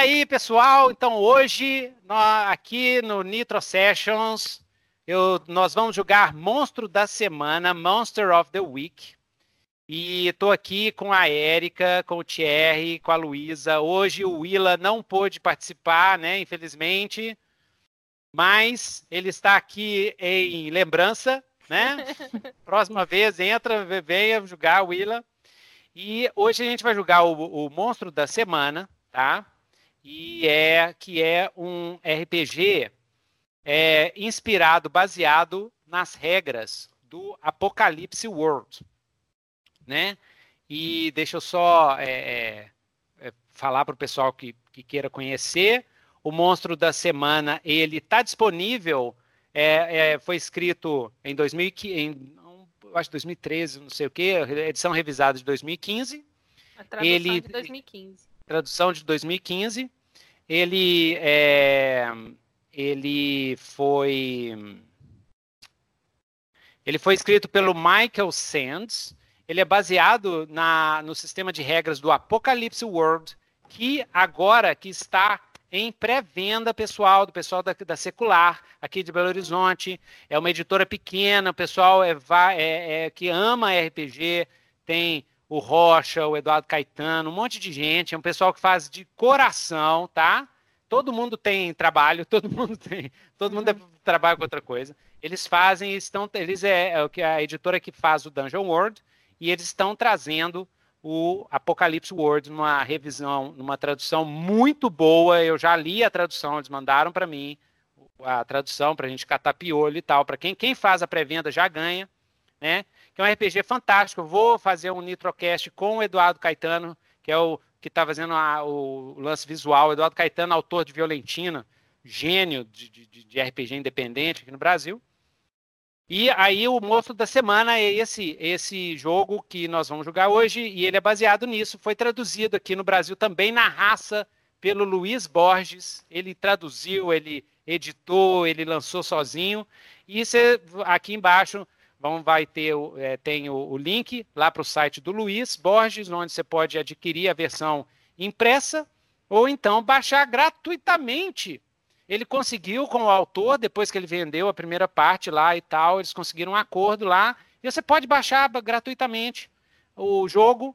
aí, pessoal? Então, hoje, aqui no Nitro Sessions, eu, nós vamos jogar Monstro da Semana, Monster of the Week. E estou aqui com a Érica, com o Thierry, com a Luísa. Hoje o Willa não pôde participar, né? Infelizmente. Mas ele está aqui em lembrança, né? Próxima vez, entra, venha jogar o Willa. E hoje a gente vai jogar o, o Monstro da Semana, tá? E é que é um RPG é, inspirado, baseado nas regras do Apocalipse World né? E deixa eu só é, é, é falar para o pessoal que, que, queira conhecer. O Monstro da Semana, ele está disponível, é, é, foi escrito em 2015, em, acho 2013, não sei o que, edição revisada de 2015. A tradução ele, de 2015. Tradução de 2015. Ele, é, ele foi... Ele foi escrito pelo Michael Sands, ele é baseado na, no sistema de regras do Apocalypse World, que agora que está em pré-venda pessoal, do pessoal da, da, Secular, aqui de Belo Horizonte. É uma editora pequena, o pessoal é, é, é, que ama RPG, tem o Rocha, o Eduardo Caetano, um monte de gente, é um pessoal que faz de coração, tá? Todo mundo tem trabalho, todo mundo tem, todo mundo é, trabalha com outra coisa. Eles fazem, estão, eles é, é a editora que faz o Dungeon World, e eles estão trazendo o Apocalipse World numa revisão, numa tradução muito boa. Eu já li a tradução, eles mandaram para mim a tradução para a gente catar piolho e tal. Para quem, quem faz a pré-venda já ganha, né? É um RPG fantástico. Eu vou fazer um Nitrocast com o Eduardo Caetano, que é o que está fazendo a, o lance visual. Eduardo Caetano, autor de Violentina, gênio de, de, de RPG independente aqui no Brasil. E aí o monstro da semana é esse esse jogo que nós vamos jogar hoje e ele é baseado nisso. Foi traduzido aqui no Brasil também na raça pelo Luiz Borges. Ele traduziu, ele editou, ele lançou sozinho. E você, aqui embaixo vamos, vai ter é, tem o, o link lá para o site do Luiz Borges, onde você pode adquirir a versão impressa ou então baixar gratuitamente ele conseguiu com o autor, depois que ele vendeu a primeira parte lá e tal, eles conseguiram um acordo lá, e você pode baixar gratuitamente o jogo.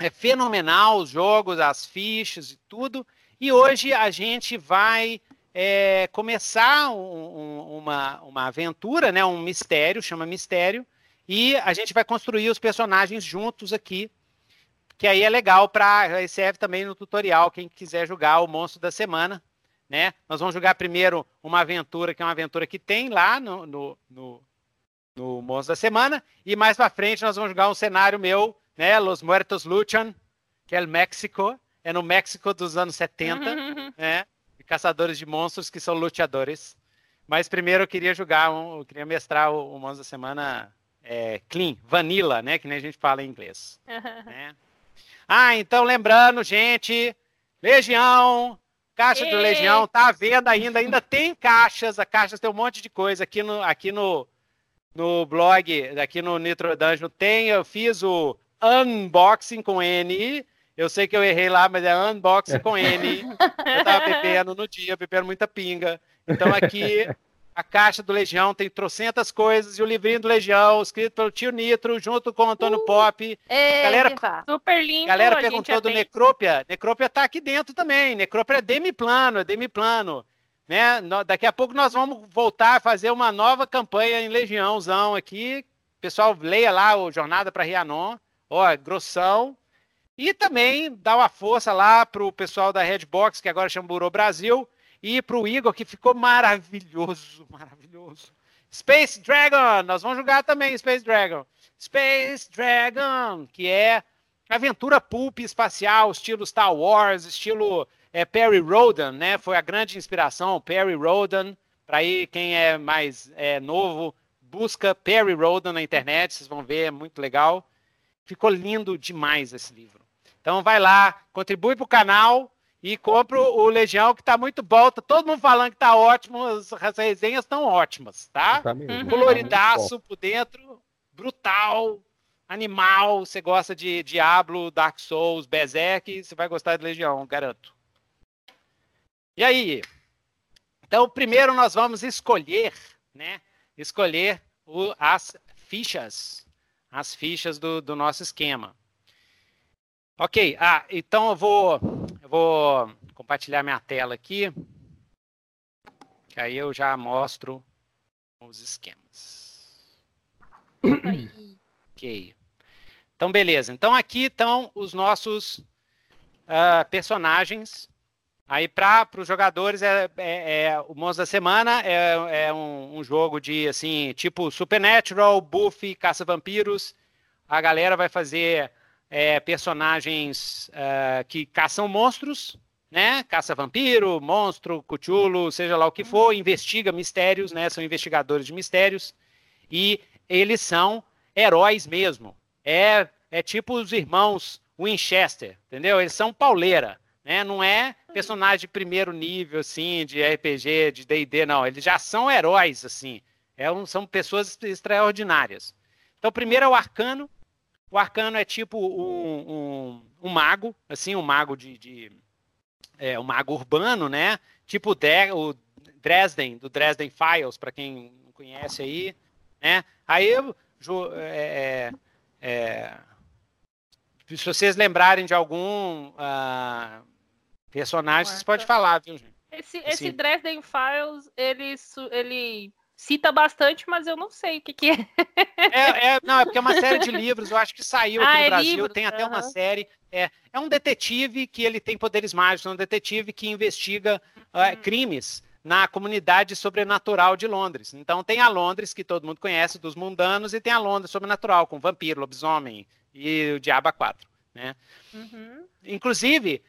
É fenomenal os jogos, as fichas e tudo. E hoje a gente vai é, começar um, um, uma, uma aventura, né, um mistério, chama mistério, e a gente vai construir os personagens juntos aqui, que aí é legal para serve também no tutorial quem quiser jogar o monstro da semana né? Nós vamos jogar primeiro uma aventura, que é uma aventura que tem lá no, no, no, no Monstro da Semana, e mais para frente nós vamos jogar um cenário meu, né? Los Muertos Luchan, que é o México, é no México dos anos 70, né? Caçadores de monstros que são luteadores. Mas primeiro eu queria jogar, um, eu queria mestrar o, o Monstro da Semana é, clean, vanilla, né? Que nem a gente fala em inglês. né? Ah, então lembrando, gente, Legião, Caixa do Legião, tá à venda ainda, ainda tem caixas, a caixas tem um monte de coisa aqui no, aqui no, no blog, aqui no Nitro Dungeon tem, eu fiz o unboxing com N, eu sei que eu errei lá, mas é unboxing com N, eu tava bebendo no dia, bebendo muita pinga, então aqui a caixa do Legião tem trocentas coisas e o livrinho do Legião, escrito pelo tio Nitro, junto com o Antônio uh, Pop. É, galera, super lindo. Galera perguntou do Necrópia. Necrópia tá aqui dentro também. Necrópia é demiplano, é demiplano. Né? Daqui a pouco nós vamos voltar a fazer uma nova campanha em Legiãozão aqui. Pessoal, leia lá o Jornada para Rianon. Ó, grossão. E também dá uma força lá pro pessoal da Redbox, que agora chama Burô Brasil e para o Igor, que ficou maravilhoso, maravilhoso. Space Dragon, nós vamos jogar também Space Dragon. Space Dragon, que é aventura pulp espacial, estilo Star Wars, estilo é, Perry Rodan, né? Foi a grande inspiração, Perry Rodan. Para aí, quem é mais é, novo, busca Perry Rodan na internet, vocês vão ver, é muito legal. Ficou lindo demais esse livro. Então vai lá, contribui para o canal, e compro o Legião, que tá muito bom. Tá todo mundo falando que tá ótimo. As, as resenhas estão ótimas, tá? tá mesmo, Coloridaço tá por dentro, brutal, animal. Você gosta de Diablo, Dark Souls, Berserk, você vai gostar de Legião, garanto. E aí? Então, primeiro nós vamos escolher, né? Escolher o, as fichas, as fichas do, do nosso esquema. Ok, ah, então eu vou, eu vou compartilhar minha tela aqui, que aí eu já mostro os esquemas. ok. Então, beleza. Então, aqui estão os nossos uh, personagens Aí para os jogadores é, é, é, o Monstro da Semana é, é um, um, jogo de assim tipo Supernatural, Buffy, Caça Vampiros. A galera vai fazer é, personagens uh, que caçam monstros, né? Caça vampiro, monstro, cuchulo, seja lá o que for, investiga mistérios, né? São investigadores de mistérios e eles são heróis mesmo. É é tipo os irmãos Winchester, entendeu? Eles são pauleira. Né? Não é personagem de primeiro nível, assim, de RPG, de D&D, não. Eles já são heróis, assim. É são pessoas extraordinárias. Então, primeiro é o Arcano. O Arcano é tipo um, um, um mago, assim, um mago de... de é, um mago urbano, né? Tipo o Dresden, do Dresden Files, para quem não conhece aí, né? Aí, é, é, é, se vocês lembrarem de algum... Uh, Personagens, você pode falar, viu, gente? Esse, esse Dresden Files, ele, ele cita bastante, mas eu não sei o que, que é. é. é. Não, é porque é uma série de livros, eu acho que saiu aqui ah, no é Brasil, livro? tem até uhum. uma série. É, é um detetive que ele tem poderes mágicos, é um detetive que investiga uh, crimes na comunidade sobrenatural de Londres. Então tem a Londres, que todo mundo conhece, dos mundanos, e tem a Londres sobrenatural, com vampiro, lobisomem e o Diabo 4. Né? Uhum. Inclusive,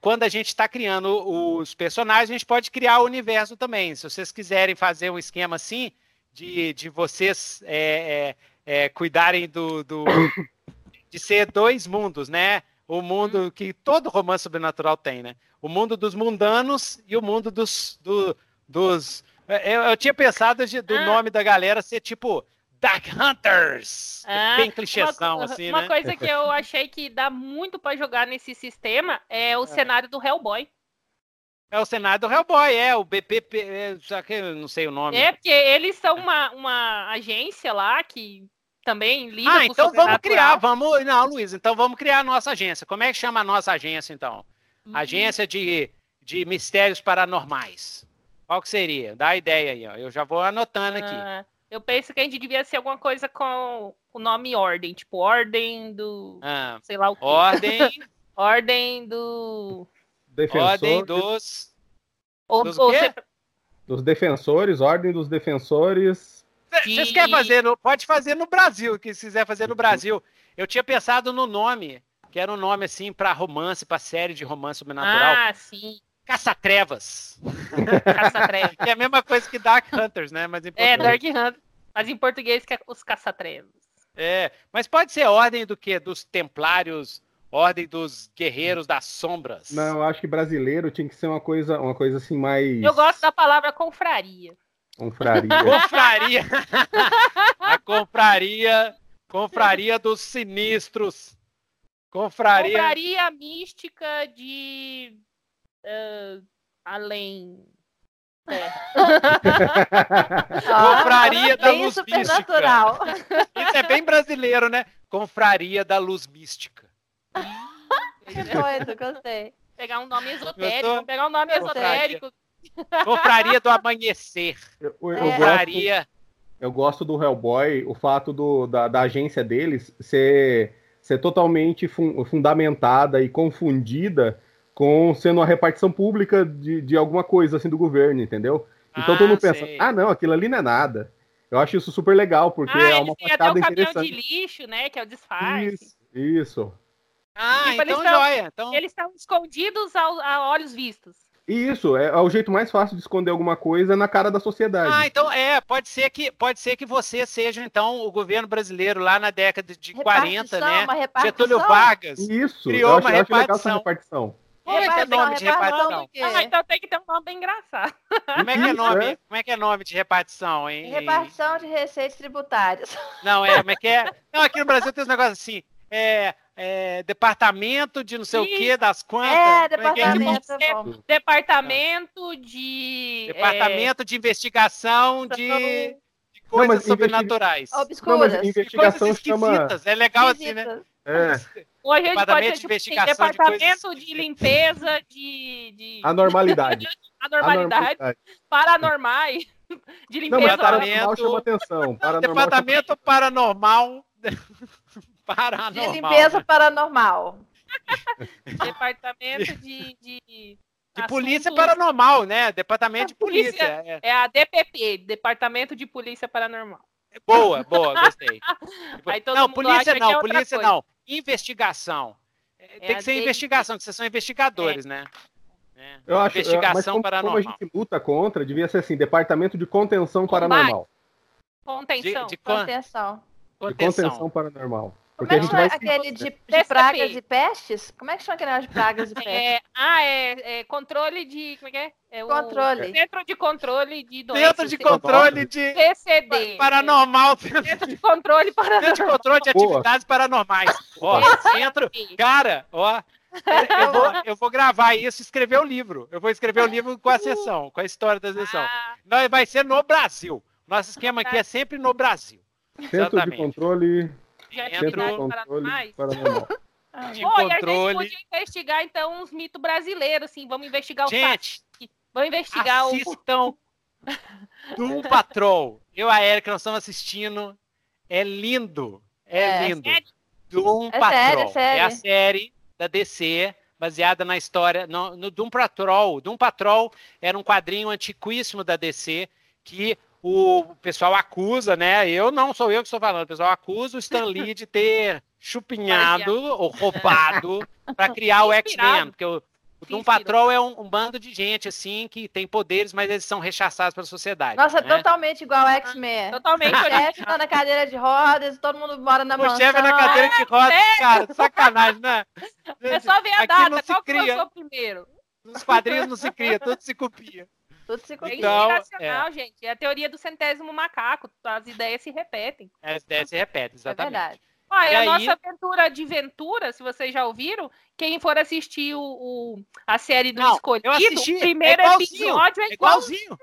quando a gente está criando os personagens, a gente pode criar o universo também. Se vocês quiserem fazer um esquema assim, de, de vocês é, é, é, cuidarem do, do, de ser dois mundos, né? O mundo que todo romance sobrenatural tem, né? O mundo dos mundanos e o mundo dos. Do, dos eu, eu tinha pensado de, do ah. nome da galera ser tipo Dark Hunters! Ah, bem clichêzão, uma, assim, uma né? Uma coisa que eu achei que dá muito para jogar nesse sistema é o é. cenário do Hellboy. É o cenário do Hellboy, é, o BPP, é, que eu não sei o nome. É, porque eles são uma, uma agência lá que também lida ah, então vamos criar, vamos, não, Luiz, então vamos criar a nossa agência. Como é que chama a nossa agência, então? Uhum. Agência de, de Mistérios Paranormais. Qual que seria? Dá a ideia aí, ó. Eu já vou anotando aqui. Ah. Eu penso que a gente devia ser alguma coisa com o nome Ordem, tipo Ordem do. Ah, sei lá o quê. Ordem. ordem do. Defensores. Ordem dos. Ou, dos, ou se... dos defensores, Ordem dos Defensores. Vocês querem fazer, no... pode fazer no Brasil, que se quiser fazer no Brasil. Eu tinha pensado no nome, que era um nome assim para romance, para série de romance sobrenatural. Ah, sim. Caça-trevas. Caça-trevas. que é a mesma coisa que Dark Hunters, né? Mas é, Dark Hunters. Mas em português que é os caça-trevas. É, mas pode ser ordem do que? Dos templários, ordem dos guerreiros das sombras. Não, eu acho que brasileiro tinha que ser uma coisa, uma coisa assim mais. Eu gosto da palavra confraria. Confraria. confraria. a confraria. Confraria dos sinistros. Confraria. Confraria mística de uh, além. É. Confraria da luz mística. Isso é bem brasileiro, né? Confraria da luz mística. Que doido, gostei. Pegar um nome esotérico, tô... pegar um nome esotérico. Confraria do amanhecer. Eu, eu, eu Confraria. Gosto, eu gosto do Hellboy, o fato do, da, da agência deles ser, ser totalmente fun, fundamentada e confundida com sendo uma repartição pública de, de alguma coisa assim do governo, entendeu? Então ah, todo mundo pensa, sei. ah não, aquilo ali não é nada. Eu acho isso super legal, porque ah, é uma facada interessante. de lixo, né, que é o disfarce. Isso. isso. Ah, tipo, então joia. Então... Eles estão escondidos ao, a olhos vistos. Isso, é, é, o jeito mais fácil de esconder alguma coisa na cara da sociedade. Ah, então é, pode ser que pode ser que você seja então o governo brasileiro lá na década de repartição, 40, né? Getúlio Vargas Isso, criou eu acho, uma eu acho legal essa repartição. Como é que é nome de repartição? Ah, então tem que ter um nome bem engraçado. Como é que é nome, como é que é nome de repartição, hein? Repartição de receitas tributárias. Não, é, como é que é? Não, aqui no Brasil tem uns negócios assim, é, é, departamento de não sei Sim. o que, das quantas. É, departamento. É, departamento de. Departamento de investigação de, de coisas não, sobrenaturais. Obscuras. Não, investigação chama. É legal assim, né? É. Ou a gente pode ter, tipo, assim, departamento de, de, limpeza de, de... Anormalidade. Anormalidade. Anormalidade. Paranormais. De limpeza. Não, paranormal chama atenção. Paranormal departamento chama... paranormal. paranormal. De limpeza paranormal. departamento de... de... De polícia paranormal, né? Departamento de polícia. polícia é. é. a DPP, Departamento de Polícia Paranormal. Boa, boa, gostei. não, polícia não, é polícia não. Investigação. É, Tem que ser investigação, que vocês são investigadores, é. né? É. Eu acho, investigação mas como, paranormal. Como a gente luta contra, devia ser assim, Departamento de Contenção Paranormal. Contenção. De, de contenção. De contenção paranormal. Porque Como é que chama aquele de, de pragas e pestes? Como é que chama aquele negócio de pragas e pestes? É, ah, é, é, controle de. Como é que é? é controle. Centro de controle de doenças. Centro de controle de. CCD. Paranormal. Centro de controle paranormal. Centro de controle de atividades paranormais. Ó, centro. Cara, ó. Eu vou, eu vou gravar isso e escrever o livro. Eu vou escrever o livro com a sessão, com a história da sessão. Ah. Não, vai ser no Brasil. Nosso esquema aqui é sempre no Brasil. Centro Exatamente. de controle paranormais. paranormal. Ah, de Pô, controle. a gente podia investigar, então, uns mitos brasileiros, assim. Vamos investigar o Gente, Vamos investigar assistam o... Doom Patrol. Eu e a Erika, nós estamos assistindo. É lindo. É, é lindo. É Doom é Patrol. Sério, é, é a série da DC, baseada na história, no, no Doom Patrol. Doom Patrol era um quadrinho antiquíssimo da DC que o pessoal acusa, né? Eu não sou eu que estou falando, o pessoal acusa o Stan Lee de ter chupinhado ou roubado para criar o X-Men, porque o, o Doom Patrol é um, um, bando de gente, assim, que tem poderes, mas eles são rechaçados pela sociedade. Nossa, né? totalmente igual ao X-Men. Totalmente. O chefe tá na cadeira de rodas, todo mundo mora na o mansão. O chefe é na cadeira de rodas, é, cara, sacanagem, né? É só ver a Aqui data, qual cria. que foi o primeiro? Nos quadrinhos não se cria, tudo se copia. Tudo se. Então, é inspiracional, é. gente. É a teoria do centésimo macaco. As ideias se repetem. As ideias se repetem, é exatamente. É verdade. Ah, e a aí... nossa aventura de Ventura, se vocês já ouviram, quem for assistir o, o a série do Não, Escolhido, o primeiro é episódio é igualzinho. igualzinho.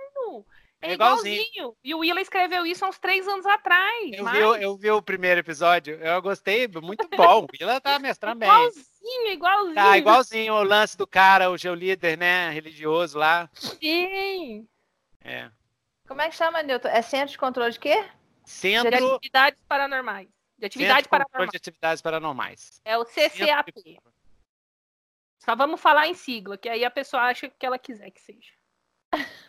É, é igualzinho. igualzinho. E o Willa escreveu isso há uns três anos atrás. Eu, mas... vi, eu vi o primeiro episódio, eu gostei, muito bom. O Willa tá mestrando bem. Igualzinho, igualzinho. Tá, igualzinho o lance do cara, o geolíder, né, religioso lá. Sim. É. Como é que chama, Newton? É centro de controle de quê? Centro... De atividades paranormais. De atividades paranormais. de atividades paranormais. É o CCAP. Só vamos falar em sigla, que aí a pessoa acha que ela quiser que seja.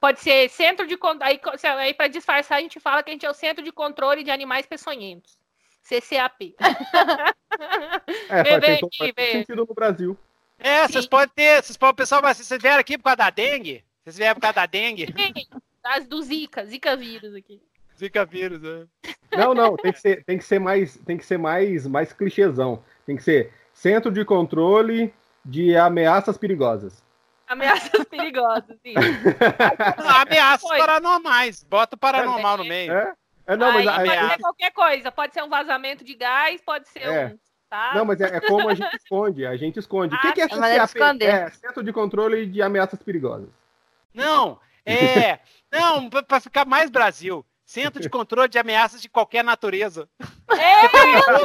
Pode ser centro de aí, aí para disfarçar a gente fala que a gente é o centro de controle de animais peçonhentos. CCAP. É, faz, vê, aqui, faz sentido no Brasil. É, vocês podem ter, vocês podem, pessoal, vocês vieram aqui por causa da dengue? Vocês vieram por causa da dengue? Sim, das do Zika, Zika vírus aqui. Zika vírus, é. Não, não, tem que ser, tem que ser mais, tem que ser mais, mais clichêzão. Tem que ser centro de controle de ameaças perigosas. Ameaças perigosas, sim. ameaças Foi. paranormais. Bota o paranormal no meio. É? É, não, mas aí pode ser qualquer coisa. Pode ser um vazamento de gás, pode ser é. um. Tá? Não, mas é, é, como a gente esconde. A gente esconde. Ah, o que, que é CCAP? É Centro de Controle de Ameaças Perigosas. Não, é. não, para ficar mais Brasil. Centro de controle de ameaças de qualquer natureza. É,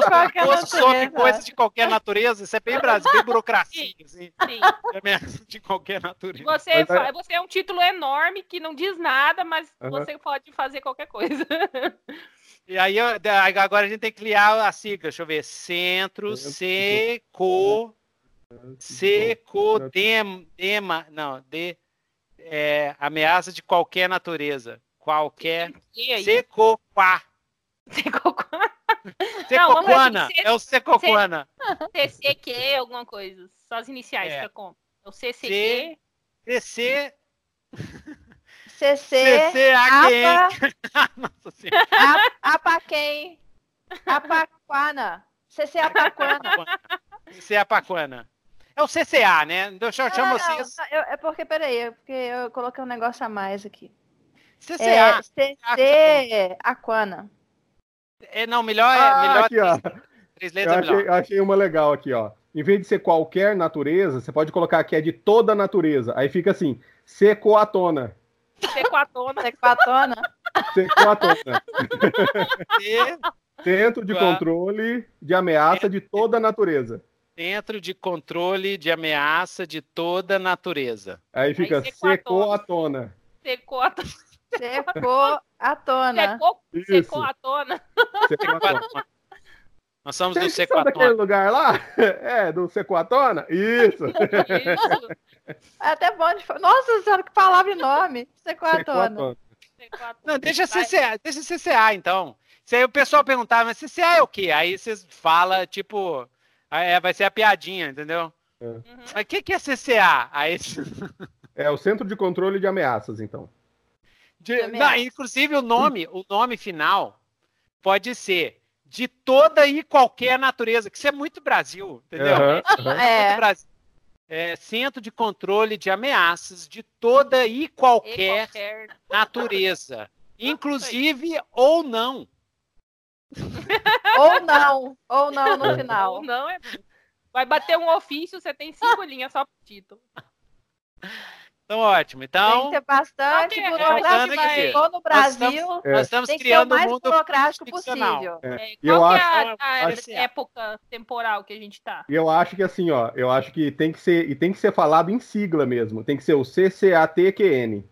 qualquer sobre coisas de qualquer natureza. Isso é bem Brasil, bem burocracia. Assim. Sim. De ameaças de qualquer natureza. Você, é... você é um título enorme que não diz nada, mas uhum. você pode fazer qualquer coisa. E aí, agora a gente tem que criar a sigla. Deixa eu ver. Centro, Seco. Seco, dem, dema. Não, de. É, ameaça de qualquer natureza qualquer. Secoquá. Secoquá. Secoquana. É o Secoquana. CCQ, alguma coisa. Só as iniciais é. como. É o CCQ. CC. CC. CC Nossa senhora. Apaquém. Apaquana. CC Apaquana. CC Apaquana. É o CCA, né? Deixa eu chamar vocês. É porque, peraí, é porque eu coloquei um negócio a mais aqui. CCA. É, CC Aquana. É, não, melhor é. Ah, melhor aqui, ó. Três letras eu achei, é melhor. achei uma legal aqui, ó. Em vez de ser qualquer natureza, você pode colocar que é de toda natureza. Aí fica assim, secoatona. Secoatona. Secoatona. Secoatona. Centro de controle de ameaça de toda natureza. Centro de controle de ameaça de toda natureza. Aí fica Aí secou a tona. Secou a tona. Secou a tona. Secou, a tona. Secou a tona. Nós somos Vocês do Secoatona. daquele lugar lá? É, do Secoatona? Isso. Isso. É até bom de falar. Nossa senhora, que palavra e nome. Secoatona. Não, deixa CCA, deixa CCA então. Se aí o pessoal perguntar, mas CCA é o quê? Aí vocês falam, tipo, é, vai ser a piadinha, entendeu? É. Uhum. Mas o que, que é CCA? Aí... É o Centro de Controle de Ameaças, então. De, não, inclusive o nome, o nome final pode ser de toda e qualquer natureza, que isso é muito Brasil, entendeu? Uhum, uhum. É. Brasil. É, centro de controle de ameaças de toda e qualquer, e qualquer... natureza, inclusive ou não. ou não, ou não no final. Ou não é. Vai bater um ofício, você tem cinco linhas só pro título. Então, ótimo. Então, tem que ter bastante é, burocrático. É, chegou no Brasil, nós estamos, é. nós estamos tem criando que ser o mais um burocrático possível. É. É, qual eu acho, é a, a época temporal que a gente está? Eu acho que assim, ó, eu acho que tem que ser e tem que ser falado em sigla mesmo. Tem que ser o CCATQN. O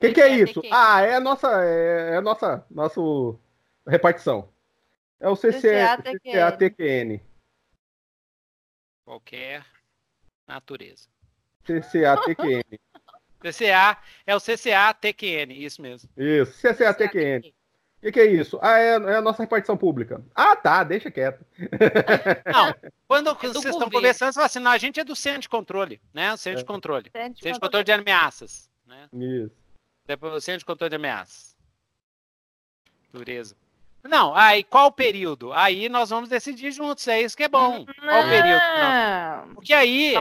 que, que é isso? Ah, é a nossa, é, a nossa, nosso repartição. É o CCATQN. CCATQN. Qualquer natureza. CCATQN. CCA é o CCATQN, isso mesmo. Isso, CCATQN. O que, que, é isso? Ah, é, é, a nossa repartição pública. Ah, tá, deixa quieto. Não, quando é vocês estão conversando, você fala assim, não, a gente é do centro de controle, né? Centro é. de controle. Centro de, centro de controle de ameaças. Né? Isso. Depois o centro de controle de ameaças. Dureza. Não, aí qual período? Aí nós vamos decidir juntos, é isso que é bom. Qual período? Não. Porque aí.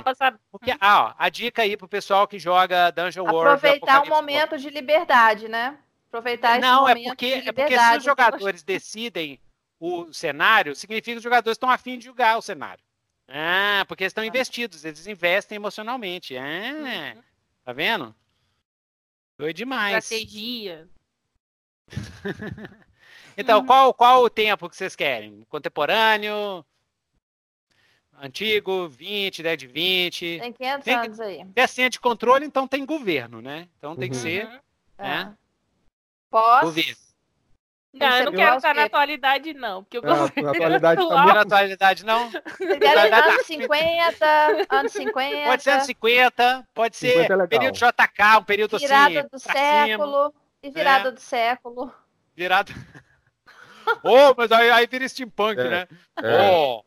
Porque, ah, ó, a dica aí pro pessoal que joga Dungeon World. Aproveitar o momento de liberdade, né? Aproveitar esse Não, é porque, é porque se os jogadores decidem o cenário, significa que os jogadores estão afim de jogar o cenário. Ah, porque eles estão ah. investidos, eles investem emocionalmente. Ah, uhum. tá vendo? Foi demais. Estratégia. Então, qual, qual o tempo que vocês querem? Contemporâneo? Antigo, 20, 10 de 20. Tem 500 tem, anos aí. Se é ciência de controle, então tem governo, né? Então tem que uhum. ser. Né? É. Pós. Governo. Não, eu não quero estar na atualidade, não. Porque eu gosto na atualidade tá muito... Na atualidade, não? anos 50, anos 50. Pode ser anos 50, pode ser é período JK, um período virada assim. Do século, e virada é. do século. Virada. Oh, mas aí, aí vira steampunk, é, né? É. Oh,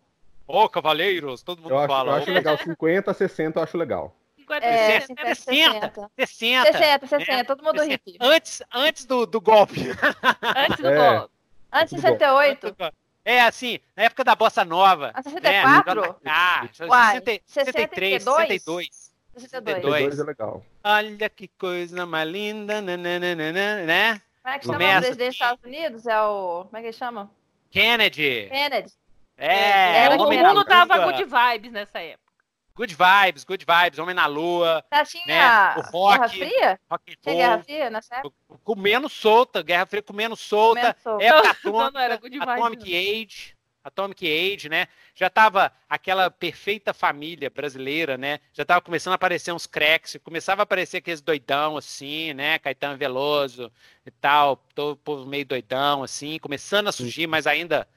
oh, cavaleiros, todo mundo eu fala. eu acho legal, 50, 60 eu acho legal. 50, é, 60, 60, 60. 60, 60, todo mundo hippie. Antes, antes do, do golpe. Antes do é, golpe. Antes de 68. É, assim, na época da Bossa Nova. A 64? Né, ah, 60, 63, 62. 62 é legal. Olha que coisa mais linda, nananana, né? Como é que chama Começa... o presidente dos Estados Unidos? É o. Como é que ele chama? Kennedy. Kennedy. É, é o mundo tava good vibes nessa época. Good vibes, good vibes, Homem na Lua. Já tinha né? o rock, Guerra Fria? Rock tinha Guerra Fria nessa época? Comendo solta, Guerra Fria comendo solta. Comendo solta. Época atômica, Atomic Age. Atomic Age, né? Já estava aquela perfeita família brasileira, né? Já estava começando a aparecer uns cracks, começava a aparecer aqueles doidão assim, né? Caetano Veloso e tal, todo povo meio doidão assim, começando a surgir, mas ainda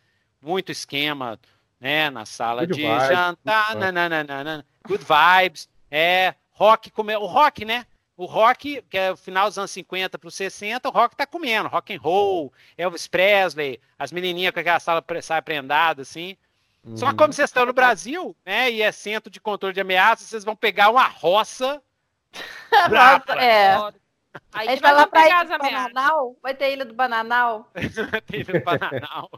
muito esquema, né? Na sala Good de vibes. jantar, nananana. Good vibes, é rock, come... o rock, né? O rock, que é o final dos anos 50 para os 60, o rock tá comendo. Rock and roll, Elvis Presley, as menininhas com aquela sala saia prendada, assim. Uhum. Só que como vocês estão no Brasil, né, e é centro de controle de ameaças, vocês vão pegar uma roça brava. é. Aí a gente vai lá para ilha do Bananal? Vai ter ilha do Bananal? vai ter ilha do Bananal.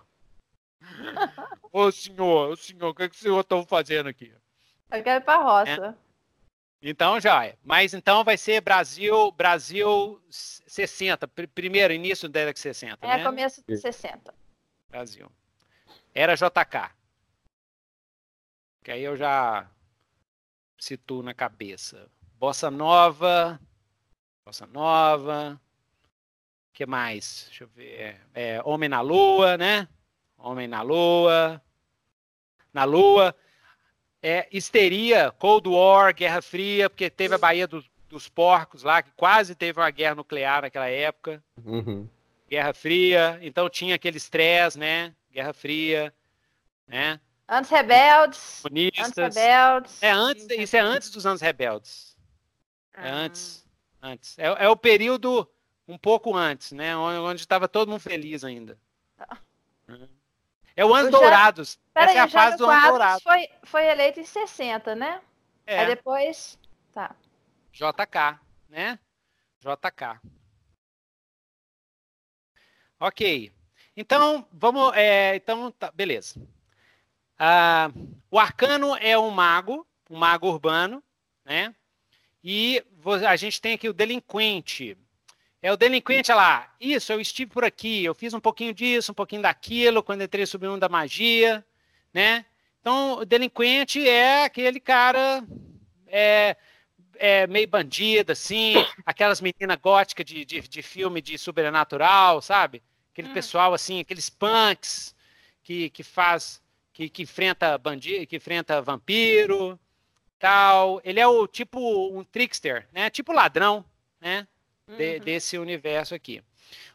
ô senhor, ô senhor, o que, é que o senhor está fazendo aqui? Eu quero ir para roça. É. Então já é. Mas então vai ser Brasil, Brasil 60. Primeiro, início da década de 60. É, né? começo de 60. Brasil. Era JK. Que aí eu já situo na cabeça. Bossa Nova. Bossa Nova. que mais? Deixa eu ver. É, Homem na Lua, né? Homem na Lua. Na Lua. É, histeria, Cold War, Guerra Fria, porque teve a Baía dos, dos Porcos lá, que quase teve uma guerra nuclear naquela época. Uhum. Guerra Fria, então tinha aquele estresse, né? Guerra Fria, né? Anos rebeldes. Comunistas. Anos rebeldes. É antes, isso é antes dos anos rebeldes. É ah. antes. Antes. É, é, o período um pouco antes, né? Onde estava todo mundo feliz ainda. Tá. É o Anos Dourados. Essa aí, é a fase do Anos Dourados. Foi, foi eleito em 60, né? É. Aí depois. Tá. JK, né? JK. Ok. Então, vamos. É, então, tá, beleza. Ah, o arcano é um mago, um mago urbano, né? E a gente tem aqui o delinquente. É o delinquente, olha lá. Isso, eu estive por aqui, eu fiz um pouquinho disso, um pouquinho daquilo, quando entrei sobre um da magia, né? Então, o delinquente é aquele cara é, é meio bandido, assim, aquelas meninas góticas de, de, de filme de sobrenatural, sabe? Aquele hum. pessoal, assim, aqueles punks que, que faz que, que enfrenta bandido, que enfrenta vampiro, tal. Ele é o tipo um trickster, né? Tipo ladrão, né? De, uhum. Desse universo aqui.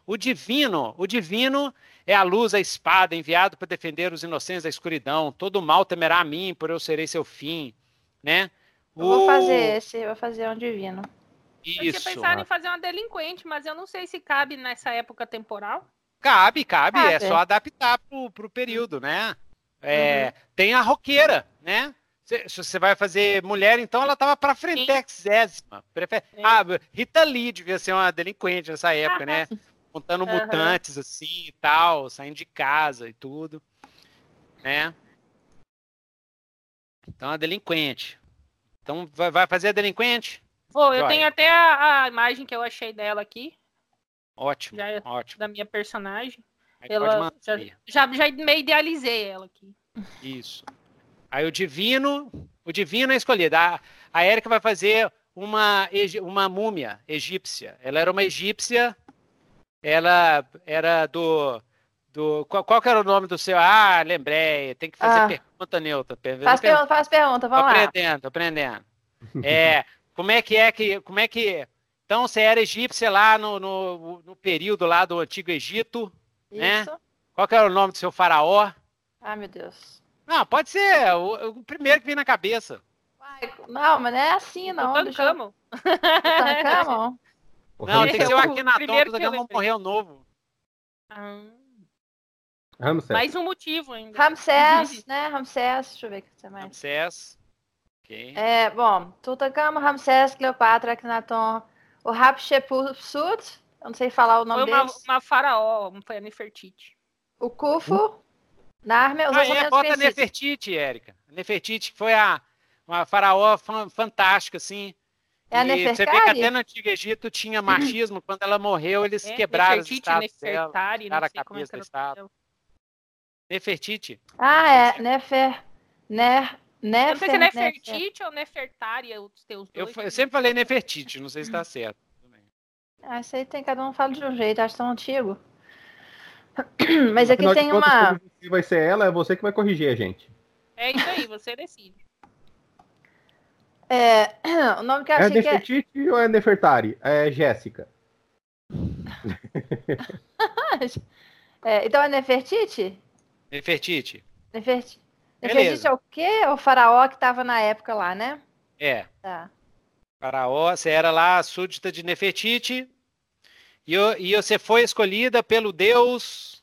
O divino, o divino é a luz, a espada, enviado para defender os inocentes da escuridão. Todo mal temerá a mim, por eu serei seu fim, né? Eu vou fazer esse, vou fazer um divino. Isso. Eu tinha pensado em fazer uma delinquente, mas eu não sei se cabe nessa época temporal. Cabe, cabe, cabe. é só adaptar pro, pro período, né? É, uhum. Tem a roqueira, né? Se você vai fazer mulher, então ela tava para frente, exésima. Prefer... É. Ah, Rita Lee devia ser uma delinquente nessa época, né? Montando uhum. mutantes assim e tal, saindo de casa e tudo, né? Então a delinquente. Então vai fazer a delinquente? Vou, eu tenho até a, a, imagem que eu achei dela aqui. Ótimo, já é ótimo. Da minha personagem. Ela, já, já, já meio idealizei ela aqui. Isso. Aí o divino, o divino é escolhido. A, a Erika vai fazer uma, uma múmia egípcia. Ela era uma egípcia, ela era do. do qual, qual era o nome do seu? Ah, lembrei. Tem que fazer ah. pergunta, Neuta. Faz pergunta, faz pergunta, vamos tô lá. Aprendendo, tô aprendendo. É, como é que é que. Como é que. Então, você era egípcia lá no, no, no período lá do Antigo Egito. Né? Isso. Né? Qual era o nome do seu faraó? Ah, meu Deus. Não, pode ser o, o primeiro que vem na cabeça. não, mas não é assim, não. O Tancamo. Tancamo? Não, tem que ser o Akhenaton, o Tancamo morreu novo. Ah. Ramsés. Mais um motivo ainda. Ramsés, né? Ramsés, deixa eu ver o que você mais. Ramsés. Ok. É, bom, Tutankhamon, Ramsés, Cleopatra, Akhenaton, o Hatshepsut, eu não sei falar o nome foi uma, uma faraó, foi a Nefertiti. O Kufo, hum? Narmer, os ah, é, bota a Nefertiti, Érica. A Nefertiti foi a, uma faraó fantástica, assim. É a Nefertari? Você vê que até no Antigo Egito tinha machismo. Quando ela morreu, eles é, quebraram Nefertiti, as Nefertari, dela, a cabeça da estátua. Nefertiti. Ah, é. Nefer... Ner... Nefer... Não sei se é Nefertiti ou Nefertari, os teus dois. Eu, eu sempre falei Nefertiti, não sei se está certo. Ah, isso aí tem cada um fala de um jeito, acho tão antigo. Mas aqui tem uma. Se vai ser ela, é você que vai corrigir a gente. É isso aí, você decide. É, o nome que eu é achei é Nefertiti que é... ou é Nefertari? É Jéssica. é, então é Nefertiti? Nefertiti. Nefertiti. Nefertiti é o quê? É o faraó que estava na época lá, né? É. Tá. Faraó, você era lá súdita de Nefertiti, e, e você foi escolhida pelo deus.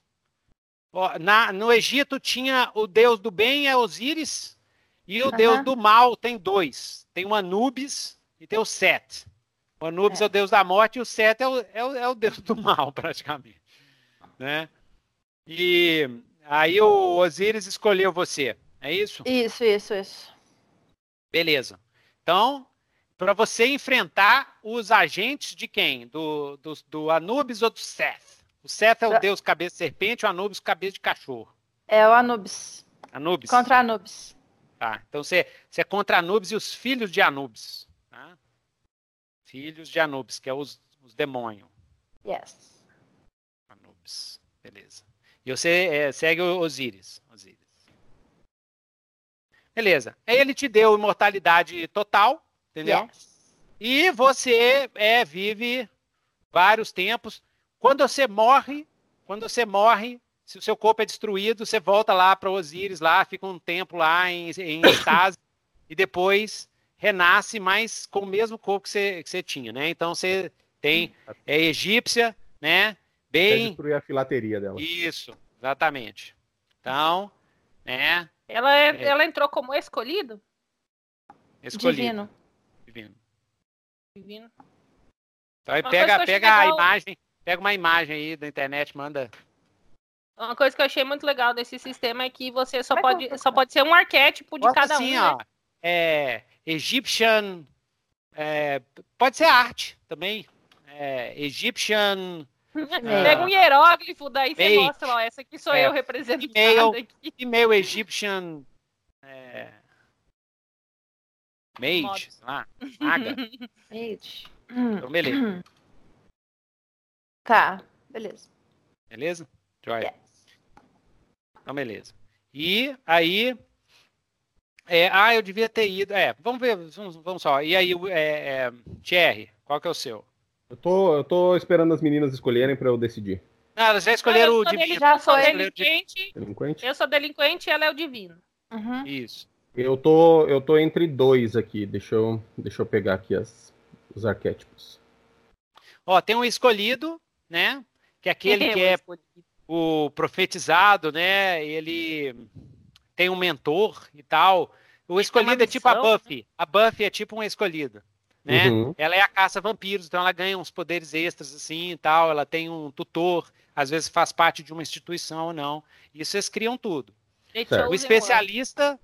Na, no Egito tinha o deus do bem, é Osíris, e o uhum. deus do mal tem dois. Tem o Anubis e tem o Set. O Anubis é, é o deus da morte e o Set é o, é o, é o deus do mal, praticamente. Né? E aí o Osíris escolheu você, é isso? Isso, isso, isso. Beleza. Então, para você enfrentar os agentes de quem? Do, do, do Anubis ou do Seth? O Seth é o deus cabeça de serpente, o Anubis cabeça de cachorro. É o Anubis. Anubis. Contra Anubis. Tá, então você, você é contra Anubis e os filhos de Anubis. Tá? Filhos de Anubis, que é os, os demônios. Yes. Anubis, beleza. E você é, segue o Osíris. Osíris. Beleza. Aí ele te deu imortalidade total, entendeu? Yes. E você é, vive vários tempos. Quando você morre, quando você morre, se o seu corpo é destruído, você volta lá para Osíris, lá, fica um tempo lá em, em estase, e depois renasce, mas com o mesmo corpo que você, que você tinha, né? Então você tem é egípcia, né? Bem. destruir a filateria dela. Isso, exatamente. Então, né? Ela, é, é... ela entrou como escolhido? Escolhido. Divino. Divino. Então aí pega, pega a imagem, pega uma imagem aí da internet, manda uma coisa que eu achei muito legal desse sistema é que você só, pode, só pode ser um arquétipo de Bota cada assim, um. Ó, né? é, Egyptian. É, pode ser arte também. É, Egyptian. Pega um hieróglifo, daí você made, mostra, ó, essa aqui sou é, eu representando email, aqui. Email Egyptian. É, mage, sei lá. Maga. Mage. Então, beleza. Tá, beleza. Beleza? Joia. Yes. Então, beleza. E aí. É, ah, eu devia ter ido. É, vamos ver, vamos, vamos só. E aí, é, é, Thierry, qual que é o seu? Eu tô, eu tô esperando as meninas escolherem para eu decidir. Ah, elas já escolheram ah, o divino. Já sou delinquente. delinquente. Eu sou delinquente e ela é o divino. Uhum. Isso. Eu tô, eu tô entre dois aqui. Deixa eu, deixa eu pegar aqui as, os arquétipos. Ó, tem um escolhido, né? Que é aquele que é o profetizado, né? Ele tem um mentor e tal. O escolhido é tipo a Buffy. Né? A Buffy é tipo um escolhido. Né? Uhum. Ela é a caça vampiros, então ela ganha uns poderes extras assim e tal. Ela tem um tutor, às vezes faz parte de uma instituição ou não. Isso eles criam tudo. O especialista,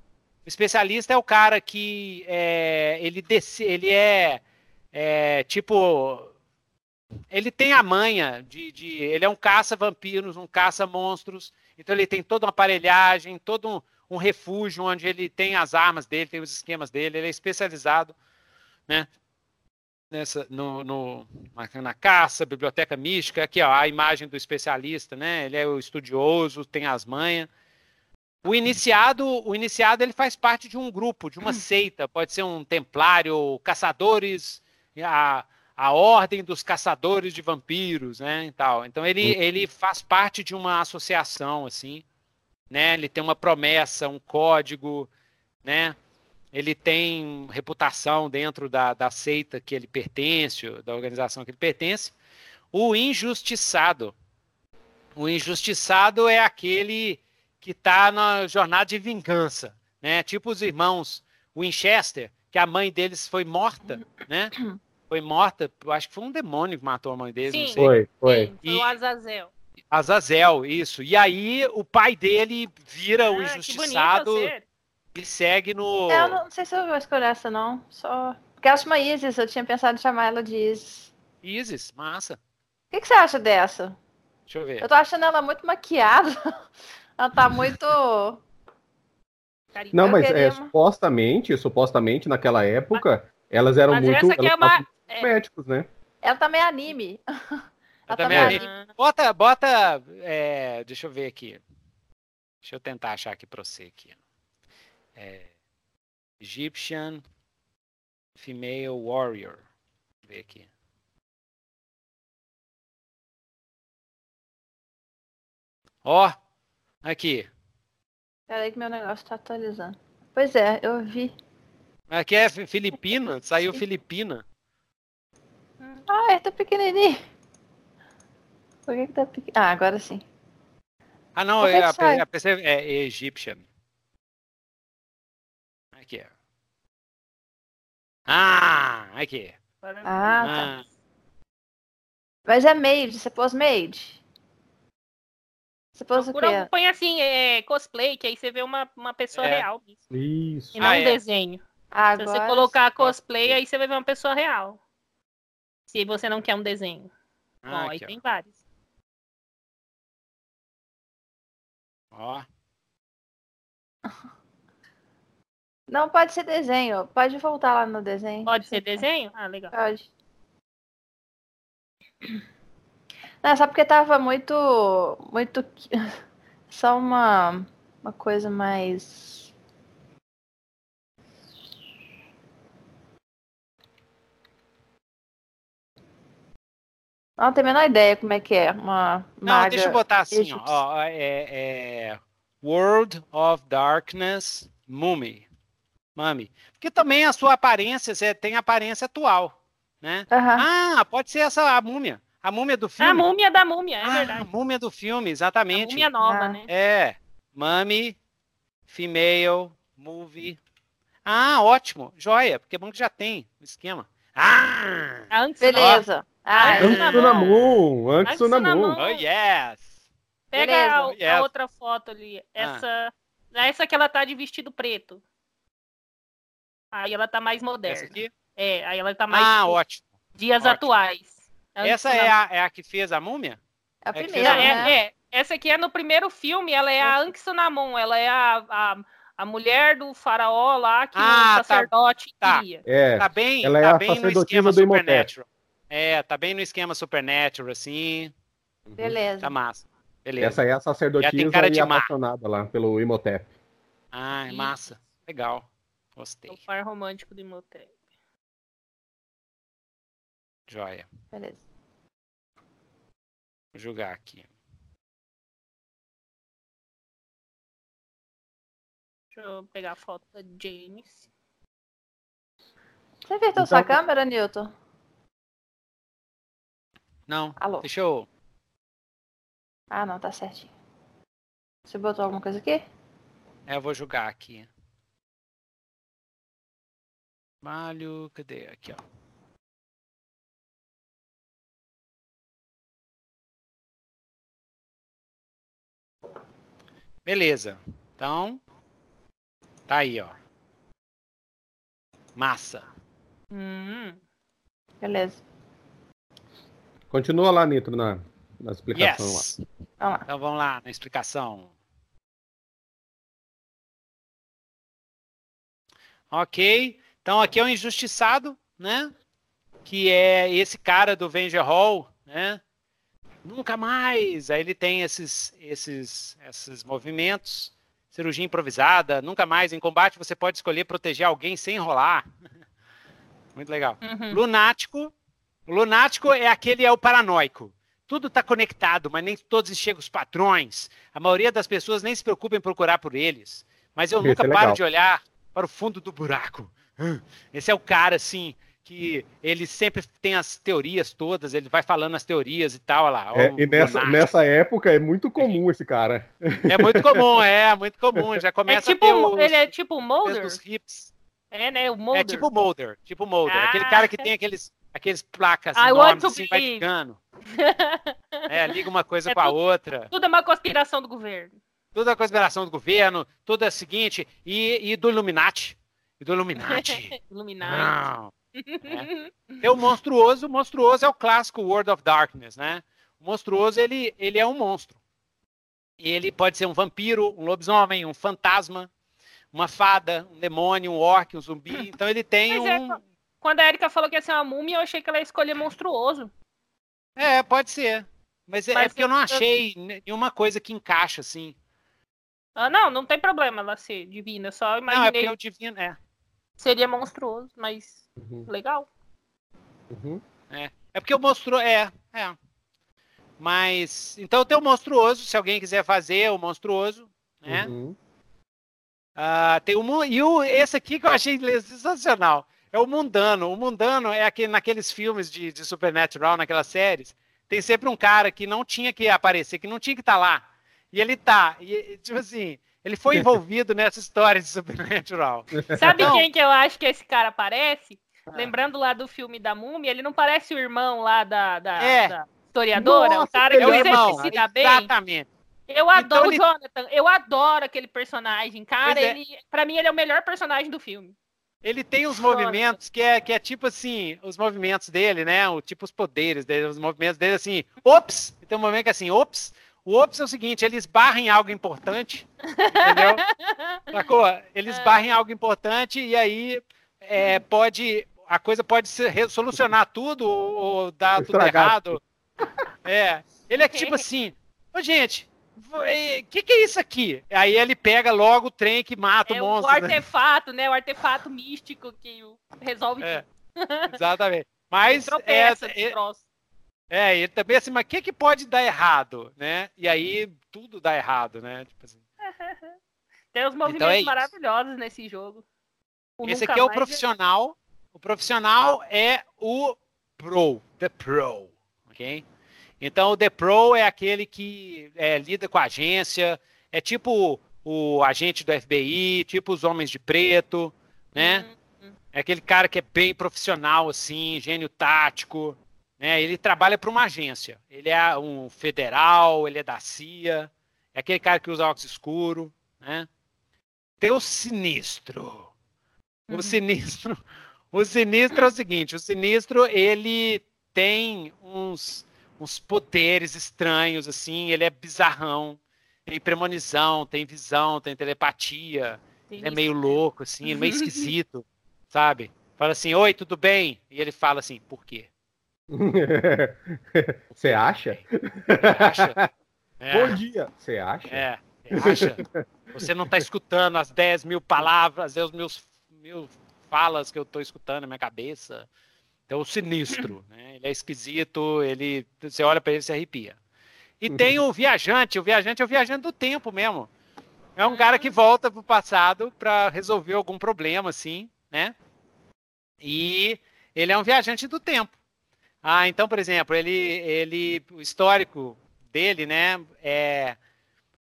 o especialista é o cara que é, ele, ele é, é tipo ele tem a manha de, de, Ele é um caça-vampiros, um caça-monstros. Então ele tem toda uma aparelhagem, todo um, um, refúgio onde ele tem as armas dele, tem os esquemas dele. Ele é especializado né, nessa, no, no na, na, caça, biblioteca mística. Aqui ó, a imagem do especialista, né? Ele é o estudioso, tem as manhas. O iniciado, o iniciado ele faz parte de um grupo, de uma seita, pode ser um templário, caçadores, a, a ordem dos caçadores de vampiros, né, e tal. Então ele, ele faz parte de uma associação, assim, né, ele tem uma promessa, um código, né, ele tem reputação dentro da, da seita que ele pertence, da organização que ele pertence. O injustiçado. O injustiçado é aquele que está na jornada de vingança, né? Tipo os irmãos Winchester, que a mãe deles foi morta, né? foi morta, acho que foi um demônio que matou a mãe dele, Sim. não sei. Foi, foi. Sim, foi o Azazel. Azazel, isso. E aí o pai dele vira ah, o injustiçado e segue no. É, eu não sei se eu vou escolher essa, não. Só. Porque ela chama Isis, eu tinha pensado em chamar ela de Isis. Isis, massa. O que, que você acha dessa? Deixa eu ver. Eu tô achando ela muito maquiada. ela tá muito. Não, mas é, supostamente, supostamente naquela época, elas eram mas muito. Essa aqui é uma, é. médicos, né? Ela também é anime. Ela também é anime. Bota, bota. É, deixa eu ver aqui. Deixa eu tentar achar aqui pra você aqui. É, Egyptian Female Warrior. Deixa eu ver aqui. Ó, aqui. Peraí que meu negócio tá atualizando. Pois é, eu vi. Aqui é Filipina, saiu Filipina. Ah, é, tá pequenininho. Por que, que tá pequenininho? Ah, agora sim. Ah, não, é, a, a PC é Egyptian. Aqui. Ah, aqui. Ah, tá. Ah. Mas é made, você pôs made? Você pôs o quê? Põe assim, é, cosplay, que aí você vê uma, uma pessoa é. real. Isso. E não ah, um é. desenho. Agora... Se você colocar cosplay, aí você vai ver uma pessoa real. Se você não quer um desenho. Ah, Bom, aí tem vários. Ó. Não pode ser desenho. Pode voltar lá no desenho. Pode ser desenho? Ah, legal. Pode. Não, só porque tava muito. Muito. Só uma. Uma coisa mais. Não tenho a menor ideia como é que é. Uma Não, deixa eu botar assim, ó. É, é, World of Darkness Mummy. Mummy. Porque também a sua aparência, você tem aparência atual, né? Uhum. Ah, pode ser essa a múmia. A múmia do filme. A múmia da múmia, é ah, verdade. A múmia do filme, exatamente. A múmia nova, ah. né? É. Mummy, female, movie. Ah, ótimo. Joia, porque é bom que já tem o esquema. Ah! Beleza. Ah, Anxunamun, Anxunamun. Oh, yes. Pega a, yes. a, outra foto ali. Ah. Essa, ah. essa que ela tá de vestido preto. Aí ela tá mais moderna. Essa aqui? É, aí ela tá mais. Ah, ótimo. Dias ótimo. atuais. Essa é a, é a que fez a múmia? É a é primeira. É, né? é, essa aqui é no primeiro filme, ela é a Anxunamun, ela é a, a, a mulher do faraó lá que ah, o tá. sacerdote tá, queria. É, tá bem, ela é tá bem no esquema Supernatural. É, tá bem no esquema Supernatural, assim. Beleza. Tá massa. Beleza. Essa é a sacerdotisa cara de e apaixonada lá pelo Imhotep. Ah, é massa. Legal. Gostei. É o par romântico do Imhotep. Joia. Beleza. Vou jogar aqui. Deixa eu pegar a foto da James. Você apertou então, sua câmera, Newton? Não. Alô? Deixa eu. Ah, não, tá certinho. Você botou alguma coisa aqui? É, eu vou jogar aqui. Malho, cadê? Aqui, ó. Beleza. Então, tá aí, ó. Massa. Hum. Beleza. Continua lá, Nitro, na, na explicação yes. lá. Então vamos lá, na explicação. Ok. Então aqui é o injustiçado, né? Que é esse cara do Venger Hall, né? Nunca mais. Aí ele tem esses, esses, esses movimentos. Cirurgia improvisada, nunca mais. Em combate você pode escolher proteger alguém sem enrolar. Muito legal. Uhum. Lunático, o lunático é aquele, é o paranoico. Tudo está conectado, mas nem todos enxergam os padrões. A maioria das pessoas nem se preocupa em procurar por eles. Mas eu Esse nunca é paro de olhar para o fundo do buraco. Esse é o cara, assim, que ele sempre tem as teorias todas, ele vai falando as teorias e tal, lá. É, e nessa, nessa época é muito comum esse cara. É muito comum, é, muito comum. Já começa é tipo, a ter os, Ele é tipo Mulder? Os hips. É, né, o Mulder. É tipo Mulder, tipo Mulder. Ah. Aquele cara que tem aqueles aqueles placas I enormes, assim, vai ligando. é, liga uma coisa é com a outra. Tudo é uma conspiração do governo. Tudo é conspiração do governo, tudo é o seguinte, e, e do Illuminati. E do Illuminati. Illuminati. Não. É. Tem o monstruoso, o monstruoso é o clássico World of Darkness, né? O monstruoso, ele, ele é um monstro. Ele pode ser um vampiro, um lobisomem, um fantasma, uma fada, um demônio, um orc, um zumbi. Então ele tem Mas é um... É, quando a Erika falou que ia ser uma múmia, eu achei que ela ia escolher monstruoso. É, pode ser. Mas, é, Mas é porque eu não achei nenhuma coisa que encaixa, assim. Ah, não, não tem problema ela ser divina. Só imaginei. Não, é porque o divino, é. Seria monstruoso, mas uhum. legal. Uhum. É. é porque o monstruoso. É, é. Mas. Então tem o monstruoso, se alguém quiser fazer o monstruoso, né? Uhum. Uh, tem o, e o, esse aqui que eu achei sensacional. É o mundano. O mundano é aquele, naqueles filmes de, de Supernatural, naquelas séries, tem sempre um cara que não tinha que aparecer, que não tinha que estar tá lá. E ele tá. E, tipo assim, ele foi envolvido nessa história de Supernatural. Sabe então, quem que eu acho que esse cara parece? Ah. Lembrando lá do filme da Múmia, ele não parece o irmão lá da, da, é. da historiadora? Nossa, o cara que o irmão, se dá bem. Exatamente. Eu então adoro então, o Jonathan, eu adoro aquele personagem. Cara, é. ele, pra mim ele é o melhor personagem do filme. Ele tem os movimentos que é, que é tipo assim, os movimentos dele, né? O tipo os poderes dele, os movimentos dele assim, ops! Tem um movimento que é assim, ops, O Ops é o seguinte, eles barrem algo importante, entendeu? Sacou? Eles é. barrem algo importante e aí é, pode a coisa pode se solucionar tudo ou, dar tudo errado. É. Ele é tipo assim, ô gente, o que, que é isso aqui? Aí ele pega logo o trem que mata é o monstro. O né? artefato, né? né? O artefato místico que resolve é, tudo. Exatamente. Mas é, é, é, ele também assim, mas o que, que pode dar errado, né? E aí tudo dá errado, né? Tipo assim. Tem uns movimentos então é maravilhosos nesse jogo. O Esse aqui é o profissional. O profissional é o pro, the pro, ok? Então o the pro é aquele que é, lida com a agência, é tipo o agente do FBI, tipo os homens de preto, né? Uhum. É aquele cara que é bem profissional, assim, gênio tático, né? Ele trabalha para uma agência. Ele é um federal, ele é da CIA, é aquele cara que usa óculos escuro, né? Tem o sinistro. O uhum. sinistro o sinistro é o seguinte, o sinistro ele tem uns, uns poderes estranhos, assim, ele é bizarrão, tem premonição, tem visão, tem telepatia, ele é meio louco, assim, é meio esquisito, sabe? Fala assim, oi, tudo bem? E ele fala assim, por quê? Você acha? acha? É. Bom dia. Você acha? É, acha? Você não está escutando as 10 mil palavras, os meus, meus falas que eu estou escutando na minha cabeça. Então, o sinistro, né? Ele é esquisito, ele, você olha para ele e se arrepia. E tem o viajante, o viajante é o viajante do tempo mesmo. É um cara que volta para o passado para resolver algum problema, assim, né? E ele é um viajante do tempo. Ah, então, por exemplo, ele, ele, o histórico dele, né, é,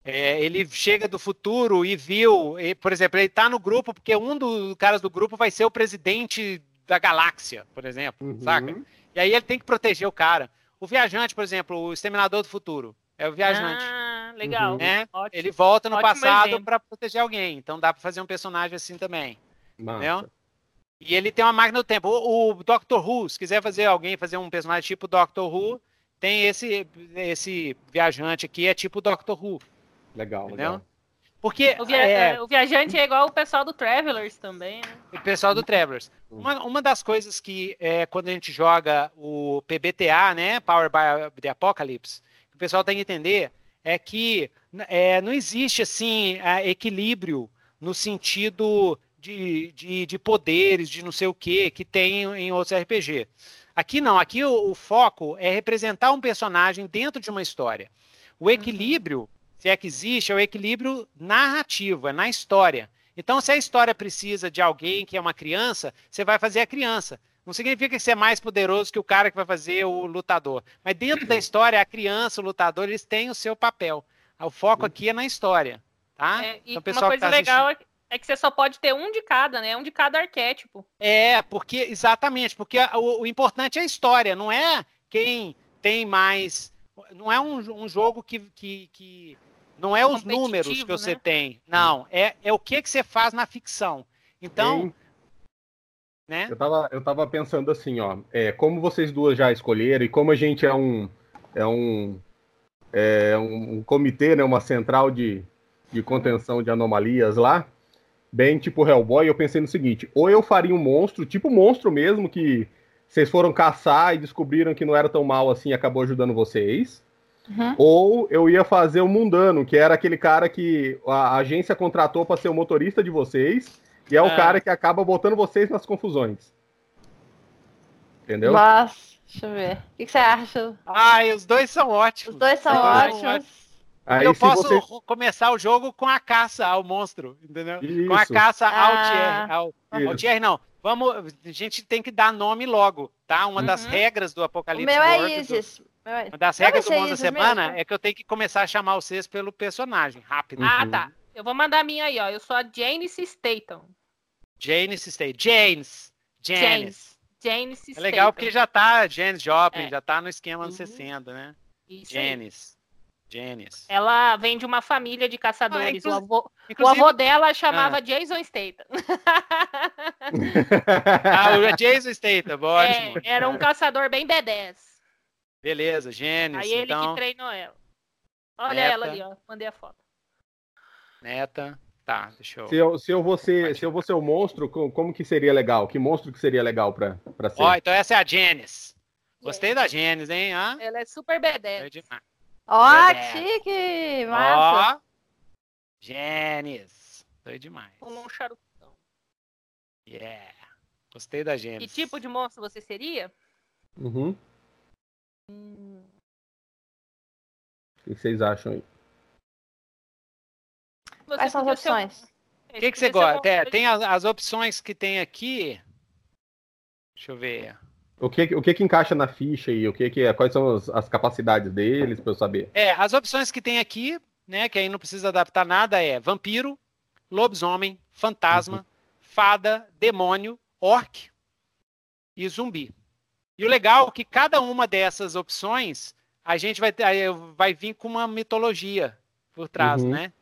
é, ele chega do futuro e viu, e, por exemplo, ele está no grupo porque um dos caras do grupo vai ser o presidente da galáxia, por exemplo, uhum. saca? E aí ele tem que proteger o cara. O viajante, por exemplo, o exterminador do futuro, é o viajante. Ah, legal. Né? Ele volta no Ótimo passado para proteger alguém. Então dá para fazer um personagem assim também. Entendeu? E ele tem uma máquina do tempo. O, o Doctor Who, se quiser fazer alguém fazer um personagem tipo Doctor Who, tem esse esse viajante aqui é tipo Doctor Who. Legal, Entendeu? legal. Porque o, via é... o, viajante é igual o pessoal do Travelers também, né? O pessoal do Travelers. Uma, uma das coisas que é, quando a gente joga o PBTA, né, Power by the Apocalypse, o pessoal tem que entender é que é, não existe assim equilíbrio no sentido de, de, de, poderes, de não sei o que, que tem em outros RPG. Aqui não, aqui o, o, foco é representar um personagem dentro de uma história. O uhum. equilíbrio se é que existe, é o equilíbrio narrativo, é na história. Então, se a história precisa de alguém que é uma criança, você vai fazer a criança. Não significa que você é mais poderoso que o cara que vai fazer o lutador. Mas dentro da história, a criança, o lutador, eles têm o seu papel. O foco aqui é na história. Tá? É, e então, uma coisa tá legal assistindo... é que você só pode ter um de cada, né? Um de cada arquétipo. É, porque, exatamente, porque o, o importante é a história, não é quem tem mais. Não é um, um jogo que, que, que não é os números que você né? tem. Não, é, é o que, que você faz na ficção. Então. Né? Eu, tava, eu tava pensando assim, ó. É, como vocês duas já escolheram, e como a gente é um. É um. É um, um comitê, né, uma central de, de contenção de anomalias lá, bem tipo Hellboy, eu pensei no seguinte: ou eu faria um monstro, tipo monstro mesmo, que vocês foram caçar e descobriram que não era tão mal assim e acabou ajudando vocês. Uhum. Ou eu ia fazer o Mundano, que era aquele cara que a agência contratou para ser o motorista de vocês, e é o é. cara que acaba botando vocês nas confusões. Entendeu? Mas, deixa eu ver. O que, você acha? Ai, os dois são ótimos. Os dois são ótimos. Aí, eu posso você... começar o jogo com a caça ao monstro, entendeu? Isso. Com a caça ao ah. Thierry. Ao, ao Thierry, não. Vamos, a gente tem que dar nome logo, tá? Uma uhum. das regras do Apocalipse. O meu é Isis. Do... Uma das regras do Mundo da Semana mesmo. é que eu tenho que começar a chamar vocês pelo personagem, rápido. Ah, uhum. tá. Eu vou mandar a minha aí, ó. Eu sou a Janice Statham. Janice Statham. James. James. Janice É legal porque já tá Janis Joplin, é. já tá no esquema uhum. 60, né? Isso Janice. Janice. Ela vem de uma família de caçadores. Ah, o, avô, o avô dela chamava ah. Jason Statham. ah, o Jason Statham, ótimo. É, era um caçador bem B10. Beleza, Gênesis. Aí ele então... que treinou ela. Olha Neta. ela ali, ó. Mandei a foto. Neta. Tá, deixa eu. Se eu, se eu, vou, ser, se eu vou ser o monstro, como que seria legal? Que monstro que seria legal pra, pra ser? Ó, então essa é a Janice. Gostei da Janice, hein? Ah? Ela é super B10. Ó, oh, chique! Massa! Ó, Janice. Foi demais. Um charutão. Yeah. Gostei da Janice. Que tipo de monstro você seria? Uhum. O que vocês acham aí? Quais são as opções? O que, que você gosta? É, tem as, as, opções que tem aqui. Deixa eu ver. O que, o que, que encaixa na ficha e o que, que é, quais são as, as capacidades deles para eu saber? É, as opções que tem aqui, né, que aí não precisa adaptar nada é vampiro, lobisomem, fantasma, uhum. fada, demônio, orc e zumbi. E o legal é que cada uma dessas opções a gente vai, vai vir com uma mitologia por trás, uhum. né?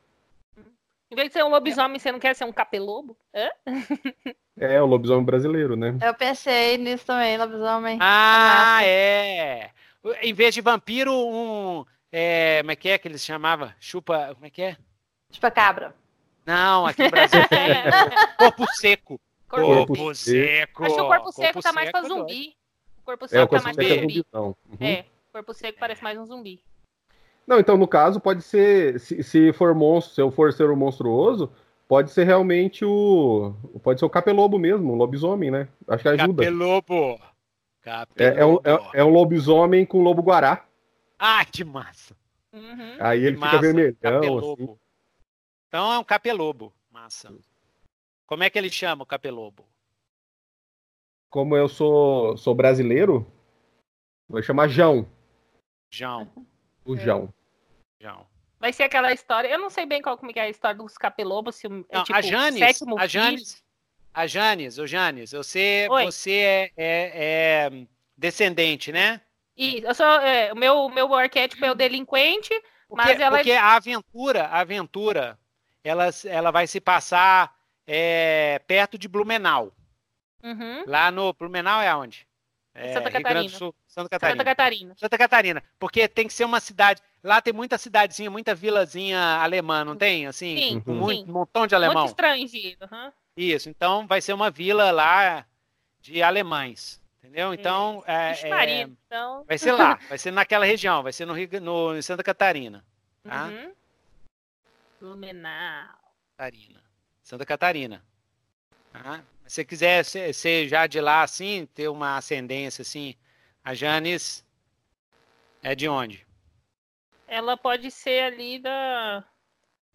Em vez de ser um lobisomem, você não quer ser um capelobo? Hã? É, o lobisomem brasileiro, né? Eu pensei nisso também, lobisomem. Ah, é. Em vez de vampiro, um. É, como é que é que eles chamavam? Chupa. Como é que é? Chupa cabra. Não, aqui no Brasil tem. corpo seco. Corpo, corpo seco. Acho que o corpo seco corpo tá mais pra é zumbi. O corpo seco é, o corpo tá mais pra zumbi. É, uhum. é, o corpo seco parece mais um zumbi. Não, então no caso pode ser, se, se for monstro, se eu for ser o um monstruoso, pode ser realmente o. Pode ser o capelobo mesmo, o lobisomem, né? Acho que ajuda. Capelobo! capelobo. É, é, um, é, é um lobisomem com lobo guará. Ah, que massa! Uhum. Aí ele fica vermelhão. Assim. Então é um capelobo. Massa. Como é que ele chama o capelobo? Como eu sou, sou brasileiro, vou chamar João. João. O João. Vai ser aquela história. Eu não sei bem qual como é a história dos capelobos. Se é, não, tipo, a Janes, a Janes, a Janes, o Janes, você, você é, é, é, descendente, né? E eu sou, é, o meu, meu arquétipo é o delinquente, porque, mas ela porque a aventura, a aventura, ela, ela vai se passar é, perto de Blumenau. Uhum. Lá no Blumenau é aonde? É, Santa Catarina. Sul, Santa Catarina. Santa Catarina. Santa Catarina. Porque tem que ser uma cidade. Lá tem muita cidadezinha, muita vilazinha alemã, não tem? Assim, sim, com muito, sim. um montão de alemão. Muito estrangeiro. Uhum. Isso. Então vai ser uma vila lá de alemães. Entendeu? Então, é, é, então... vai ser lá, vai ser naquela região, vai ser no, Rio, no em Santa Catarina. Tá? Uhum. Blumenau. Catarina. Santa Catarina. Tá? Se você quiser ser, ser, já de lá assim, ter uma ascendência assim, a Janis é de onde? Ela pode ser ali da.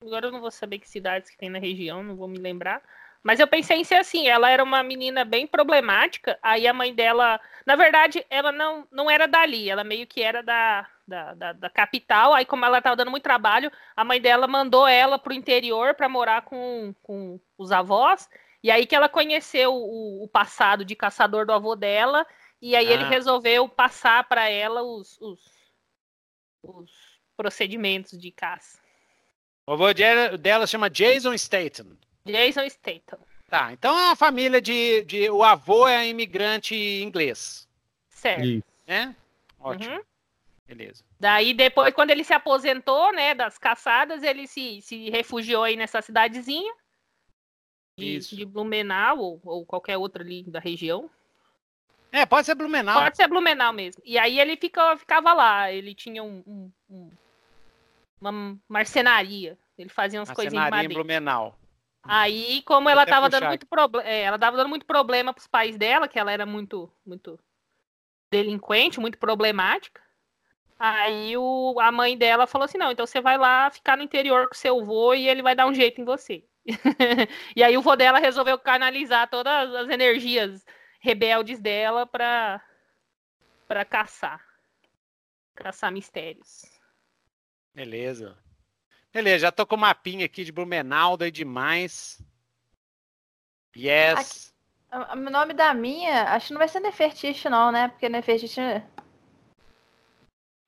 Agora eu não vou saber que cidades que tem na região, não vou me lembrar. Mas eu pensei em ser assim, ela era uma menina bem problemática, aí a mãe dela, na verdade, ela não, não era dali, ela meio que era da, da, da, da capital, aí como ela estava dando muito trabalho, a mãe dela mandou ela para o interior para morar com, com os avós, e aí que ela conheceu o, o passado de caçador do avô dela, e aí ah. ele resolveu passar para ela os, os, os, procedimentos de caça. O avô dela chama Jason Statham. Jason Statham. Tá, então é uma família de, de. O avô é imigrante inglês. Certo. Isso. Né? Ótimo. Uhum. Beleza. Daí, depois, quando ele se aposentou, né, das caçadas, ele se, se refugiou aí nessa cidadezinha de, de Blumenau ou, ou qualquer outra ali da região. É, pode ser Blumenau. Pode ser Blumenau mesmo. E aí ele fica, ficava lá, ele tinha um, um, um uma marcenaria. Ele fazia umas coisinhas de madeira. em Blumenau. Aí, como ela estava dando muito problema, é, ela dava dando muito problema pros pais dela, que ela era muito, muito delinquente, muito problemática. Aí o, a mãe dela falou assim: não, então você vai lá ficar no interior com seu avô e ele vai dar um jeito em você. e aí o vô dela resolveu canalizar todas as energias rebeldes dela para para caçar. Caçar mistérios. Beleza. Beleza, já tô com o mapinha aqui de Blumenau, daí demais. Yes. O nome da minha, acho que não vai ser Nefertiti não, né? Porque Nefertiti...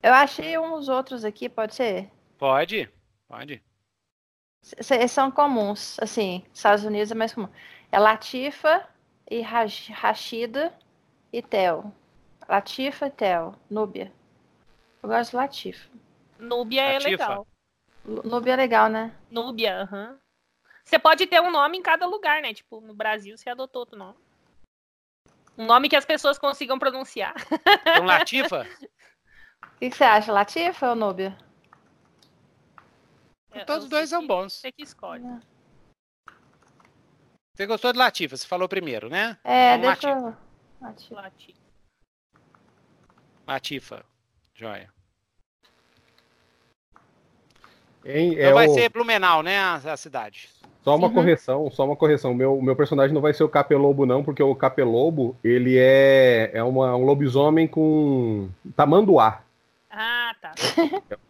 Eu achei uns outros aqui, pode ser? Pode, pode. São comuns, assim, Estados Unidos é mais comum. É Latifa e Rashida e Tel. Latifa e Tel, Núbia. Eu gosto de Latifa. Núbia é legal. Núbia é legal, né? Núbia, aham. Uhum. Você pode ter um nome em cada lugar, né? Tipo, no Brasil você adotou outro nome. Um nome que as pessoas consigam pronunciar. Um Latifa? O que, você acha, Latifa ou Núbia? Todos os dois são bons. Você que escolhe. Você gostou de Latifa? Você falou primeiro, né? É, então, deixa eu... Latifa. Latifa. Joia. Hein, então é vai o... ser Blumenau, né? A, a cidade. Só uma uhum. correção, só uma correção. Meu, meu personagem não vai ser o Capelobo, não, porque o Capelobo, ele é, é uma, um lobisomem com tamanduá. Ah, tá.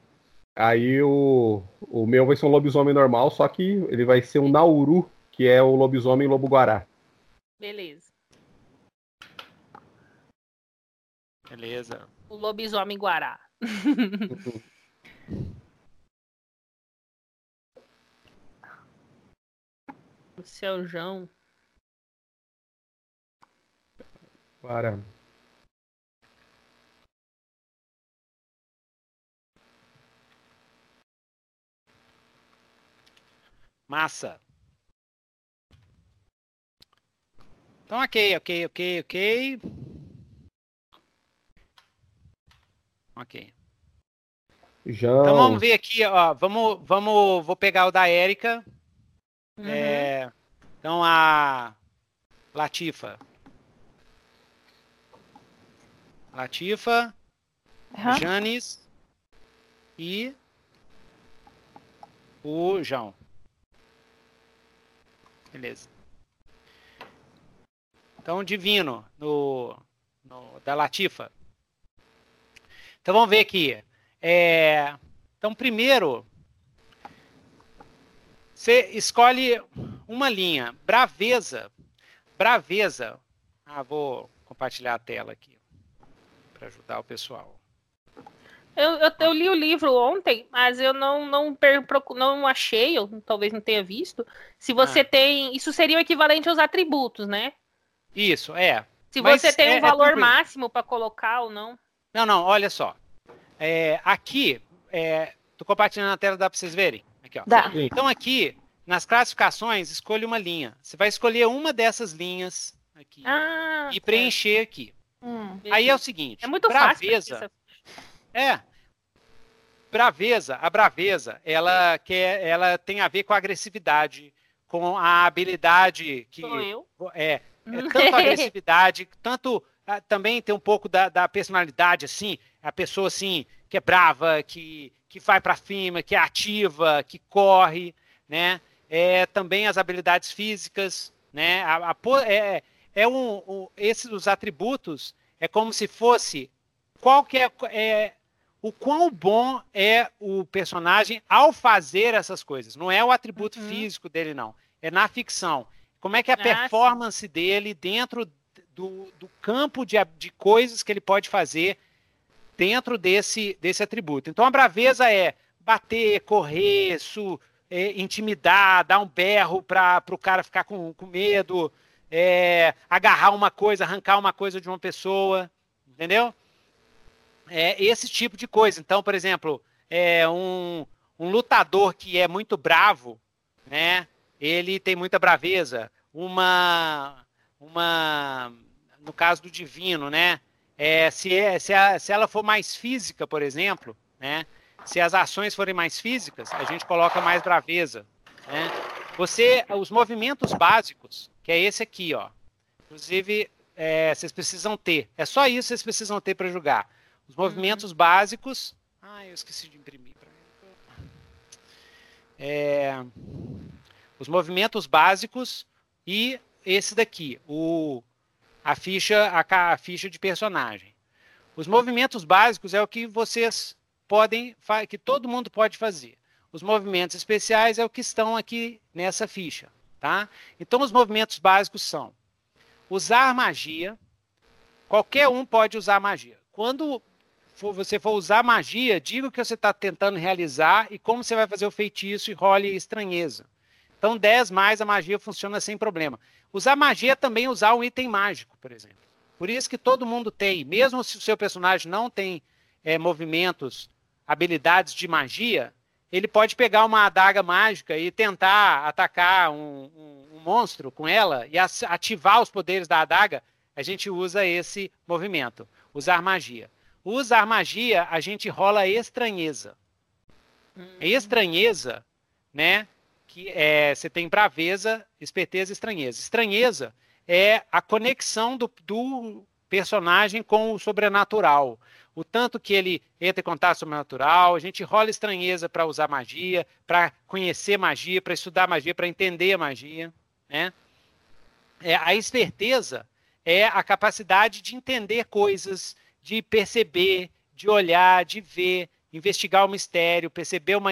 Aí o, o meu vai ser um lobisomem normal, só que ele vai ser um Nauru, que é o lobisomem lobo-guará. Beleza. Beleza. O lobisomem guará. O seu João. Para. Massa. Então, ok, ok, ok, ok. Ok. João. Então vamos ver aqui, ó. Vamos, vamos, vou pegar o da Érica. Uhum. É, então a Latifa. Latifa, uhum. Janis e o João. Beleza. Então, divino no, no da Latifa. Então vamos ver aqui. É, então, primeiro, você escolhe uma linha. Braveza. Braveza. Ah, vou compartilhar a tela aqui para ajudar o pessoal. Eu, eu, eu, li o livro ontem, mas eu não não, não achei, eu talvez não tenha visto. Se você ah. tem. Isso seria o equivalente aos atributos, né? Isso, é. Se mas você tem é, um é valor é máximo para colocar ou não. Não, não, olha só. É, aqui, é, tô compartilhando a tela, dá para vocês verem? Aqui, ó. Dá. Então aqui, nas classificações, escolha uma linha. Você vai escolher uma dessas linhas aqui ah, e preencher aqui. Hum, Aí é o seguinte, é muito. Fácil é. Braveza, a braveza, ela quer, ela tem a ver com a agressividade, com a habilidade que Sou eu. é, é tanto agressividade, tanto ah, também tem um pouco da, da personalidade assim, a pessoa assim que é brava, que que vai para cima, que é ativa, que corre, né? É, também as habilidades físicas, né? A, a, é, é um, um, esses os atributos é como se fosse qual que é, é o quão bom é o personagem ao fazer essas coisas. Não é o atributo uhum. físico dele, não. É na ficção. Como é que é a ah, performance dele dentro do, do campo de, de coisas que ele pode fazer dentro desse, desse atributo. Então a braveza é bater, correr, su, é, intimidar, dar um berro para o cara ficar com, com medo, é, agarrar uma coisa, arrancar uma coisa de uma pessoa, entendeu? É esse tipo de coisa. Então, por exemplo, é um, um lutador que é muito bravo, né? Ele tem muita braveza. Uma, uma, no caso do divino, né? É, se, é, se, a, se ela for mais física, por exemplo, né? Se as ações forem mais físicas, a gente coloca mais braveza. Né? Você, os movimentos básicos, que é esse aqui, ó. Inclusive, é, vocês precisam ter. É só isso que vocês precisam ter para jogar. Os movimentos uhum. básicos. Ah, eu esqueci de imprimir. É, os movimentos básicos e esse daqui, o a ficha, a, a ficha de personagem. Os movimentos básicos é o que vocês podem, que todo mundo pode fazer. Os movimentos especiais é o que estão aqui nessa ficha, tá? Então os movimentos básicos são usar magia. Qualquer um pode usar magia. Quando for, você for usar magia, diga o que você está tentando realizar e como você vai fazer o feitiço e role estranheza. Então 10 mais a magia funciona sem problema. Usar magia é também usar um item mágico, por exemplo. Por isso que todo mundo tem, mesmo se o seu personagem não tem é, movimentos habilidades de magia, ele pode pegar uma adaga mágica e tentar atacar um, um, um monstro com ela e ativar os poderes da adaga. A gente usa esse movimento, usar magia. Usar magia, a gente rola estranheza. Hum. Estranheza, né? Que é, você tem braveza, esperteza e estranheza. Estranheza é a conexão do, do personagem com o sobrenatural o tanto que ele entra em contato sobrenatural, a gente rola estranheza para usar magia, para conhecer magia, para estudar magia, para entender a magia. Né? É, a esperteza é a capacidade de entender coisas, de perceber, de olhar, de ver, investigar o mistério, perceber uma,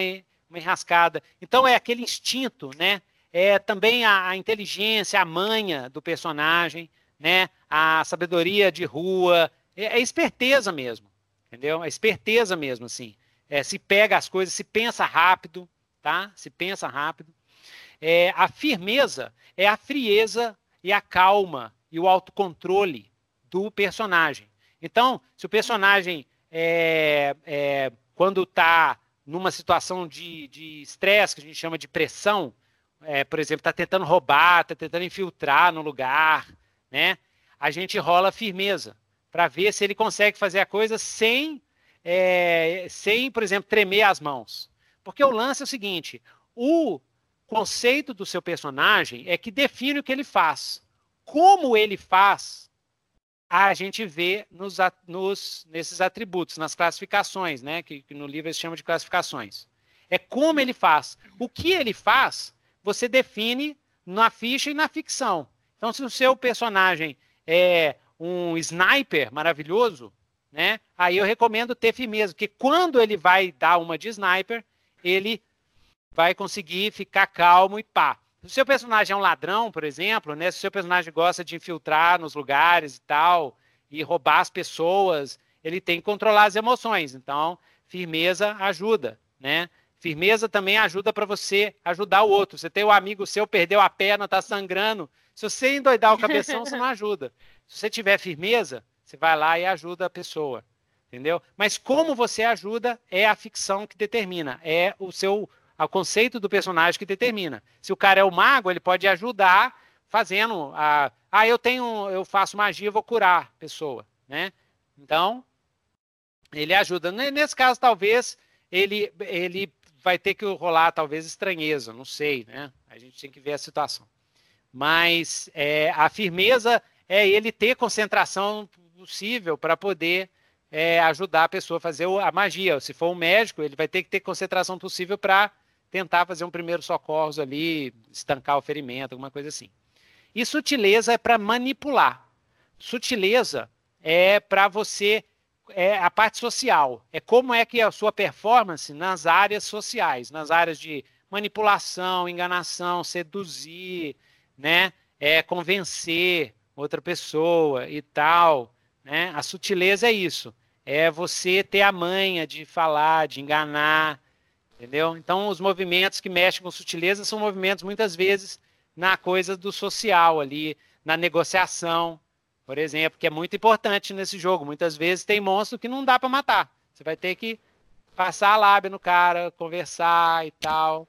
uma enrascada. Então é aquele instinto, né? É também a, a inteligência, a manha do personagem, né? A sabedoria de rua, é, é esperteza mesmo entendeu? A esperteza mesmo, assim. É, se pega as coisas, se pensa rápido, tá? Se pensa rápido. É, a firmeza é a frieza e a calma e o autocontrole do personagem. Então, se o personagem, é, é, quando está numa situação de estresse, que a gente chama de pressão, é, por exemplo, está tentando roubar, está tentando infiltrar no lugar, né? A gente rola firmeza para ver se ele consegue fazer a coisa sem, é, sem, por exemplo, tremer as mãos. Porque o lance é o seguinte: o conceito do seu personagem é que define o que ele faz. Como ele faz, a gente vê nos, nos, nesses atributos, nas classificações, né? Que, que no livro eles chamam de classificações. É como ele faz. O que ele faz, você define na ficha e na ficção. Então, se o seu personagem é um sniper maravilhoso, né? Aí eu recomendo ter firmeza, porque quando ele vai dar uma de sniper, ele vai conseguir ficar calmo e pá. Se o seu personagem é um ladrão, por exemplo, né? Se o seu personagem gosta de infiltrar nos lugares e tal, e roubar as pessoas, ele tem que controlar as emoções. Então, firmeza ajuda, né? Firmeza também ajuda para você ajudar o outro. Você tem um amigo seu, perdeu a perna, tá sangrando. Se você endoidar o cabeção, você não ajuda. Se você tiver firmeza, você vai lá e ajuda a pessoa. Entendeu? Mas como você ajuda é a ficção que determina, é o seu o conceito do personagem que determina. Se o cara é o mago, ele pode ajudar fazendo a ah, eu tenho eu faço magia, vou curar a pessoa, né? Então, ele ajuda. Nesse caso talvez ele ele vai ter que rolar talvez estranheza, não sei, né? A gente tem que ver a situação. Mas é, a firmeza é ele ter concentração possível para poder é, ajudar a pessoa a fazer a magia. Se for um médico, ele vai ter que ter concentração possível para tentar fazer um primeiro socorro ali, estancar o ferimento, alguma coisa assim. E sutileza é para manipular. Sutileza é para você é a parte social. É como é que é a sua performance nas áreas sociais, nas áreas de manipulação, enganação, seduzir, né? É convencer, outra pessoa e tal, né? A sutileza é isso, é você ter a manha de falar, de enganar, entendeu? Então, os movimentos que mexem com sutileza são movimentos muitas vezes na coisa do social ali, na negociação, por exemplo, que é muito importante nesse jogo. Muitas vezes tem monstro que não dá para matar. Você vai ter que passar a lábia no cara, conversar e tal.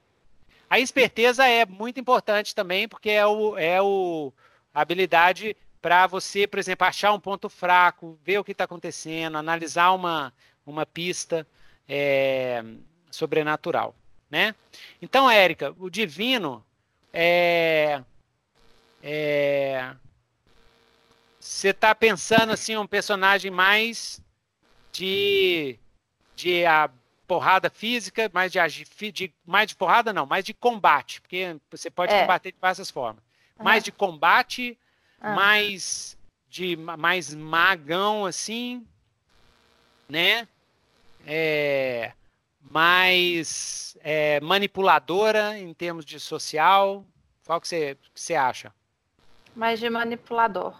A esperteza é muito importante também, porque é o, é o, habilidade para você, por exemplo, achar um ponto fraco, ver o que está acontecendo, analisar uma, uma pista é, sobrenatural, né? Então, Érica, o divino é, é você está pensando assim um personagem mais de de a porrada física, mais de, de mais de porrada não, mais de combate, porque você pode é. combater de várias formas mais de combate, ah. mais de mais magão assim, né? É, mais é, manipuladora em termos de social. Qual que você, que você acha? Mais de manipulador.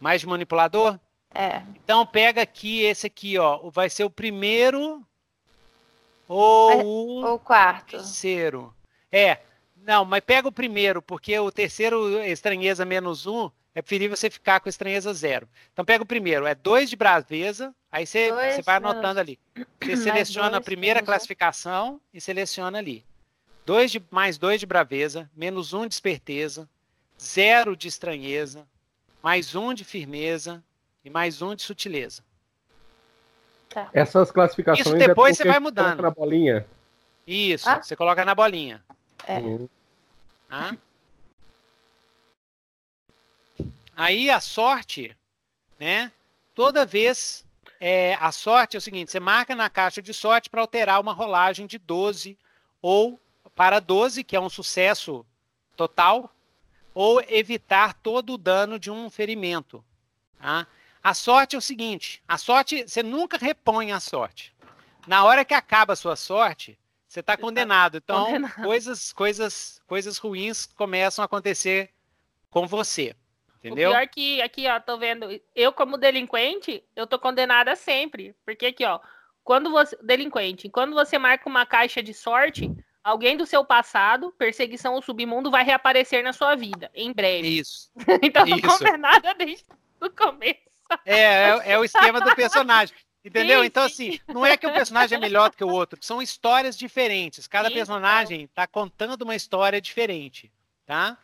Mais de manipulador? É. Então pega aqui esse aqui, ó. Vai ser o primeiro ou o quarto. terceiro. É, não, mas pega o primeiro, porque o terceiro, estranheza menos um, é preferível você ficar com estranheza zero. Então pega o primeiro, é dois de braveza, aí você, você vai anotando ali. Você seleciona dois, a primeira classificação e seleciona ali. Dois de, mais dois de braveza, menos um de esperteza, zero de estranheza, mais um de firmeza e mais um de sutileza. Tá. Essas classificações Isso é depois é você vai mudando. Na bolinha. Isso, ah? você coloca na bolinha. É. Uhum. Ah? Aí a sorte, né? Toda vez é, a sorte é o seguinte: você marca na caixa de sorte para alterar uma rolagem de 12 ou para 12, que é um sucesso total, ou evitar todo o dano de um ferimento. Tá? A sorte é o seguinte: a sorte, você nunca repõe a sorte. Na hora que acaba a sua sorte, você está condenado. Então, condenado. coisas, coisas, coisas ruins começam a acontecer com você. Entendeu? O pior que aqui, ó, tô vendo, eu como delinquente, eu tô condenada sempre. Porque aqui, ó, quando você. Delinquente, quando você marca uma caixa de sorte, alguém do seu passado, perseguição ou submundo, vai reaparecer na sua vida, em breve. Isso. então eu tô condenada desde o começo. É, é, é, o esquema do personagem. Entendeu? Sim, então, sim. assim, não é que o personagem é melhor do que o outro, são histórias diferentes. Cada personagem está contando uma história diferente, tá?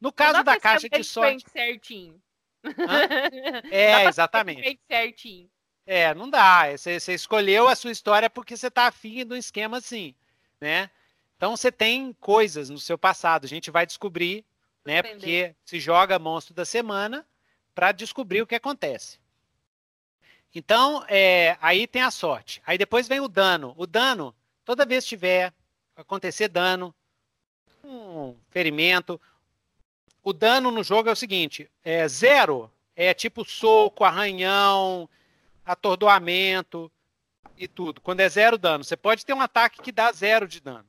No caso da caixa de sorte. certinho. É, exatamente. certinho. É, não dá. Você, você escolheu a sua história porque você está afim de um esquema assim, né? Então você tem coisas no seu passado. A gente vai descobrir, né? Porque se joga monstro da semana para descobrir o que acontece. Então, é, aí tem a sorte. Aí depois vem o dano. O dano, toda vez que tiver acontecer dano, um ferimento, o dano no jogo é o seguinte: é zero é tipo soco, arranhão, atordoamento e tudo. Quando é zero dano, você pode ter um ataque que dá zero de dano.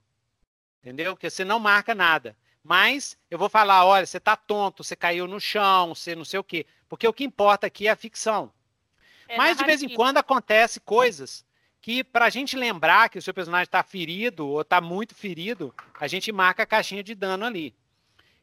Entendeu? Porque você não marca nada. Mas eu vou falar, olha, você tá tonto, você caiu no chão, você não sei o quê. Porque o que importa aqui é a ficção. É Mas de vez em quando acontece coisas que para a gente lembrar que o seu personagem está ferido ou está muito ferido, a gente marca a caixinha de dano ali.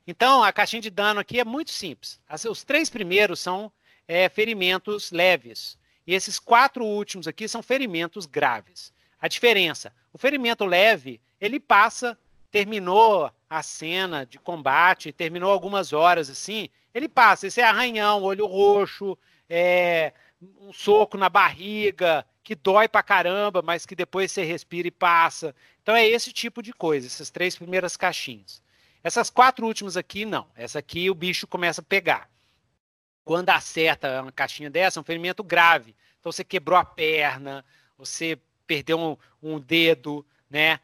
Então, a caixinha de dano aqui é muito simples. Os três primeiros são é, ferimentos leves. E esses quatro últimos aqui são ferimentos graves. A diferença, o ferimento leve, ele passa, terminou a cena de combate, terminou algumas horas assim, ele passa. Esse é arranhão, olho roxo, é, um soco na barriga, que dói pra caramba, mas que depois você respira e passa. Então é esse tipo de coisa, essas três primeiras caixinhas. Essas quatro últimas aqui, não. Essa aqui o bicho começa a pegar. Quando acerta uma caixinha dessa, é um ferimento grave. Então você quebrou a perna, você perdeu um, um dedo, né?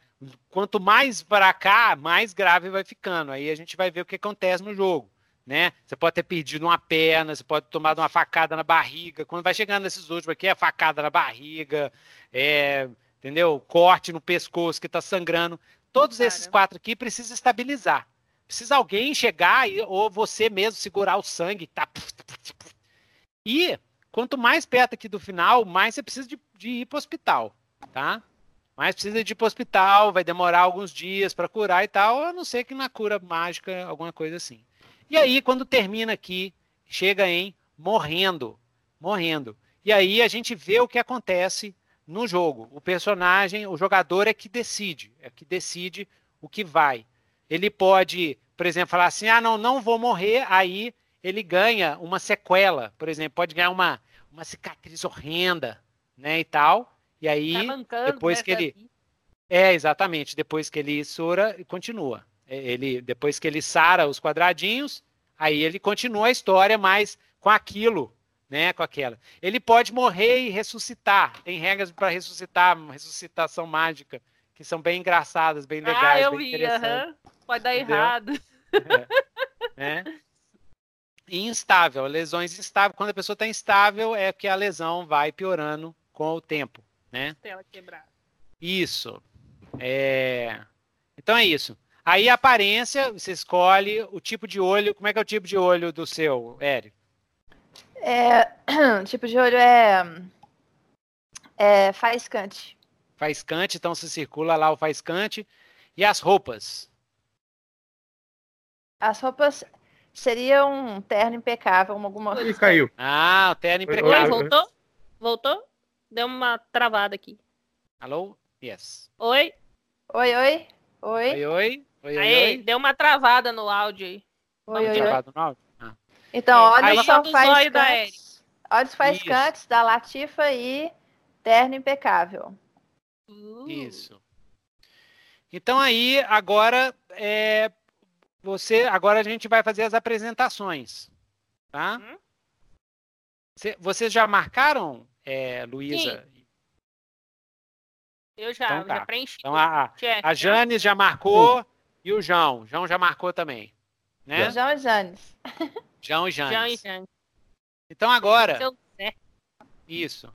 Quanto mais para cá, mais grave vai ficando. Aí a gente vai ver o que acontece no jogo. Né? Você pode ter perdido uma perna, você pode ter tomado uma facada na barriga. Quando vai chegando nesses últimos aqui, é facada na barriga, é, entendeu? Corte no pescoço que está sangrando. Todos esses quatro aqui precisam estabilizar. Precisa alguém chegar e, ou você mesmo segurar o sangue. Tá... E quanto mais perto aqui do final, mais você precisa de, de ir para o hospital, tá? Mais precisa de ir para o hospital, vai demorar alguns dias para curar e tal, a não ser que na cura mágica, alguma coisa assim. E aí, quando termina aqui, chega em morrendo, morrendo. E aí a gente vê o que acontece no jogo. O personagem, o jogador é que decide, é que decide o que vai. Ele pode, por exemplo, falar assim: ah, não, não vou morrer, aí ele ganha uma sequela, por exemplo, pode ganhar uma, uma cicatriz horrenda, né, e tal. E aí, tá depois que ele. É, exatamente, depois que ele sura, continua. É, ele, depois que ele sara os quadradinhos, aí ele continua a história, mas com aquilo né, com aquela. Ele pode morrer e ressuscitar. Tem regras para ressuscitar, ressuscitação mágica, que são bem engraçadas, bem legais. Ah, eu vi, uhum. pode dar Entendeu? errado. É. é. E instável, lesões instáveis. Quando a pessoa está instável, é que a lesão vai piorando com o tempo, né? Tela quebrada. Isso. É... Então é isso. Aí a aparência, você escolhe o tipo de olho. Como é que é o tipo de olho do seu, Érico? É, tipo de olho é, é faiscante. Faiscante, então se circula lá o faiscante. E as roupas? As roupas seria um terno impecável, alguma coisa. caiu. Ah, o terno impecável. Oi, voltou? Voltou? Deu uma travada aqui. Alô? Yes. Oi? Oi, oi. Oi. Oi, oi. oi, aí, oi. deu uma travada no áudio aí. Oi, oi, travada no áudio? Então, olha aí, só faz da Olhos faiscantes da Latifa e terno impecável. Uh. Isso. Então aí, agora é, você, agora a gente vai fazer as apresentações, tá? Hum? vocês já marcaram, é, Luísa? Eu já, então, tá. já preenchi. Então a, a Janes já marcou e o João. João já marcou também. Né? João e Janes. João e Janes. João e Janes. Então agora. Isso.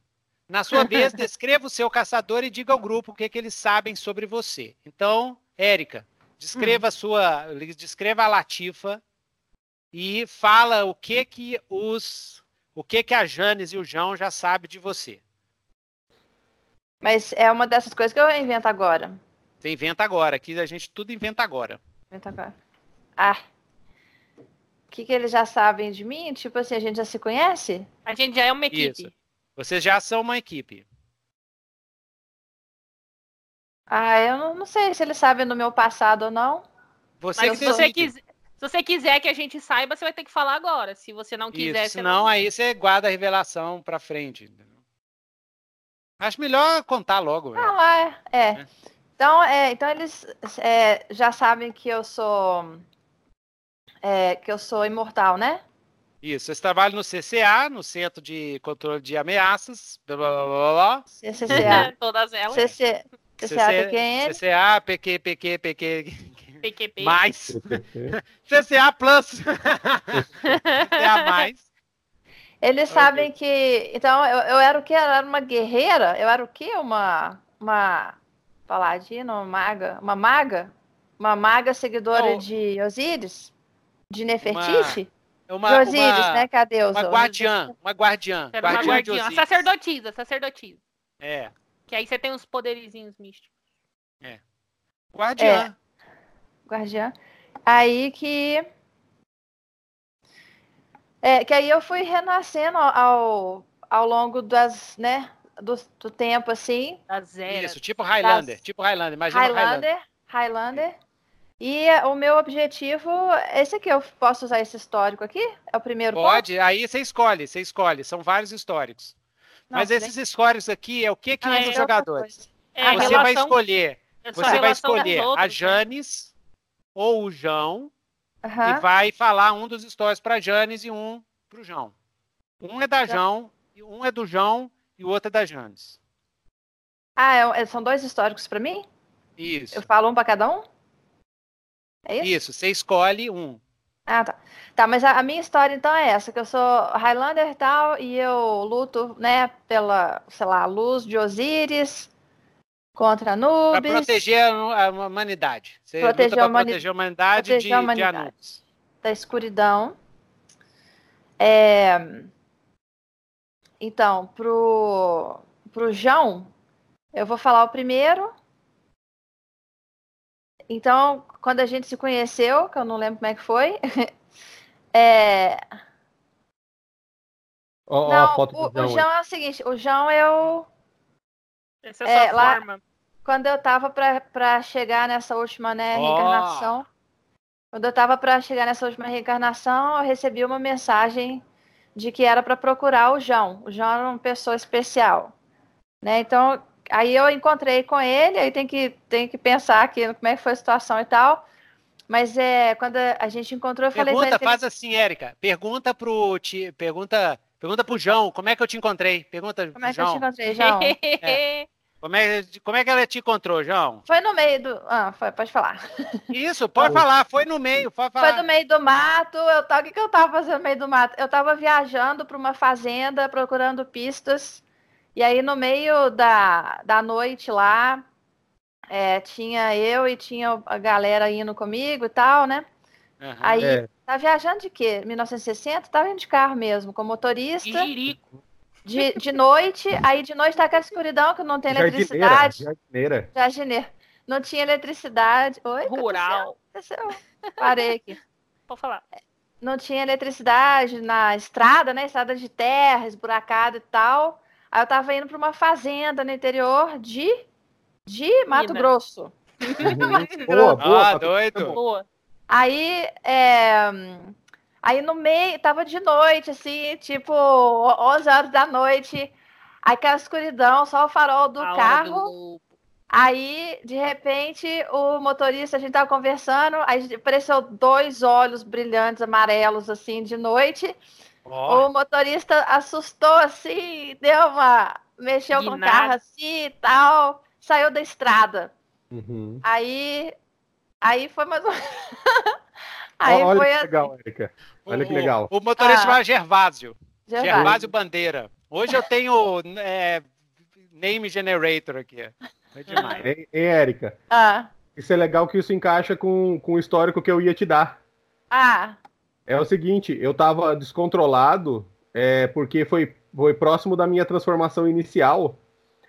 Na sua vez, descreva o seu caçador e diga ao grupo o que, que eles sabem sobre você. Então, Érica, descreva hum. a sua. Descreva a Latifa e fala o que que os. O que que a Janes e o João já sabem de você. Mas é uma dessas coisas que eu invento agora. Você inventa agora. Aqui a gente tudo inventa agora. Inventa agora. Ah. O que, que eles já sabem de mim? Tipo assim, a gente já se conhece? A gente já é uma equipe. Isso. Vocês já são uma equipe. Ah, eu não, não sei se eles sabem do meu passado ou não. Você Mas se você, quiser, se você quiser que a gente saiba, você vai ter que falar agora. Se você não quiser. Isso, senão não... aí você guarda a revelação pra frente. Acho melhor contar logo. Ah, lá, é. é. é. Então, é, então eles é, já sabem que eu sou é, que eu sou imortal, né? Isso, vocês trabalham no CCA, no Centro de Controle de Ameaças, blá blá blá blá. CCA. Todas elas. CC, CCA, PQN. CCA, PQ, PQ, PQ. PQP. Mais. CCA Plus. CCA mais. Eles okay. sabem que. Então, eu, eu era o quê? Eu era uma guerreira? Eu era o quê? Uma. Uma. Paladina, uma maga? Uma maga? Uma maga seguidora oh. de Osíris? De Nefertiti? Uma, uma, Osíris, uma, né? Que é a deusa. Uma guardiã. Uma guardiã. Era guardiã uma guardiã. Sacerdotisa, sacerdotisa. É. Que aí você tem uns poderizinhos místicos. É. Guardiã. É. Guardiã. Aí que é, que aí eu fui renascendo ao, ao longo das, né, do, do tempo, assim. Das Isso, tipo Highlander, das... tipo Highlander, imagina Highlander. Highlander. Highlander. E o meu objetivo, esse aqui, eu posso usar esse histórico aqui? É o primeiro Pode, ponto? aí você escolhe, você escolhe, são vários históricos. Não, Mas esses históricos aqui é o que que ah, é, os jogadores. É, você relação... vai escolher, você vai escolher a né? Janes ou o João Uhum. E vai falar um dos stories para Janes e um para o João. Um é da João, um é do João e o outro é da Janes. Ah, é, é são dois históricos para mim? Isso. Eu falo um para cada um? É isso? Isso, você escolhe um. Ah, tá. Tá, mas a, a, minha história então é essa, que eu sou Highlander e tal, e eu luto, né, pela, sei lá, luz de Osíris, contra Anubis. Para proteger a, humanidade. Você proteger, a, humani proteger a humanidade proteger de, a humanidade de Anubis. Da escuridão. É... Então, pro, pro João, eu vou falar o primeiro. Então, quando a gente se conheceu, que eu não lembro como é que foi, é... Oh, não, oh, o, o João é o seguinte, o João o essa é, é lá, forma. Quando eu tava pra, pra chegar nessa última né, reencarnação, oh. quando eu tava pra chegar nessa última reencarnação, eu recebi uma mensagem de que era para procurar o João. O João era uma pessoa especial. Né? Então, aí eu encontrei com ele, aí tem que, tem que pensar aqui como é que foi a situação e tal. Mas é, quando a gente encontrou, eu pergunta, falei... Pergunta, faz assim, Érica. Pergunta pro... Te, pergunta, pergunta pro João, como é que eu te encontrei? Pergunta Como é que eu te encontrei, João? é. Como é, como é que ela te encontrou, João? Foi no meio do. Ah, foi, pode falar. Isso, pode falar, foi no meio, pode falar. Foi no meio do mato. Eu tava, o que, que eu tava fazendo no meio do mato? Eu tava viajando para uma fazenda procurando pistas. E aí, no meio da, da noite lá, é, tinha eu e tinha a galera indo comigo e tal, né? Uhum, aí, é. tá viajando de quê? 1960? Tava indo de carro mesmo, com motorista. Irico de, de noite, aí de noite tá aquela escuridão que não tem eletricidade. Jardineira. Jardineira. Não tinha eletricidade. Oi? Rural. Aconteceu? Parei aqui. Pode falar. não tinha eletricidade na estrada, né? Estrada de terra, esburacada e tal. Aí eu tava indo para uma fazenda no interior de, de Mato Minas. Grosso. Uhum. boa, boa, ah, doido. Boa. Aí, é, aí no meio, tava de noite, assim, tipo 11 horas da noite, aquela escuridão, só o farol do a carro. Aí, de repente, o motorista, a gente tava conversando, aí apareceu dois olhos brilhantes, amarelos, assim, de noite. Oh. O motorista assustou, assim, deu uma... mexeu de com o carro, assim, e tal, saiu da estrada. Uhum. Aí, aí foi mais um... aí Olha foi que assim. legal, Erika. Olha que legal. O, o motorista ah. chama Gervásio. Gervásio. Gervásio Bandeira. Hoje eu tenho é, name generator aqui. É demais. Ei, Érica. Ah. Isso é legal que isso encaixa com, com o histórico que eu ia te dar. Ah. É o seguinte, eu tava descontrolado é, porque foi, foi próximo da minha transformação inicial.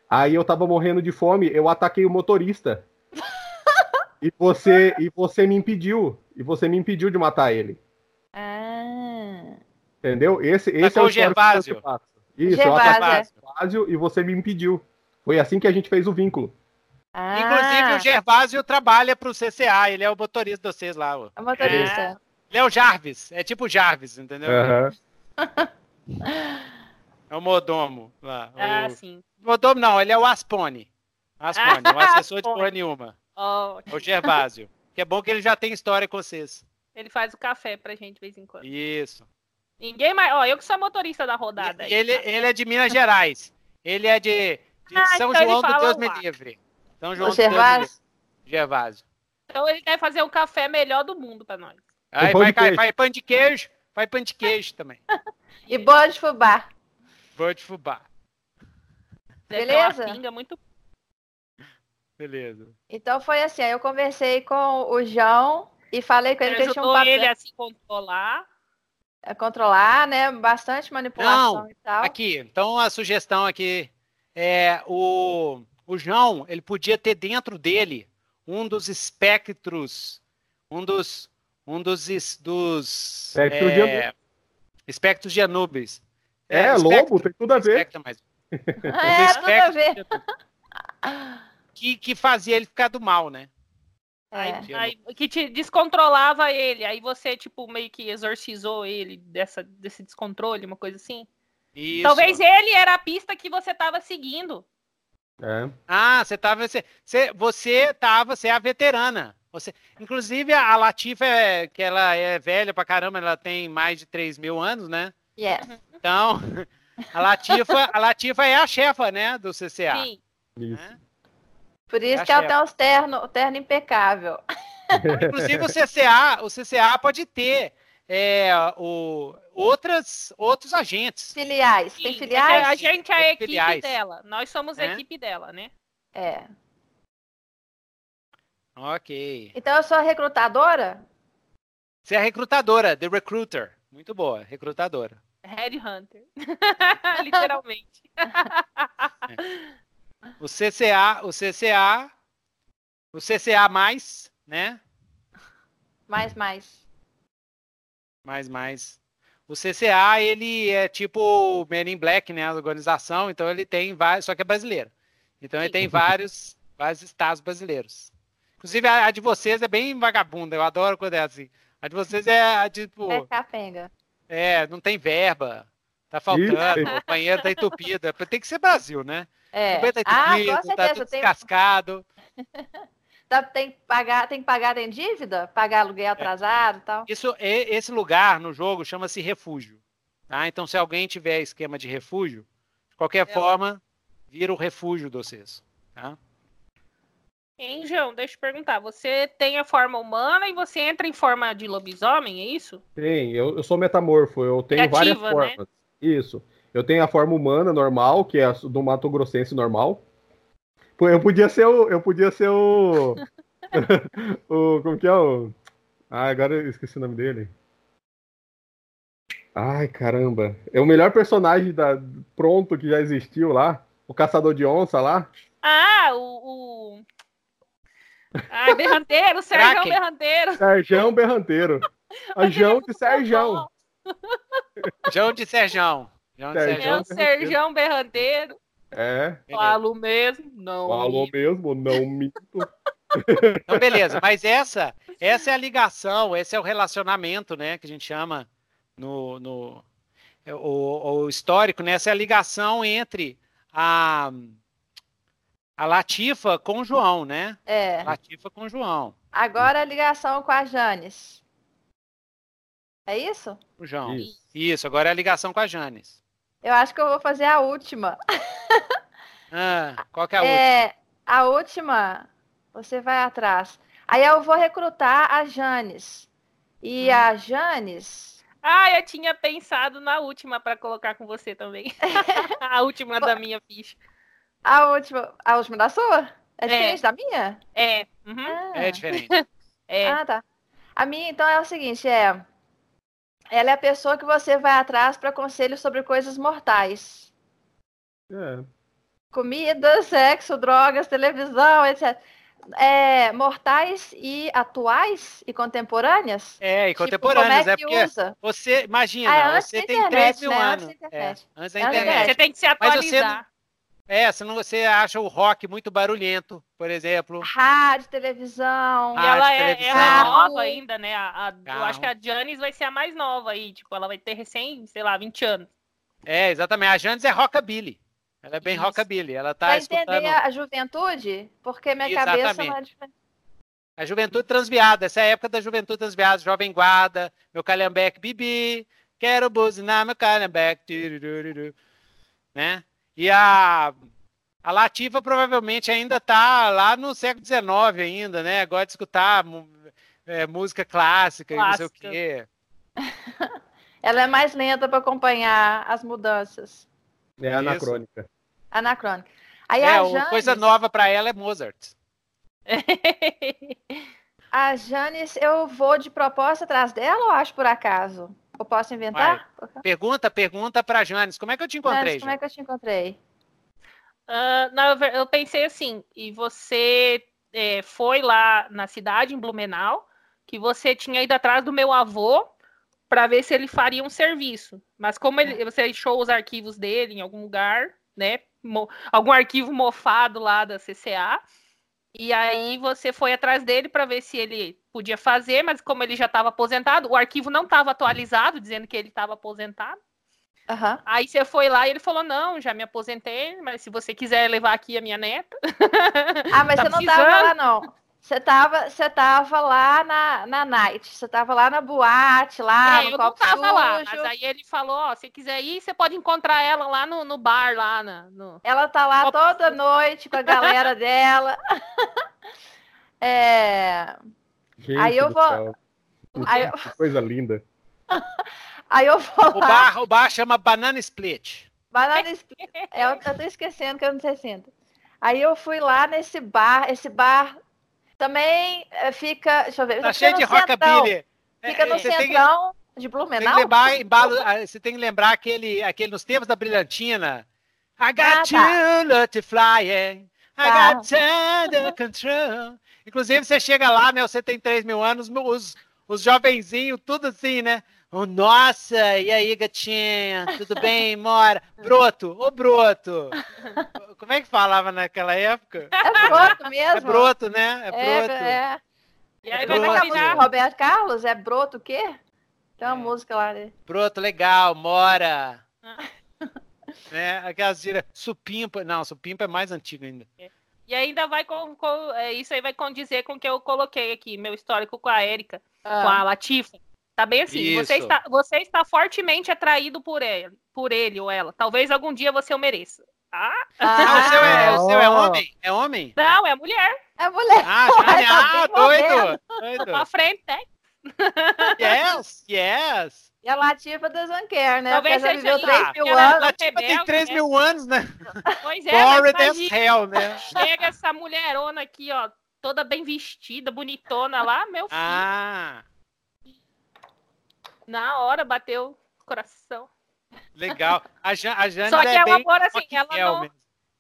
Aí eu tava morrendo de fome, eu ataquei o motorista. e você e você me impediu. E você me impediu de matar ele. Ah. Entendeu? Esse, esse é o Gervásio. Isso, Gervásio. eu ataquei o Gervásio e você me impediu. Foi assim que a gente fez o vínculo. Ah. Inclusive, o Gervásio trabalha para o CCA, ele é o motorista de vocês lá. Ó. É o motorista. É. Ele é o Jarvis, é tipo Jarvis, entendeu? Uhum. é o Modomo lá. Ah, o... sim. Modomo não, ele é o Aspone. Aspone, ah, o assessor de porra nenhuma. Oh. O Gervásio. Que é bom que ele já tem história com vocês. Ele faz o café pra gente de vez em quando. Isso. Ninguém mais. Ó, eu que sou motorista da rodada. Ele, ele é de Minas Gerais. Ele é de de ah, São então João do Deus me livre. São João o do Gervásio? Deus Gervásio. Então ele quer fazer o café melhor do mundo para nós. Aí vai, vai, vai pão de queijo, vai pão de queijo também. e boa de fubá. Boa de fubá. Beleza? Pinga muito... Beleza. Então foi assim, aí eu conversei com o João e falei com ele que ele tinha um papel. ele a se controlar. A controlar, né? Bastante manipulação Não, e tal. Aqui, então a sugestão aqui é, o, o João ele podia ter dentro dele um dos espectros, um dos, um dos, dos espectros, é, de espectros de Anubis. É, é lobo, tem tudo a ver. Espectro, mas, é, tudo a ver. Que, que fazia ele ficar do mal, né? É. Aí, que te descontrolava ele, aí você, tipo, meio que exorcizou ele dessa, desse descontrole, uma coisa assim. Isso. Talvez ele era a pista que você estava seguindo. É. Ah, você tava. Você, você tava, você é a veterana. Você, inclusive, a Latifa, é, que ela é velha pra caramba, ela tem mais de 3 mil anos, né? Yes. Então, a Latifa, a Latifa é a chefa, né, do CCA. Sim. Né? Por isso é que ela tem os terno, o terno impecável. Inclusive, o CCA, o CCA pode ter é, o, outras, outros agentes. Filiais. Sim, Tem filiais? A gente é a equipe filiais. dela. Nós somos a é? equipe dela, né? É. Ok. Então eu sou a recrutadora? Você é a recrutadora, The Recruiter. Muito boa, recrutadora. Headhunter. Literalmente. É. O CCA, o CCA, o CCA mais, né? Mais, mais mais, mais. O CCA, ele é tipo o Men in Black, né? A organização, então ele tem vários, só que é brasileiro. Então ele tem vários, vários estados brasileiros. Inclusive, a, a, de vocês é bem vagabunda, eu adoro quando é assim. A de vocês é tipo. É capenga. É, não tem verba. Tá faltando, o banheiro tá entupido. Tem que ser Brasil, né? É. O banheiro tá entupido, ah, tá tudo descascado. Tá, tem, que pagar, tem que pagar tem dívida? Pagar aluguel é. atrasado e tal? Isso, esse lugar no jogo chama-se refúgio. Tá? Então, se alguém tiver esquema de refúgio, de qualquer é. forma, vira o refúgio de vocês. Tá? Hein, João, deixa eu perguntar. Você tem a forma humana e você entra em forma de lobisomem, é isso? Tem, eu, eu sou metamorfo, eu tenho Criativa, várias né? formas. Né? Isso. Eu tenho a forma humana normal, que é a do Mato Grossense normal. Eu podia ser o. Eu podia ser o. o. Como que é o. Ah, agora eu esqueci o nome dele. Ai, caramba. É o melhor personagem da, pronto que já existiu lá. O caçador de onça lá. Ah, o. o... Ai, Berranteiro, Sérgio Berranteiro. Sérgio Berranteiro. A João de Serjão. João de Serjão. João de Serjão. Serjão Berranteiro. É. Falo mesmo, não. Falo mesmo, não minto. Então, beleza, mas essa, essa é a ligação, esse é o relacionamento, né, que a gente chama no, no o, o histórico, né? Essa é a ligação entre a, a Latifa com o João, né? É. Latifa com o João. Agora a ligação com a Janes. É isso? O João. Isso. isso, agora é a ligação com a Janes. Eu acho que eu vou fazer a última. ah, qual que é a é, última? A última, você vai atrás. Aí eu vou recrutar a Janes. E hum. a Janes. Ah, eu tinha pensado na última para colocar com você também. a última da minha ficha. A última, a última da sua? É, é. diferente é. da minha? É. Uhum. Ah. É diferente. é. Ah, tá. A minha, então, é o seguinte, é... Ela é a pessoa que você vai atrás para conselhos sobre coisas mortais. É. Comida, sexo, drogas, televisão, etc. É, mortais e atuais e contemporâneas? É, e tipo, contemporâneas, tipo, é, é porque usa? você, imagina, ah, você tem internet, 3 mil né? anos. Antes da internet. É, antes da internet. Você tem que se atualizar. É, se não você acha o rock muito barulhento, por exemplo. Rádio, televisão. Rádio, ela é, televisão. ela é nova ainda, né? A, a, eu acho que a Janis vai ser a mais nova aí. Tipo, ela vai ter recém, sei lá, 20 anos. É, exatamente. A Janis é rockabilly. Ela é bem Isso. rockabilly. Ela tá Vai escutando... entender a juventude? Porque minha exatamente. cabeça não é diferente. A juventude transviada, essa é a época da juventude transviada, jovem guarda, meu calhambeque bibi, quero buzinar meu calhambeque, né? E a, a Lativa provavelmente ainda está lá no século XIX ainda, né? Gosta de escutar é, música clássica, clássica, e não sei o quê. Ela é mais lenta para acompanhar as mudanças. É anacrônica. Isso. Anacrônica. Aí é, coisa nova para ela é Mozart. a Janis, eu vou de proposta atrás dela ou acho por acaso? Eu posso inventar? Vai. Pergunta, pergunta para Janis. Como é que eu te encontrei? Janis, como é que eu te encontrei? Uh, não, eu pensei assim, e você é, foi lá na cidade, em Blumenau, que você tinha ido atrás do meu avô para ver se ele faria um serviço. Mas como ele, você achou os arquivos dele em algum lugar, né? Algum arquivo mofado lá da CCA, e aí você foi atrás dele para ver se ele podia fazer, mas como ele já estava aposentado, o arquivo não estava atualizado, dizendo que ele estava aposentado. Uhum. Aí você foi lá e ele falou: Não, já me aposentei, mas se você quiser levar aqui a minha neta. Ah, mas tá você não estava lá, não. Você tava, você tava lá na, na night, você tava lá na boate, lá é, no eu copo não tava sujo. lá, mas aí ele falou, ó, se quiser ir, você pode encontrar ela lá no, no bar, lá na, no... Ela tá lá copo toda sujo. noite com a galera dela. é... Gente aí eu vou... Aí eu... Que coisa linda. aí eu vou o bar, o bar chama Banana Split. Banana Split. É, eu, tô esquecendo que eu não sei sinto. Aí eu fui lá nesse bar, esse bar também eh, fica, deixa eu ver. Tá cheio de rockabilly. Fica é, no centrão tem, de Blumenau. Tem lembrar, embalo, ah, você tem que lembrar aquele, aquele nos tempos da brilhantina. I got ah, tá. you, flying. I tá. got under control. Inclusive, você chega lá, né? Você tem 3 mil anos, os, os jovenzinhos, tudo assim, né? Oh, nossa, e aí, gatinha? Tudo bem, Mora? Broto, ô Broto. Como é que falava naquela época? É Broto mesmo. É Broto, né? É, é Broto. É, é. E aí vai a música do Roberto Carlos? É Broto o quê? Tem uma é. música lá. Né? Broto, legal, Mora. né? Aquelas gírias, supimpa. Não, supimpa é mais antigo ainda. É. E ainda vai com, com, isso aí vai condizer com o que eu coloquei aqui, meu histórico com a Érica, ah. com a Latifa. Tá bem assim. Você está, você está fortemente atraído por ele, por ele ou ela. Talvez algum dia você o mereça. Ah, ah o, seu é, o seu é homem? É homem? Não, é mulher. É mulher. Ah, já, ah doido. doido. Pra frente, né? Yes, yes. E a Latifa doesn't care, né? Talvez Porque seja 3 mil anos. A Latifa tem 3 né? mil anos, né? Pois é, Bored as hell, né? Chega essa mulherona aqui, ó, toda bem vestida, bonitona lá, meu filho. Ah. Na hora bateu o coração. Legal. A, Jan, a Jane Só que é ela bem agora, assim, ela não... Mesmo.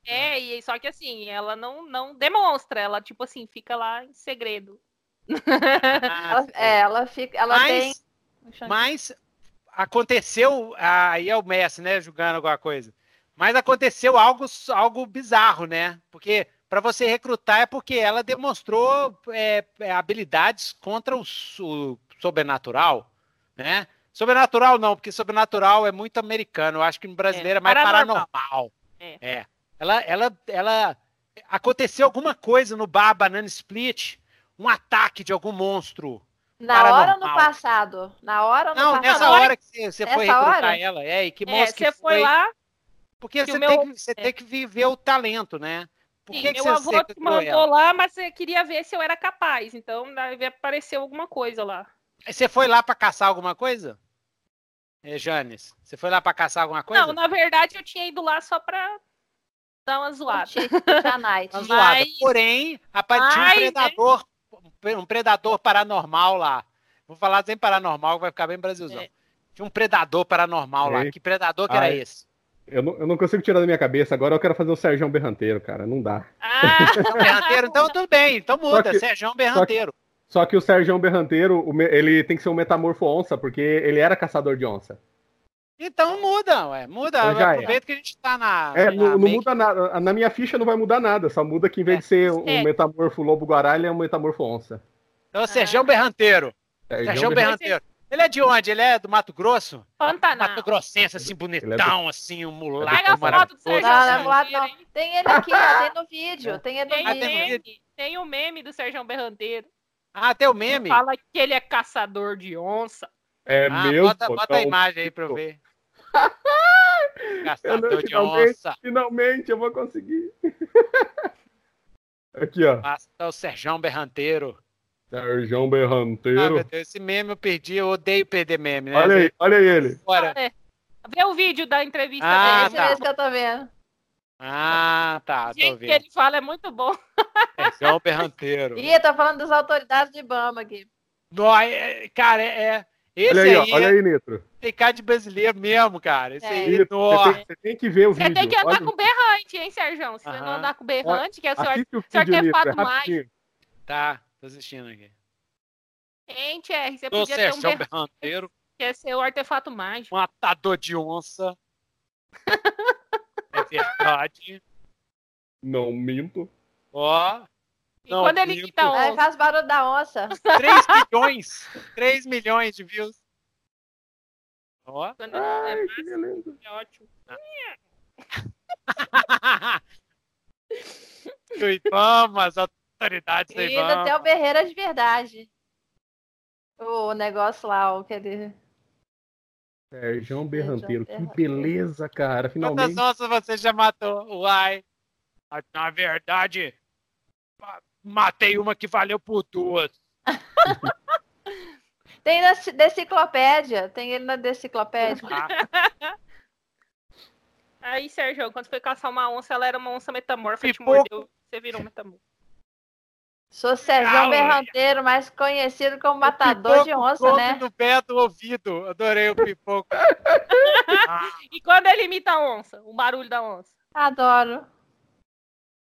É, e só que assim, ela não, não demonstra, ela, tipo assim, fica lá em segredo. Ela, é, ela fica. Ela mas, tem. Mas aconteceu. Aí é o Messi, né? Julgando alguma coisa. Mas aconteceu algo, algo bizarro, né? Porque para você recrutar é porque ela demonstrou é, é, habilidades contra o, o, sobrenatural, né? Sobrenatural não, porque sobrenatural é muito americano. Eu acho que no brasileiro é, é mais paranormal. paranormal. É. é. Ela, ela, ela aconteceu alguma coisa no bar Banana Split, um ataque de algum monstro. Na paranormal. hora ou no passado? Na hora ou no não, passado? nessa hora que você, você foi recrutar hora? ela. É, e que é, você foi, foi lá porque você, meu... tem que, você é. tem que viver o talento, né? Por Sim, que meu que avô te mandou ela? lá, mas você queria ver se eu era capaz. Então deve aparecer alguma coisa lá. Você foi lá para caçar alguma coisa? É, Janes, você foi lá para caçar alguma coisa? Não, na verdade eu tinha ido lá só para dar uma zoada. uma zoada. Mas... Porém, rapaz, tinha um predador, né? Um predador paranormal lá. Vou falar sem paranormal, vai ficar bem brasilzão. É. Tinha um predador paranormal lá. Que predador que Ai. era esse? Eu não, eu não consigo tirar da minha cabeça. Agora eu quero fazer o Sérgio Berranteiro, cara. Não dá. Ah, Berranteiro, então tudo bem. Então muda. Que, Sérgio Berranteiro. Só que, só que o Sérgio Berranteiro, ele tem que ser um metamorfo onça, porque ele era caçador de onça. Então muda, ué. Muda. Então já Aproveita é. que a gente tá na. É, na não, não muda nada. Na minha ficha não vai mudar nada. Só muda que em vez é. de ser um é. metamorfo lobo-guará, ele é um metamorfo onça. Então, ah. Sérgio Berranteiro. Sérgio Berranteiro. Ele é de onde? Ele é do Mato Grosso? Pantanal. Mato Grossense, assim, bonitão, é assim, um mulato. Pega a foto do Sérgio não, não, não. Tem ele aqui, ó, tem no vídeo. Tem ele no tem vídeo. Meme, tem o meme do Sérgio Berranteiro. Ah, tem o meme? Fala que ele é caçador de onça. É ah, mesmo? Bota, bota a imagem aí pra eu ver. eu não, de onça. Finalmente eu vou conseguir. aqui, ó. Basta o Sérgio Berranteiro. Sérgio Berranteiro. Ah, meu Deus, esse meme eu perdi, eu odeio perder meme, né? Olha aí, olha aí ele. Bora. Vê o vídeo da entrevista ah, dele. Tá. Esse que eu tô vendo. Ah, tá, vendo. que ele fala é muito bom. Sérgio Berranteiro. Ih, tá falando das autoridades de Bama aqui. Não, é, cara, é, é esse olha aí, aí olha aí, Nitro. Tem cara de brasileiro mesmo, cara. Esse é. aí, Nitro, você, tem, você, tem, que ver o você vídeo. Você tem que andar olha. com berrante, hein, Sérgio? Se você não andar com berrante, que é o senhor, o senhor quer fato mais. Tá, tô assistindo aqui. Hein, Thierry, você podia ter um berranteiro. Quer ser o artefato mágico. Matador de onça. é verdade. Não minto. Ó. E não, quando ele quita a onça? É, faz barulho da onça. 3 milhões. 3 milhões de views. Ó. Quando Ai, é, que beleza. é ótimo. Vamos, as autoridades E ainda tem o Berreira de verdade. O negócio lá, o que ele. Sérgio Berranteiro, que beleza, cara. Finalmente. Quantas onças você já matou? Uai. Na verdade, matei uma que valeu por duas. tem na deciclopédia. Tem ele na deciclopédia. Ah. Aí, Sérgio, quando foi caçar uma onça, ela era uma onça metamorfa, te mordeu, você virou metamorfo. Sou Sérgio Berranteiro, mais conhecido como matador de onça, né? no pé do ouvido. Adorei o pipoco. ah. E quando ele imita a onça? O barulho da onça? Adoro.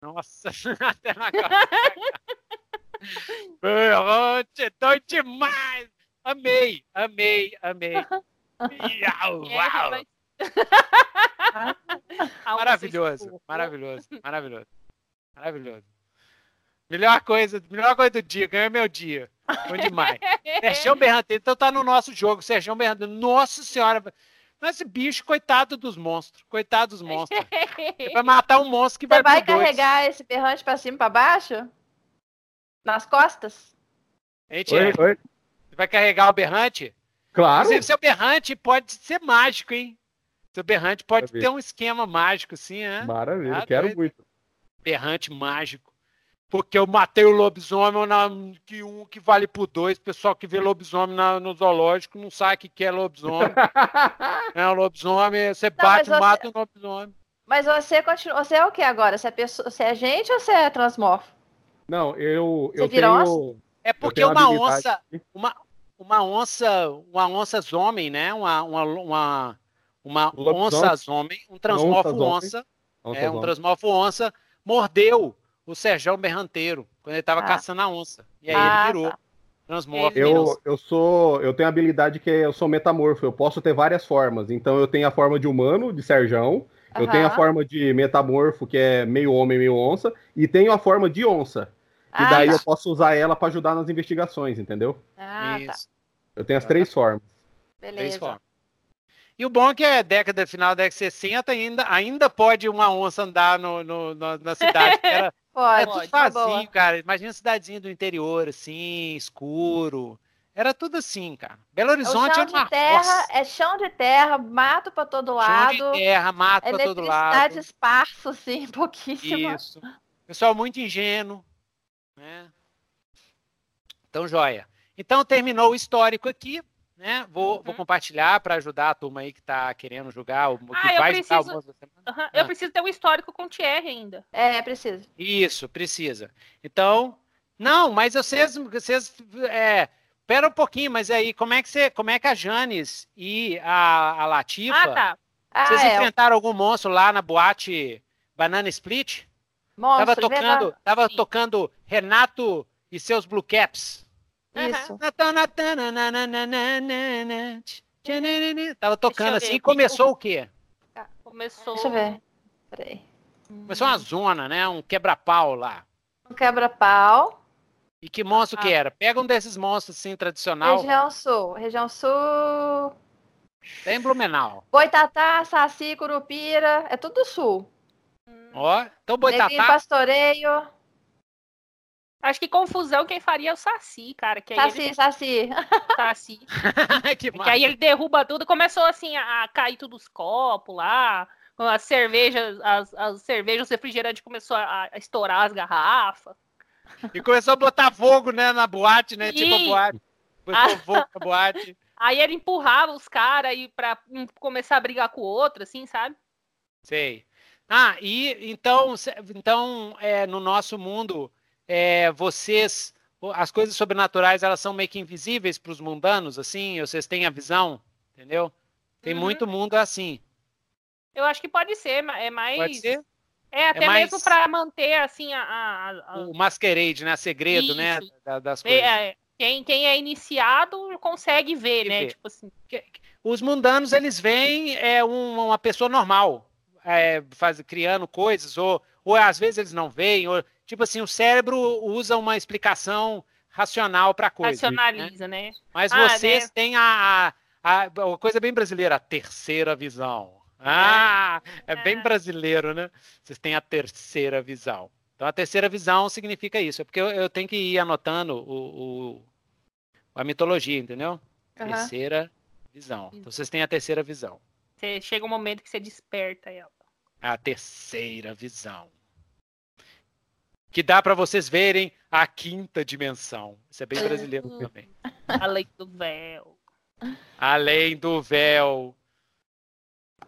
Nossa, até na cara. Berrante, doido demais. Amei, amei, amei. Uau, uau. maravilhoso, maravilhoso, maravilhoso. Maravilhoso. Melhor coisa, melhor coisa do dia, ganhou meu dia. Bom demais. Sérgio Berranteiro, então tá no nosso jogo, Sérgio Berranteiro. Nossa senhora. Esse bicho, coitado dos monstros. Coitado dos monstros. É pra matar um monstro que vai Você vai carregar dois. esse berrante pra cima e pra baixo? Nas costas? Gente, oi, é. oi. Você vai carregar o berrante? Claro. Inclusive, seu berrante pode ser mágico, hein? Seu berrante pode Maravilha. ter um esquema mágico, assim, né? Maravilha, ah, quero doido. muito. Berrante mágico porque eu matei o lobisomem na, que um que vale por dois. O pessoal que vê lobisomem na, no zoológico não sabe o que é lobisomem. é um lobisomem, você não, bate, você... mata o lobisomem. Mas você continua. Você é o que agora? Você é, pessoa... você é gente ou você é transmorfo? Não, eu, você eu tenho. É porque uma onça. Uma, uma onça. Uma onça homem, né? Uma, uma, uma, uma onça homem, um transmorfo onça. onça é, um transmorfo onça mordeu o Sérgio Berranteiro, quando ele tava ah. caçando a onça. E aí ah, ele virou. Tá. Transmorfo. Eu, eu sou. Eu tenho a habilidade que eu sou metamorfo. Eu posso ter várias formas. Então eu tenho a forma de humano, de Serjão. Eu tenho a forma de metamorfo, que é meio homem, meio onça. E tenho a forma de onça. E ah, daí tá. eu posso usar ela para ajudar nas investigações, entendeu? Ah, tá. Eu tenho as três formas. Beleza. Três formas. E o bom é que é década, final da década de 60, ainda, ainda pode uma onça andar no, no, no na cidade. Era, pode, era tudo tá vazio, cara. Imagina cidadezinha do interior, assim, escuro. Era tudo assim, cara. Belo é Horizonte é, uma terra, É chão de terra, mato para todo lado. Chão de terra, mato para todo lado. Eletricidade esparso, assim, pouquíssimo. Isso. Pessoal muito ingênuo, né? Então, joia. Então, terminou o histórico aqui né? Vou, uhum. vou compartilhar para ajudar a turma aí que está querendo jogar, o que ah, vai preciso... jogar o uhum. Eu ah. preciso ter um histórico com o Thierry ainda. É, preciso. Isso, precisa. Então, não, mas vocês, vocês é, pera um pouquinho, mas aí como é que você, como é que a Janis e a, a Latifa, ah, tá. ah, vocês é, enfrentaram eu... algum monstro lá na boate Banana Split? Monstro, tava tocando, tava tocando Renato e seus Blue Caps. Isso. Tava tocando assim e começou o quê? Ah, começou. Deixa eu ver. Peraí. Começou uma zona, né? Um quebra-pau lá. Um quebra-pau. E que monstro ah. que era? Pega um desses monstros assim, tradicional. Região Sul. Região Sul. Tem Blumenau. Boitatá, Saci, Curupira. É tudo sul. Ó, então Boitatá. Neguinho Pastoreio. Acho que confusão quem faria é o Saci, cara. Que saci, ele... Saci. Saci. que, que aí ele derruba tudo. Começou assim a, cair tudo os copos lá. As cervejas, as, as cervejas, o refrigerante começou a, a, estourar as garrafas. E começou a botar fogo, né, na boate, né? E... Tipo a boate. Botou fogo na boate. Aí ele empurrava os caras aí pra começar a brigar com o outro, assim, sabe? Sei. Ah, e então, então é, no nosso mundo é, vocês, as coisas sobrenaturais, elas são meio que invisíveis para os mundanos, assim? Vocês têm a visão, entendeu? Tem uhum. muito mundo assim. Eu acho que pode ser, é mais. Pode ser? É, até é mais... mesmo para manter, assim, a, a, a... O masquerade, né? Segredo, né, Isso. né? Das coisas. É, quem, quem é iniciado consegue ver, né? Tipo assim. Os mundanos, eles veem é, uma pessoa normal, é, faz, criando coisas, ou, ou às vezes eles não veem, ou tipo assim, o cérebro usa uma explicação racional para coisa. Racionaliza, né? né? Mas ah, vocês né? têm a, a, a, coisa bem brasileira, a terceira visão. Ah, é, é bem é. brasileiro, né? Vocês têm a terceira visão. Então a terceira visão significa isso. É porque eu, eu tenho que ir anotando o, o a mitologia, entendeu? Uhum. Terceira visão. Então vocês têm a terceira visão. Você chega um momento que você desperta ela. A terceira visão que dá para vocês verem a quinta dimensão. Isso é bem brasileiro também. Além do véu. Além do véu.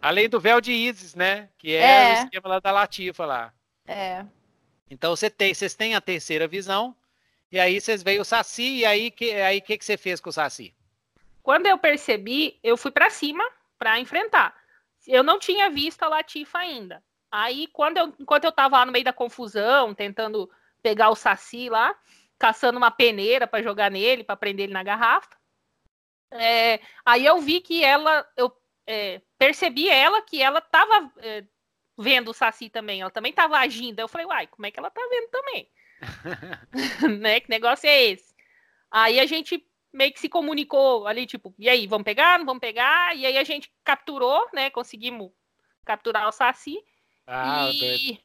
Além do véu de Isis, né? Que é, é. o esquema lá da Latifa lá. É. Então você tem, vocês têm a terceira visão. E aí vocês veem o Saci. E aí que aí que, que você fez com o Saci? Quando eu percebi, eu fui para cima para enfrentar. Eu não tinha visto a Latifa ainda. Aí, quando eu, enquanto eu tava lá no meio da confusão, tentando pegar o Saci lá, caçando uma peneira para jogar nele, para prender ele na garrafa, é, aí eu vi que ela, eu é, percebi ela que ela tava é, vendo o Saci também, ela também tava agindo. Eu falei, uai, como é que ela tá vendo também? né? Que negócio é esse? Aí a gente meio que se comunicou ali, tipo, e aí, vamos pegar, não vamos pegar? E aí a gente capturou, né? Conseguimos capturar o Saci. Ah, e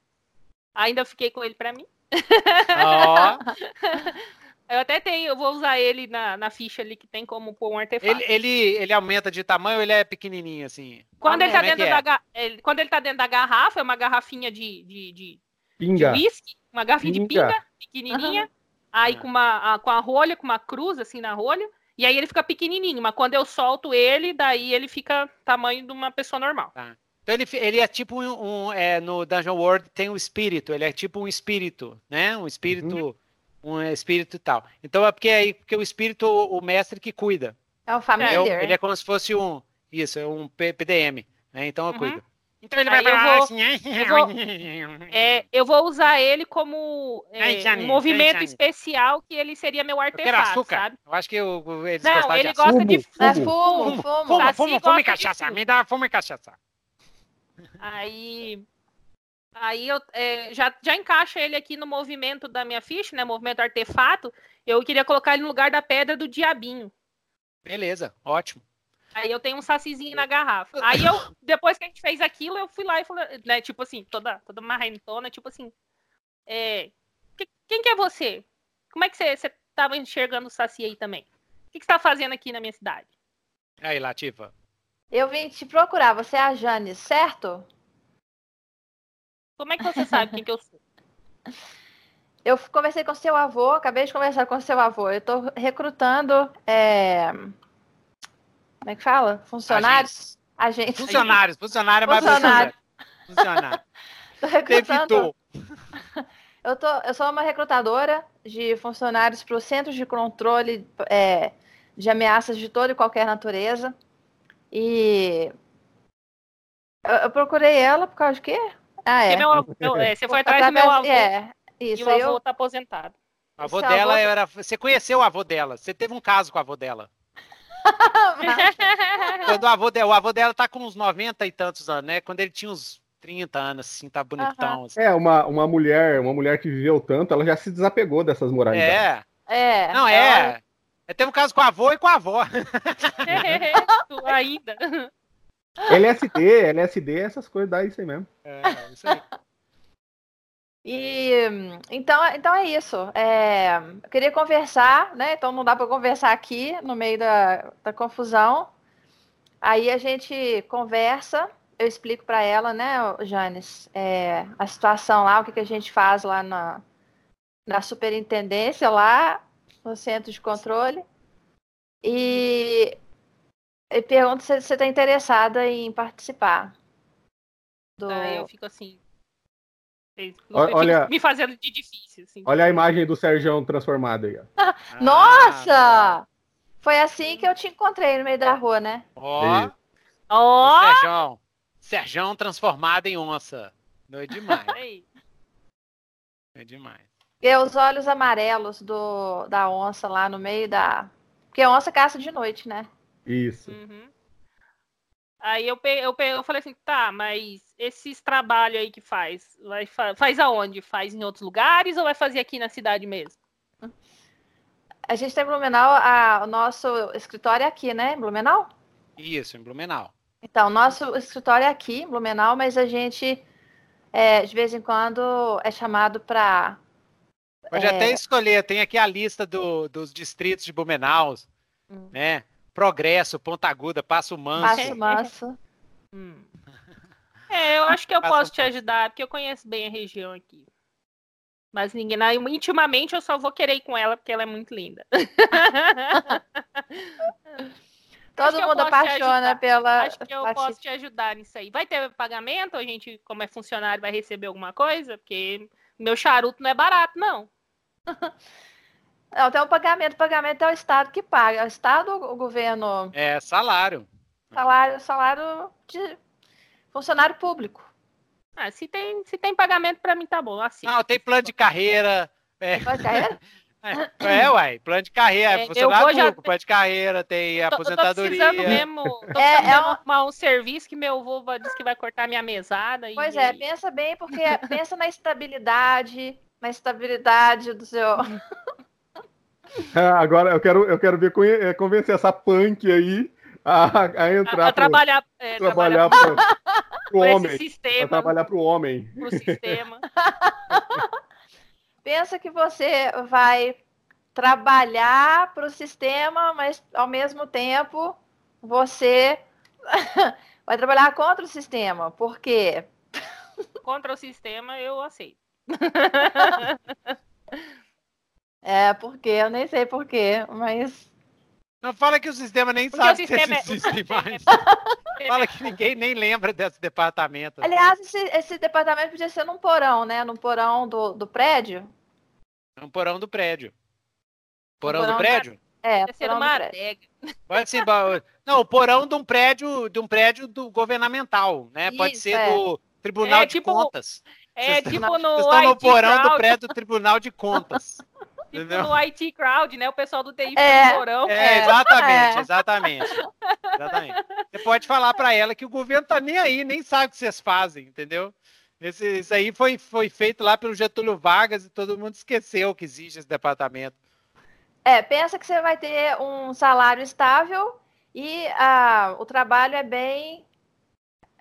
ainda fiquei com ele para mim. Oh. eu até tenho, eu vou usar ele na, na ficha ali que tem como pôr um artefato. Ele, ele, ele aumenta de tamanho ou ele é pequenininho assim? Quando, ah, ele, tá dentro é da, é? ele, quando ele tá dentro da garrafa, é uma garrafinha de, de, de, pinga. de whisky, uma garrafinha pinga. de pinga, pequenininha. Uhum. Aí com, uma, a, com a rolha, com uma cruz assim na rolha. E aí ele fica pequenininho, mas quando eu solto ele, daí ele fica tamanho de uma pessoa normal. Tá. Então ele, ele é tipo um, um é, no Dungeon World tem um espírito, ele é tipo um espírito, né? Um espírito, uhum. um espírito e tal. Então é porque aí porque o espírito o mestre que cuida. É o familiar. É, ele é como se fosse um isso, é um PDM, né? Então eu uhum. cuido. Então ele vai falar vou, assim. Eu vou, é, eu vou usar ele como é, um movimento especial que ele seria meu artefato, sabe? Eu acho que eu, ele Não, ele gosta fumo, de fumo. Fumo, fumo, fumo. Fumo, fumo, fumo e cachaça. Me dá fumo e cachaça. Aí... Aí eu é, já, já encaixa ele aqui no movimento da minha ficha, né? Movimento artefato. Eu queria colocar ele no lugar da pedra do diabinho. Beleza, ótimo. Aí eu tenho um sacizinho na garrafa. Aí eu, depois que a gente fez aquilo, eu fui lá e falei, né, tipo assim, toda, toda marrentona, tipo assim, é, que, quem que é você? Como é que você, você tava enxergando o saci aí também? O que, que você tá fazendo aqui na minha cidade? Aí, Latifa. Eu vim te procurar, você é a Jane, certo? Como é que você sabe quem que eu sou? Eu conversei com seu avô, acabei de conversar com seu avô. Eu tô recrutando é, como é que fala? Funcionários? Agentes. Funcionários, funcionário é mais funcionário. Funcionário. Tô recrutando. Eu, tô, eu sou uma recrutadora de funcionários para o Centro de Controle é, de Ameaças de toda e qualquer natureza. E eu, eu procurei ela por causa de quê? Ah, é. Meu, meu, é você foi atrás do meu avô. É, isso. E o avô está aposentado. O avô dela avô... era. Você conheceu o avô dela? Você teve um caso com o avô dela? Quando o avô, dela, o avô dela tá com uns 90 e tantos anos, né? Quando ele tinha uns 30 anos, assim, tá bonitão. Assim. É, uma, uma mulher, uma mulher que viveu tanto, ela já se desapegou dessas moralidades. É. É. Não, é. É. Teve um caso com a avô e com a avó. ainda. LSD, LSD, essas coisas dá isso aí mesmo. É, isso aí. E então, então é isso. É, eu queria conversar, né? Então não dá para conversar aqui no meio da, da confusão. Aí a gente conversa, eu explico para ela, né, Janes, é, a situação lá, o que, que a gente faz lá na, na superintendência, lá no centro de controle. E, e pergunto se você está interessada em participar. Do... Ah, eu fico assim, Olha, me fazendo de difícil. Assim. Olha a imagem do Sérgio transformado aí. Ó. Nossa! Ah, Foi assim que eu te encontrei no meio da rua, né? Ó! Ó! Sérgio, Sérgio transformado em onça. Não é demais. é demais. E os olhos amarelos do, da onça lá no meio da. Porque a onça caça de noite, né? Isso. Uhum. Aí eu, eu, eu falei assim, tá, mas esses trabalhos aí que faz, vai, faz aonde? Faz em outros lugares ou vai fazer aqui na cidade mesmo? A gente tem em Blumenau, a, o nosso escritório é aqui, né? Em Blumenau? Isso, em Blumenau. Então, nosso escritório é aqui, em Blumenau, mas a gente, é, de vez em quando, é chamado para. Pode é... até escolher, tem aqui a lista do, dos distritos de Blumenau, hum. né? Progresso, Ponta Aguda, Passo Manso. Passo Manso. hum. É, eu acho que eu posso te ajudar, porque eu conheço bem a região aqui. Mas ninguém, intimamente eu só vou querer ir com ela porque ela é muito linda. Todo mundo apaixona pela. Acho que eu posso te ajudar nisso aí. Vai ter pagamento? A gente, como é funcionário, vai receber alguma coisa? Porque meu charuto não é barato, não. Não, tem um pagamento. O pagamento é o Estado que paga. É o Estado ou o governo? É salário. Salário, salário de funcionário público. Ah, se tem, se tem pagamento, para mim tá bom. Assim. Não, tem plano de carreira. É. Plano de carreira? É, é, uai, plano de carreira, é, funcionário público, já... plano de carreira, tem aposentadoria. Eu tô precisando mesmo, tô é, precisando é um... arrumar um serviço que meu avô disse que vai cortar minha mesada. Pois e... é, pensa bem, porque pensa na estabilidade, na estabilidade do seu... Ah, agora eu quero, eu quero ver é, convencer essa punk aí a, a entrar. A, a trabalhar, é, trabalhar, trabalhar para o homem. Sistema, trabalhar para o homem. Para o sistema. Pensa que você vai trabalhar para o sistema, mas ao mesmo tempo você vai trabalhar contra o sistema. Por quê? Contra o sistema eu aceito. É, porque eu nem sei porquê, mas. Não fala que o sistema nem porque sabe que é... existe mais. fala que ninguém nem lembra desse departamento. Aliás, esse, esse, departamento podia ser num porão, né? Num porão do, do prédio. Num porão do prédio. Porão, porão do prédio? É, Podia ser uma adega. Pode ser. Não, o porão de um prédio, de um prédio do governamental, né? Isso, Pode ser é. do Tribunal é, de tipo, Contas. É Vocês tipo no. Vocês estão no porão crowd. do prédio do Tribunal de Contas. tipo entendeu? no IT Crowd, né? O pessoal do TI é, porão. É, exatamente, é. exatamente. Exatamente. Você pode falar para ela que o governo tá nem aí, nem sabe o que vocês fazem, entendeu? Esse, isso aí foi, foi feito lá pelo Getúlio Vargas e todo mundo esqueceu que existe esse departamento. É, pensa que você vai ter um salário estável e ah, o trabalho é bem.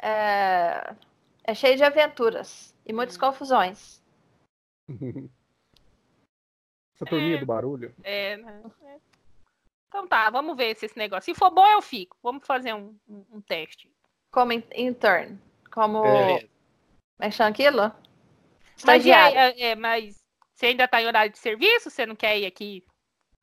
É, é cheio de aventuras e muitas confusões. Essa turminha é, do barulho. É, né? É. Então tá, vamos ver se esse negócio. Se for bom, eu fico. Vamos fazer um, um, um teste. Como intern. Como. É. Como que aquilo? Mas, é, é, mas você ainda está em horário de serviço? Você não quer ir aqui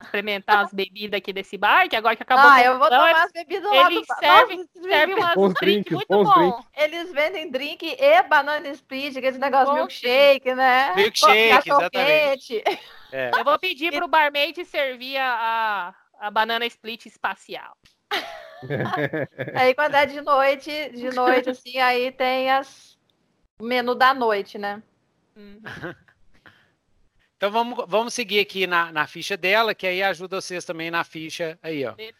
experimentar as bebidas aqui desse bar, que agora que acabou. Ah, eu vou tomar as bebidas lá Eles servem, servem umas bons muito bons bom. Drink. Eles vendem drink e banana split, aquele negócio bom milkshake, né? Milkshake, exatamente. É. Eu vou pedir pro barmaid servir a, a banana split espacial. aí quando é de noite, de noite, assim, aí tem as o menu da noite, né? Uhum. então vamos, vamos seguir aqui na, na ficha dela, que aí ajuda vocês também na ficha aí, ó. Beleza.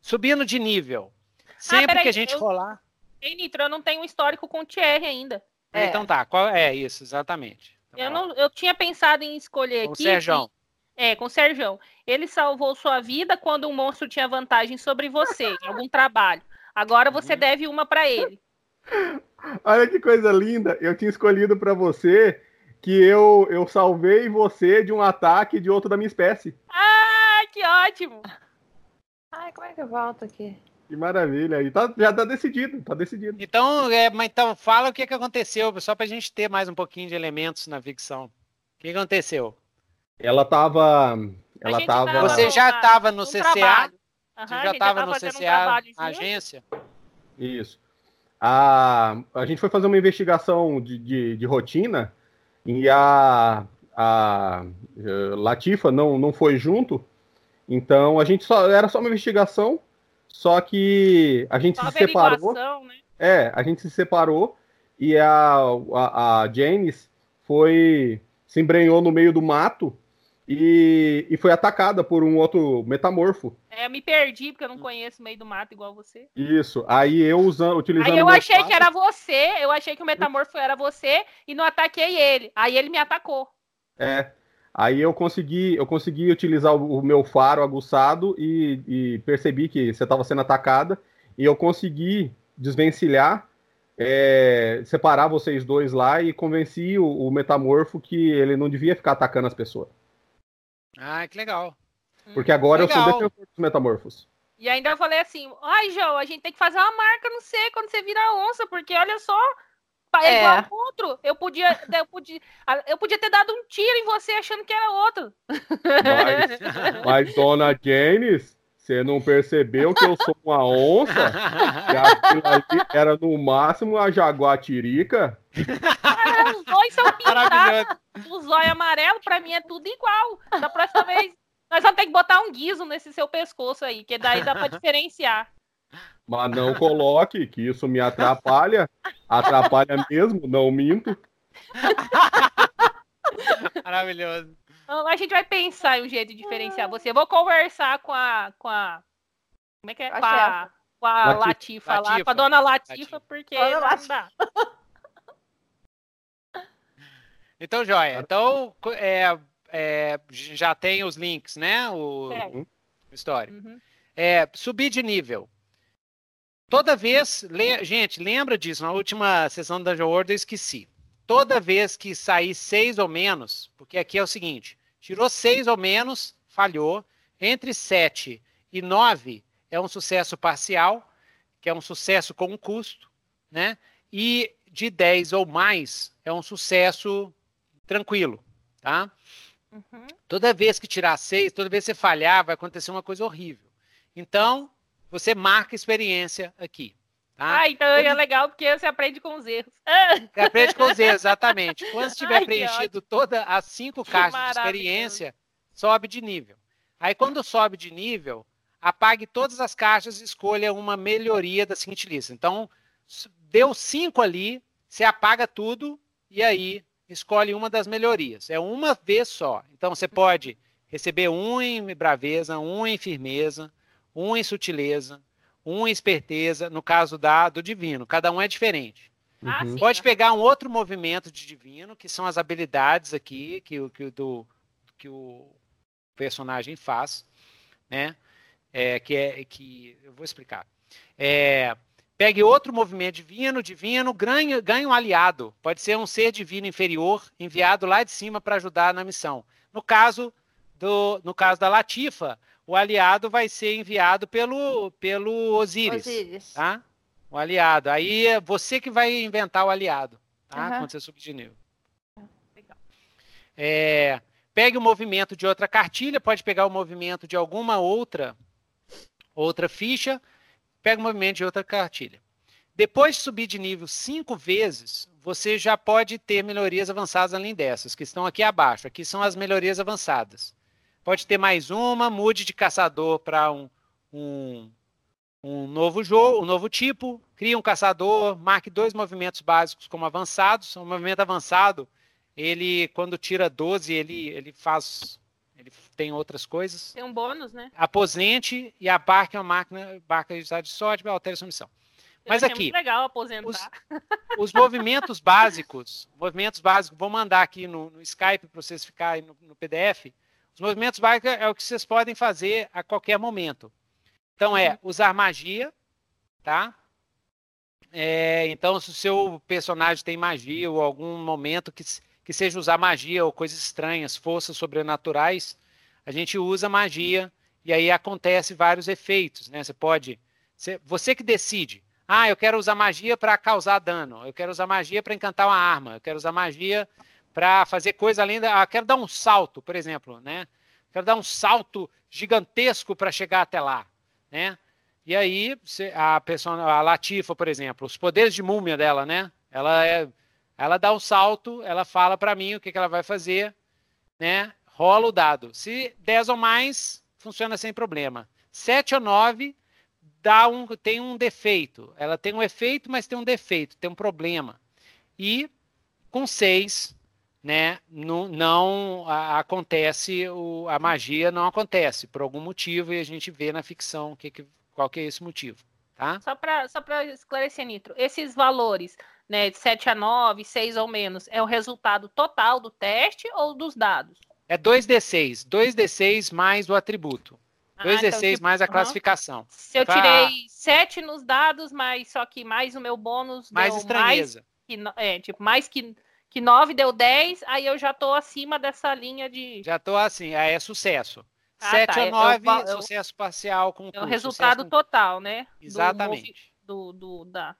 Subindo de nível. Ah, Sempre ah, que a gente eu, rolar. Em Nitro, eu não tenho um histórico com o Thierry ainda. É. Então tá, qual é isso, exatamente. Então, eu, não, eu tinha pensado em escolher com aqui. Com o Serjão. É, com o Serjão. Ele salvou sua vida quando um monstro tinha vantagem sobre você em algum trabalho. Agora você uhum. deve uma para ele. Olha que coisa linda. Eu tinha escolhido para você que eu, eu salvei você de um ataque de outro da minha espécie. Ah, que ótimo! Ai, como é que eu volto aqui? Que maravilha. E tá, já tá decidido, tá decidido. Então, é, mas então fala o que, que aconteceu, só pra gente ter mais um pouquinho de elementos na ficção. O que aconteceu? Ela tava. Ela tava. Você já tava no CCA? Uhum, Você já tava no CCA, um agência? Isso a, a gente foi fazer uma investigação de, de, de rotina e a, a eh, Latifa não, não foi junto, então a gente só era só uma investigação, só que a gente só se separou. Né? É, a gente se separou e a, a, a Janice foi se embrenhou no meio do mato e, e foi atacada por um outro metamorfo. É, eu me perdi porque eu não conheço o meio do mato igual você. Isso. Aí eu usando, utilizando. Aí eu achei que era você, eu achei que o metamorfo era você e não ataquei ele. Aí ele me atacou. É. Aí eu consegui, eu consegui utilizar o, o meu faro aguçado e, e percebi que você estava sendo atacada e eu consegui desvencilhar, é, separar vocês dois lá e convenci o, o metamorfo que ele não devia ficar atacando as pessoas. Ah, que legal. Porque agora legal. eu sou defensor dos metamorfos. E ainda eu falei assim, ai, João, a gente tem que fazer uma marca no C quando você vira onça, porque olha só, é, é igual outro. Eu podia, eu podia, eu podia ter dado um tiro em você achando que era outro. Mas, mas dona James, você não percebeu que eu sou uma onça? Que era no máximo a jaguatirica? Os dois são pintados. O zóio amarelo, pra mim, é tudo igual. Da próxima vez, nós vamos ter que botar um guiso nesse seu pescoço aí, que daí dá pra diferenciar. Mas não coloque, que isso me atrapalha. Atrapalha mesmo, não minto. Maravilhoso. Então, a gente vai pensar em um jeito de diferenciar você. Eu vou conversar com a. Com a como é que é? Com a, com a Latifa, Latifa, lá, com a dona Latifa, Latifa. porque dona Latifa. Então, joia. Então, é, é, já tem os links, né? O, é. o história. Uhum. É, subir de nível. Toda vez, le, gente, lembra disso? Na última sessão da Dungeon World eu esqueci. Toda vez que sair seis ou menos, porque aqui é o seguinte: tirou seis ou menos, falhou. Entre sete e nove é um sucesso parcial, que é um sucesso com um custo, né? E de 10 ou mais é um sucesso tranquilo, tá? Uhum. Toda vez que tirar seis, toda vez que você falhar, vai acontecer uma coisa horrível. Então, você marca experiência aqui. Tá? Ah, então é legal porque você aprende com os erros. Você aprende com os erros, exatamente. Quando você tiver Ai, preenchido todas as cinco caixas de experiência, sobe de nível. Aí quando sobe de nível, apague todas as caixas e escolha uma melhoria da seguinte lista. Então, deu cinco ali, você apaga tudo e aí escolhe uma das melhorias. É uma vez só. Então, você pode receber um em braveza, um em firmeza, um em sutileza, um em esperteza, no caso da, do divino. Cada um é diferente. Ah, uhum. Pode pegar um outro movimento de divino, que são as habilidades aqui que, que, do, que o personagem faz, né? É, que é que eu vou explicar. É, pegue outro movimento divino, divino, ganha, ganha um aliado. Pode ser um ser divino inferior enviado lá de cima para ajudar na missão. No caso do, no caso da Latifa, o aliado vai ser enviado pelo pelo Osíris, Osíris. tá? O aliado. Aí é você que vai inventar o aliado, tá? Uhum. Quando você subir de nível. Legal. É, pegue o movimento de outra cartilha, pode pegar o movimento de alguma outra outra ficha, pega o movimento de outra cartilha. Depois de subir de nível cinco vezes, você já pode ter melhorias avançadas além dessas, que estão aqui abaixo. Aqui são as melhorias avançadas. Pode ter mais uma, mude de caçador para um, um, um novo jogo, um novo tipo, cria um caçador, marque dois movimentos básicos como avançados. Um movimento avançado, ele, quando tira 12, ele, ele faz ele tem outras coisas. Tem um bônus, né? Aposente e abarque uma máquina, barca de de sorte, altere sua missão. Mas aqui. Muito legal aposentar. Os, os, movimentos básicos, movimentos básicos, vou mandar aqui no, no Skype para vocês ficarem no, no, PDF. Os movimentos básicos é o que vocês podem fazer a qualquer momento. Então é uhum. usar magia, tá? É, então, se o seu personagem tem magia ou algum momento que que seja usar magia ou coisas estranhas, forças sobrenaturais, a gente usa magia e aí acontece vários efeitos, né? Você pode, você que decide. Ah, eu quero usar magia para causar dano. Eu quero usar magia para encantar uma arma. Eu quero usar magia para fazer coisa além da. Ah, quero dar um salto, por exemplo, né? Quero dar um salto gigantesco para chegar até lá, né? E aí a pessoa, a Latifa, por exemplo, os poderes de múmia dela, né? Ela é ela dá o salto, ela fala para mim o que, que ela vai fazer, né? Rola o dado. Se 10 ou mais, funciona sem problema. 7 ou 9 dá um, tem um defeito. Ela tem um efeito, mas tem um defeito, tem um problema. E com 6, né, não, não a, acontece, o, a magia não acontece por algum motivo e a gente vê na ficção que, que, qual que é esse motivo. Tá? Só para só esclarecer, Nitro, esses valores né, de 7 a 9, 6 ou menos, é o resultado total do teste ou dos dados? É 2D6. 2D6 mais o atributo. 2D6 ah, então, tipo, mais a classificação. Se eu tirei 7 nos dados, mas só que mais o meu bônus mais estranheza. Mais que, é, tipo, mais que, que 9 deu 10, aí eu já tô acima dessa linha de. Já tô assim, aí é sucesso. Ah, 7 tá. a 9, eu, eu, sucesso parcial com É o resultado total, né? Exatamente. Do, do, da,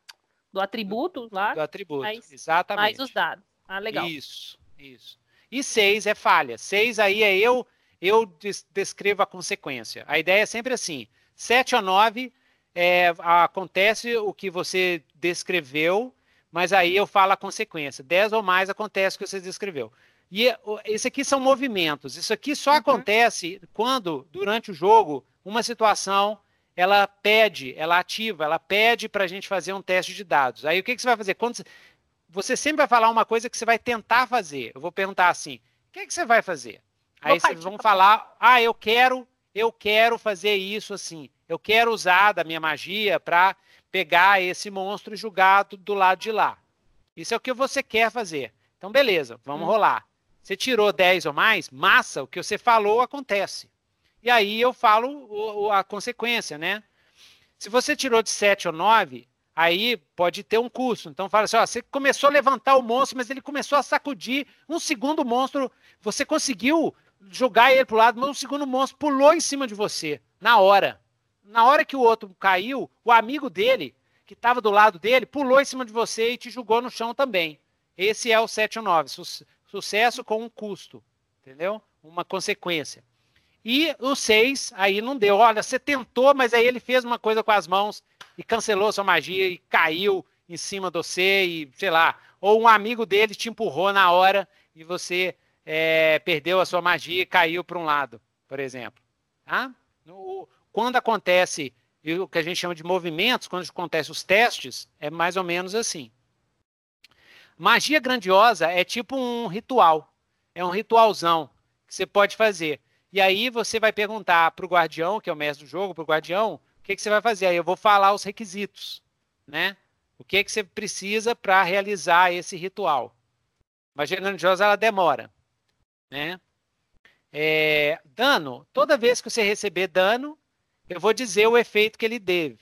do atributo lá. Do atributo, mais, exatamente. Mais os dados. Ah, legal. Isso, isso. E seis é falha. Seis aí é eu, eu descrevo a consequência. A ideia é sempre assim: sete ou nove é, acontece o que você descreveu, mas aí eu falo a consequência. Dez ou mais acontece o que você descreveu. E esse aqui são movimentos. Isso aqui só uhum. acontece quando, durante o jogo, uma situação ela pede, ela ativa, ela pede para a gente fazer um teste de dados. Aí o que, que você vai fazer? Quando você, você, sempre vai falar uma coisa que você vai tentar fazer. Eu vou perguntar assim: o que, que você vai fazer? Aí vocês vão falar: ah, eu quero, eu quero fazer isso assim. Eu quero usar da minha magia para pegar esse monstro e jogar do, do, lado de lá. Isso é o que você quer fazer. Então, beleza, vamos hum. rolar. Você tirou 10 ou mais, massa, o que você falou acontece. E aí eu falo o, a consequência, né? Se você tirou de 7 ou 9, aí pode ter um custo. Então fala assim, ó, você começou a levantar o monstro, mas ele começou a sacudir um segundo monstro, você conseguiu jogar ele pro lado, mas um segundo monstro pulou em cima de você, na hora. Na hora que o outro caiu, o amigo dele, que estava do lado dele, pulou em cima de você e te jogou no chão também. Esse é o 7 ou 9, su sucesso com um custo, entendeu? Uma consequência. E o 6 aí não deu. Olha, você tentou, mas aí ele fez uma coisa com as mãos e cancelou sua magia e caiu em cima de você e, sei lá, ou um amigo dele te empurrou na hora e você é, perdeu a sua magia e caiu para um lado, por exemplo. Tá? O, quando acontece o que a gente chama de movimentos, quando acontece os testes, é mais ou menos assim. Magia grandiosa é tipo um ritual. É um ritualzão que você pode fazer. E aí você vai perguntar para o guardião, que é o mestre do jogo, para o guardião, o que, que você vai fazer? Aí eu vou falar os requisitos, né? O que, que você precisa para realizar esse ritual. Magia grandiosa, ela demora, né? É, dano, toda vez que você receber dano, eu vou dizer o efeito que ele teve.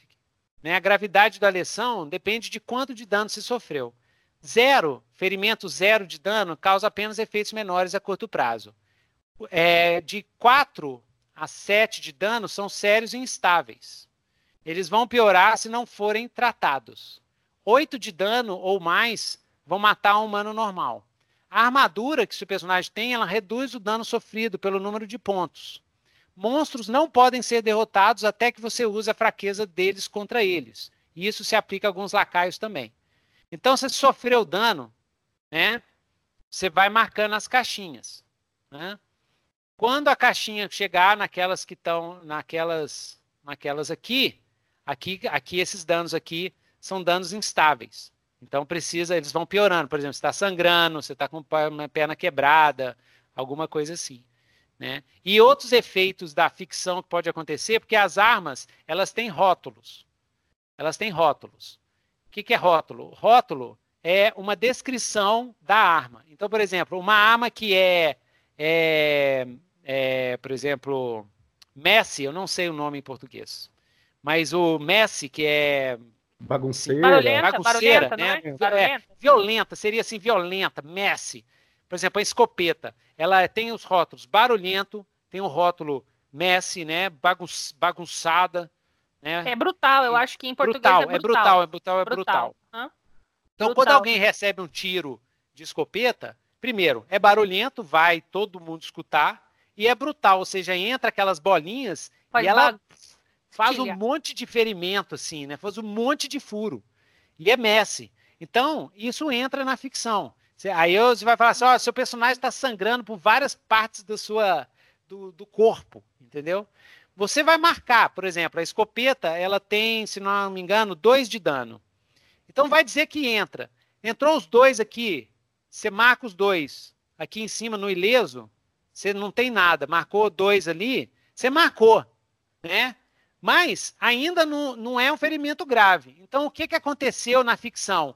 Né? A gravidade da lesão depende de quanto de dano se sofreu. Zero, ferimento zero de dano, causa apenas efeitos menores a curto prazo. É, de 4 a 7 de dano são sérios e instáveis. Eles vão piorar se não forem tratados. 8 de dano ou mais vão matar um humano normal. A armadura que o personagem tem, ela reduz o dano sofrido pelo número de pontos. Monstros não podem ser derrotados até que você use a fraqueza deles contra eles. Isso se aplica a alguns lacaios também. Então, se sofreu dano, né, você vai marcando as caixinhas. Né? Quando a caixinha chegar naquelas que estão naquelas, naquelas aqui, aqui, aqui esses danos aqui são danos instáveis. Então precisa, eles vão piorando. Por exemplo, está sangrando, você está com uma perna quebrada, alguma coisa assim. Né? E outros efeitos da ficção que pode acontecer, porque as armas elas têm rótulos. Elas têm rótulos. O que, que é rótulo? Rótulo é uma descrição da arma. Então, por exemplo, uma arma que é, é, é, por exemplo, Messi, eu não sei o nome em português, mas o Messi, que é Bagunceira. Barulhenta, bagunceira, barulhenta, né? É? Barulhenta. É, violenta, seria assim, violenta, Messi. Por exemplo, a escopeta, ela tem os rótulos barulhento, tem o rótulo Messi, né? bagunçada. Né? É brutal, eu acho que em português brutal, é, é brutal. É brutal, é brutal, é brutal. Então, brutal. quando alguém recebe um tiro de escopeta, primeiro, é barulhento, vai todo mundo escutar, e é brutal, ou seja, entra aquelas bolinhas Faz e ela faz um monte de ferimento, assim, né? Faz um monte de furo. E é Messi. Então, isso entra na ficção. Aí você vai falar assim: ó, seu personagem está sangrando por várias partes da sua, do, do corpo, entendeu? Você vai marcar, por exemplo, a escopeta, ela tem, se não me engano, dois de dano. Então vai dizer que entra. Entrou os dois aqui, você marca os dois. Aqui em cima, no ileso, você não tem nada. Marcou dois ali, você marcou, né? Mas ainda não, não é um ferimento grave. Então, o que, que aconteceu na ficção?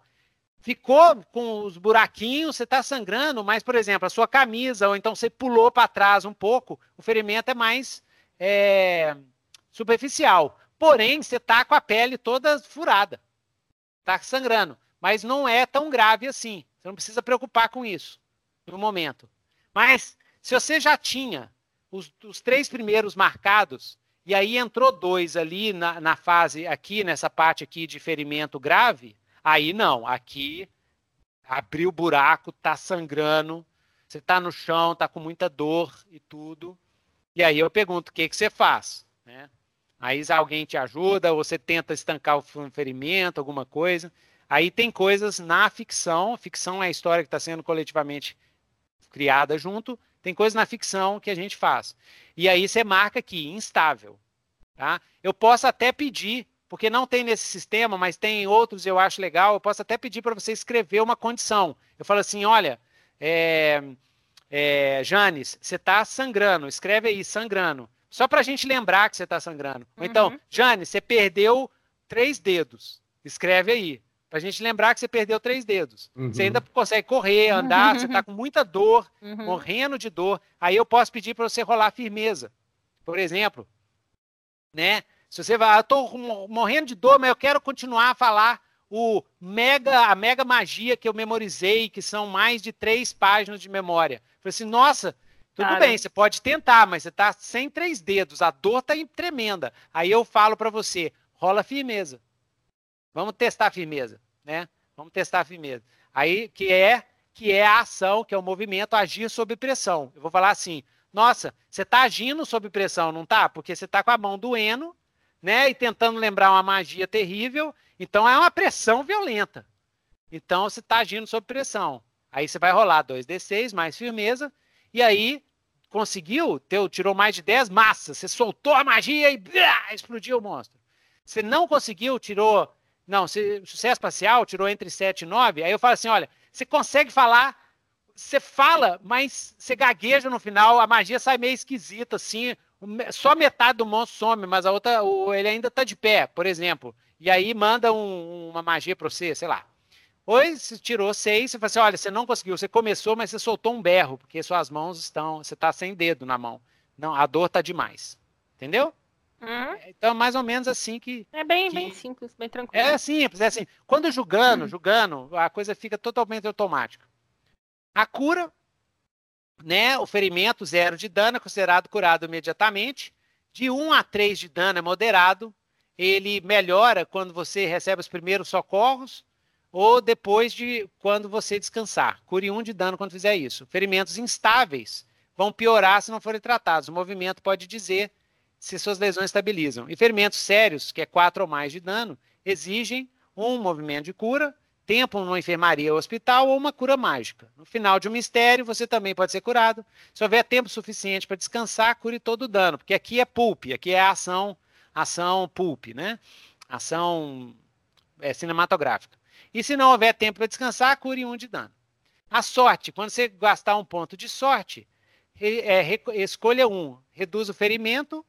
Ficou com os buraquinhos, você está sangrando, mas, por exemplo, a sua camisa, ou então você pulou para trás um pouco, o ferimento é mais é, superficial. Porém, você está com a pele toda furada. Está sangrando. Mas não é tão grave assim. Você não precisa preocupar com isso no momento. Mas, se você já tinha os, os três primeiros marcados, e aí entrou dois ali na, na fase, aqui, nessa parte aqui de ferimento grave. Aí não, aqui abriu o buraco, tá sangrando, você tá no chão, tá com muita dor e tudo. E aí eu pergunto, o que, que você faz? Né? Aí alguém te ajuda, você tenta estancar o ferimento, alguma coisa. Aí tem coisas na ficção, ficção é a história que está sendo coletivamente criada junto, tem coisas na ficção que a gente faz. E aí você marca aqui, instável. Tá? Eu posso até pedir, porque não tem nesse sistema, mas tem outros eu acho legal, eu posso até pedir para você escrever uma condição. Eu falo assim, olha, é, é, Janes, você está sangrando, escreve aí, sangrando. Só para a gente lembrar que você está sangrando. Ou então, uhum. Janes, você perdeu três dedos. Escreve aí. Pra gente lembrar que você perdeu três dedos. Uhum. Você ainda consegue correr, andar, você tá com muita dor, uhum. morrendo de dor. Aí eu posso pedir para você rolar firmeza. Por exemplo, né? Se você vai, eu tô morrendo de dor, mas eu quero continuar a falar o mega, a mega magia que eu memorizei, que são mais de três páginas de memória. Falei assim, nossa, tudo Cara. bem, você pode tentar, mas você tá sem três dedos, a dor tá tremenda. Aí eu falo para você, rola firmeza. Vamos testar a firmeza né? Vamos testar firmeza. Aí, que é que é a ação, que é o movimento agir sob pressão. Eu vou falar assim: nossa, você está agindo sob pressão, não tá? Porque você está com a mão doendo, né? E tentando lembrar uma magia terrível. Então é uma pressão violenta. Então você está agindo sob pressão. Aí você vai rolar 2d6 mais firmeza. E aí, conseguiu, teu, tirou mais de 10 massas, você soltou a magia e explodiu o monstro. Você não conseguiu, tirou. Não, se, sucesso parcial, tirou entre 7 e 9. Aí eu falo assim: olha, você consegue falar, você fala, mas você gagueja no final, a magia sai meio esquisita, assim. Só metade do monstro some, mas a outra, ele ainda tá de pé, por exemplo. E aí manda um, uma magia para você, sei lá. Oi, você tirou seis, você fala assim: olha, você não conseguiu, você começou, mas você soltou um berro, porque suas mãos estão. Você está sem dedo na mão. Não, a dor está demais. Entendeu? Uhum. Então, é mais ou menos assim que. É bem, que... bem simples, bem tranquilo. É simples, é assim. Quando julgando, uhum. julgando, a coisa fica totalmente automática. A cura, né? O ferimento zero de dano é considerado curado imediatamente. De 1 a 3 de dano é moderado. Ele melhora quando você recebe os primeiros socorros ou depois de quando você descansar. Cure um de dano quando fizer isso. Ferimentos instáveis vão piorar se não forem tratados. O movimento pode dizer se suas lesões estabilizam. E ferimentos sérios, que é 4 ou mais de dano, exigem um movimento de cura, tempo numa enfermaria ou hospital ou uma cura mágica. No final de um mistério, você também pode ser curado. Se houver tempo suficiente para descansar, cure todo o dano, porque aqui é pulp, aqui é ação, ação pulp, né? Ação é, cinematográfica. E se não houver tempo para descansar, cure um de dano. A sorte, quando você gastar um ponto de sorte, é, escolha um, reduz o ferimento,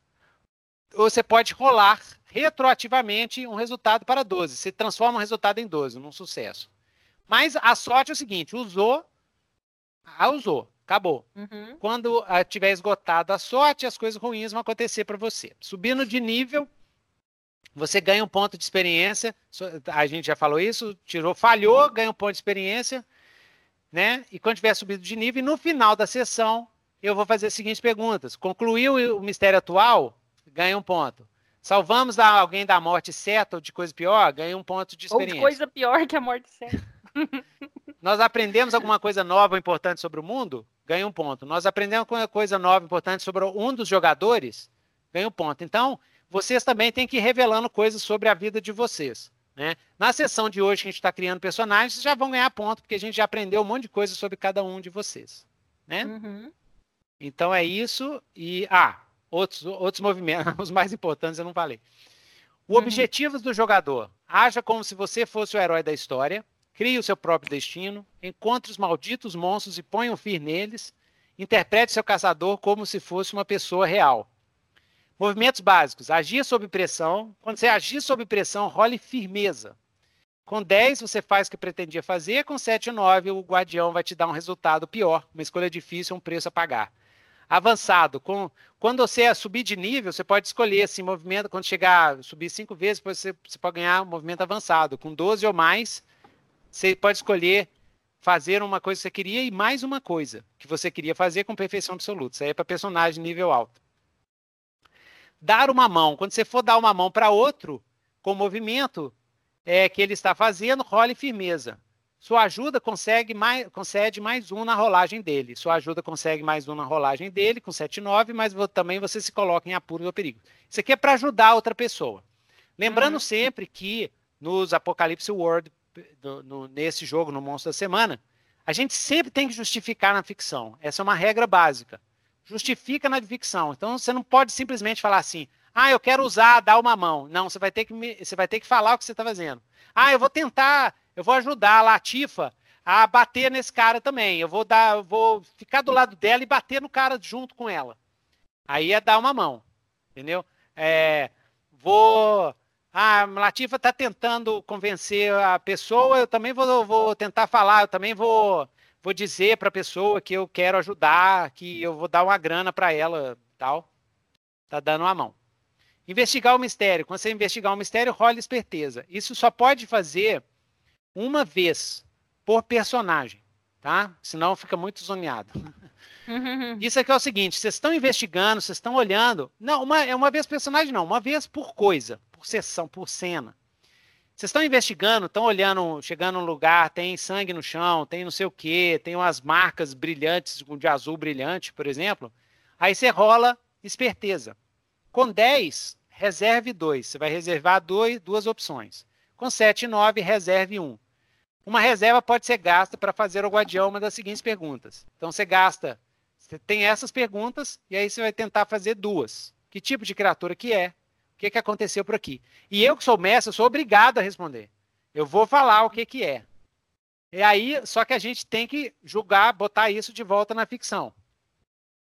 você pode rolar retroativamente um resultado para 12. Você transforma um resultado em 12, num sucesso. Mas a sorte é o seguinte: usou, ah, usou, acabou. Uhum. Quando ah, tiver esgotado a sorte, as coisas ruins vão acontecer para você. Subindo de nível, você ganha um ponto de experiência. A gente já falou isso, tirou, falhou, ganha um ponto de experiência, né? E quando tiver subido de nível, no final da sessão, eu vou fazer as seguintes perguntas. Concluiu o mistério atual? Ganha um ponto. Salvamos alguém da morte certa ou de coisa pior? Ganha um ponto de experiência. Ou de coisa pior que a morte certa. Nós aprendemos alguma coisa nova ou importante sobre o mundo? Ganha um ponto. Nós aprendemos alguma coisa nova importante sobre um dos jogadores? Ganha um ponto. Então, vocês também têm que ir revelando coisas sobre a vida de vocês. Né? Na sessão de hoje que a gente está criando personagens, vocês já vão ganhar ponto, porque a gente já aprendeu um monte de coisa sobre cada um de vocês. Né? Uhum. Então é isso. E. Ah, outros, outros movimentos, os mais importantes eu não falei. O uhum. objetivo do jogador: haja como se você fosse o herói da história, crie o seu próprio destino, encontre os malditos monstros e ponha um fim neles, interprete seu caçador como se fosse uma pessoa real. Movimentos básicos. Agir sob pressão. Quando você agir sob pressão, role firmeza. Com 10, você faz o que pretendia fazer. Com 7 e 9, o guardião vai te dar um resultado pior. Uma escolha difícil, um preço a pagar. Avançado. Com, quando você subir de nível, você pode escolher assim, movimento. Quando chegar, subir 5 vezes, você, você pode ganhar um movimento avançado. Com 12 ou mais, você pode escolher fazer uma coisa que você queria e mais uma coisa que você queria fazer com perfeição absoluta. Isso aí é para personagem nível alto dar uma mão. Quando você for dar uma mão para outro, com o movimento é, que ele está fazendo, role firmeza. Sua ajuda consegue mais, concede mais um na rolagem dele. Sua ajuda consegue mais um na rolagem dele, com 7 9, mas também você se coloca em apuro ou perigo. Isso aqui é para ajudar outra pessoa. Lembrando uhum. sempre que nos Apocalipse World, no, no, nesse jogo, no Monstro da Semana, a gente sempre tem que justificar na ficção. Essa é uma regra básica justifica na ficção. Então você não pode simplesmente falar assim: "Ah, eu quero usar, dar uma mão". Não, você vai ter que me, você vai ter que falar o que você está fazendo. Ah, eu vou tentar, eu vou ajudar a Latifa a bater nesse cara também. Eu vou dar, eu vou ficar do lado dela e bater no cara junto com ela. Aí é dar uma mão, entendeu? É, vou ah, a Latifa está tentando convencer a pessoa, eu também vou, vou tentar falar, eu também vou vou dizer para a pessoa que eu quero ajudar, que eu vou dar uma grana para ela, tal. Tá dando uma mão. Investigar o mistério. Quando você investigar um mistério, role esperteza. Isso só pode fazer uma vez por personagem, tá? Senão fica muito zoneado. Isso aqui é o seguinte: vocês estão investigando, vocês estão olhando. Não, uma, é uma vez personagem, não, uma vez por coisa, por sessão, por cena. Vocês estão investigando, estão olhando, chegando num lugar, tem sangue no chão, tem não sei o quê, tem umas marcas brilhantes de azul brilhante, por exemplo. Aí você rola esperteza. Com 10, reserve 2. Você vai reservar dois, duas opções. Com 7 e 9, reserve 1. Um. Uma reserva pode ser gasta para fazer ao guardião uma das seguintes perguntas. Então você gasta Você tem essas perguntas e aí você vai tentar fazer duas. Que tipo de criatura que é? O que, que aconteceu por aqui? E eu que sou mestre, eu sou obrigado a responder. Eu vou falar o que, que é. E aí, só que a gente tem que julgar, botar isso de volta na ficção.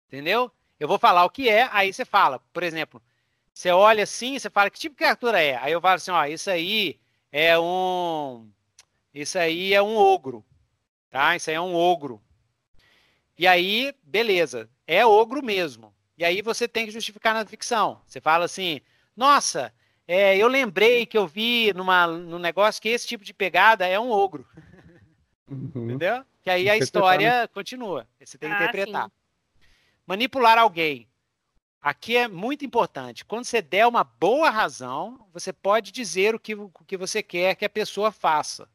Entendeu? Eu vou falar o que é, aí você fala. Por exemplo, você olha assim, você fala que tipo de criatura é. Aí eu falo assim, ó, isso aí é um. Isso aí é um ogro. Tá? Isso aí é um ogro. E aí, beleza, é ogro mesmo. E aí você tem que justificar na ficção. Você fala assim, nossa, é, eu lembrei que eu vi numa, num negócio que esse tipo de pegada é um ogro. Uhum. Entendeu? Que aí a história continua. Você tem que ah, interpretar. Sim. Manipular alguém. Aqui é muito importante. Quando você der uma boa razão, você pode dizer o que, o que você quer que a pessoa faça.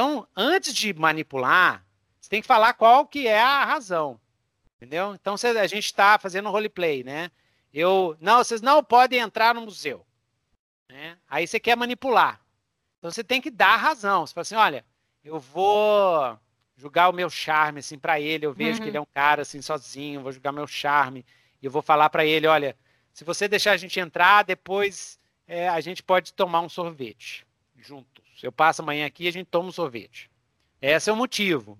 Então, antes de manipular, você tem que falar qual que é a razão. Entendeu? Então, você, a gente está fazendo roleplay, né? Eu, não, vocês não podem entrar no museu. Né? Aí você quer manipular. Então, você tem que dar a razão. Você fala assim, olha, eu vou jogar o meu charme assim para ele, eu vejo uhum. que ele é um cara assim sozinho, vou jogar meu charme e eu vou falar para ele, olha, se você deixar a gente entrar, depois é, a gente pode tomar um sorvete juntos. Eu passo amanhã aqui e a gente toma um sorvete. Esse é o motivo.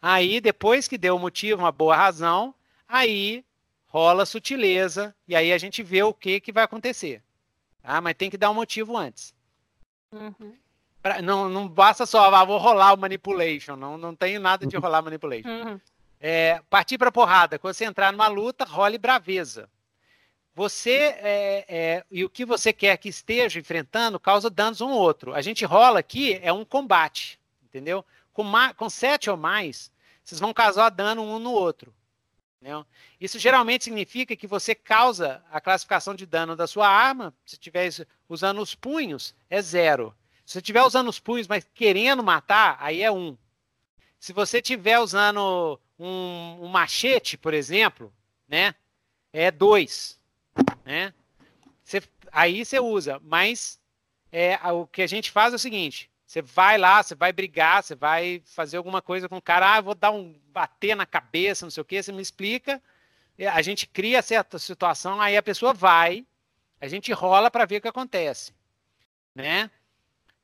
Aí, depois que deu o motivo, uma boa razão, aí rola sutileza e aí a gente vê o que, que vai acontecer. Tá? Mas tem que dar um motivo antes. Uhum. Pra, não, não basta só, ah, vou rolar o manipulation. Não, não tem nada de rolar manipulation. Uhum. É, partir para porrada. Quando você entrar numa luta, role braveza. Você é, é, e o que você quer que esteja enfrentando causa danos um ao outro. A gente rola aqui é um combate, entendeu? Com, com sete ou mais, vocês vão causar dano um no outro. Entendeu? Isso geralmente significa que você causa a classificação de dano da sua arma. Se estiver usando os punhos, é zero. Se você estiver usando os punhos, mas querendo matar, aí é um. Se você estiver usando um, um, machete, por exemplo, né, é dois, né? Aí você usa, mas é, o que a gente faz é o seguinte: você vai lá, você vai brigar, você vai fazer alguma coisa com o cara, ah, vou dar um bater na cabeça, não sei o que, você me explica, a gente cria certa situação, aí a pessoa vai, a gente rola para ver o que acontece, né?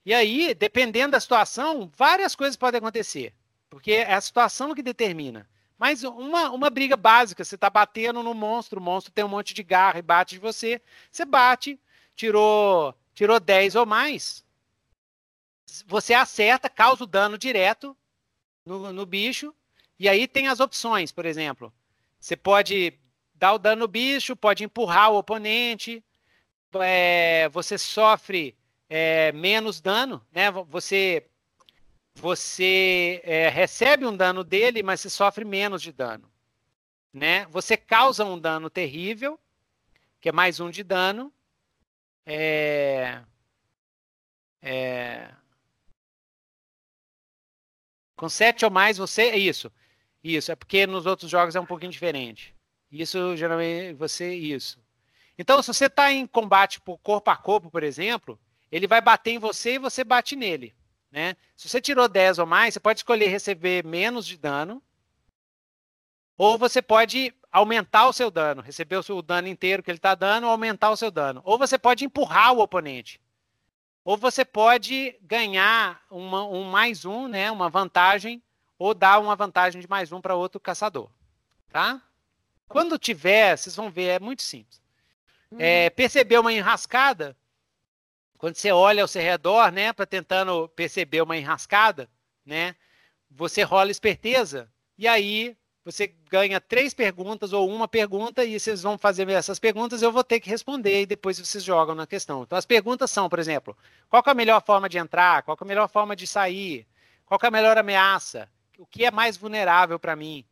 E aí, dependendo da situação, várias coisas podem acontecer, porque é a situação que determina. Mas uma, uma briga básica, você está batendo no monstro, o monstro tem um monte de garra e bate de você, você bate, tirou, tirou 10 ou mais, você acerta, causa o dano direto no, no bicho, e aí tem as opções, por exemplo, você pode dar o dano no bicho, pode empurrar o oponente, é, você sofre é, menos dano, né? Você você é, recebe um dano dele, mas você sofre menos de dano, né? Você causa um dano terrível, que é mais um de dano. É, é, com sete ou mais você é isso, isso é porque nos outros jogos é um pouquinho diferente. Isso geralmente você isso. Então, se você está em combate por corpo a corpo, por exemplo, ele vai bater em você e você bate nele. Né? Se você tirou 10 ou mais, você pode escolher receber menos de dano. Ou você pode aumentar o seu dano, receber o seu dano inteiro que ele está dando, ou aumentar o seu dano. Ou você pode empurrar o oponente. Ou você pode ganhar uma, um mais um, né, uma vantagem, ou dar uma vantagem de mais um para outro caçador. Tá? Quando tiver, vocês vão ver, é muito simples. É, perceber uma enrascada, quando você olha ao seu redor, né, para tentando perceber uma enrascada, né, você rola esperteza e aí você ganha três perguntas ou uma pergunta e vocês vão fazer essas perguntas, eu vou ter que responder e depois vocês jogam na questão. Então as perguntas são, por exemplo, qual é a melhor forma de entrar? Qual é a melhor forma de sair? Qual é a melhor ameaça? O que é mais vulnerável para mim?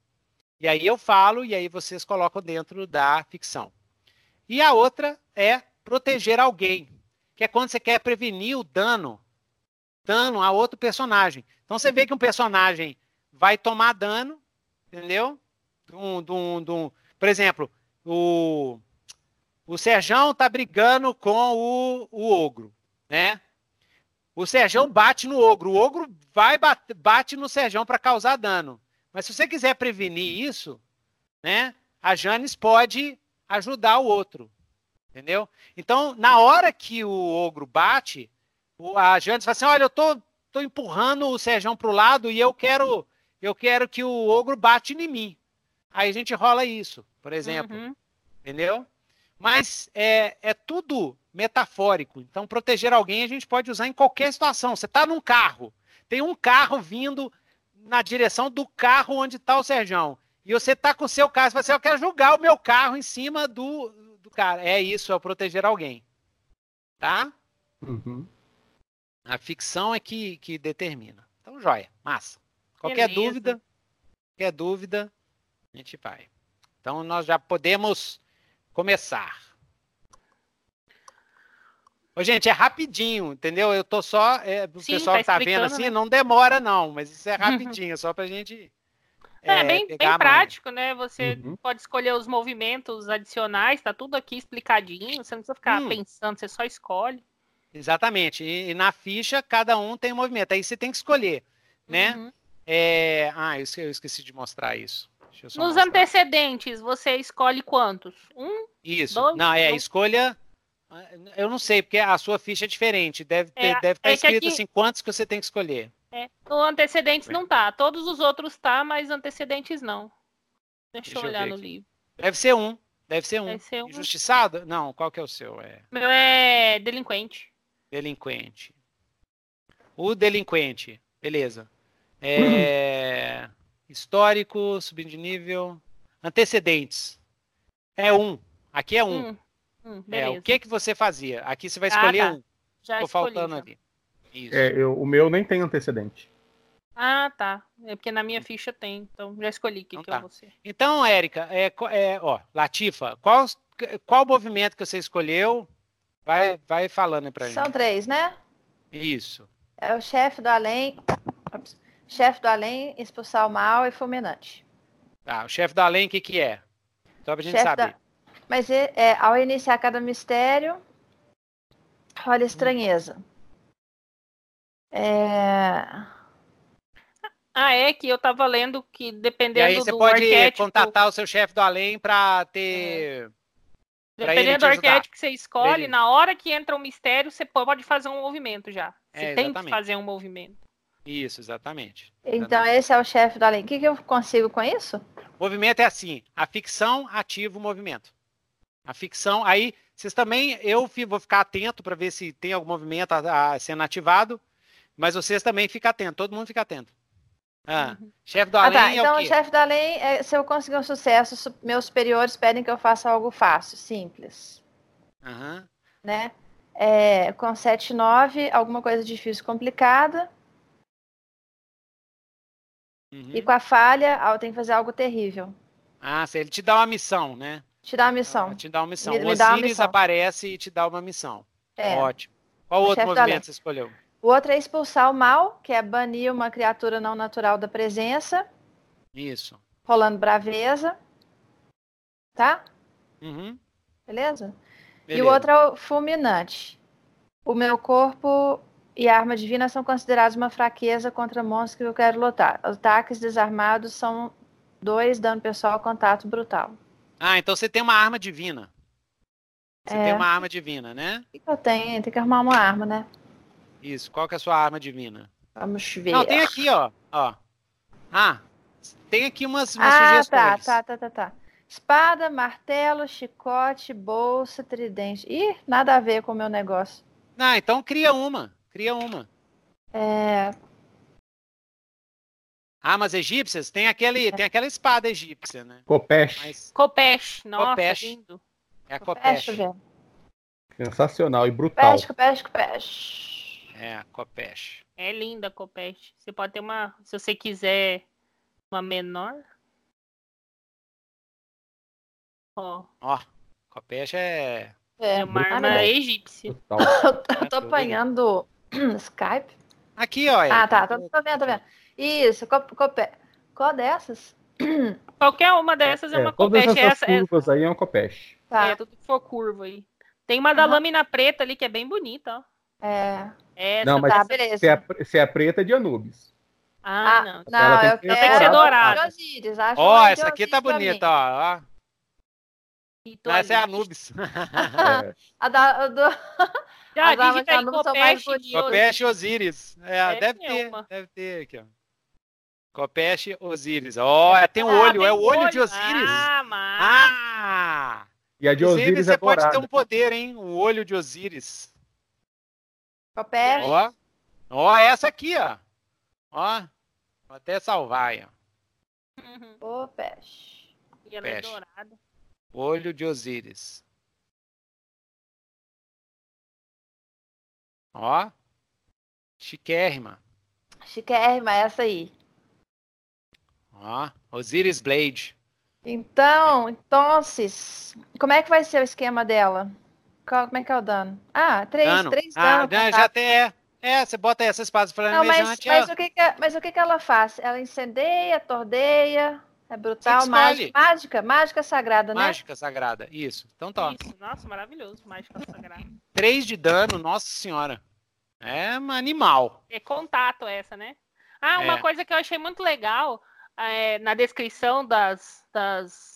E aí eu falo e aí vocês colocam dentro da ficção. E a outra é proteger alguém que é quando você quer prevenir o dano, dano a outro personagem. Então você vê que um personagem vai tomar dano, entendeu? Um, um, um, por exemplo, o, o Serjão tá brigando com o, o ogro, né? O Serjão bate no ogro, o ogro vai bate, bate no Serjão para causar dano. Mas se você quiser prevenir isso, né? A Janis pode ajudar o outro. Entendeu? Então, na hora que o ogro bate, a Janis fala assim: olha, eu tô, tô empurrando o Sérgio para o lado e eu quero, eu quero que o ogro bate em mim. Aí a gente rola isso, por exemplo. Uhum. Entendeu? Mas é, é tudo metafórico. Então, proteger alguém a gente pode usar em qualquer situação. Você está num carro, tem um carro vindo na direção do carro onde está o Serjão. E você está com o seu carro, você fala assim, eu quero jogar o meu carro em cima do, do cara. É isso, é proteger alguém. Tá? Uhum. A ficção é que, que determina. Então, joia, massa. Qualquer Beleza. dúvida, qualquer dúvida, a gente vai. Então, nós já podemos começar. Ô, gente, é rapidinho, entendeu? Eu tô só. É, o Sim, pessoal tá que tá vendo assim, né? não demora, não, mas isso é rapidinho, só pra gente. É, é bem, bem prático, né? Você uhum. pode escolher os movimentos adicionais, tá tudo aqui explicadinho, você não precisa ficar hum. pensando, você só escolhe. Exatamente. E, e, na ficha, cada um tem um movimento. Aí você tem que escolher, né? Uhum. É... Ah, eu esqueci, eu esqueci de mostrar isso. Nos mostrar. antecedentes, você escolhe quantos? Um? Isso. Dois, não, é, dois? escolha. Eu não sei, porque a sua ficha é diferente. Deve, ter, é, deve estar é escrito aqui... assim, quantos que você tem que escolher. É. No antecedentes não tá. Todos os outros tá, mas antecedentes não. Deixa, Deixa eu olhar no livro. Deve ser um. Deve ser um. Deve ser um. Injustiçado? Não, qual que é o seu? É... Meu é delinquente. Delinquente. O delinquente. Beleza. É... Histórico, subindo de nível. Antecedentes. É um. Aqui é um. Hum, hum, é, o que que você fazia? Aqui você vai ah, escolher ah, tá. um. Já Tô faltando já. ali. Isso. É, eu, o meu nem tem antecedente. Ah, tá. É porque na minha ficha tem. Então já escolhi o que, então, que tá. eu vou ser. Então, Érica, é, é, ó, Latifa, qual, qual movimento que você escolheu? Vai, vai falando pra gente. São três, né? Isso. É o chefe do além. Chefe do além, expulsar o mal e fulminante. Tá, o chefe do além, o que, que é? Só pra gente chefe saber. Da... Mas é, é, ao iniciar cada mistério, olha estranheza. É... Ah, é que eu tava lendo que dependendo e aí você do pode arquétipo... contatar o seu chefe do além para ter. É. Dependendo do arquétipo que você escolhe, na hora que entra o um mistério, você pode fazer um movimento já. Você é, tem que fazer um movimento. Isso, exatamente. Então exatamente. esse é o chefe do além. O que, que eu consigo com isso? Movimento é assim: a ficção ativa o movimento. A ficção, aí vocês também, eu vou ficar atento para ver se tem algum movimento a, a, sendo ativado. Mas vocês também ficam atentos, todo mundo fica atento. Ah, uhum. Chefe do além ah, tá. é então, o chefe do além, é, se eu conseguir um sucesso, meus superiores pedem que eu faça algo fácil, simples. Uhum. Né? É, com 7, 9, alguma coisa difícil, complicada. Uhum. E com a falha, eu tenho que fazer algo terrível. Ah, se ele te dá uma missão, né? Te dá uma missão. Ah, te dá uma missão. Me, o Osiris aparece e te dá uma missão. É. Ótimo. Qual o outro movimento você escolheu? O outro é expulsar o mal, que é banir uma criatura não natural da presença. Isso. Rolando braveza. Tá? Uhum. Beleza? Beleza? E o outro é o fulminante. O meu corpo e a arma divina são considerados uma fraqueza contra monstros que eu quero lutar. Ataques desarmados são dois dano pessoal contato brutal. Ah, então você tem uma arma divina. Você é. tem uma arma divina, né? O que eu tenho? Tem que arrumar uma arma, né? Isso. Qual que é a sua arma divina? Vamos ver. Não, tem aqui, ó. ó. Ah, tem aqui umas, umas ah, sugestões. Tá, tá, tá, tá, tá. Espada, martelo, chicote, bolsa, tridente. Ih, nada a ver com o meu negócio. Ah, então cria uma. Cria uma. É. Armas egípcias? Tem, aquele, é. tem aquela espada egípcia, né? Copesh. Mas... Copesh, nossa, Copesh. lindo. É a Copesh. Sensacional e brutal. Copesh, Copesh, Copesh. É, a Copesh. É linda a Copesh. Você pode ter uma, se você quiser, uma menor. Ó. Ó, Copesh é... É, uma arma egípcia. eu tô apanhando Skype. Aqui, ó. Ah, tá. Tô, tô vendo, tô vendo. Isso, Copesh. Qual dessas? Qualquer uma dessas é, é uma Copesh. Todas essas essa, curvas essa... aí é uma Copesh. Tá. É, tudo que for curva aí. Tem uma da lâmina preta ali que é bem bonita, ó. É. Essa não, mas tá, beleza. Se é, se é preta, é de Anubis. Ah, não. Não, eu quero tem que ser dourada. Ó, oh, essa aqui tá bonita, ó. Não, essa é a Nubis. é. A da, a do... Já, As digita aí, Copeche, Copeche Osiris. É, deve, ter, uma. deve ter aqui, ó. Copeche Osiris. Ó, oh, tem um ah, olho, é o olho, olho, de Osiris. Ah, mas... ah! E a de Osiris é você pode ter um poder, hein? O olho de Osiris. Copeche. Ó, ó, essa aqui, ó. Ó, vou até salvar aí, ó. Uhum. Copeche. E ela é dourada. Olho de Osíris. Ó. Chiquérrima. Chiquérrima, essa aí. Ó, Osiris Blade. Então, então, como é que vai ser o esquema dela? Como é que é o dano? Ah, três, dano. três ah, danos. já até é. É, você bota essa espada flamejante. Não, mas, mas, o que, que mas o que, que ela faz? Ela incendeia, tordeia, é brutal, mágica, mágica, mágica sagrada, né? Mágica sagrada, isso. Então tá. Isso. Nossa, maravilhoso, mágica sagrada. 3 de dano, nossa senhora. É um animal. É contato essa, né? Ah, uma é. coisa que eu achei muito legal é, na descrição das, das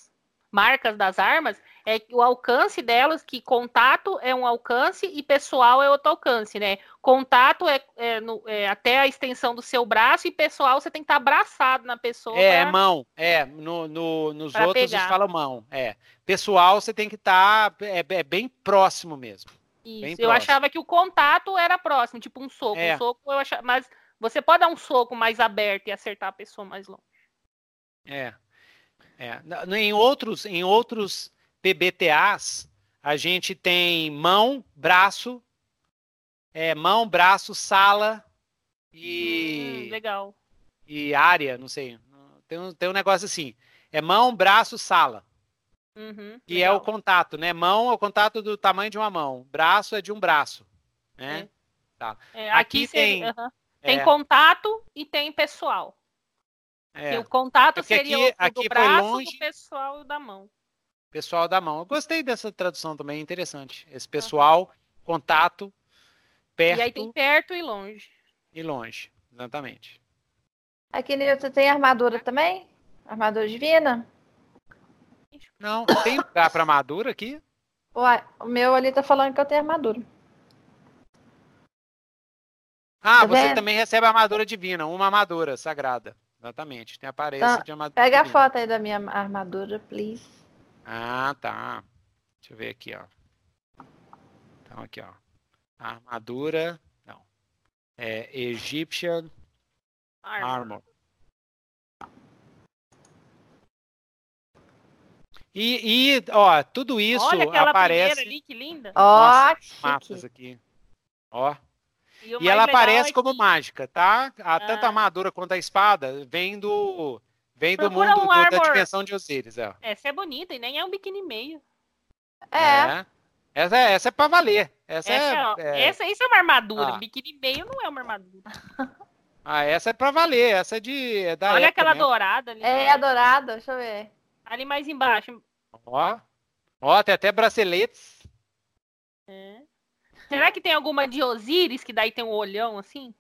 marcas das armas é o alcance delas, que contato é um alcance e pessoal é outro alcance, né? Contato é, é, no, é até a extensão do seu braço e pessoal você tem que estar tá abraçado na pessoa. É, pra... mão. É, no, no nos outros pegar. eles falam mão. É. Pessoal você tem que estar tá, é, é, bem próximo mesmo. Isso. Bem eu próximo. achava que o contato era próximo, tipo um soco. É. Um soco eu achava, mas você pode dar um soco mais aberto e acertar a pessoa mais longe. É. É. Em outros, em outros PBTAs, a gente tem mão, braço, é, mão, braço, sala e. Hum, legal. E área, não sei. Tem um, tem um negócio assim. É mão, braço, sala. Uhum, que legal. é o contato, né? Mão é o contato do tamanho de uma mão. Braço é de um braço. Né? É. Tá. É, aqui, aqui, tem. Tem é. contato e tem pessoal. É. o contato é seria aqui, o aqui do braço, longe... do pessoal e da mão. Pessoal da mão. Eu gostei dessa tradução também, interessante. Esse pessoal, uhum. contato, perto. E aí tem perto e longe. E longe, exatamente. Aqui, Nilton, tem armadura também? Armadura divina? Não, tem lugar para armadura aqui? Ué, o meu ali tá falando que eu tenho armadura. Ah, tá você vendo? também recebe armadura divina, uma armadura sagrada. Exatamente, tem aparência então, de armadura. Pega a foto aí da minha armadura, please. Ah, tá. Deixa eu ver aqui, ó. Então, aqui, ó. Armadura. Não. É Egyptian Armor. E, e, ó, tudo isso Olha aquela aparece. Ali, que linda. Ó, mapas aqui. Ó. E, e ela aparece é como mágica, tá? A, ah. Tanto a armadura quanto a espada vem do Vem do mundo um do, da dimensão de Osiris, é. Essa é bonita e nem é um biquíni meio. É. é. Essa, é, essa é pra valer. Essa, essa é, é... Essa, isso é uma armadura. Ah. Biquíni meio não é uma armadura. Ah, essa é pra valer. Essa é de. É da Olha aquela mesmo. dourada ali. É, a dourada, deixa eu ver. Ali mais embaixo. Ó. Ó, tem até braceletes. É. Será que tem alguma de Osiris que daí tem um olhão assim?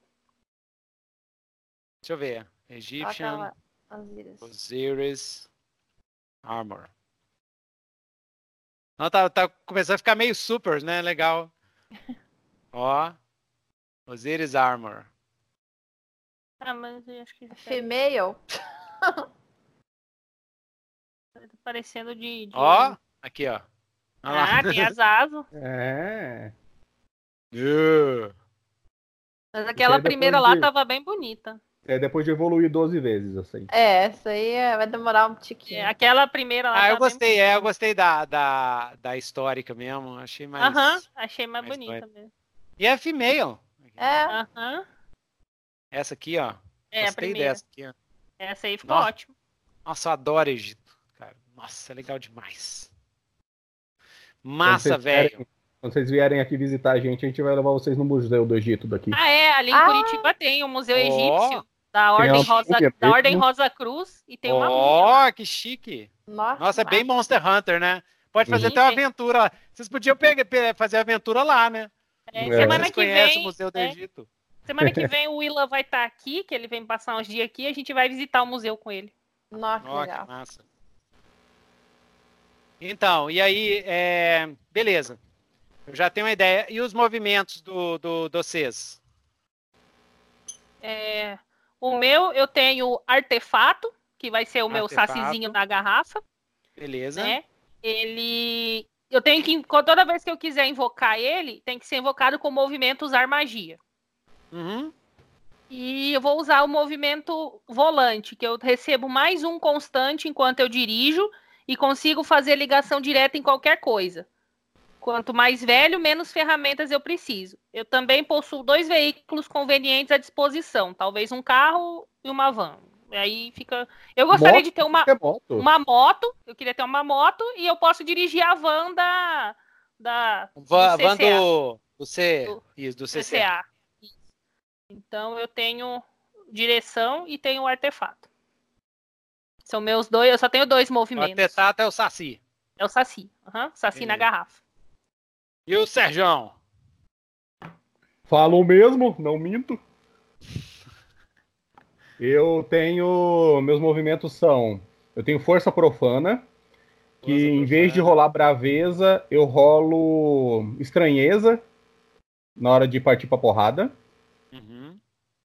Deixa eu ver. Egyptian. Osiris. Osiris Armor. Não, tá, tá começando a ficar meio super, né? Legal. Ó. Osiris Armor. Ah, mas eu acho que. Female. tá parecendo de. de... Ó, aqui, ó. Ah, tem as asas. É. Yeah. Mas aquela primeira lá de... tava bem bonita. É depois de evoluir 12 vezes, assim. É, essa aí é, vai demorar um tiquinho. É, aquela primeira lá. Ah, eu gostei, bem... é, eu gostei da, da, da histórica mesmo. Achei mais. Aham, uh -huh, achei mais, mais bonita história. mesmo. E é female. É. Aham. Uh -huh. Essa aqui, ó. É, gostei a primeira. dessa aqui, ó. Essa aí ficou Nossa. ótimo. Nossa, eu adoro Egito, cara. Nossa, é legal demais. Massa, velho. Quando vocês vierem aqui visitar a gente, a gente vai levar vocês no Museu do Egito daqui. Ah, é? Ali em ah. Curitiba tem o Museu oh. Egípcio. Da Ordem, Rosa, da Ordem Rosa Cruz e tem uma Ó, oh, que chique. Nossa, Nossa é bem Monster Hunter, né? Pode fazer Sim, até uma aventura lá. Vocês podiam pegar, fazer aventura lá, né? É, semana que vem. o Museu do é. Egito. Semana que vem o Willa vai estar tá aqui, que ele vem passar uns dias aqui, a gente vai visitar o museu com ele. Nossa, que legal. Que massa. Então, e aí, é... beleza. Eu já tenho uma ideia. E os movimentos do, do, do CES? É... O meu, eu tenho artefato, que vai ser o meu sacizinho da garrafa. Beleza. Né? Ele. Eu tenho que. Toda vez que eu quiser invocar ele, tem que ser invocado com o movimento usar magia. Uhum. E eu vou usar o movimento volante, que eu recebo mais um constante enquanto eu dirijo e consigo fazer ligação direta em qualquer coisa. Quanto mais velho, menos ferramentas eu preciso. Eu também possuo dois veículos convenientes à disposição, talvez um carro e uma van. E aí fica. Eu gostaria moto, de ter uma, moto. uma moto. Eu queria ter uma moto e eu posso dirigir a van da. da van, do, van do, do, C, do, isso, do CCA. CCA. Então eu tenho direção e tenho artefato. São meus dois. Eu só tenho dois movimentos. O artefato é o Saci. É o Saci. Uhum, saci na garrafa. E o Serjão? Falo mesmo, não minto. Eu tenho. Meus movimentos são. Eu tenho força profana, que força em vez de rolar braveza, eu rolo estranheza na hora de partir pra porrada. Uhum.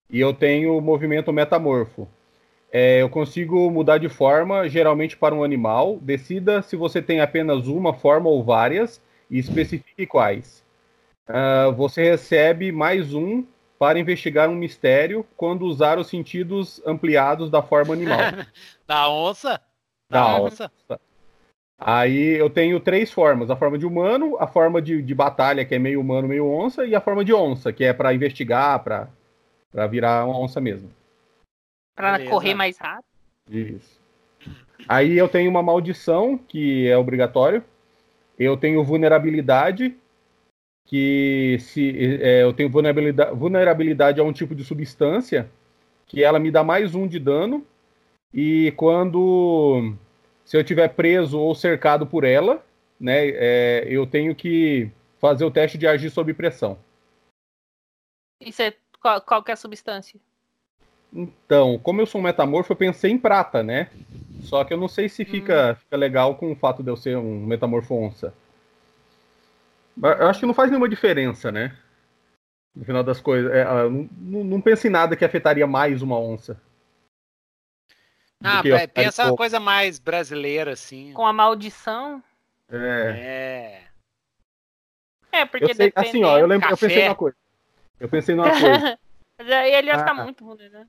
E eu tenho movimento metamorfo. É, eu consigo mudar de forma, geralmente para um animal. Decida se você tem apenas uma forma ou várias e especifique quais. Uh, você recebe mais um para investigar um mistério quando usar os sentidos ampliados da forma animal. da onça? Da, da onça. onça. Aí eu tenho três formas: a forma de humano, a forma de, de batalha, que é meio humano, meio onça, e a forma de onça, que é para investigar, para virar uma onça mesmo. Para correr mais rápido. Isso. Aí eu tenho uma maldição, que é obrigatório, eu tenho vulnerabilidade, que se é, eu tenho vulnerabilidade, vulnerabilidade a um tipo de substância, que ela me dá mais um de dano. E quando se eu tiver preso ou cercado por ela, né, é, eu tenho que fazer o teste de agir sob pressão. Isso é qual, é a substância? Então, como eu sou um metamorfo, eu pensei em prata, né? Só que eu não sei se fica, hum. fica legal com o fato de eu ser um metamorfo onça. Eu acho que não faz nenhuma diferença, né? No final das coisas. É, não, não penso em nada que afetaria mais uma onça. Ah, pensa uma coisa mais brasileira, assim. Com a maldição? É. É. É, porque sei, Assim, ó, eu, lembro, eu pensei numa coisa. Eu pensei numa coisa. Aí ele ia ficar ah, muito ruim, né?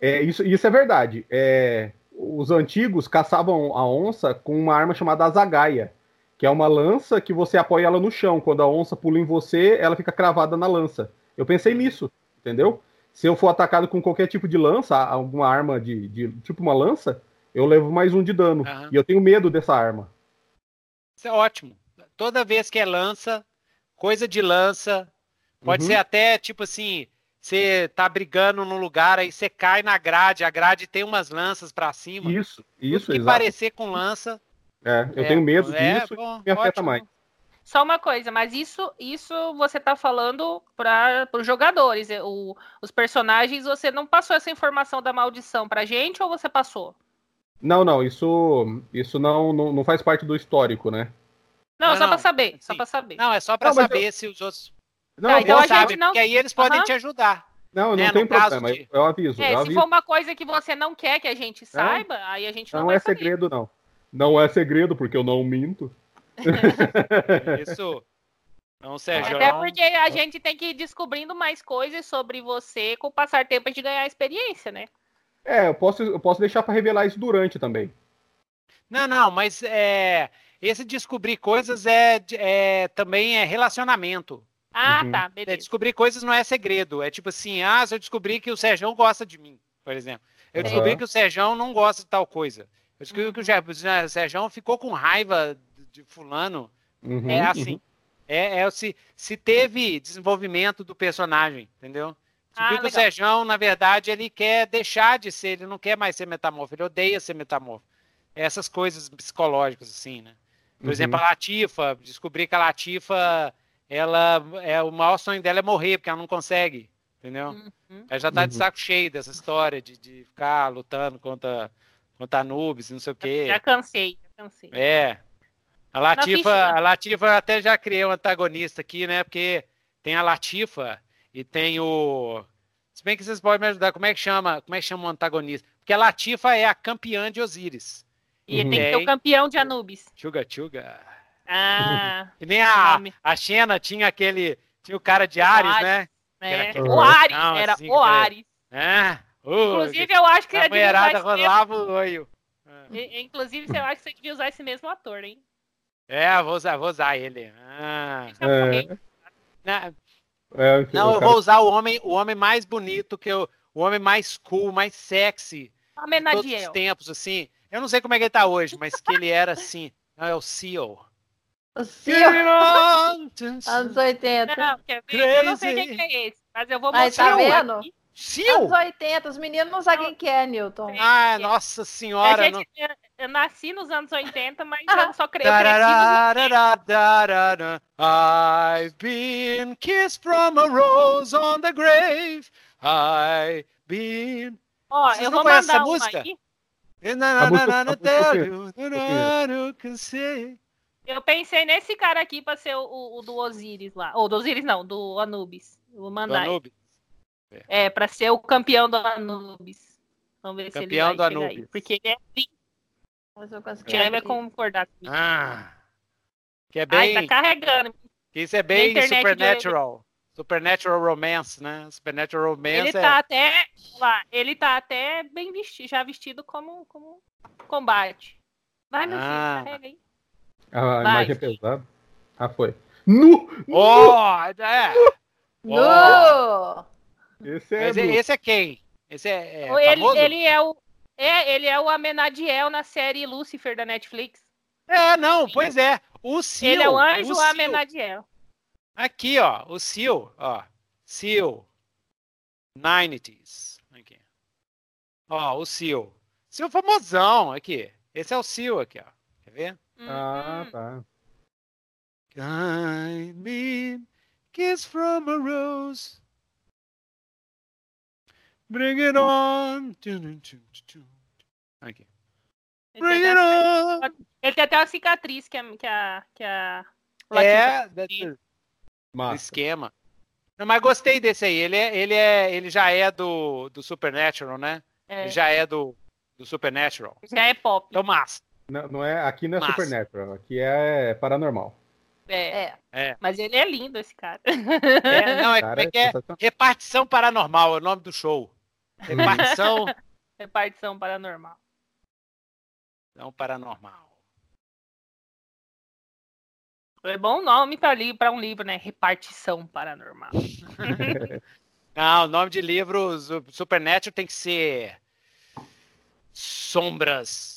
É, isso, isso é verdade. É, os antigos caçavam a onça com uma arma chamada azagaia, que é uma lança que você apoia ela no chão. Quando a onça pula em você, ela fica cravada na lança. Eu pensei nisso, entendeu? Se eu for atacado com qualquer tipo de lança, alguma arma de, de tipo uma lança, eu levo mais um de dano. Uhum. E eu tenho medo dessa arma. Isso é ótimo. Toda vez que é lança, coisa de lança, pode uhum. ser até tipo assim, você tá brigando num lugar, aí você cai na grade, a grade tem umas lanças para cima. Isso, isso, E parecer com lança. É, eu é, tenho medo é, disso bom, me afeta ótimo. mais. Só uma coisa, mas isso, isso você tá falando para os jogadores. O, os personagens, você não passou essa informação da maldição pra gente ou você passou? Não, não, isso, isso não, não, não faz parte do histórico, né? Não, não só para saber, só para saber. Não, é só para saber eu... se os outros não, tá, então a gente não... porque aí eles podem uhum. te ajudar. Não, não né, tem problema, de... eu aviso. É, eu se aviso. for uma coisa que você não quer que a gente saiba, é. aí a gente não, não vai é saber. segredo, não. Não é segredo, porque eu não minto. Isso. Não, Sérgio. Até porque a gente tem que ir descobrindo mais coisas sobre você com o passar tempo de ganhar experiência, né? É, eu posso, eu posso deixar para revelar isso durante também. Não, não, mas é, esse descobrir coisas é, é também é relacionamento. Ah, uhum. tá, beleza. É, descobrir coisas não é segredo. É tipo assim, ah, se eu descobrir que o Sérgio gosta de mim, por exemplo. Eu descobri uhum. que o Sérgio não gosta de tal coisa. Eu descobri uhum. que o Sérgio ficou com raiva de fulano. Uhum, é assim. Uhum. É, é, se, se teve desenvolvimento do personagem, entendeu? Descobri ah, que o Sérgio, na verdade, ele quer deixar de ser, ele não quer mais ser metamorfo, ele odeia ser metamorfo. Essas coisas psicológicas, assim, né? Por exemplo, a uhum. Latifa, descobri que a Latifa ela é o maior sonho dela é morrer porque ela não consegue Entendeu? Uhum. Ela já tá de uhum. saco cheio dessa história de, de ficar lutando contra, contra Anubis, não sei o quê. Já cansei, já cansei. É. A Latifa, a Latifa até já criei um antagonista aqui, né? Porque tem a Latifa e tem o. Se bem que vocês podem me ajudar, como é que chama? Como é que chama o antagonista? Porque a Latifa é a campeã de Osíris. E uhum. tem que ter o campeão de Anubis. Tchuga, tchuga. Ah. E nem a, a Xena tinha aquele. Tinha o cara de Ares, Ares né? É. O Ares, era assim, o Ares. É. Uh, Inclusive, eu acho que a mulherada rolava o olho. É. Inclusive, eu acho que você devia usar esse mesmo ator, hein? É, vou usar, vou usar ele. Ah. É. Não, é, não eu vou usar o homem, o homem mais bonito que eu, o homem mais cool, mais sexy. Todos os tempos, assim. Eu não sei como é que ele tá hoje, mas que ele era assim. Não, é o Seal. O Seal. Anos 80. Não, quer ver? Eu não sei quem é esse, mas eu vou mostrar. Mas tá vendo? Aqui. Sil? Anos 80, os meninos não sabem quem é, Newton. Ah, nossa senhora. Gente, não... Eu nasci nos anos 80, mas eu só creio I've been kissed from a rose on the grave. I've been. Ó, eu vou mandar essa música? Aqui. Eu pensei nesse cara aqui pra ser o, o, do Osiris lá. Ou do Osiris não, do Anubis. vou mandar. Do Anubis. É, pra ser o campeão do Anubis. Vamos ver campeão se ele vai do Anubis. Aí, porque ele é eu Quem vai concordar comigo. Ah. Que é bem. Ai, tá carregando. Que isso é bem Supernatural. Supernatural Romance, né? Supernatural Romance. Ele tá até. Lá, ele tá até bem vestido, já vestido como, como combate. Vai, meu ah. filho, carrega aí. A Vai, imagem é pesada. Ah, foi. Nu! Oh, é! Nu! Oh. Esse é, esse é quem? Esse é, é ele, ele, é o é, ele é o Amenadiel na série Lucifer da Netflix. É, não, pois é. O Seal. Ele é o anjo o Amenadiel. Aqui, ó, o Seal, ó. Seal. Nineties. Aqui. Ó, o Seal. Seal famosão, aqui. Esse é o Seal aqui, ó. Quer ver? Ah, uhum. tá. Kind me kiss from a rose. Bring it on. Aqui. Bring it on. Ele tem até uma cicatriz que a. Que a, que a é, do esquema. Não, mas gostei desse aí. Ele, é, ele, é, ele já é do, do Supernatural, né? É. Ele já é do, do Supernatural. Já é pop. Então, massa. Não, não é, aqui não é massa. Supernatural, aqui é paranormal. É, é, é. Mas ele é lindo, esse cara. É, não, é, cara, é, é repartição paranormal, é o nome do show. Repartição. Repartição paranormal. Não paranormal. É bom nome para um livro, né? Repartição paranormal. Não, o nome de livro Supernatural tem que ser Sombras,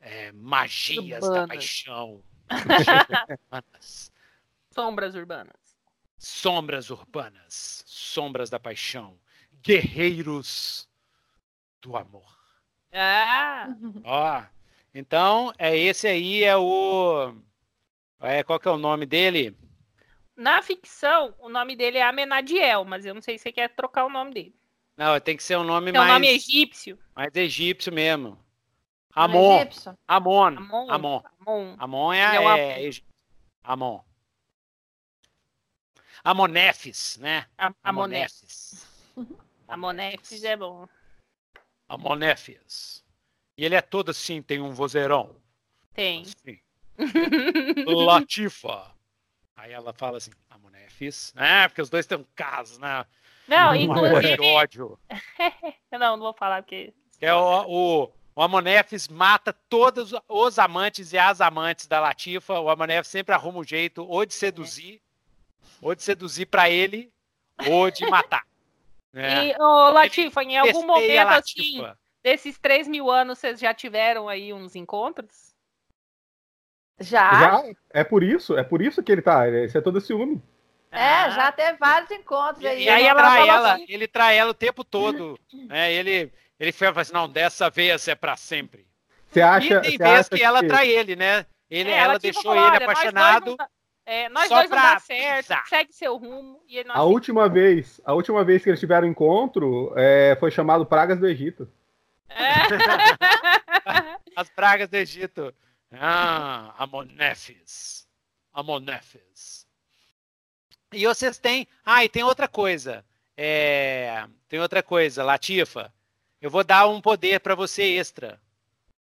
é, Magias urbanas. da Paixão. Sombras urbanas. Sombras urbanas. Sombras da Paixão guerreiros do amor. Ah! Ó, então, é esse aí é o. É, qual que é o nome dele? Na ficção, o nome dele é Amenadiel, mas eu não sei se você quer trocar o nome dele. Não, tem que ser um nome mais. É um nome egípcio. Mais egípcio mesmo. Amon. Amon. Amon. Amon. Amon. É, é, é Amon. Amonefes, né? Amonefes. A Monefis é bom. A Monefis. E ele é todo assim, tem um vozeirão. Tem. Assim. Latifa. Aí ela fala assim, a Monefis. É, porque os dois têm um caso, né? Não, um inclusive... ódio. não, não vou falar porque... É o, o, o Amonefes mata todos os amantes e as amantes da Latifa. O Amonefes sempre arruma um jeito ou de seduzir, é. ou de seduzir para ele, ou de matar. É. E, oh, Latifa, em algum momento assim, desses 3 mil anos, vocês já tiveram aí uns encontros? Já. Já, é por isso, é por isso que ele tá, esse é todo ciúme. É, ah. já teve vários encontros aí. E, aí ela trai ela, assim. ele trai ela o tempo todo. né? Ele, ele fala assim, não, dessa vez é para sempre. Você acha, e tem vezes que, que ela trai ele, né? Ele, é, ela, ela tipo, deixou ele apaixonado. É, nós Só dois não dá certo, segue seu rumo. E a última vez, a última vez que eles tiveram encontro é, foi chamado Pragas do Egito. É. As pragas do Egito. Ah, Amonefes. Amonefes. E vocês têm. Ah, e tem outra coisa. É... Tem outra coisa, Latifa. Eu vou dar um poder para você extra.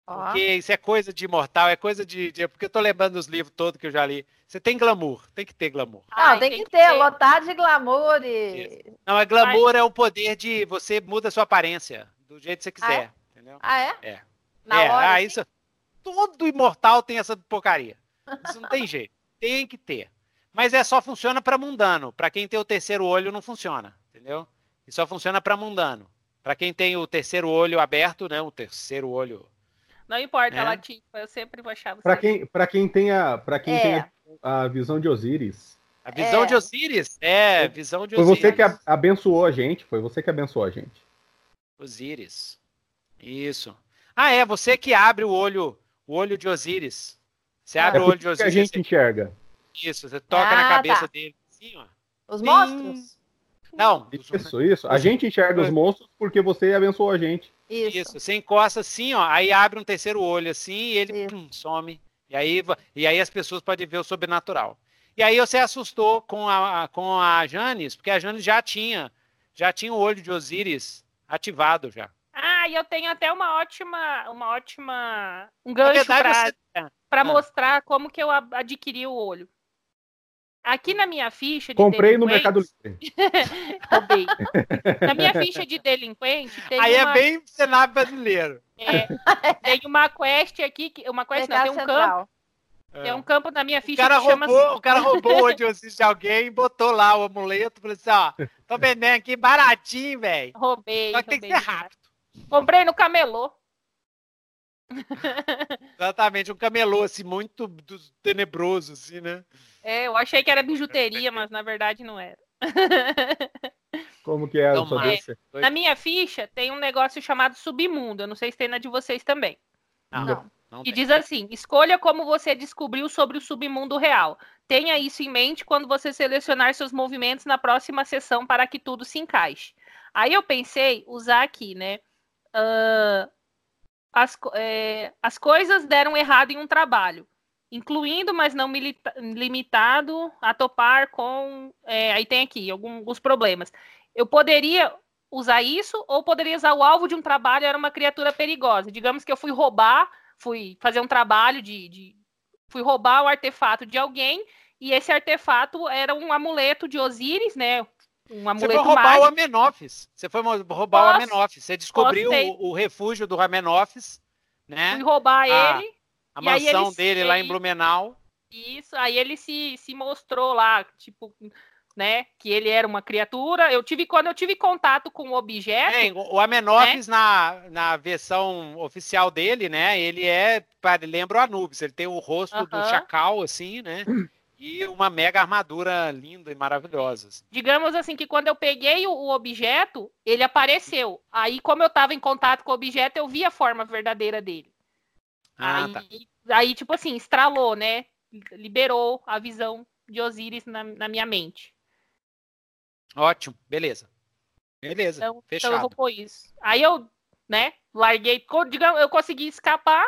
Porque isso é coisa de imortal, é coisa de, de, Porque eu tô lembrando dos livros todos que eu já li. Você tem glamour, tem que ter glamour. Ah, tem, tem, que, ter, ter, lotado de glamour e. Isso. Não, é glamour Ai. é o poder de você muda a sua aparência do jeito que você quiser. Ah, é? Entendeu? Ah, é? É. Na é, hora, ah, assim? isso. Todo imortal tem essa porcaria. Isso não tem jeito. Tem que ter. Mas é só funciona para mundano. Para quem tem o terceiro olho não funciona, entendeu? E só funciona para mundano. Para quem tem o terceiro olho aberto, né? O terceiro olho não importa, é. Eu sempre vou achar você. Pra quem, pra quem tem, a, pra quem é. tem a, a, visão de Osíris. A visão é. de Osíris? É, visão de Osíris. Foi você que abençoou a gente, foi você que abençoou a gente. Osíris. Isso. Ah, é, você que abre o olho, o olho de Osíris. Você abre é o olho de Osíris. que a gente enxerga. Isso, você toca ah, na cabeça tá. dele. Assim, ó. Os monstros? Não. Isso, isso. A gente enxerga os monstros porque você abençoou a gente. Isso. Isso. Você encosta assim, ó, aí abre um terceiro olho assim e ele pum, some. E aí, e aí as pessoas podem ver o sobrenatural. E aí você assustou com a, com a Janis, porque a Janis já tinha, já tinha o olho de Osíris ativado já. Ah, e eu tenho até uma ótima, uma ótima, um gancho para você... ah. mostrar como que eu adquiri o olho. Aqui na minha ficha de Comprei no Mercado Livre. Roubei. na minha ficha de delinquente. Tem Aí é uma... é bem cenário brasileiro. É, tem uma quest aqui, uma quest não, tem um campo. É. Tem um campo na minha ficha o cara que roubou, chama... O cara roubou onde de alguém botou lá o amuleto. Falei assim, ó, tô vendendo aqui baratinho, velho. Roubei. Só que roubei tem que ser rápido. Comprei no camelô. Exatamente, um camelô, assim, muito tenebroso, assim, né? É, eu achei que era bijuteria, mas na verdade não era. Como que é? Não, é na minha ficha tem um negócio chamado submundo. Eu não sei se tem na de vocês também. Não. não. não e diz assim: escolha como você descobriu sobre o submundo real. Tenha isso em mente quando você selecionar seus movimentos na próxima sessão para que tudo se encaixe. Aí eu pensei usar aqui, né? Uh, as, é, as coisas deram errado em um trabalho, incluindo, mas não limitado, a topar com. É, aí tem aqui alguns problemas. Eu poderia usar isso, ou poderia usar o alvo de um trabalho, era uma criatura perigosa. Digamos que eu fui roubar, fui fazer um trabalho de. de fui roubar o artefato de alguém, e esse artefato era um amuleto de Osíris, né? Um amuleto Você foi roubar mágico. o Amenófis. Você foi roubar Posso? o Amenófis. Você descobriu o, o, refúgio do Amenófis, né? Fui roubar a, ele. A mansão ele, dele lá em Blumenau. Isso, aí ele se, se mostrou lá, tipo, né, que ele era uma criatura. Eu tive quando eu tive contato com o objeto. É, o Amenófis né? na, na versão oficial dele, né? Ele é, lembra o Anubis, ele tem o rosto uh -huh. do chacal assim, né? E uma mega armadura linda e maravilhosa. Assim. Digamos assim que quando eu peguei o, o, objeto, ele apareceu. Aí, como eu estava em contato com o objeto, eu vi a forma verdadeira dele. Ah, aí, tá. aí, tipo assim, estralou, né? Liberou a visão de Osiris na, na minha mente. Ótimo, beleza. Beleza, então, fechado. Então eu vou pôr isso. Aí eu, né, larguei, digamos, eu consegui escapar,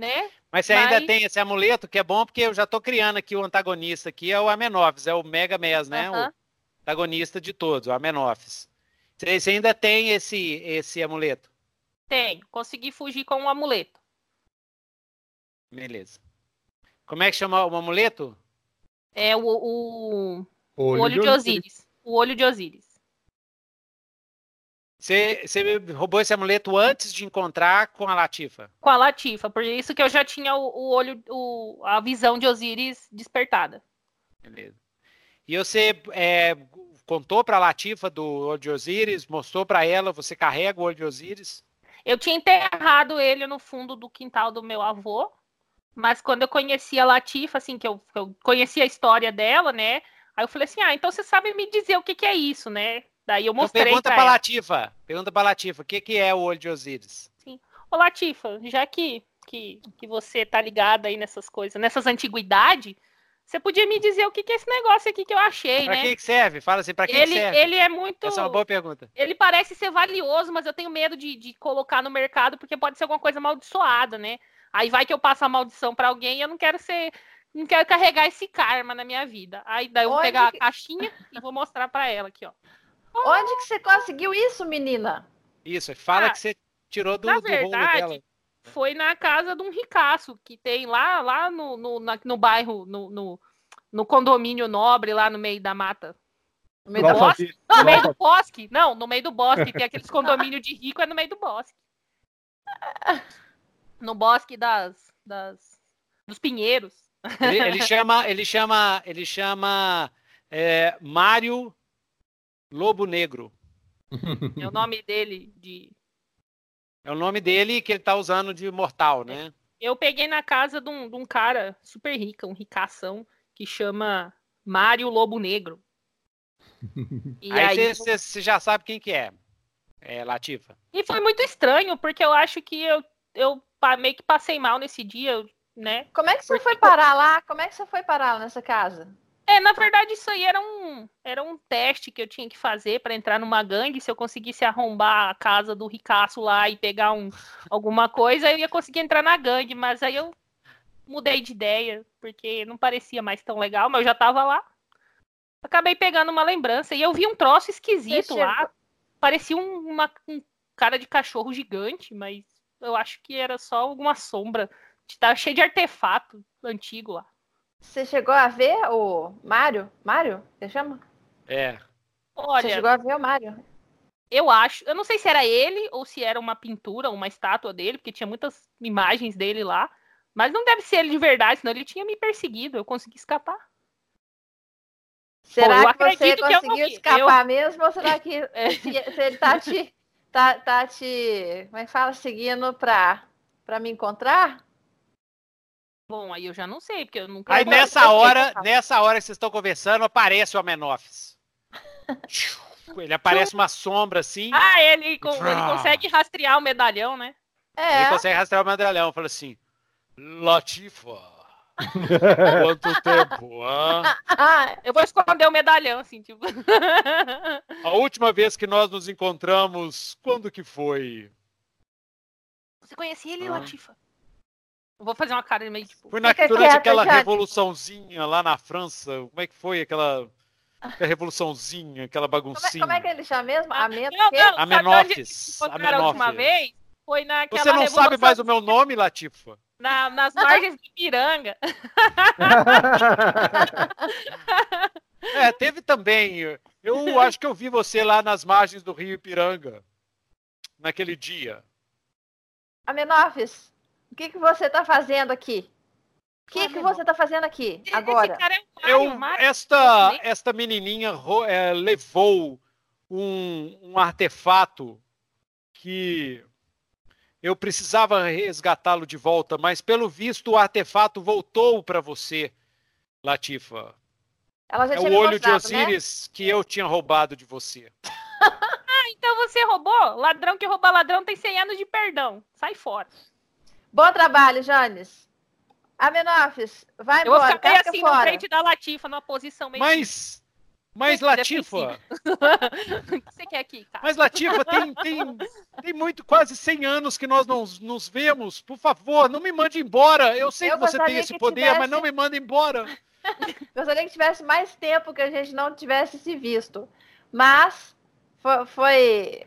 né? Mas você Mas... ainda tem esse amuleto, que é bom porque eu já estou criando aqui o antagonista aqui, é o Amenófis, é o Mega Mes, né? O antagonista de todos, o Amenófis. Você, você ainda tem esse, esse amuleto? Tem, consegui fugir com o um amuleto. Beleza. Como é que chama o amuleto? É o, o, o olho, olho de Osíris. O olho de Osíris. Você, você roubou esse amuleto antes de encontrar com a Latifa? Com a Latifa, por isso que eu já tinha o, o olho, o, a visão de Osíris despertada. Beleza. E você é, contou para a Latifa do olho de Osíris, mostrou para ela, você carrega o olho de Osíris? Eu tinha enterrado ele no fundo do quintal do meu avô, mas quando eu conheci a Latifa, assim, que eu, eu conheci a história dela, né? Aí eu falei assim, ah, então você sabe me dizer o que, que é isso, né? Daí eu mostrei. Então pergunta pra, pra Latifa. Pergunta pra Latifa, o que, que é o olho de Osíris? Sim. Ô, Latifa, já que, que, que você tá ligada aí nessas coisas, nessas antiguidades, Você podia me dizer o que, que é esse negócio aqui que eu achei, pra né? Pra que, serve? Fala assim, pra que, ele, que serve? Ele é muito... Essa é uma boa pergunta. Ele parece ser valioso, mas eu tenho medo de, de colocar no mercado porque pode ser alguma coisa amaldiçoada, né? Aí vai que eu passo a maldição para alguém e eu não quero ser... Não quero carregar esse karma na minha vida. Aí daí eu vou Onde pegar que... a caixinha e vou mostrar para ela aqui, ó. Onde que você conseguiu isso, menina? Isso, fala ah, que você tirou do, na do verdade, dela. Foi na casa de um ricaço que tem lá, lá no, no, na, no bairro, no, no no condomínio nobre lá no meio da mata. No meio do bosque? Não, no meio do bosque. Não, no meio do bosque. Tem aqueles condomínios de rico, é no meio do bosque. No bosque das, das dos pinheiros. Ele, ele chama, ele chama, ele chama é, Mário Lobo Negro. É o nome dele de. É o nome dele que ele tá usando de mortal, né? Eu peguei na casa de um, de um cara super rico, um ricação que chama Mário Lobo Negro. E aí você já sabe quem que é. É Latifa. E foi muito estranho, porque eu acho que eu, eu meio que passei mal nesse dia, né? Como é que você porque... foi parar lá? Como é que você foi parar nessa casa? É, na verdade, isso aí era um, era um teste que eu tinha que fazer para entrar numa gangue. Se eu conseguisse arrombar a casa do ricaço lá e pegar um, alguma coisa, eu ia conseguir entrar na gangue. Mas aí eu mudei de ideia, porque não parecia mais tão legal, mas eu já tava lá. Acabei pegando uma lembrança e eu vi um troço esquisito lá. Parecia um, uma, um cara de cachorro gigante, mas eu acho que era só alguma sombra. Tava cheio de artefato antigo lá. Você chegou a ver o Mário? Mário? Você chama? É. Olha, Você chegou a ver o Mário? Eu acho. Eu não sei se era ele ou se era uma pintura, uma estátua dele, porque tinha muitas imagens dele lá. Mas não deve ser ele de verdade, senão ele tinha me perseguido. Eu consegui escapar. Será Pô, que você conseguiu que escapar eu... mesmo? Ou será que é. se, se ele tá te, tá, tá te. Como é que fala? Seguindo pra, pra me encontrar? Bom, aí eu já não sei, porque eu nunca. Aí nessa hora, nessa hora que vocês estão conversando, aparece o Amenófis. ele aparece uma sombra assim. Ah, ele, ele consegue rastrear o medalhão, né? É. Ele consegue rastrear o medalhão. Fala assim: Latifa. Quanto tempo? Ah, eu vou esconder o medalhão, assim, tipo. A última vez que nós nos encontramos, quando que foi? Você conhecia ele, ah. Latifa? Eu vou fazer uma cara meio tipo. Foi na, durante aquela revoluçãozinha lá na França. Como é que foi aquela, aquela revoluçãozinha, aquela baguncinha? Como é, como é que ele chama mesmo? Amenófis. Amenófis. vez foi naquela Você não sabe mais o meu nome, Latifa? Na, nas margens de Piranga. é, teve também. Eu acho que eu vi você lá nas margens do Rio Ipiranga. Naquele dia. Amenófis, o que, que você está fazendo aqui? O que, que você está fazendo aqui agora? É um eu, esta, esta menininha é, levou um, um artefato que eu precisava resgatá-lo de volta, mas pelo visto o artefato voltou para você, Latifa. Ela já é tinha o olho de né? Osíris né? que eu tinha roubado de você. ah, então você roubou? Ladrão que rouba ladrão tem 100 anos de perdão. Sai fora. Bom trabalho, Jones. Amenófis, vai eu embora, vou ficar assim, fora. na frente da Latifa, numa posição meio... Mas mas, Latifa. o que você quer aqui, cara? Mas, Latifa, tem, tem, tem muito, quase 100 anos que nós não nos vemos. Por favor, não me mande embora. Eu sei eu que você tem esse poder, tivesse... mas não me manda embora. gostaria que tivesse mais tempo que a gente não tivesse se visto. Mas foi, foi,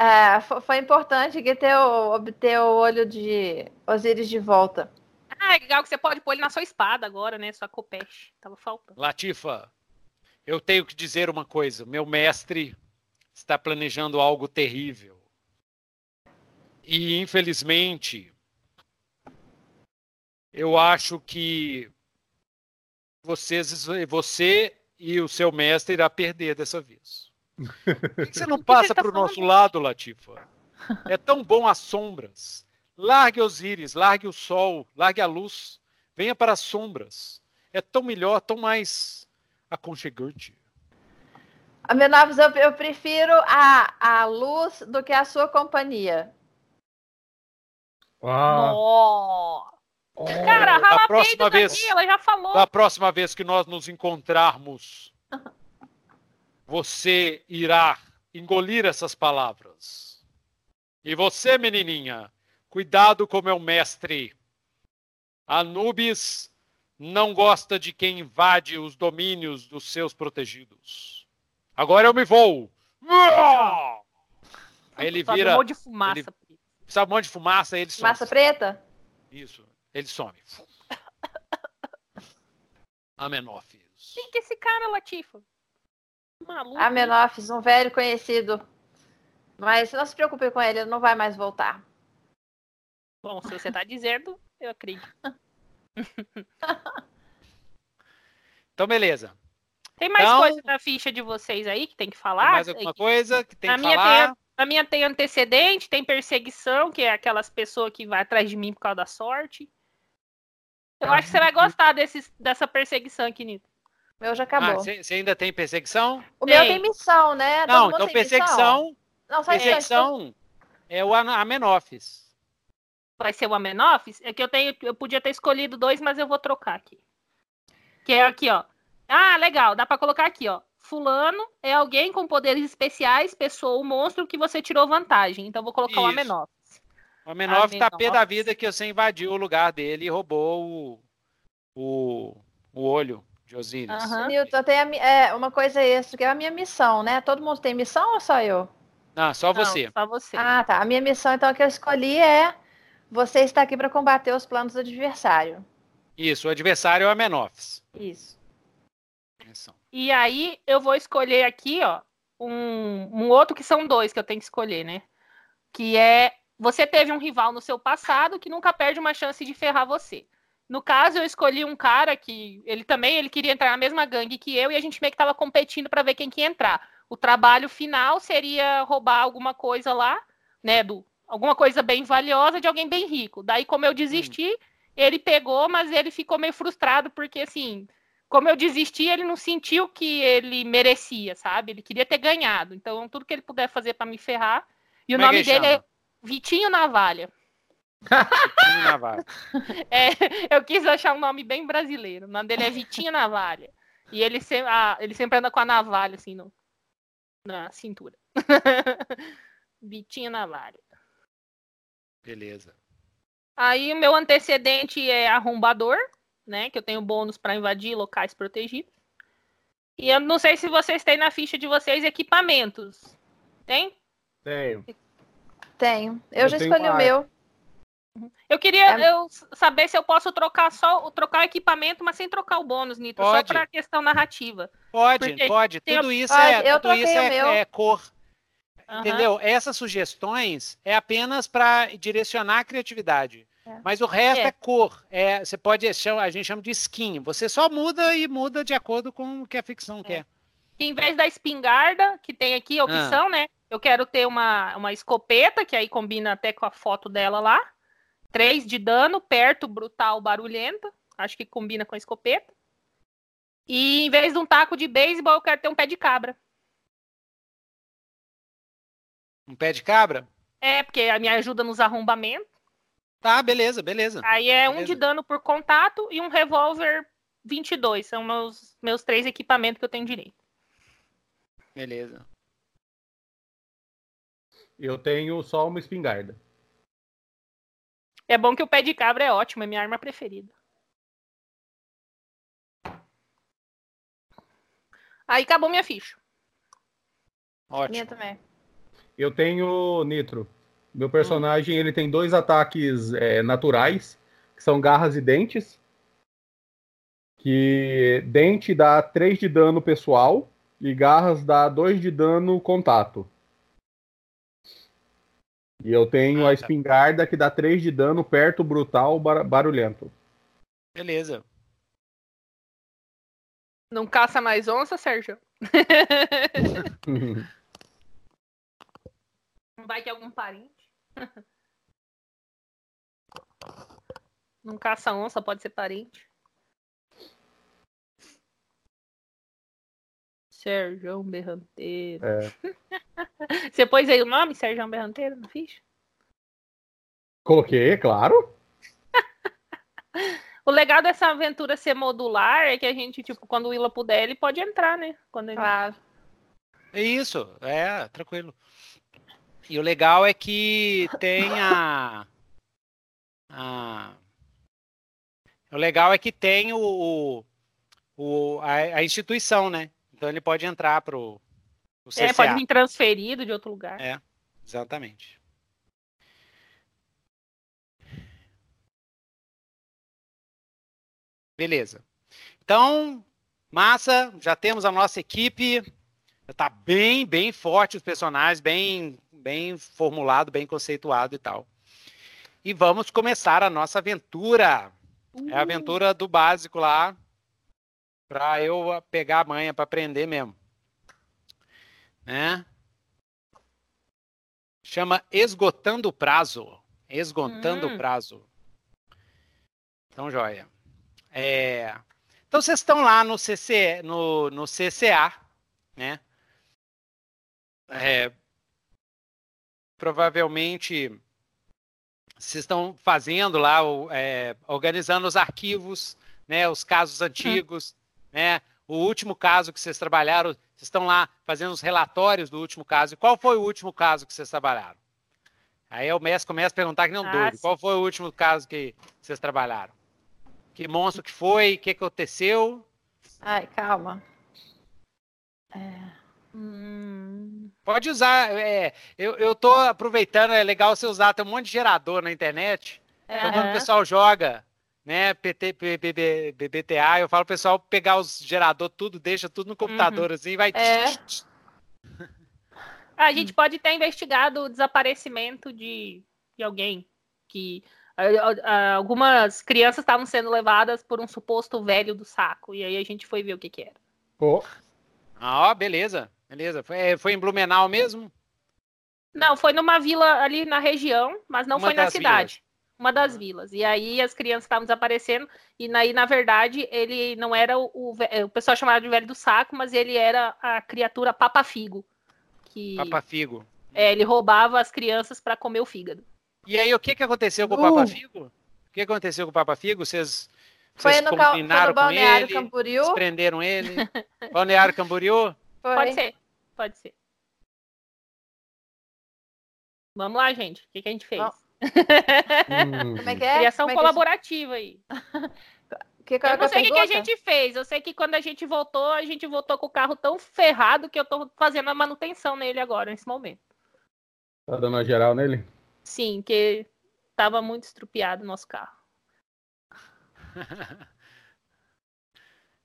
é, foi, foi importante que ter o, obter o olho de Osiris de volta. Ah, é legal que você pode pôr ele na sua espada agora, né? Sua copeche. Tava faltando. Latifa, eu tenho que dizer uma coisa: meu mestre está planejando algo terrível. E, infelizmente, eu acho que vocês, você e o seu mestre irá perder dessa vez. Por que você não passa para o nosso lado, Latifa? É tão bom as sombras. Largue os íris, largue o sol, largue a luz. Venha para as sombras. É tão melhor, tão mais aconchegante. A eu, eu prefiro a, a luz do que a sua companhia. Uau. Cara, rala próxima vez, aqui, ela já falou. Da próxima vez que nós nos encontrarmos, você irá engolir essas palavras. E você, menininha, cuidado com meu mestre. Anubis não gosta de quem invade os domínios dos seus protegidos. Agora eu me vou. Aí ele vira. Um monte de fumaça. Ele, sabe um monte de fumaça, ele some. Fumaça preta? Isso, ele some. Amenófis. Quem que é esse cara, Latifa? Maluco. Amenófis, um velho conhecido. Mas não se preocupe com ele, ele não vai mais voltar. Bom, se você tá dizendo, eu acredito. então, beleza. Tem mais então, coisa na ficha de vocês aí que tem que falar? Tem mais alguma coisa que tem a que falar? Tem, a minha tem antecedente, tem perseguição, que é aquelas pessoas que vai atrás de mim por causa da sorte. Eu acho que você vai gostar desse, dessa perseguição aqui, Nito. Meu já acabou. Você ah, ainda tem perseguição? O tem. meu tem missão, né? Todo não, então perseguição. Missão? Não, só perseguição é o Amenófis. Vai ser o Amenófis? É que eu tenho. Eu podia ter escolhido dois, mas eu vou trocar aqui. Que é aqui, ó. Ah, legal. Dá para colocar aqui, ó. Fulano é alguém com poderes especiais, pessoa ou monstro que você tirou vantagem. Então vou colocar Isso. o Amenófis. O Amenófis tá pé da vida que você invadiu o lugar dele e roubou o, o, o olho de Osíris. Uhum. Newton, tem a, é, uma coisa extra, que é a minha missão, né? Todo mundo tem missão ou só eu? Não, só você. Não, só você. Ah, tá. A minha missão, então, que eu escolhi é você está aqui para combater os planos do adversário. Isso, o adversário é o Amenófis. Isso. E aí eu vou escolher aqui, ó, um, um outro que são dois que eu tenho que escolher, né? Que é você teve um rival no seu passado que nunca perde uma chance de ferrar você. No caso, eu escolhi um cara que ele também ele queria entrar na mesma gangue que eu e a gente meio que estava competindo para ver quem que ia entrar. O trabalho final seria roubar alguma coisa lá, né, do alguma coisa bem valiosa de alguém bem rico. Daí como eu desisti, hum. ele pegou, mas ele ficou meio frustrado porque assim, como eu desisti, ele não sentiu que ele merecia, sabe? Ele queria ter ganhado. Então, tudo que ele puder fazer para me ferrar. E o como é nome é dele chama? é Vitinho Navalha. Vitinho Navalha. é, eu quis achar um nome bem brasileiro. O nome dele é Vitinho Navalha. E ele, se, ah, ele sempre anda com a navalha, assim, no, na cintura. Vitinho Navalha. Beleza. Aí o meu antecedente é arrombador né? Que eu tenho bônus para invadir locais protegidos. E eu não sei se vocês têm na ficha de vocês equipamentos. Tem? Tenho. Tenho. Eu, eu já escolhi o meu. Eu queria é... eu saber se eu posso trocar só trocar o equipamento, mas sem trocar o bônus, Nito, pode. só para questão narrativa. Pode, Porque pode. Tudo isso é, eu tudo isso é, é, cor. Uhum. Entendeu? Essas sugestões é apenas para direcionar a criatividade. É. Mas o resto é, é cor. É, você pode, a gente chama de skin. Você só muda e muda de acordo com o que a ficção é. quer. em vez da espingarda, que tem aqui a opção, ah. né? Eu quero ter uma, uma escopeta, que aí combina até com a foto dela lá. Três de dano, perto, brutal, barulhenta. Acho que combina com a escopeta. E em vez de um taco de beisebol, eu quero ter um pé de cabra. Um pé de cabra? É, porque me ajuda nos arrombamentos. Tá, beleza, beleza. Aí é beleza. um de dano por contato e um revólver 22. São meus, meus três equipamentos que eu tenho direito. Beleza. Eu tenho só uma espingarda. É bom que o pé de cabra é ótimo, é minha arma preferida. Aí acabou minha ficha. Ótimo. Minha também. Eu tenho nitro. Meu personagem ele tem dois ataques é, naturais, que são garras e dentes. Que dente dá 3 de dano pessoal e garras dá 2 de dano contato. E eu tenho ah, a tá. espingarda que dá 3 de dano perto, brutal, bar barulhento. Beleza. Não caça mais onça, Sérgio? Vai que algum parente? Não caça onça, pode ser parente. Sérgio Berranteiro. É. Você pôs aí o nome, Sérgio Berranteiro, no ficha? Coloquei, é claro. O legal dessa aventura ser modular é que a gente, tipo, quando o Willa puder, ele pode entrar, né? Quando ele... Claro. Isso, é, tranquilo. E o legal é que tem a. a o legal é que tem o, o a, a, instituição, né? Então ele pode entrar pro, pro CCA. É, pode vir transferido de outro lugar. É, exatamente. Beleza. Então, massa, já temos a nossa equipe. Está bem, bem forte os personagens, bem, bem formulado, bem conceituado e tal. E vamos começar a nossa aventura. É a aventura do básico lá, para eu pegar a manha para aprender mesmo. Né? Chama Esgotando o Prazo. Esgotando o hum. Prazo. Então, joia. É... Então, vocês estão lá no, CC, no, no CCA, né? É, provavelmente vocês estão fazendo lá, é, organizando os arquivos, né, os casos antigos, né, o último caso que vocês trabalharam, vocês estão lá fazendo os relatórios do último caso. E qual foi o último caso que vocês trabalharam? Aí o mestre começa a perguntar que não ah, doido. Qual foi o último caso que vocês trabalharam? Que monstro que foi? O que aconteceu? Ai, calma. É... Hum... Pode usar. É, eu, eu tô aproveitando, é legal você usar, tem um monte de gerador na internet. É. Então, quando o pessoal joga, né, PT, BBTA, BBTA, eu falo pro pessoal pegar os gerador, tudo, deixa tudo no computador, uhum. assim, vai. É. a gente pode ter investigado o desaparecimento de, de alguém que algumas crianças estavam sendo levadas por um suposto velho do saco. E aí a gente foi ver o que, que era. Oh. Ah, beleza. Beleza. Foi, é, foi em Blumenau mesmo? Não, foi numa vila ali na região, mas não Uma foi na cidade. Vilas. Uma das vilas. E aí as crianças estavam desaparecendo. E aí, na verdade, ele não era o, o, o pessoal chamava de velho do saco, mas ele era a criatura Papafigo. Que, Papafigo. É, ele roubava as crianças para comer o fígado. E aí, o que, que aconteceu com uh. o Papafigo? O que aconteceu com o Papafigo? Vocês, vocês foi no, combinaram foi no com ele? Camboriú? Prenderam ele? Balneário Camboriú? Foi. Pode ser. Pode ser. Vamos lá, gente. O que, que a gente fez? Hum. Como é que é? Criação é colaborativa aí. Que, eu não sei o que, que, a gente fez. Eu sei que quando a gente voltou, a gente voltou com o carro tão ferrado que eu tô fazendo a manutenção nele agora, nesse momento. Tá dando a geral nele? Sim, que tava muito estrupiado o nosso carro.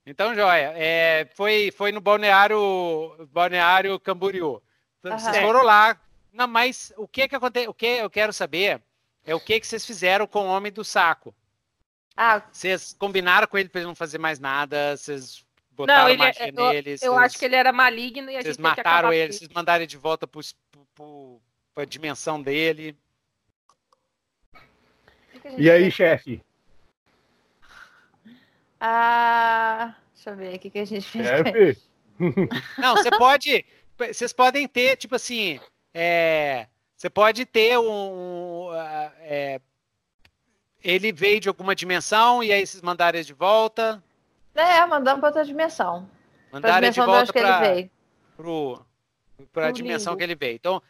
Então, joia. É, foi, foi no balneário, balneário Camboriú. Então, vocês foram lá. Não, mas o que que acontece? O que eu quero saber é o que que vocês fizeram com o homem do saco. Ah. Vocês combinaram com ele para ele não fazer mais nada? Vocês botaram não, ele, é, magia eu, nele? Eu, acho que ele era maligno e a vocês gente mataram ele. Vocês mandaram ele de volta para a dimensão dele. E aí, chefe? Ah, deixa eu ver o que, que a gente fez. É, Não, você pode. Vocês podem ter, tipo assim. É, você pode ter um. É, ele veio de alguma dimensão e aí vocês mandaram ele de volta. É, mandamos para outra dimensão. Mandaram de volta para para a dimensão lindo. que ele veio. Então,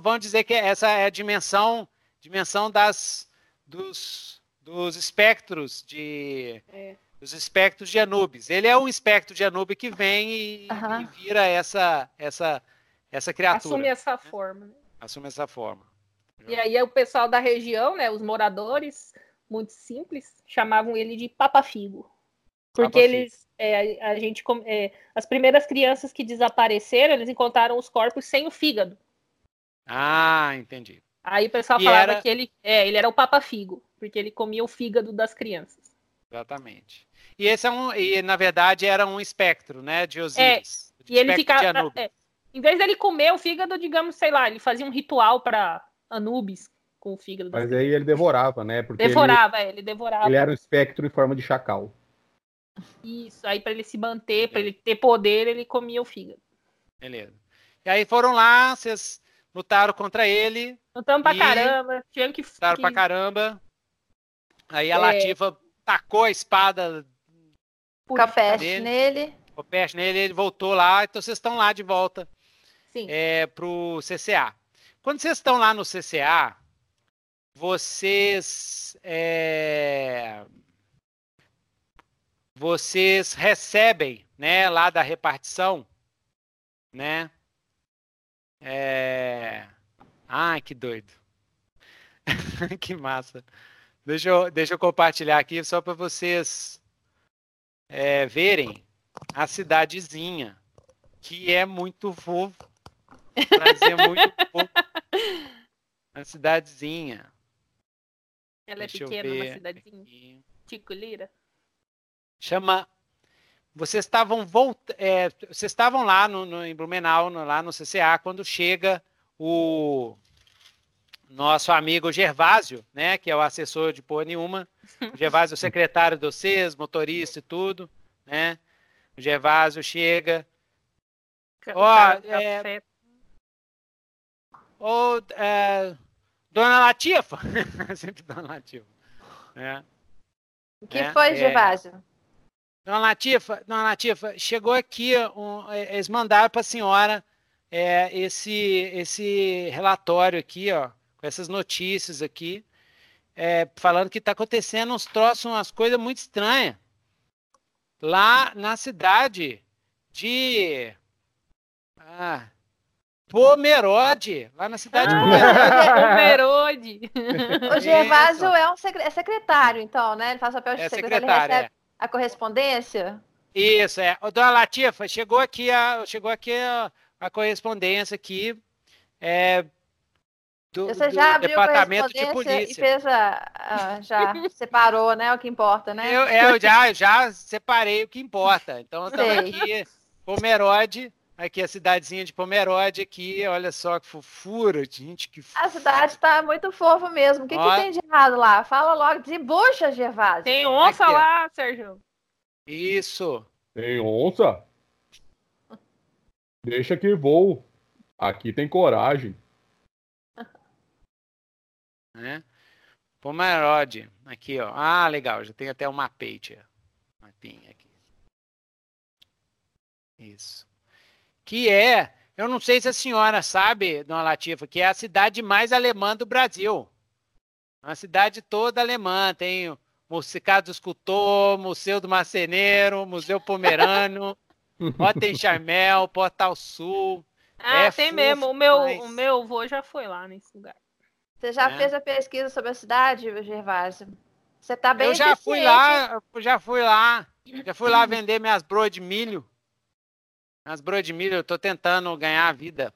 vamos dizer que essa é a dimensão, dimensão das dos, dos espectros de é os espectros de Anubis. Ele é um espectro de Anubis que vem e, uhum. e vira essa, essa, essa criatura. Assume essa né? forma. Assume essa forma. E aí o pessoal da região, né, os moradores, muito simples, chamavam ele de Papafigo. Porque Papa eles, é, a, gente, é, as primeiras crianças que desapareceram, eles encontraram os corpos sem o fígado. Ah, entendi. Aí o pessoal e falava era... que ele, é, ele era o Papafigo, porque ele comia o fígado das crianças. Exatamente. E esse é um, e na verdade era um espectro, né, de Osíris. É, e ele ficava, é, em vez dele comer o fígado, digamos, sei lá, ele fazia um ritual para Anubis com o fígado. Mas aí ele devorava, né? Porque devorava, ele, é, ele devorava. Ele era um espectro em forma de chacal. Isso, aí para ele se manter, para ele ter poder, ele comia o fígado. Beleza. E aí foram lá, vocês lutaram contra ele. Lutamos pra caramba, tinha que. Lutaram que... pra caramba. Aí a é... Latifa tacou a espada. O peste nele. O peste nele, ele voltou lá, então vocês estão lá de volta É, pro CCA. Quando vocês estão lá no CCA, vocês. É, vocês recebem, né, lá da repartição, né? É... Ai, que doido. que massa. Deixa eu, deixa eu compartilhar aqui só para vocês é, verem a cidadezinha, que é muito fofo. Pra muito fofo. A cidadezinha. Ela é deixa é pequena, uma cidadezinha. Lira. Chama. Vocês estavam volt... É, vocês estavam lá no, no, em Blumenau, no, lá no CCA, quando chega o nosso amigo Gervásio, né, que é o assessor de porra nenhuma. O Gervásio é o secretário do CES, motorista e tudo, né? O Gervásio chega. Ó, é, ô, é, Dona Latifa, sempre Dona Latifa. Né? O que é, foi, é, Gervásio? Dona Latifa, Dona Latifa, chegou aqui, um, eles mandaram para a senhora é, esse, esse relatório aqui, ó, com essas notícias aqui, é, falando que está acontecendo uns troços, umas coisas muito estranhas. Lá na cidade de. Ah, Pomerode, lá na cidade de Pomerode. o Gervásio é um é secretário, então, né? Ele faz papel de é secretário, secretário, ele recebe é. a correspondência? Isso, é. Ô, dona Latifa, chegou aqui a, chegou aqui a, a correspondência aqui é, do, Você já do departamento de polícia. E fez a, a, já separou, né? O que importa, né? Eu, é, eu já, já separei o que importa. Então, estamos aqui, Pomerode, aqui a cidadezinha de Pomerode, aqui, olha só que fofura, gente, que fofura. A cidade está muito fofa mesmo. O que, que tem de errado lá? Fala logo, desembucha, Gervásio. Tem onça aqui. lá, Sérgio. Isso. Tem onça? Deixa que vou. Aqui tem coragem né? Pomerode, aqui, ó. Ah, legal, já tem até o mapete, mapinha aqui. Isso. Que é, eu não sei se a senhora sabe, dona Latifa, que é a cidade mais alemã do Brasil. Uma cidade toda alemã, tem o Musicado do Escultor, Museu do Marceneiro, Museu Pomerano, Hotel Charmel, Portal Sul. Ah, é tem mesmo. O meu, mas... o meu avô já foi lá nesse lugar. Você já é. fez a pesquisa sobre a cidade, Gervásio? Você tá bem Eu já fui lá, eu já fui lá. Já fui lá vender minhas broas de milho. Minhas broas de milho, eu tô tentando ganhar a vida.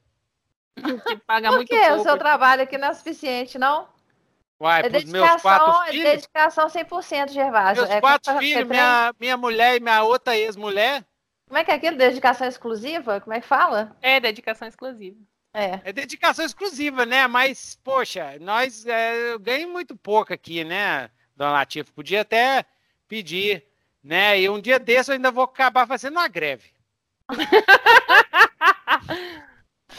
Que paga Por muito quê? Pouco. O seu trabalho aqui não é suficiente, não? Uai, é dedicação, meus quatro é filhos? É dedicação 100%, Gervásio. Meus é quatro filhos, minha, minha mulher e minha outra ex-mulher. Como é que é aquilo? Dedicação exclusiva? Como é que fala? É, dedicação exclusiva. É. é dedicação exclusiva, né? Mas, poxa, nós é, ganhamos muito pouco aqui, né, Dona Latifa? Podia até pedir, né? E um dia desse eu ainda vou acabar fazendo uma greve.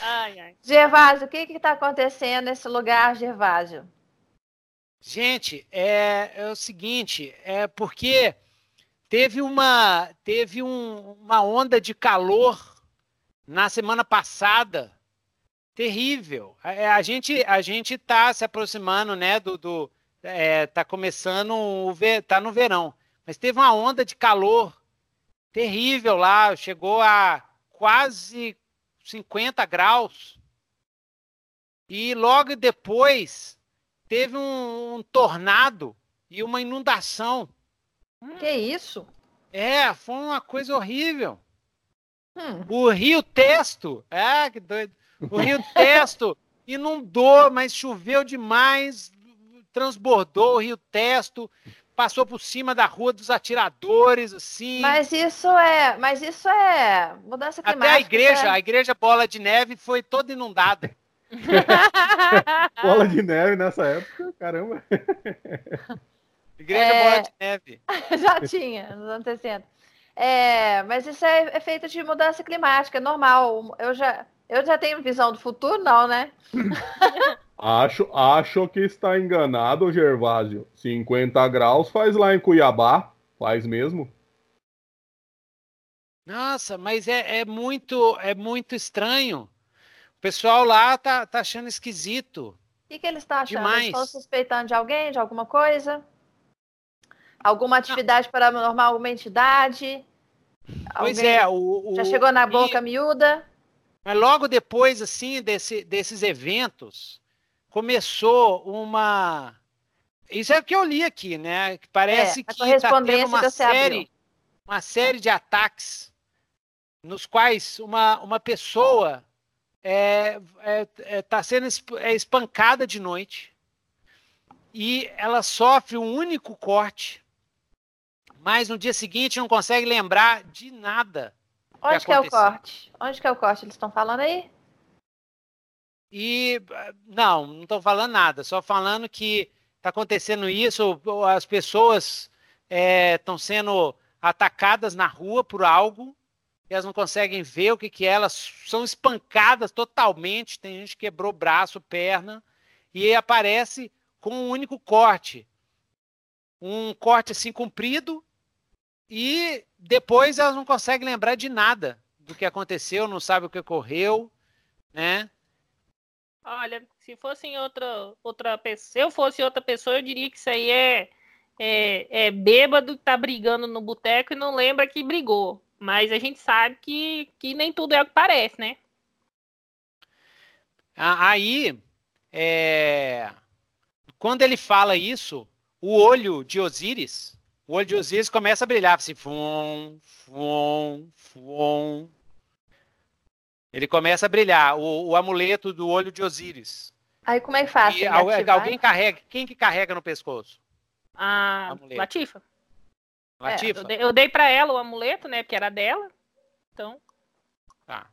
Ai, ai. Gervásio, o que está acontecendo nesse lugar, Gervásio? Gente, é, é, o seguinte, é porque teve uma teve um, uma onda de calor na semana passada terrível. A, é, a, gente a gente está se aproximando, né, do, do é, tá começando o ver, tá no verão, mas teve uma onda de calor terrível lá, chegou a quase 50 graus. E logo depois teve um, um tornado e uma inundação. Que isso? É, foi uma coisa horrível. Hum. O Rio Testo, é que doido. O Rio Testo inundou, mas choveu demais, transbordou o Rio Testo, passou por cima da rua dos atiradores, assim. Mas isso é, mas isso é mudança climática. Até a igreja, é... a igreja Bola de Neve foi toda inundada. Bola de neve nessa época, caramba. Igreja é... Bola de Neve. Já tinha, nos anos 60. É, mas isso é, é feito de mudança climática, normal. Eu já, eu já tenho visão do futuro, não, né? Acho, acho que está enganado, Gervásio. 50 graus faz lá em Cuiabá. Faz mesmo. Nossa, mas é, é muito é muito estranho. O pessoal lá tá, tá achando esquisito. O que, que eles estão achando? Demais. Eles estão suspeitando de alguém, de alguma coisa? Alguma atividade Não. paranormal, alguma entidade? Pois alguém é, o, o, já chegou na boca e, miúda? Mas logo depois, assim, desse, desses eventos, começou uma. Isso é o que eu li aqui, né? Parece é, que está tendo uma série, uma série de ataques nos quais uma, uma pessoa está é, é, é, tá sendo é espancada de noite e ela sofre um único corte, mas no dia seguinte não consegue lembrar de nada. Onde que, que é o corte? Onde que é o corte? Eles estão falando aí? E não, não estou falando nada, só falando que está acontecendo isso, as pessoas estão é, sendo atacadas na rua por algo, elas não conseguem ver o que, que é, elas são espancadas totalmente, tem gente que quebrou braço, perna, e aparece com um único corte. Um corte assim comprido, e depois elas não conseguem lembrar de nada do que aconteceu, não sabe o que ocorreu, né? Olha, se fosse outra, outra pessoa, se eu fosse outra pessoa, eu diria que isso aí é, é, é bêbado que tá brigando no boteco e não lembra que brigou. Mas a gente sabe que, que nem tudo é o que parece, né? Aí, é... quando ele fala isso, o olho de Osíris, o olho de Osíris começa a brilhar, assim, fum, fum, fum, ele começa a brilhar, o, o amuleto do olho de Osíris. Aí como é que faz? E, alguém carrega, quem que carrega no pescoço? A Latifa. Latifa? É, eu dei, eu dei para ela o amuleto, né, porque era dela. Então. Tá.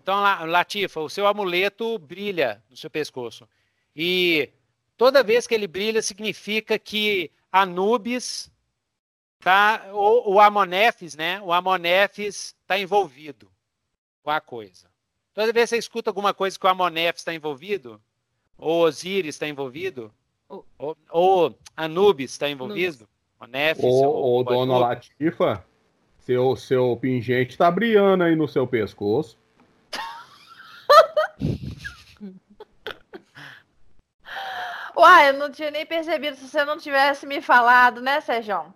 Então, Latifa, o seu amuleto brilha no seu pescoço. E toda vez que ele brilha, significa que Anubis tá, o, o Amonefes, né? O Amonefes está envolvido a coisa. Toda vez que você escuta alguma coisa que o Amonef está envolvido, ou Osíris está envolvido, ou, ou Anubis está envolvido, Amonef, ou, ou Dona Latifa, seu, seu pingente está brilhando aí no seu pescoço. Uai, eu não tinha nem percebido se você não tivesse me falado, né, Sérgio?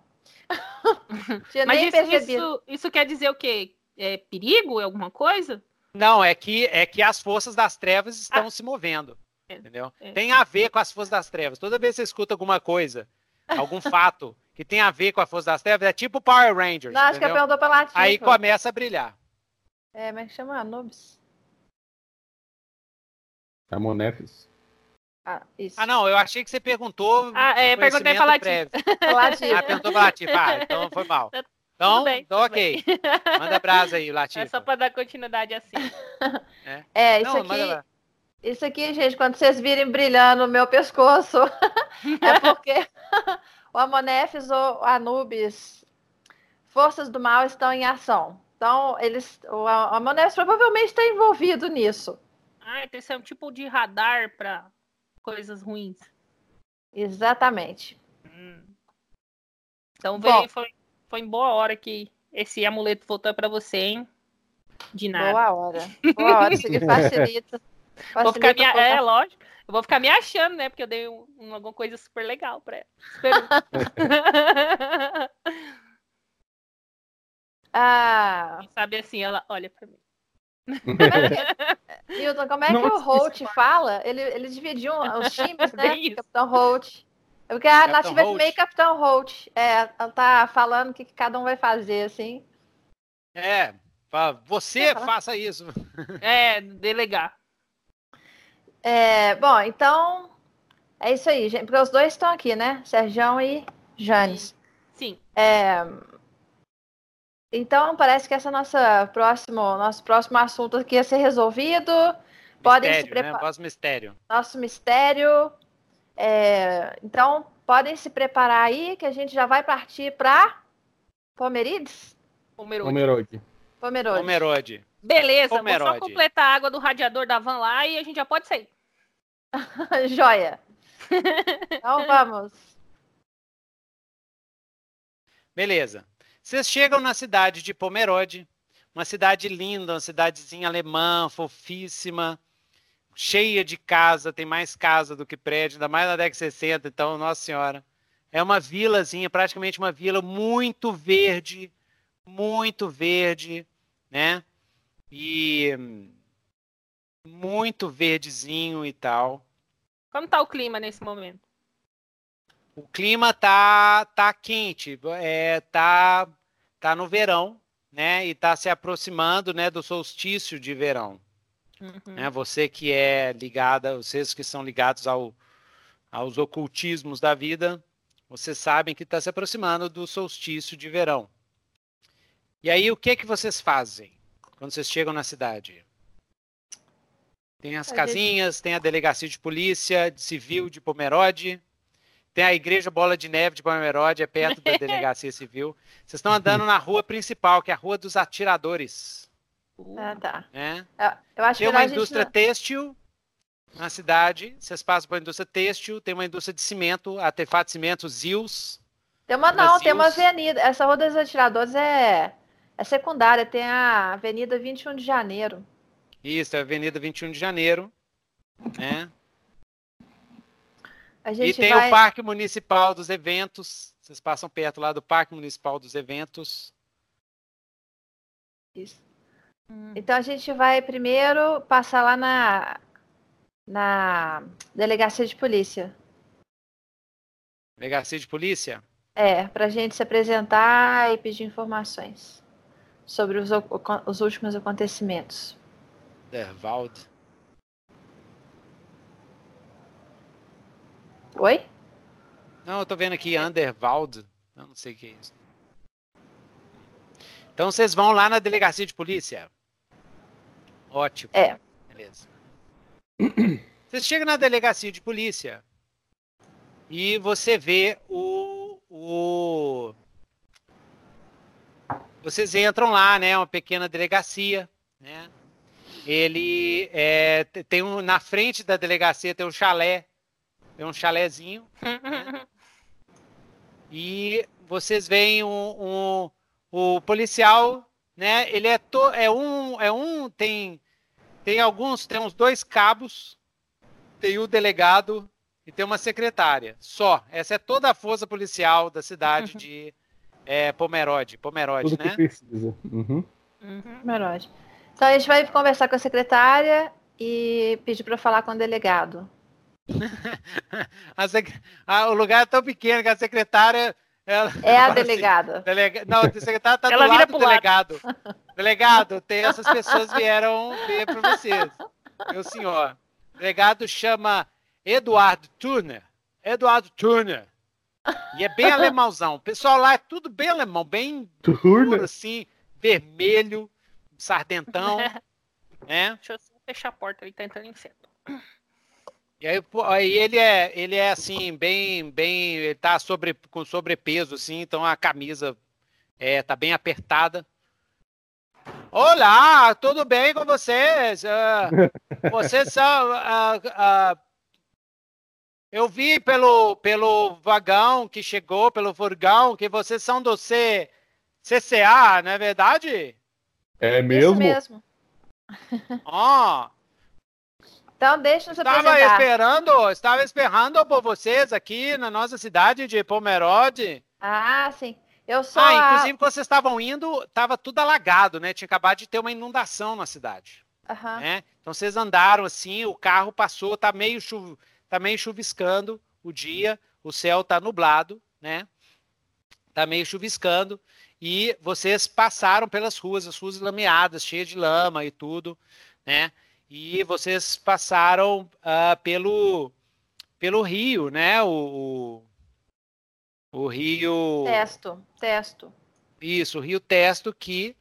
Mas isso, isso, isso, quer dizer o quê? É, perigo, é alguma coisa? Não, é que é que as forças das trevas estão ah. se movendo. É, entendeu? É. Tem a ver com as forças das trevas. Toda vez que você escuta alguma coisa, algum fato que tem a ver com a força das trevas, é tipo Power Rangers. Não, acho que é perguntou pela Latifa. Aí começa a brilhar. É, mas chama Anubis. Amonefes. Ah, isso. ah, não, eu achei que você perguntou. Ah, é, perguntei pra Latifa. ah, perguntou pra Latifa. Ah, então foi mal. Então, bem, então ok. Bem. Manda brasa aí, Latifa. É só para dar continuidade assim. É, é isso Não, aqui. Isso aqui, gente, quando vocês virem brilhando no meu pescoço, é porque o Amonefes ou Anubis, forças do mal estão em ação. Então, eles, o Amonefes provavelmente está envolvido nisso. Ah, então isso é um tipo de radar para coisas ruins. Exatamente. Hum. Então, veio, foi, foi em boa hora que esse amuleto voltou para você, hein? De nada. Boa hora. Boa hora, isso aqui facilita. facilita vou ficar me, é, lógico. Eu vou ficar me achando, né? Porque eu dei um, um, alguma coisa super legal pra ela. Super... ah. Quem sabe assim, ela olha pra mim. Como é que, Milton, como é que o Holt fala? Ele, ele dividiu os times, né? Capitão Holt. É porque a Capitão Nativa é meio Capitão Holt. É, ela tá falando o que, que cada um vai fazer, assim. É, você faça isso. É, delegar. É, bom, então é isso aí, gente. Porque os dois estão aqui, né? Sergião e Janes. Sim. É, então parece que essa nossa próximo, nosso próximo assunto aqui ia ser resolvido. Mistério, Podem se preparar. Né? Nosso mistério. Nosso mistério. É, então, podem se preparar aí que a gente já vai partir para Pomerides? Pomerode. Pomerode. Pomerode. Beleza, Pomerode. vou só completar a água do radiador da van lá e a gente já pode sair. Joia. Então vamos. Beleza. Vocês chegam na cidade de Pomerode, uma cidade linda, uma cidadezinha alemã, fofíssima, cheia de casa, tem mais casa do que prédio, ainda mais na década de 60, então, nossa senhora. É uma vilazinha, praticamente uma vila muito verde, muito verde, né? E muito verdezinho e tal. Como tá o clima nesse momento? O clima tá tá quente, é, tá tá no verão, né? E tá se aproximando, né, do solstício de verão. Uhum. Né? Você que é ligada, vocês que são ligados ao, aos ocultismos da vida, vocês sabem que está se aproximando do solstício de verão. E aí, o que que vocês fazem quando vocês chegam na cidade? Tem as casinhas, tem a delegacia de polícia de civil de Pomerode, tem a igreja Bola de Neve de Pomerode, é perto da delegacia civil. Vocês estão andando na rua principal, que é a Rua dos Atiradores. Ah, tá. É. Eu acho tem uma indústria não... têxtil na cidade, vocês passam a indústria têxtil, tem uma indústria de cimento, artefato de cimento, ZILS. Tem uma não, tem uma avenida. Essa Rua dos Atiradores é, é secundária, tem a Avenida 21 de Janeiro. Isso, é a Avenida 21 de Janeiro. Né? e tem vai... o Parque Municipal dos Eventos. Vocês passam perto lá do Parque Municipal dos Eventos. Isso. Hum. Então a gente vai primeiro passar lá na, na delegacia de polícia. Delegacia de polícia? É, para a gente se apresentar e pedir informações sobre os, os últimos acontecimentos. Derwald. Oi? Não, eu tô vendo aqui Underwald. Eu não sei o que é isso. Então vocês vão lá na delegacia de polícia. Ótimo. É. Beleza. Você chega na delegacia de polícia e você vê o, o. Vocês entram lá, né? Uma pequena delegacia, né? Ele é, tem um na frente da delegacia tem um chalé, tem um chalézinho. Né? E vocês veem um, um, o policial, né? Ele é, to, é um é um tem tem alguns tem uns dois cabos, tem o delegado e tem uma secretária. Só. Essa é toda a força policial da cidade de é, Pomerode, Pomerode, Tudo né? Que precisa. Uhum. Uhum. Pomerode. Então a gente vai conversar com a secretária e pedir para falar com o delegado. sec... ah, o lugar é tão pequeno que a secretária. Ela... É a delegada. Delega... Não, a secretária está do lado do delegado. Lado. Delegado, tem essas pessoas vieram ver para vocês. Meu senhor. O delegado chama Eduardo Turner. Eduardo Turner. E é bem alemãozão. O pessoal lá é tudo bem alemão, bem Turner. assim, vermelho sardentão, né? Deixa eu fechar a porta, ele tá entrando em centro. E aí, aí ele é, ele é assim, bem, bem, ele tá sobre, com sobrepeso, assim, então a camisa é, tá bem apertada. Olá, tudo bem com vocês? Uh, vocês são. Uh, uh, eu vi pelo, pelo vagão que chegou, pelo furgão, que vocês são do C, CCA, não é verdade? É mesmo? Isso mesmo. Ó. oh. Então deixa eu Estava apresentar. esperando, estava esperando por vocês aqui na nossa cidade de Pomerode. Ah, sim. Eu sou Ah, inclusive quando vocês estavam indo, estava tudo alagado, né? Tinha acabado de ter uma inundação na cidade. Uhum. Né? Então vocês andaram assim, o carro passou, tá meio, chuv... tá meio chuviscando o dia, o céu tá nublado, né? Tá meio chuviscando e vocês passaram pelas ruas, as ruas lameadas, cheias de lama e tudo, né? E vocês passaram uh, pelo, pelo rio, né? O, o, o rio. Testo, Testo. Isso, o rio Testo que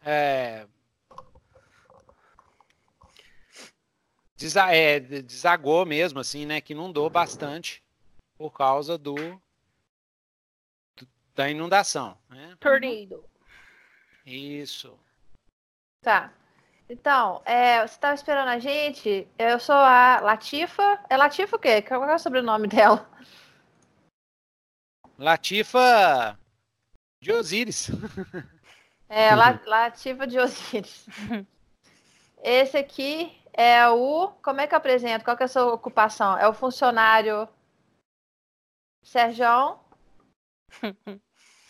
é, é, desagou mesmo, assim, né? Que inundou bastante por causa do da inundação. Né? Tornado. Isso. Tá. Então, é, você estava esperando a gente? Eu sou a Latifa. É Latifa o quê? Qual é o sobrenome dela? Latifa de Osíris. É, Latifa de Osíris. Esse aqui é o. Como é que eu apresento? Qual que é a sua ocupação? É o funcionário Sérgio.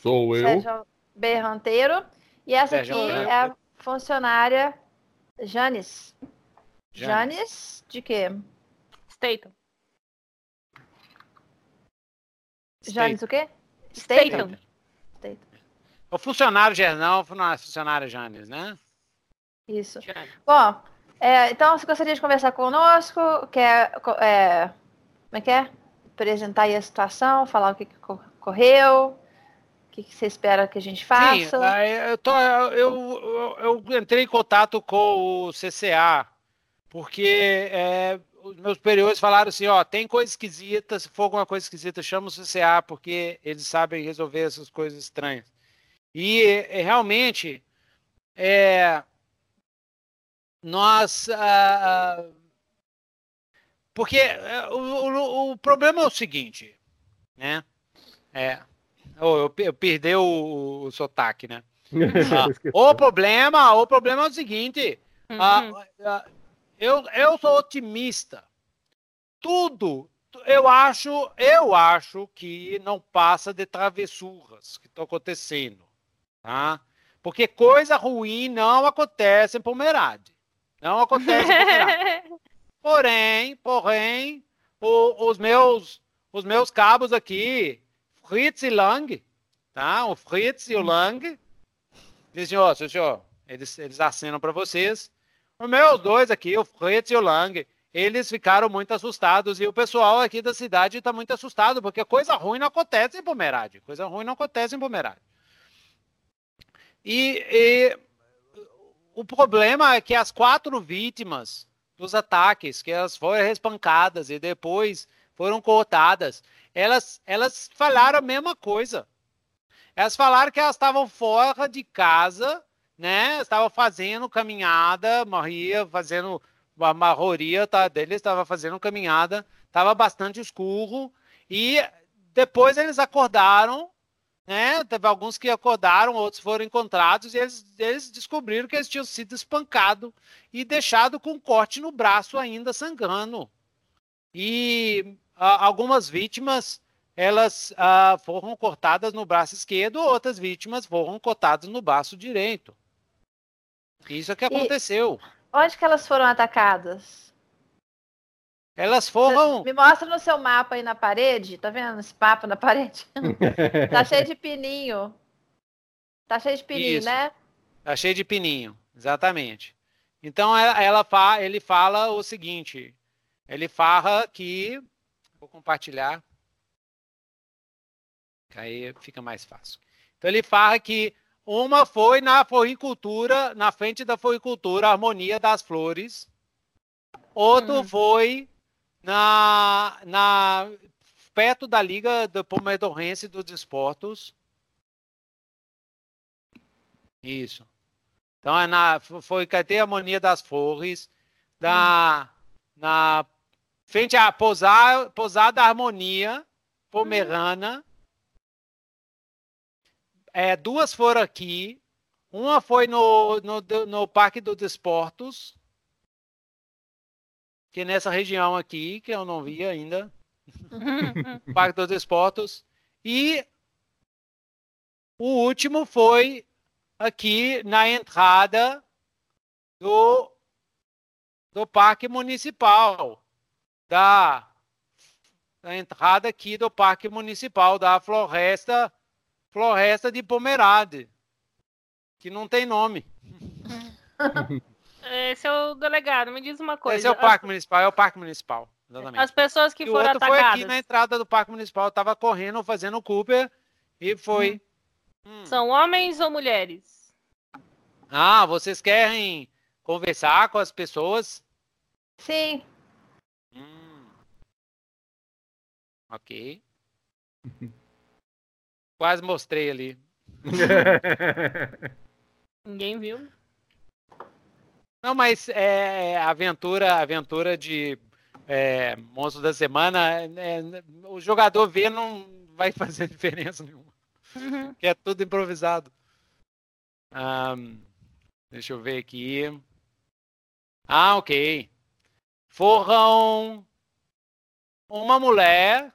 Sou eu. Sérgio Berranteiro. E essa Sérgio aqui é a funcionária Janis. Janis de quê? Statham. Janis o quê? Statham. Statham. O funcionário Gernão, funcionário Janis, né? Isso. Bom, é, então, você gostaria de conversar conosco, quer, é, como é que é? Apresentar aí a situação, falar o que, que ocorreu, que, que, você espera que a gente faça? Sim, eu, tô, eu, eu, eu, entrei em contato com o CCA, porque é, os meus superiores falaram assim, ó, tem coisa esquisita, se for alguma coisa esquisita, chama o CCA, porque eles sabem resolver essas coisas estranhas. E é, realmente, é, nós. Uh, porque uh, o, o, o, problema é o seguinte, né? É. Oh, eu, eu perdi o, o sotaque, né? ah, o problema, o problema é o seguinte. Uhum. Uh, eu, eu sou otimista. Tudo, eu acho, eu acho que não passa de travessuras que estão acontecendo, tá? Porque coisa ruim não acontece em Pomerade. Não acontece Porém, porém, o, os, meus, os meus cabos aqui, Fritz e Lang, tá? O Fritz e o Lang, dizem, ó, senhor, eles, eles assinam para vocês. Os meus dois aqui, o Fritz e o Lang, eles ficaram muito assustados e o pessoal aqui da cidade está muito assustado, porque coisa ruim não acontece em Pomerade. Coisa ruim não acontece em Pomerade. E, e o problema é que as quatro vítimas dos ataques, que elas foram espancadas e depois foram cortadas, elas, elas falaram a mesma coisa. Elas falaram que elas estavam fora de casa, né? Estavam fazendo caminhada, Maria fazendo a marroria tá, deles, estava fazendo caminhada, estava bastante escuro e depois eles acordaram né? Teve alguns que acordaram, outros foram encontrados e eles, eles descobriram que eles tinham sido espancados e deixado com um corte no braço ainda sangrando. E a, algumas vítimas elas a, foram cortadas no braço esquerdo, outras vítimas foram cortadas no braço direito. Isso é que aconteceu. E onde que elas foram atacadas? Elas foram. Me mostra no seu mapa aí na parede. Tá vendo esse mapa na parede? tá cheio de pininho. Tá cheio de pininho, Isso. né? Tá cheio de pininho, exatamente. Então ela, ela fa, ele fala o seguinte: ele fala que. Vou compartilhar. Aí fica mais fácil. Então ele fala que uma foi na floricultura, na frente da floricultura, Harmonia das Flores. Outro hum. foi na, na perto da Liga do Pomedorrense dos Esportos. Isso. Então é na foi cadê a Harmonia das Flores, da hum. na frente à Pousada, Pousada Harmonia Pomerana. É, duas foram aqui. Uma foi no, no, no Parque dos Esportos que nessa região aqui, que eu não vi ainda, Parque dos Esportos, e o último foi aqui na entrada do, do Parque Municipal, da, da entrada aqui do Parque Municipal, da Floresta, Floresta de Pomerade, que não tem nome. Esse é o delegado, me diz uma coisa. Esse é o Parque As... Municipal, é o Parque Municipal. Exatamente. As pessoas que e foram o outro atacadas. foi aqui na entrada do Parque Municipal, tava correndo, fazendo Cooper e foi. Hum. Hum. São homens ou mulheres? Ah, vocês querem conversar com as pessoas? Sim. Hum. Ok. Quase mostrei ali. Ninguém viu? Não, mas é, é aventura, aventura de é, monstro da semana, é, o jogador vê não vai fazer diferença nenhuma. Uhum. Que é tudo improvisado. Um, deixa eu ver aqui. Ah, ok. Foram uma mulher,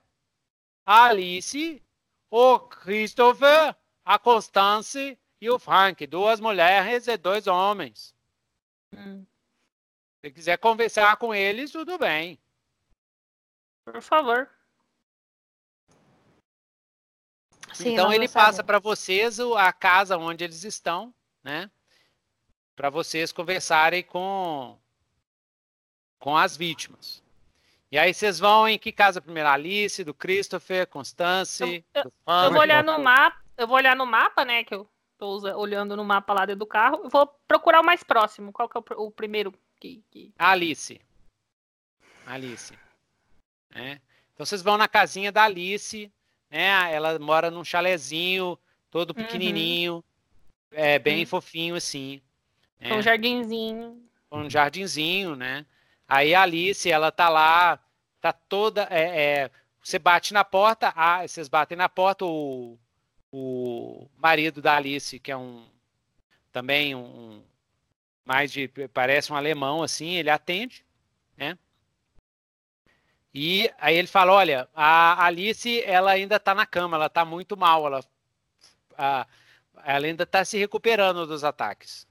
a Alice, o Christopher, a Constance e o Frank. Duas mulheres e dois homens. Hum. Se quiser conversar com eles, tudo bem. Por favor. Sim, então ele passa para vocês a casa onde eles estão, né? Para vocês conversarem com com as vítimas. E aí vocês vão em que casa primeiro? Alice, do Christopher, Constance. Eu, eu, eu vou olhar no mapa, eu vou olhar no mapa, né? Que eu tô olhando no mapa lá dentro do carro. Eu vou procurar o mais próximo. Qual que é o, o primeiro que, que... Alice. Alice. É. Então vocês vão na casinha da Alice, né? Ela mora num chalezinho, todo uhum. pequenininho, uhum. é bem uhum. fofinho assim. Né? Com um jardinzinho. Com um jardinzinho, né? Aí a Alice, ela tá lá, tá toda. É, é, você bate na porta, ah, vocês batem na porta, o, o marido da Alice, que é um. Também um. Mais de. Parece um alemão, assim, ele atende, né? E aí ele fala: olha, a Alice, ela ainda tá na cama, ela tá muito mal, ela. A, ela ainda está se recuperando dos ataques.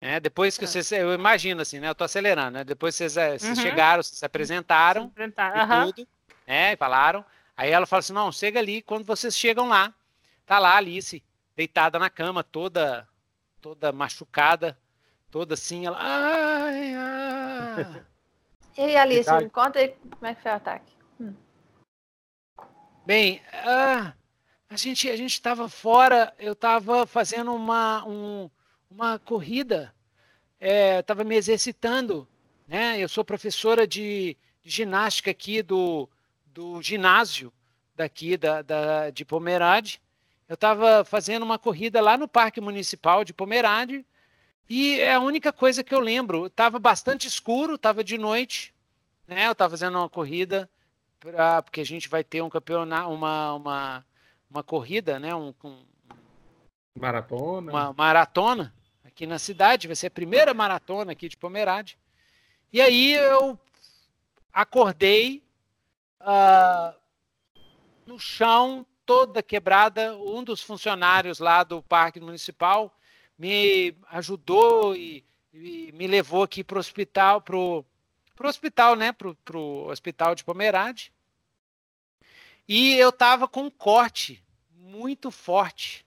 É, depois que é. vocês, eu imagino assim, né? Eu tô acelerando, né? Depois vocês, é, vocês uhum. chegaram, vocês se apresentaram, se uhum. tudo, né? E falaram. Aí ela fala assim: não, chega ali. Quando vocês chegam lá, tá lá a Alice, deitada na cama, toda, toda machucada, toda assim, ela. Ai, ai. E aí, Alice, me conta aí como é que foi o ataque. Hum. Bem, uh, a gente a gente estava fora, eu estava fazendo uma, um, uma corrida, estava é, me exercitando, né? Eu sou professora de, de, ginástica aqui do, do ginásio daqui da, da de Pomerade. Eu estava fazendo uma corrida lá no Parque Municipal de Pomerade e é a única coisa que eu lembro. Estava bastante escuro, estava de noite, né? Eu estava fazendo uma corrida pra, porque a gente vai ter um campeonato, uma, uma, uma corrida, né? Um, um maratona. Uma maratona aqui na cidade, vai ser a primeira maratona aqui de Pomerade. E aí eu acordei uh, no chão, toda quebrada. Um dos funcionários lá do Parque Municipal me ajudou e, e me levou aqui para o hospital, para o hospital, né? Para o hospital de Pomerade. E eu estava com um corte muito forte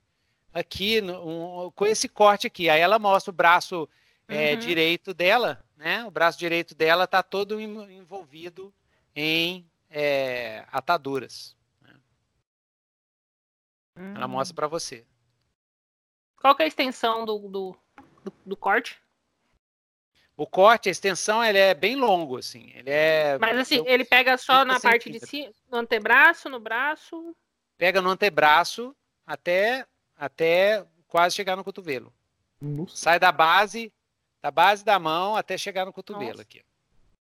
aqui, um, com esse corte aqui. Aí ela mostra o braço é, uhum. direito dela, né? O braço direito dela está todo envolvido em é, ataduras. Né? Uhum. Ela mostra para você. Qual que é a extensão do, do, do, do, corte? O corte, a extensão, ele é bem longo, assim. Ele é. Mas assim, eu, ele pega só na parte de cima, no antebraço, no braço. Pega no antebraço até até quase chegar no cotovelo. Nossa. Sai da base, da base da mão até chegar no cotovelo Nossa. aqui.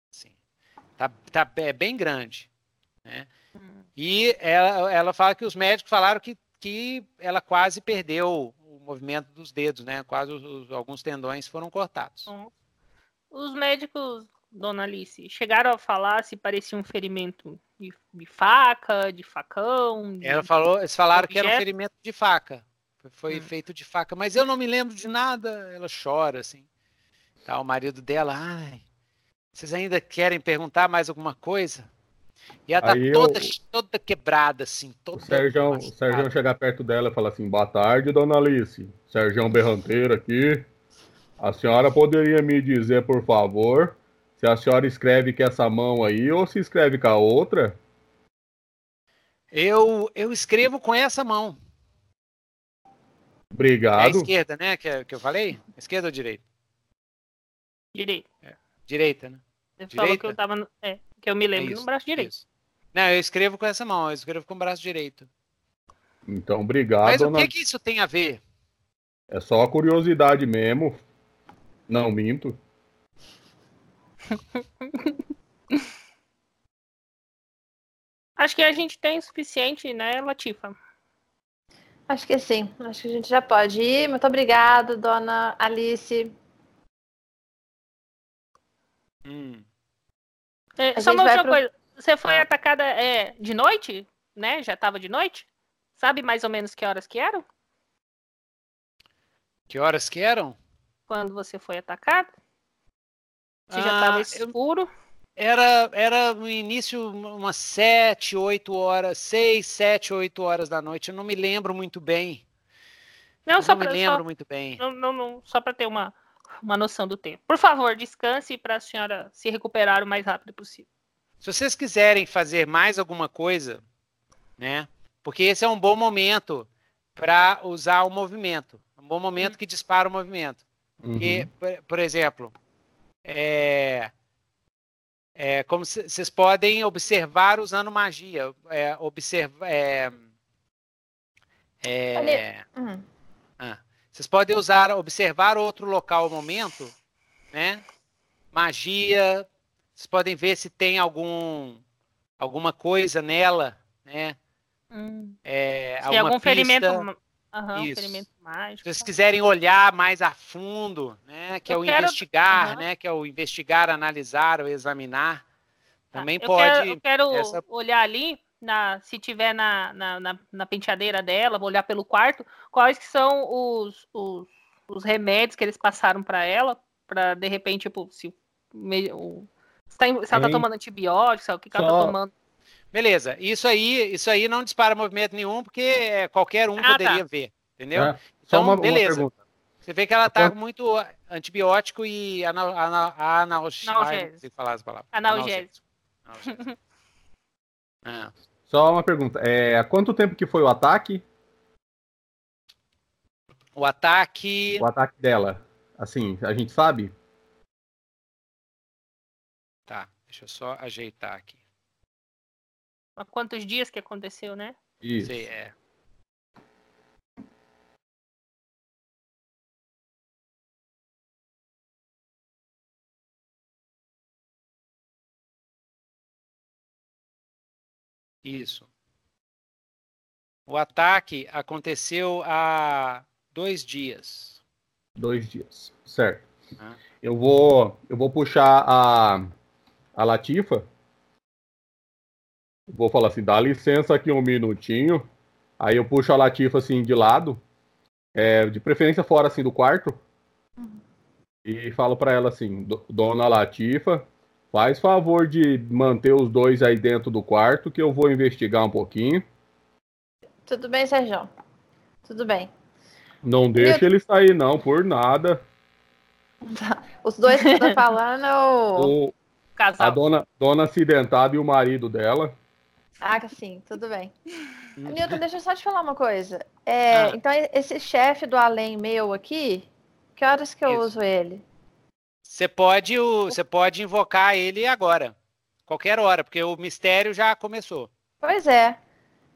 Assim. Tá, tá é bem grande. Né? Hum. E ela, ela fala que os médicos falaram que, que ela quase perdeu o movimento dos dedos, né? Quase os, os, alguns tendões foram cortados. Os médicos, dona Alice, chegaram a falar se parecia um ferimento de, de faca, de facão. De... Ela falou, eles falaram objeto. que era um ferimento de faca. Foi hum. feito de faca, mas eu não me lembro de nada. Ela chora, assim. Tá, o marido dela, ai, vocês ainda querem perguntar mais alguma coisa? E ela tá toda, eu... toda quebrada, assim. Toda o Sérgio, o Sérgio chegar perto dela e falar assim: Boa tarde, dona Alice. Sérgio Berranteiro aqui. A senhora poderia me dizer, por favor, se a senhora escreve com essa mão aí ou se escreve com a outra? Eu, eu escrevo com essa mão. Obrigado. É a esquerda, né? Que, que eu falei? Esquerda ou direita? Direita. É. Direita, né? Você direita? falou que eu tava. No... É, que eu me lembro isso, no braço direito. Isso. Não, eu escrevo com essa mão, eu escrevo com o braço direito. Então, obrigado. Mas o que, que isso tem a ver? É só curiosidade mesmo. Não minto. Acho que a gente tem o suficiente, né, Latifa? Acho que sim. Acho que a gente já pode ir. Muito obrigada, dona Alice. Hum. É, só uma última pro... coisa. Você foi ah. atacada é, de noite? Né? Já estava de noite? Sabe mais ou menos que horas que eram? Que horas que eram? Quando você foi atacado? Você ah, já estava escuro? Eu... Era, era no início umas 7, 8 horas, 6, 7, 8 horas da noite. Eu não me lembro muito bem. Não, só não pra, me lembro só, muito bem. Não, não, não só para ter uma, uma noção do tempo. Por favor, descanse para a senhora se recuperar o mais rápido possível. Se vocês quiserem fazer mais alguma coisa, né? Porque esse é um bom momento para usar o movimento. Um bom momento uhum. que dispara o movimento. Uhum. Porque, por, por exemplo, é, é, como vocês podem observar usando magia. É, observa, é, é, uhum. ah, vocês podem usar, observar outro local ao momento, né? Magia. Vocês podem ver se tem algum alguma coisa nela, né? Hum. É, se algum pista. ferimento, uhum, Isso. ferimento mágico. Se vocês quiserem olhar mais a fundo, né, que é eu é o quero... investigar, uhum. né, que é o investigar, analisar ou examinar, tá, também eu pode. Quero, eu quero essa... olhar ali, na, se tiver na, na, na, na, penteadeira dela, vou olhar pelo quarto, quais que são os, os, os remédios que eles passaram para ela, para de repente, tipo, se, se, tá, se ela tá tomando antibiótico, o que, que ela tá tomando. Beleza, isso aí, isso aí não dispara movimento nenhum, porque é, qualquer um ah, poderia tá. ver, entendeu? É, então, uma, beleza. Uma Você vê que ela tá com muito antibiótico e analgésico. Analgésico. falar as palavras. Analgésico. é. Só uma pergunta. É, há quanto tempo que foi o ataque? O ataque. O ataque dela. Assim, a gente sabe? Tá, deixa eu só ajeitar aqui. Há quantos dias que aconteceu, né? Isso. Sim, é. Isso. O ataque aconteceu há dois dias. Dois dias, certo. Ah. Eu vou, eu vou puxar a, a Latifa Vou falar assim, dá licença aqui um minutinho. Aí eu puxo a Latifa assim de lado, é, de preferência fora assim do quarto. Uhum. E falo para ela assim, dona Latifa, faz favor de manter os dois aí dentro do quarto que eu vou investigar um pouquinho. Tudo bem, Sérgio. Tudo bem. Não deixa eu... ele sair não, por nada. Os dois que estão falando o... o... Casal. A dona, dona acidentada e o marido dela. Ah, sim, tudo bem. Nilton, deixa eu só te falar uma coisa. É, ah. Então, esse chefe do além meu aqui, que horas que eu Isso. uso ele? Você pode, você pode invocar ele agora. Qualquer hora, porque o mistério já começou. Pois é.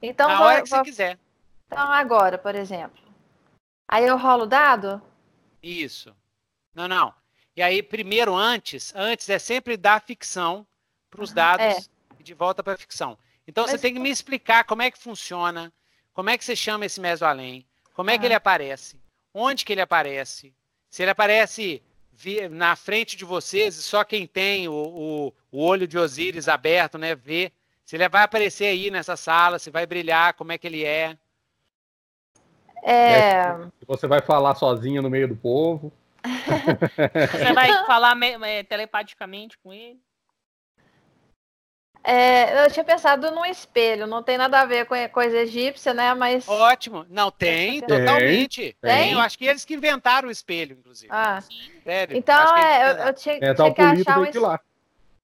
Então, Na vou, hora que vou... você quiser. Então, agora, por exemplo. Aí eu rolo o dado? Isso. Não, não. E aí, primeiro, antes, antes é sempre dar ficção para os dados é. e de volta para a ficção. Então Mas... você tem que me explicar como é que funciona, como é que você chama esse meso-além, como é que ele aparece, onde que ele aparece, se ele aparece na frente de vocês e só quem tem o, o, o olho de Osíris aberto, né, vê. Se ele vai aparecer aí nessa sala, se vai brilhar, como é que ele é. É. Você vai falar sozinha no meio do povo. Você vai falar telepaticamente com ele. É, eu tinha pensado num espelho, não tem nada a ver com coisa egípcia, né? Mas. Ótimo. Não, tem, totalmente. Tem. tem. Eu acho que eles que inventaram o espelho, inclusive. Ah. Sério. Então, é, eu, eu, tinha, é, tinha que achar um espelho.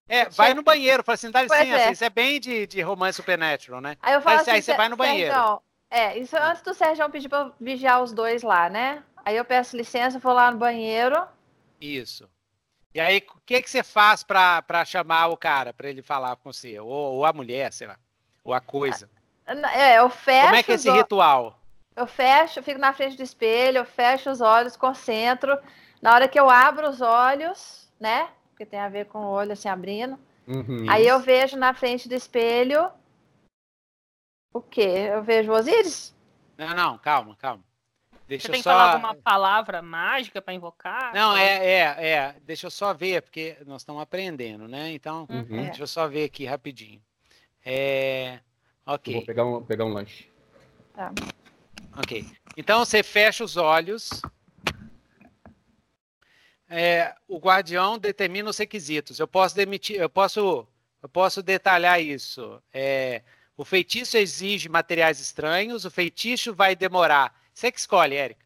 É, vai no banheiro, fala assim, dá licença, é. isso é bem de, de romance supernatural, né? Aí eu falo assim, aí você vai no banheiro. Sérgio, é, isso antes do Sérgio pedir pra vigiar os dois lá, né? Aí eu peço licença, vou lá no banheiro. Isso. E aí, o que, que você faz para chamar o cara, para ele falar com você? Ou, ou, a mulher, sei lá. Ou a coisa. É, eu fecho. Como é que é esse ritual? Eu fecho, fico na frente do espelho, eu fecho os olhos, concentro, Na hora que eu abro os olhos, né? Porque tem a ver com o olho assim abrindo. Uhum. Aí eu vejo na frente do espelho o quê? Eu vejo Osíris? Não, não, calma, calma. Deixa Você tem só... que falar alguma palavra mágica para invocar? Não, é, é, é. Deixa eu só ver, porque nós estamos aprendendo, né? Então, uhum. deixa eu só ver aqui rapidinho. É... Ok. Eu vou pegar um, pegar um lanche. Tá. Ok. Então você fecha os olhos. É, o guardião determina os requisitos. Eu posso demitir, eu posso, eu posso detalhar isso. É, o feitiço exige materiais estranhos. O feitiço vai demorar você que escolhe, Érica.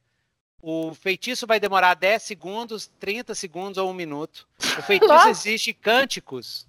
O feitiço vai demorar 10 segundos, 30 segundos ou um minuto. O feitiço Nossa. existe cânticos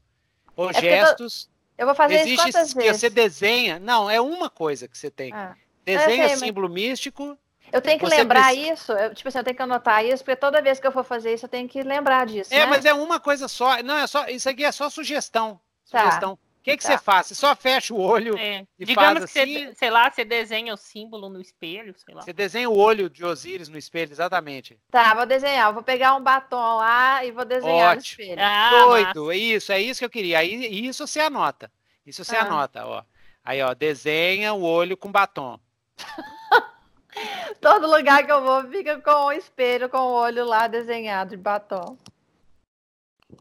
ou é gestos. Eu, vou fazer existe isso quantas vezes? Você desenha. Não, é uma coisa que você tem. Ah. Desenha sei, símbolo mas... místico. Eu tenho que lembrar precisa... isso, eu, tipo assim, eu tenho que anotar isso, porque toda vez que eu for fazer isso, eu tenho que lembrar disso. É, né? mas é uma coisa só. Não, é só. Isso aqui é só sugestão. Tá. Sugestão. O que, que tá. você faz? Você só fecha o olho é. e Digamos faz assim... que você, sei lá, você desenha o símbolo no espelho, sei lá. Você desenha o olho de Osíris no espelho, exatamente. Tá, vou desenhar. Eu vou pegar um batom lá e vou desenhar Ótimo. no espelho. Ah, Doido, massa. isso, é isso que eu queria. Aí, isso você anota. Isso você ah. anota, ó. Aí, ó, desenha o olho com batom. Todo lugar que eu vou fica com o espelho, com o olho lá desenhado de batom.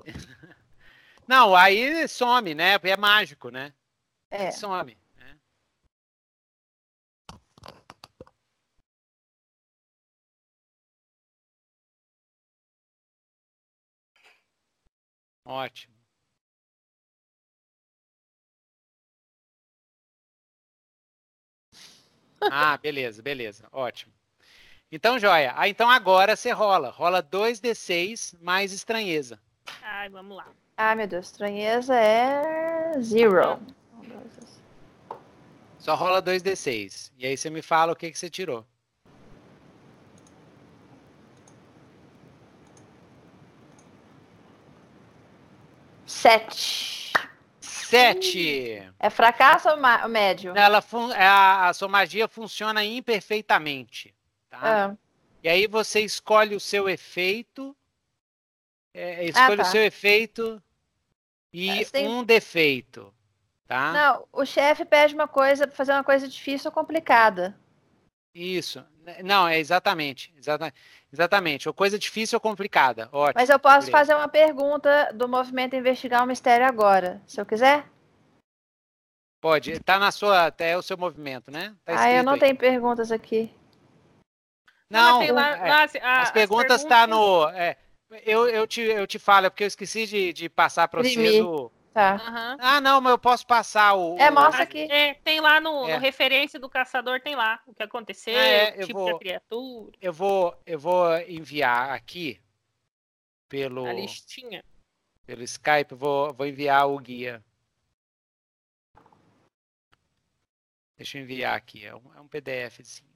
Não, aí some, né? É mágico, né? É. Some. Né? Ótimo. Ah, beleza, beleza. Ótimo. Então, joia. Ah, então agora você rola. Rola 2d6 mais estranheza. Ai, vamos lá. Ah, meu Deus, estranheza é zero. Só rola 2d6. E aí você me fala o que, que você tirou. Sete. Sete. É fracasso ou médio? Ela é a, a sua magia funciona imperfeitamente. Tá? Ah. E aí você escolhe o seu efeito. É, escolhe ah, tá. o seu efeito e tem... um defeito, tá? Não, o chefe pede uma coisa para fazer uma coisa difícil ou complicada. Isso. Não, é exatamente. Exatamente. Exatamente. Ou coisa difícil ou complicada. Ótimo. Mas eu posso Beleza. fazer uma pergunta do movimento investigar o mistério agora, se eu quiser? Pode. Tá na sua. Até o seu movimento, né? Tá ah, eu não aí. tenho perguntas aqui. Não, não lá, é, lá, as, as, perguntas estão tá no. É, eu, eu, te, eu te falo, é porque eu esqueci de, de passar para você do. Tá. Uhum. Ah, não, mas eu posso passar o. É, mostra aqui. É, tem lá no, é. no, referência do caçador, tem lá o que aconteceu, é, o tipo vou, da criatura. Eu vou, eu vou enviar aqui pelo. A listinha. Pelo Skype, vou, vou enviar o guia. Deixa eu enviar aqui, é um, é um PDFzinho.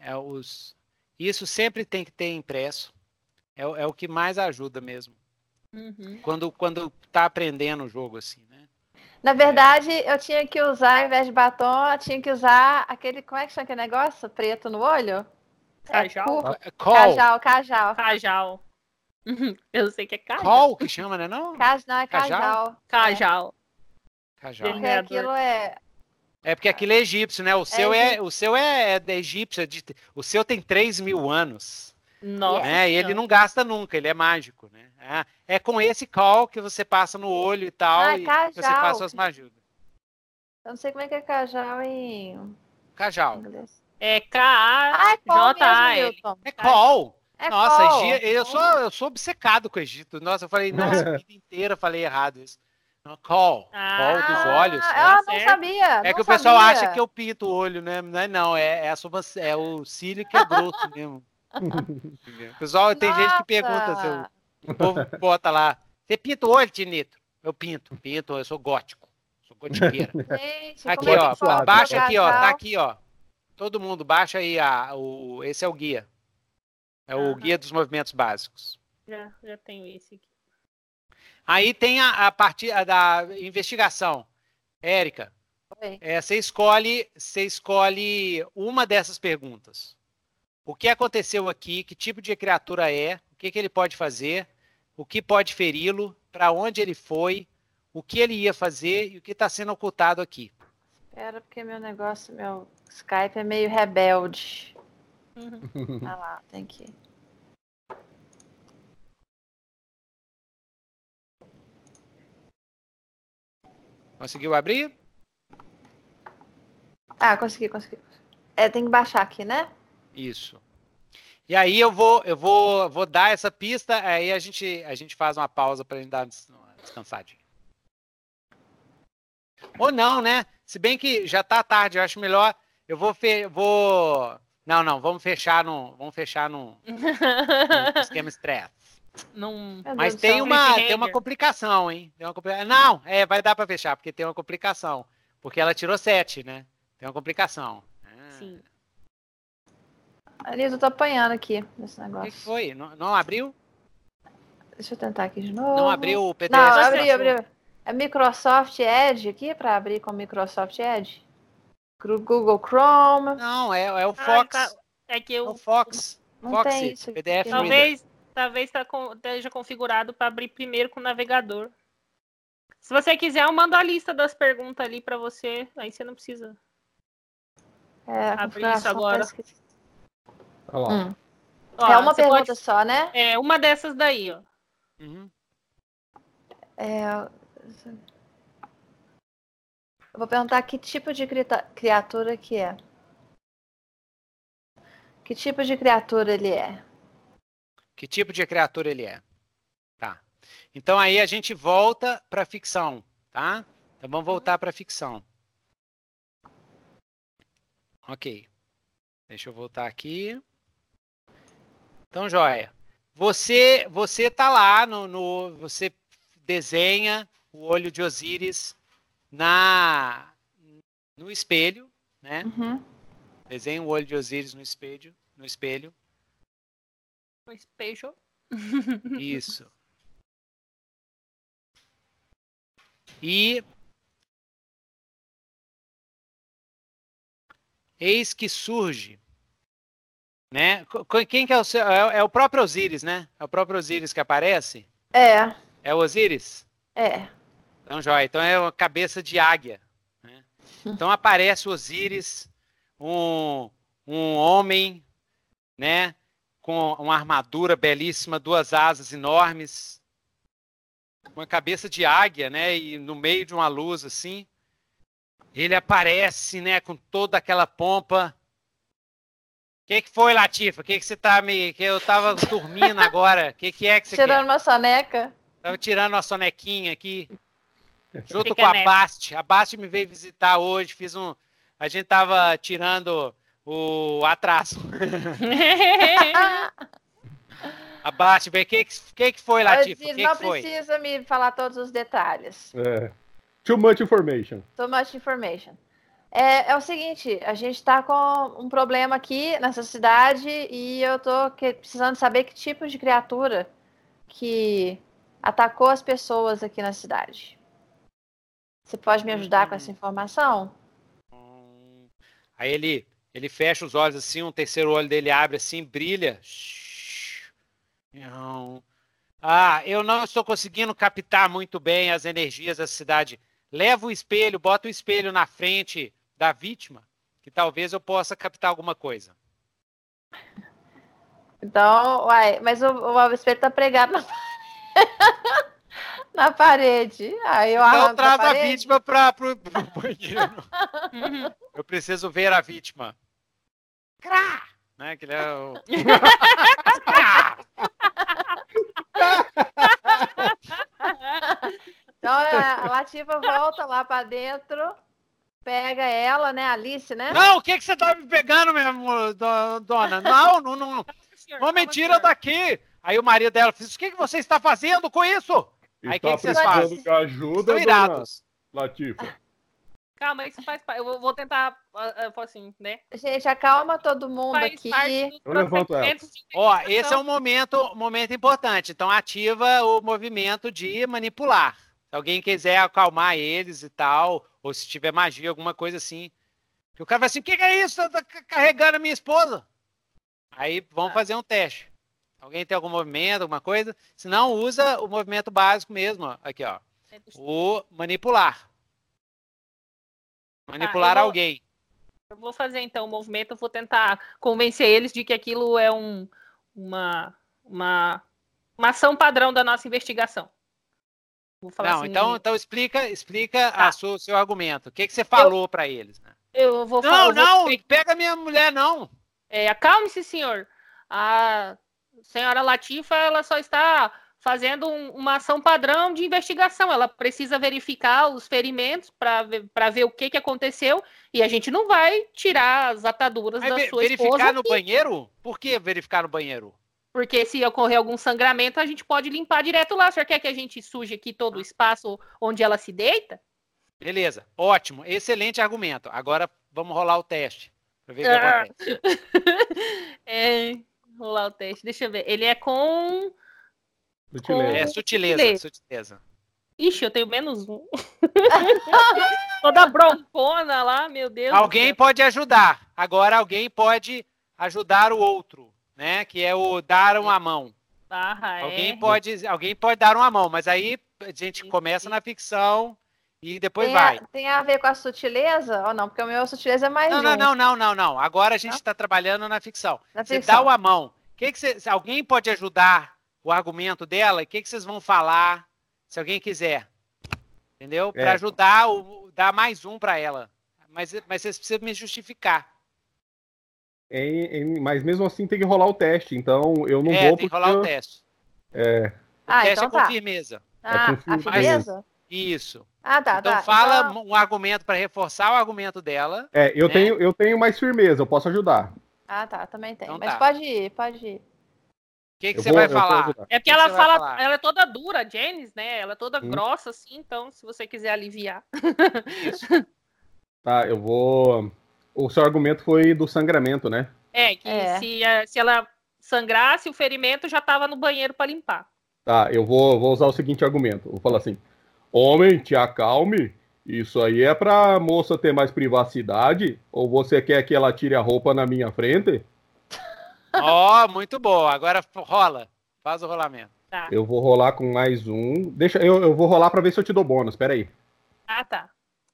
É os... Isso sempre tem que ter impresso. É, é o que mais ajuda mesmo. Uhum. Quando, quando tá aprendendo o jogo, assim, né? Na verdade, é. eu tinha que usar, ao invés de batom, eu tinha que usar aquele. Como é que chama aquele negócio? Preto no olho? Cajal? É, cajal, cajal. Cajal. Eu sei que é cajal. Col que chama, né? Não, Caj, não é cajal. Cajal. Cajal. Porque aquilo é. É porque aquilo é egípcio, né? O seu é, é o seu é, é egípcio, é de, o seu tem 3 mil anos. Nossa. Né? E ele não gasta nunca, ele é mágico, né? É, é com esse call que você passa no olho e tal, ah, e cajal. você faz suas magias. Eu não sei como é que é cajal em. Cajal. É K-A-J-A. É call. É Nossa, call. eu sou, eu sou obcecado com o Egito. Nossa, eu falei, nossa, a vida inteira eu falei errado isso. Call. Ah, call dos olhos. Ah, né? não sabia. É não que o pessoal acha que eu pinto o olho, né? Não é, não. É, é, a é o cílio que é grosso mesmo. pessoal, tem Nossa. gente que pergunta. Seu, o povo bota lá. Você pinta o olho, Tinito? Eu pinto, pinto, eu sou gótico. Sou gotiqueira. Gente, aqui, é ó. Baixa aqui, ó. Tá aqui, ó. Todo mundo, baixa aí. A, o, esse é o guia. É o guia dos movimentos básicos. Já, já tenho esse aqui. Aí tem a, a parte da investigação. Érica, É, você escolhe, você escolhe uma dessas perguntas. O que aconteceu aqui? Que tipo de criatura é? O que, que ele pode fazer? O que pode feri-lo? Para onde ele foi? O que ele ia fazer e o que está sendo ocultado aqui? Espera, porque meu negócio, meu Skype é meio rebelde. Uhum. ah lá, tem que. Conseguiu abrir? Ah, consegui, consegui. É, tem que baixar aqui, né? Isso. E aí eu vou, eu vou, vou dar essa pista, aí a gente, a gente faz uma pausa para a gente dar uma descansadinha. Ou não, né? Se bem que já tá tarde, eu acho melhor. Eu vou, fe vou não, não, vamos fechar no, vamos fechar no, no esquema estresse. Não... Mas tem uma, tem uma complicação, hein? Tem uma complica... Não, é, vai dar para fechar, porque tem uma complicação. Porque ela tirou 7, né? Tem uma complicação. Ah. Sim. Aliás, eu tô apanhando aqui nesse negócio. O que foi? Não, não, abriu? Deixa eu tentar aqui de novo. Não abriu o PDF? Não, abriu, abriu. É Microsoft Edge aqui para abrir com Microsoft Edge? Google Chrome? Não, é, é o Fox. Ah, tá. É que eu... É o Fox. Não Fox, tem isso. PDF talvez, talvez tá com, esteja configurado para abrir primeiro com o navegador. Se você quiser, eu mando a lista das perguntas ali para você. Aí você não precisa é, abrir isso agora. Hum. Ó, é uma pergunta pode... só, né? É uma dessas daí, ó. Uhum. É... Eu vou perguntar que tipo de criatura que é. Que tipo de criatura ele é? Que tipo de criatura ele é? Tá. Então aí a gente volta para ficção, tá? Então vamos voltar para ficção. Ok. Deixa eu voltar aqui. Então, joia. Você, você tá lá no, no, você desenha o olho de Osíris na no espelho, né? Uhum. Desenha o olho de Osíris no espelho, no espelho. No espelho. Isso. E eis que surge né? Quem que é o seu? É, é, o próprio Osíris, né? É o próprio Osíris que aparece? É. É o Osíris? É. Então, joia. Então é uma cabeça de águia. Né? Então aparece o Osíris, um, um homem, né? Com uma armadura belíssima, duas asas enormes, uma cabeça de águia, né? E no meio de uma luz assim, ele aparece, né? Com toda aquela pompa que, que foi, Latifa? O que, que você tá me. Que eu tava dormindo agora. O que, que é que você Tirando quer? uma soneca. Tava tirando uma sonequinha aqui. Junto com a Bast. A Bast me veio visitar hoje. Fiz um. A gente tava tirando o atraso. a Bast, o que, que, que foi, Latifa? Que não que foi? precisa me falar todos os detalhes. É. Too much information. Too much information. É, é o seguinte, a gente está com um problema aqui nessa cidade e eu tô que, precisando saber que tipo de criatura que atacou as pessoas aqui na cidade. Você pode me ajudar com essa informação? Aí ele, ele fecha os olhos assim, um terceiro olho dele abre assim, brilha. Ah, eu não estou conseguindo captar muito bem as energias da cidade. Leva o espelho, bota o espelho na frente da vítima, que talvez eu possa captar alguma coisa. Então, uai, mas o, o espelho tá pregado na, na parede. Aí eu então traz a vítima para o banheiro. eu preciso ver a vítima. Crá! Né? Que ele é o... então a Latifa volta lá para dentro pega ela, né, Alice, né? Não, o que, que você tá me pegando mesmo, dona? Não, não, não. Não me tira daqui. Aí o marido dela diz: O que, que você está fazendo com isso? Aí o que, que vocês fazem? De ajuda, irados. Latifa. Calma, isso faz parte. Eu vou tentar. Uh, assim, né? Gente, acalma todo mundo faz aqui. Eu levanto ela. Ó, esse é um momento, momento importante. Então, ativa o movimento de manipular. Se alguém quiser acalmar eles e tal, ou se tiver magia, alguma coisa assim. Que o cara vai assim, o que, que, é isso? Tá carregando a minha esposa. Aí vamos ah. fazer um teste. Alguém tem algum movimento, alguma coisa? Se não, usa o movimento básico mesmo. Ó. Aqui, ó. É o manipular. Manipular ah, vou, alguém. Eu vou fazer então o movimento, eu vou tentar convencer eles de que aquilo é um, uma, uma, uma ação padrão da nossa investigação. Vou falar não, assim, então, então explica, explica tá. o seu argumento. O que, que você falou para eles? Né? Eu vou Não, falar, não, vou... pega minha mulher, não. É, acalme-se, senhor. A senhora Latifa, ela só está fazendo um, uma ação padrão de investigação. Ela precisa verificar os ferimentos para ver, ver o que, que aconteceu e a gente não vai tirar as ataduras Mas da sua verificar esposa. Verificar no banheiro? Por que verificar no banheiro? Porque se ocorrer algum sangramento, a gente pode limpar direto lá. O senhor quer que a gente suje aqui todo o espaço onde ela se deita? Beleza, ótimo, excelente argumento. Agora vamos rolar o teste. Pra ver o que ah. acontece. é, rolar o teste. Deixa eu ver. Ele é com. Sutileza. Com... É, sutileza, sutileza. sutileza. Ixi, eu tenho menos um. Toda broncona lá, meu Deus. Alguém pode ajudar. Agora alguém pode ajudar o outro né? Que é o dar uma mão. Ah, alguém, pode, alguém pode dar uma mão, mas aí a gente começa na ficção e depois tem vai. A, tem a ver com a sutileza ou não? Porque o meu sutileza é mais. Não, não, não, não, não, não. Agora a gente está trabalhando na ficção. Na você ficção. dá uma mão. Que que você, alguém pode ajudar o argumento dela? O que, que vocês vão falar? Se alguém quiser. Entendeu? É. Para ajudar, o, dar mais um para ela. Mas, mas vocês precisam me justificar. Em, em, mas mesmo assim tem que rolar o teste, então eu não é, vou. Tem que rolar o teste. É. O ah, teste então é com tá. firmeza. Ah, é com firmeza? Isso. Ah, tá. Então tá. fala então... um argumento para reforçar o argumento dela. É, eu, né? tenho, eu tenho mais firmeza, eu posso ajudar. Ah, tá, também tem. Então, Mas tá. pode ir, pode ir. O que, que você vou, vai falar? É porque ela fala, ela é toda dura, Janice, né? Ela é toda hum. grossa, assim, então, se você quiser aliviar. Isso. tá, eu vou. O seu argumento foi do sangramento, né? É, que é. Se, se ela sangrasse, o ferimento já estava no banheiro para limpar. Tá, eu vou, vou usar o seguinte argumento. Vou falar assim: Homem, te acalme. Isso aí é pra moça ter mais privacidade? Ou você quer que ela tire a roupa na minha frente? Ó, oh, muito bom. Agora rola. Faz o rolamento. Tá. Eu vou rolar com mais um. Deixa, eu, eu vou rolar para ver se eu te dou bônus. Pera aí. Ah, tá.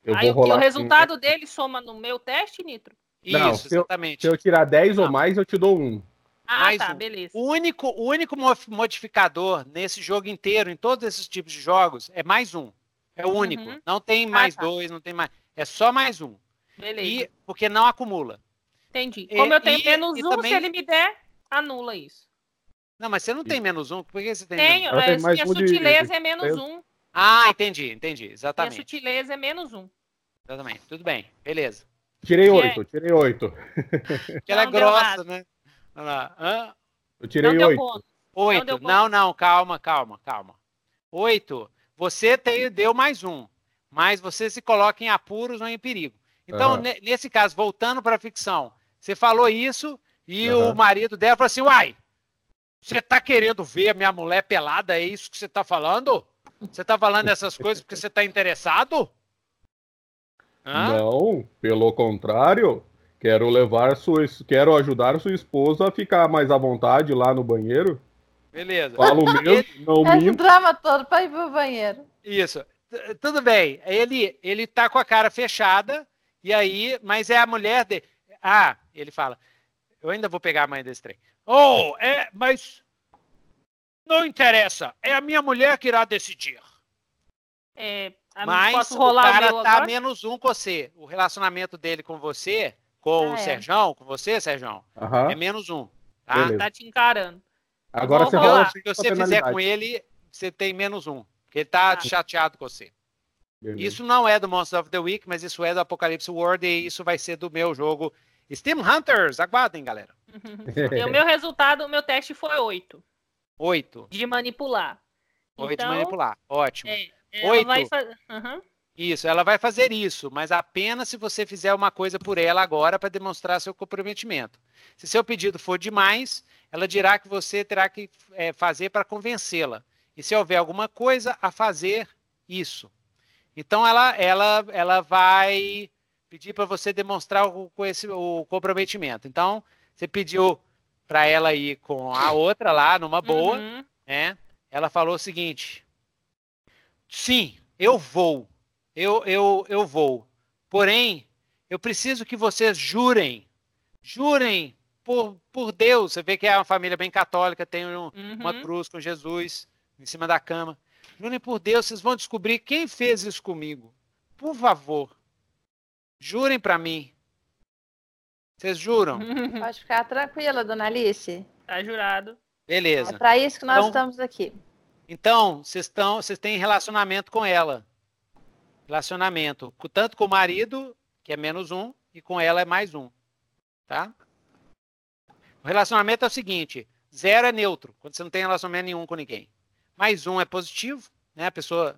Eu aí o, o resultado com... dele soma no meu teste, Nitro? Não, Isso, se exatamente. Eu, se eu tirar 10 ou mais, eu te dou um. Ah, mais tá, um. beleza. O único, o único modificador nesse jogo inteiro, em todos esses tipos de jogos, é mais um. É o único. Uhum. Não tem ah, mais ah, tá. dois, não tem mais. É só mais um. Beleza. E, porque não acumula. Entendi. Como eu tenho e, menos e um, também... se ele me der, anula isso. não, mas você não tem menos um? Por que você tem Tenho, menos? Tenho, minha sutileza de... é menos um. Ah, entendi, entendi. Exatamente. Minha sutileza é menos um. Exatamente. Tudo bem, beleza. Tirei oito, tirei oito. Que ela é grossa, né? Olha lá. Hã? Eu tirei oito. Oito. Não, não, calma, calma, calma. Oito. Você tem, deu mais um. Mas você se coloca em apuros ou em perigo. Então, uhum. nesse caso, voltando para a ficção, você falou isso e uhum. o marido dela falou assim: Uai, você tá querendo ver a minha mulher pelada? É isso que você tá falando? Você tá falando essas coisas porque você tá interessado? Hã? Não, pelo contrário. Quero levar sua, quero ajudar sua esposa a ficar mais à vontade lá no banheiro. Beleza. Falo mesmo, não Esse minto. drama todo para ir pro banheiro. Isso. Tudo bem. Ele ele tá com a cara fechada e aí, mas é a mulher dele. Ah, ele fala. Eu ainda vou pegar a mãe desse trem. Oh, é, mas não interessa. É a minha mulher que irá decidir. É, mas o cara tá agora? menos um com você. O relacionamento dele com você, com ah, o é. Serjão, com você, Serjão, uhum. é menos um. Tá? tá te encarando. Agora você rola. Se você fizer com ele, você tem menos um. Porque ele tá ah. chateado com você. Beleza. Isso não é do Monster of the Week, mas isso é do Apocalypse World e isso vai ser do meu jogo Steam Hunters. Aguardem, galera. e o meu resultado, o meu teste foi 8. 8. De manipular. 8 então, de manipular. Ótimo. É, Oito. Vai uhum. Isso, ela vai fazer isso, mas apenas se você fizer uma coisa por ela agora para demonstrar seu comprometimento. Se seu pedido for demais, ela dirá que você terá que é, fazer para convencê-la. E se houver alguma coisa a fazer, isso. Então ela, ela, ela vai pedir para você demonstrar o, o comprometimento. Então, você pediu para ela ir com a outra lá, numa boa, uhum. né? Ela falou o seguinte: sim, eu vou, eu, eu, eu vou. Porém, eu preciso que vocês jurem, jurem por, por Deus. Você vê que é uma família bem católica, tem um, uhum. uma cruz com Jesus em cima da cama. Jurem por Deus, vocês vão descobrir quem fez isso comigo. Por favor, jurem para mim. Vocês juram? Pode ficar tranquila, dona Alice. Tá jurado. Beleza. É para isso que nós então, estamos aqui. Então, vocês estão, vocês têm relacionamento com ela. Relacionamento, tanto com o marido, que é menos um, e com ela é mais um. Tá? O relacionamento é o seguinte: zero é neutro, quando você não tem relacionamento nenhum com ninguém mais um é positivo, né? A pessoa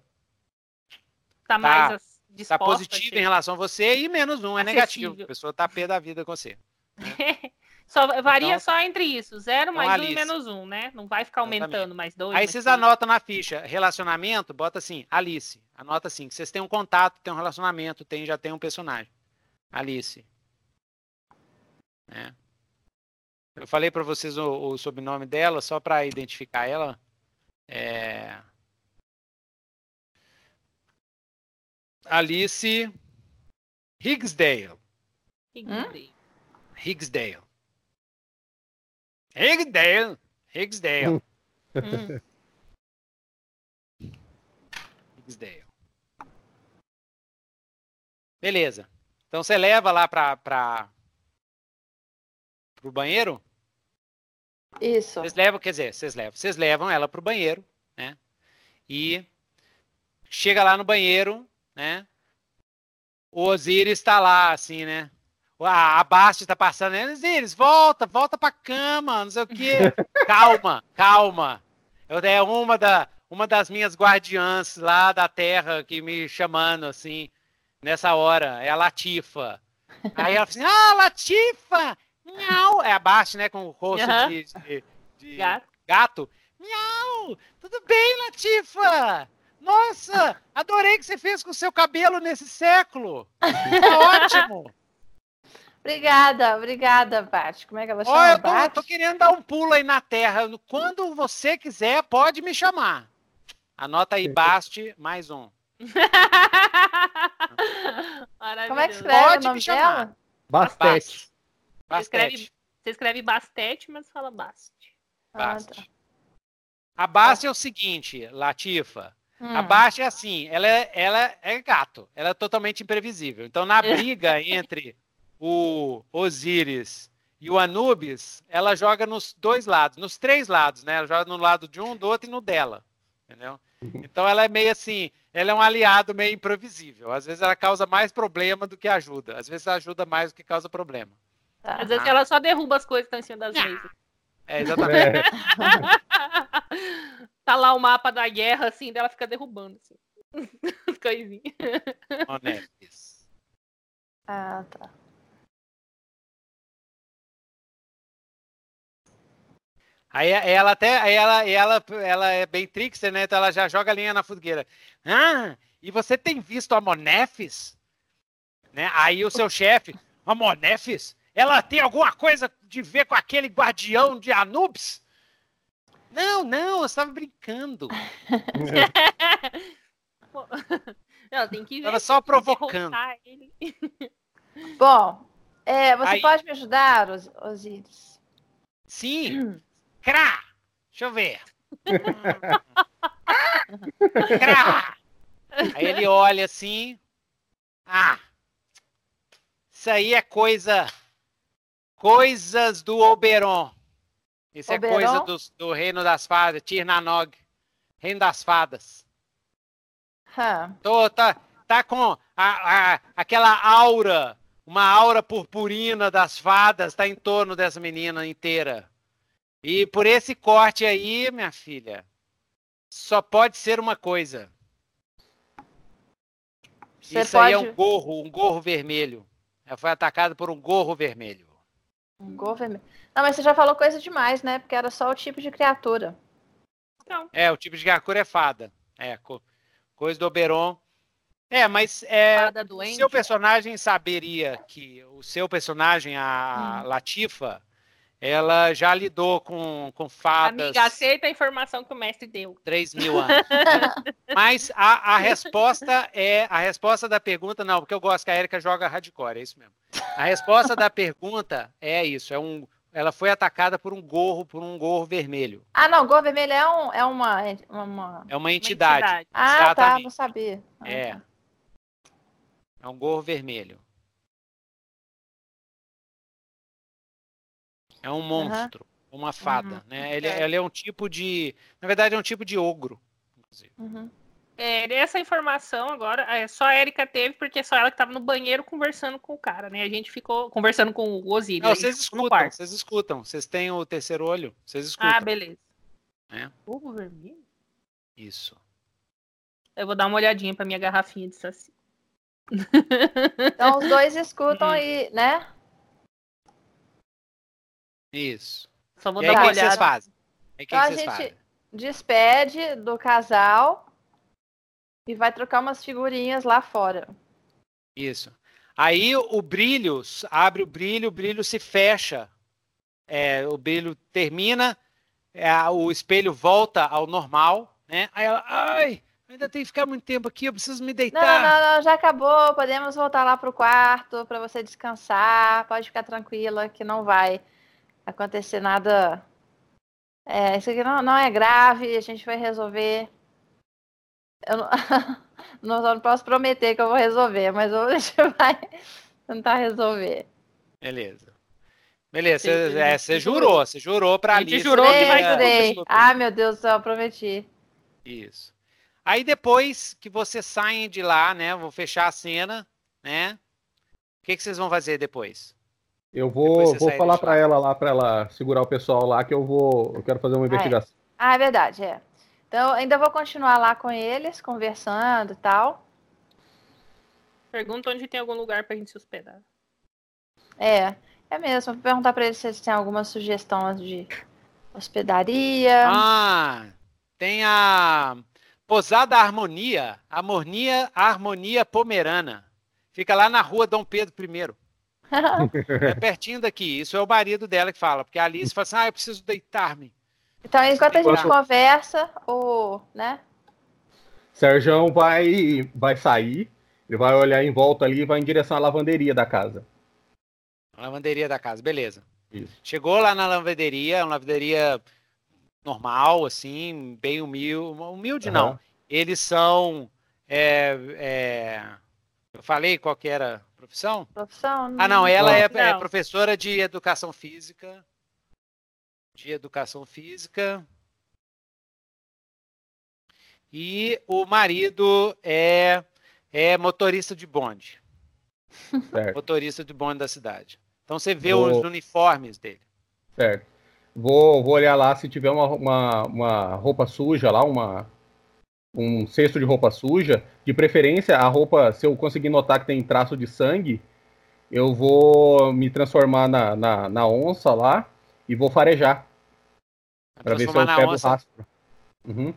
tá, tá mais tá positiva em relação a você e menos um é negativo. A pessoa tá pé da vida com você. Né? só varia então, só entre isso, zero mais um e menos um, né? Não vai ficar aumentando Exatamente. mais dois. Aí vocês anotam na ficha relacionamento, bota assim, Alice. Anota assim, que vocês têm um contato, tem um relacionamento, tem já tem um personagem. Alice. É. Eu falei para vocês o, o sobrenome dela só para identificar ela. É... Alice Higgsdale. Higgsdale. Higgsdale. Higgsdale. Higgsdale. Hum. Higgsdale. Beleza. Então você leva lá para para o banheiro? Isso. Vocês levam, quer dizer, vocês levam, vocês levam ela pro banheiro, né? E chega lá no banheiro, né? O Osiris está lá, assim, né? A, a Basti tá passando, né? Osiris, volta, volta pra cama, não sei o quê. calma, calma. Eu, é uma, da, uma das minhas guardiãs lá da terra que me chamando, assim, nessa hora. É a Latifa. Aí ela fala assim, ah, Latifa, Miau! É abaixo, né? Com o rosto uhum. de, de, de gato. gato. Miau! Tudo bem, Latifa? Nossa, adorei que você fez com o seu cabelo nesse século. Tá ótimo. Obrigada, obrigada, Paty. Como é que ela chama? Oh, eu tô, eu tô, querendo dar um pulo aí na terra. Quando você quiser, pode me chamar. Anota aí, Baste, mais um. Como é que escreve pode o nome dela? Bastete. Você escreve, você escreve Bastete, mas fala Baste. Baste. Ah, tá. A Baste é o seguinte, Latifa. Hum. A Baste é assim, ela é, ela é gato, ela é totalmente imprevisível. Então, na briga entre o Osíris e o Anubis, ela joga nos dois lados, nos três lados, né? Ela joga no lado de um, do outro e no dela. Entendeu? Então ela é meio assim, ela é um aliado meio imprevisível. Às vezes ela causa mais problema do que ajuda. Às vezes ajuda mais do que causa problema. Tá. Às vezes ela só derruba as coisas que estão em cima das ah. mesas. É, exatamente. É. tá lá o mapa da guerra, assim, dela fica derrubando, assim. As coisinhas. Honestes. Ah, tá. Aí ela até, aí ela, ela, ela é bem trickster, né? Então ela já joga a linha na fogueira. Ah, e você tem visto a Monefis? Né? Aí o seu chefe, a Monefis? Ela tem alguma coisa de ver com aquele guardião de Anubis? Não, não, eu estava brincando. Ela tem que ver. Estava só provocando. Bom, é, você Aí... pode me ajudar, Os Osiris? Sim. Crá! Deixa eu ver. Crá! Aí ele olha assim. Ah! Isso aí é coisa Coisas do Oberon. Isso Oberon? é coisa do, do, Reino das Fadas, Tirnanog. Reino das Fadas. Huh. Tô, tá, tá com a, a, aquela aura, uma aura purpurina das fadas, tá em torno dessa menina inteira. E por esse corte aí, minha filha, só pode ser uma coisa. Você Isso pode... aí é um gorro, um gorro vermelho. Ela foi atacada por um gorro vermelho. Um vermelho. Não, mas você já falou coisa demais, né? Porque era só o tipo de criatura. Não. É, o tipo de criatura é fada. É, co coisa do Oberon. É, mas é, o seu personagem saberia que o seu personagem, a hum. Latifa, ela já lidou com, com fadas. Amiga, aceita a informação que o mestre deu. 3 mil anos. Mas a, a resposta é. A resposta da pergunta, não, porque eu gosto que a Erika joga hardcore, é isso mesmo. A resposta da pergunta é isso: é um. Ela foi atacada por um gorro, por um gorro vermelho. Ah, não, gorro vermelho é, um, é uma, uma. É uma entidade. Uma entidade. Ah, tá, não sabia. Ah, é. Tá. É um gorro vermelho. É um monstro, uhum. uma fada, uhum. né? Ele, é. ele é um tipo de. Na verdade, é um tipo de ogro. Uhum. É, essa informação agora, é, só a Erika teve, porque só ela que estava no banheiro conversando com o cara, né? A gente ficou conversando com o Osiris. Não, vocês escutam, vocês escutam. Vocês têm o terceiro olho, vocês ah, escutam. Ah, beleza. É. Fogo vermelho? Isso. Eu vou dar uma olhadinha pra minha garrafinha de saci. Então os dois escutam e, né? Isso. Só vou e dar aí, uma olhada. que vocês fazem? Aí, então a gente fazem? despede do casal e vai trocar umas figurinhas lá fora. Isso. Aí o brilho, abre o brilho, o brilho se fecha. É, o brilho termina, é, o espelho volta ao normal, né? Aí ela, ai, ainda tem que ficar muito tempo aqui, eu preciso me deitar. Não, não, não, já acabou, podemos voltar lá pro quarto para você descansar, pode ficar tranquila que não vai acontecer nada. É, isso aqui não, não é grave, a gente vai resolver. Eu não, não, não posso prometer que eu vou resolver, mas a gente vai tentar resolver. Beleza. Beleza, você, é, você jurou, você jurou pra Alice. jurou que vai jurei. Ah, meu Deus do céu, eu prometi. Isso. Aí depois que vocês saem de lá, né, vou fechar a cena, né, o que, que vocês vão fazer depois? Eu vou, vou falar para ela lá, para ela segurar o pessoal lá, que eu vou. Eu quero fazer uma investigação. Ah, é, ah, é verdade, é. Então, ainda vou continuar lá com eles, conversando e tal. Pergunta onde tem algum lugar pra gente se hospedar. É, é mesmo. Vou perguntar pra eles se eles têm alguma sugestão de hospedaria. Ah, tem a Posada Harmonia. Harmonia, Harmonia Pomerana. Fica lá na rua Dom Pedro I é pertinho daqui. Isso é o marido dela que fala, porque a Alice fala assim: ah, eu preciso deitar-me. Então, enquanto a gente conversa, o, né? Sérgio vai, vai sair, ele vai olhar em volta ali e vai em direção à lavanderia da casa. A lavanderia da casa, beleza. Isso. Chegou lá na lavanderia, uma lavanderia normal, assim, bem humilde. Humilde uhum. não. Eles são. É, é, eu falei qual que era Profissão? Profissão. Ah, não, ela é, é, professora de educação física. De educação física. E o marido é, é motorista de bonde. Certo. Motorista de bonde da cidade. Então você vê vou... os uniformes dele. Certo. Vou, vou olhar lá se tiver uma, uma, uma roupa suja lá, uma, um cesto de roupa suja, de preferência a roupa, se eu conseguir notar que tem traço de sangue, eu vou me transformar na, na, na onça lá e vou farejar. Para ver se eu pego o rastro. Uhum.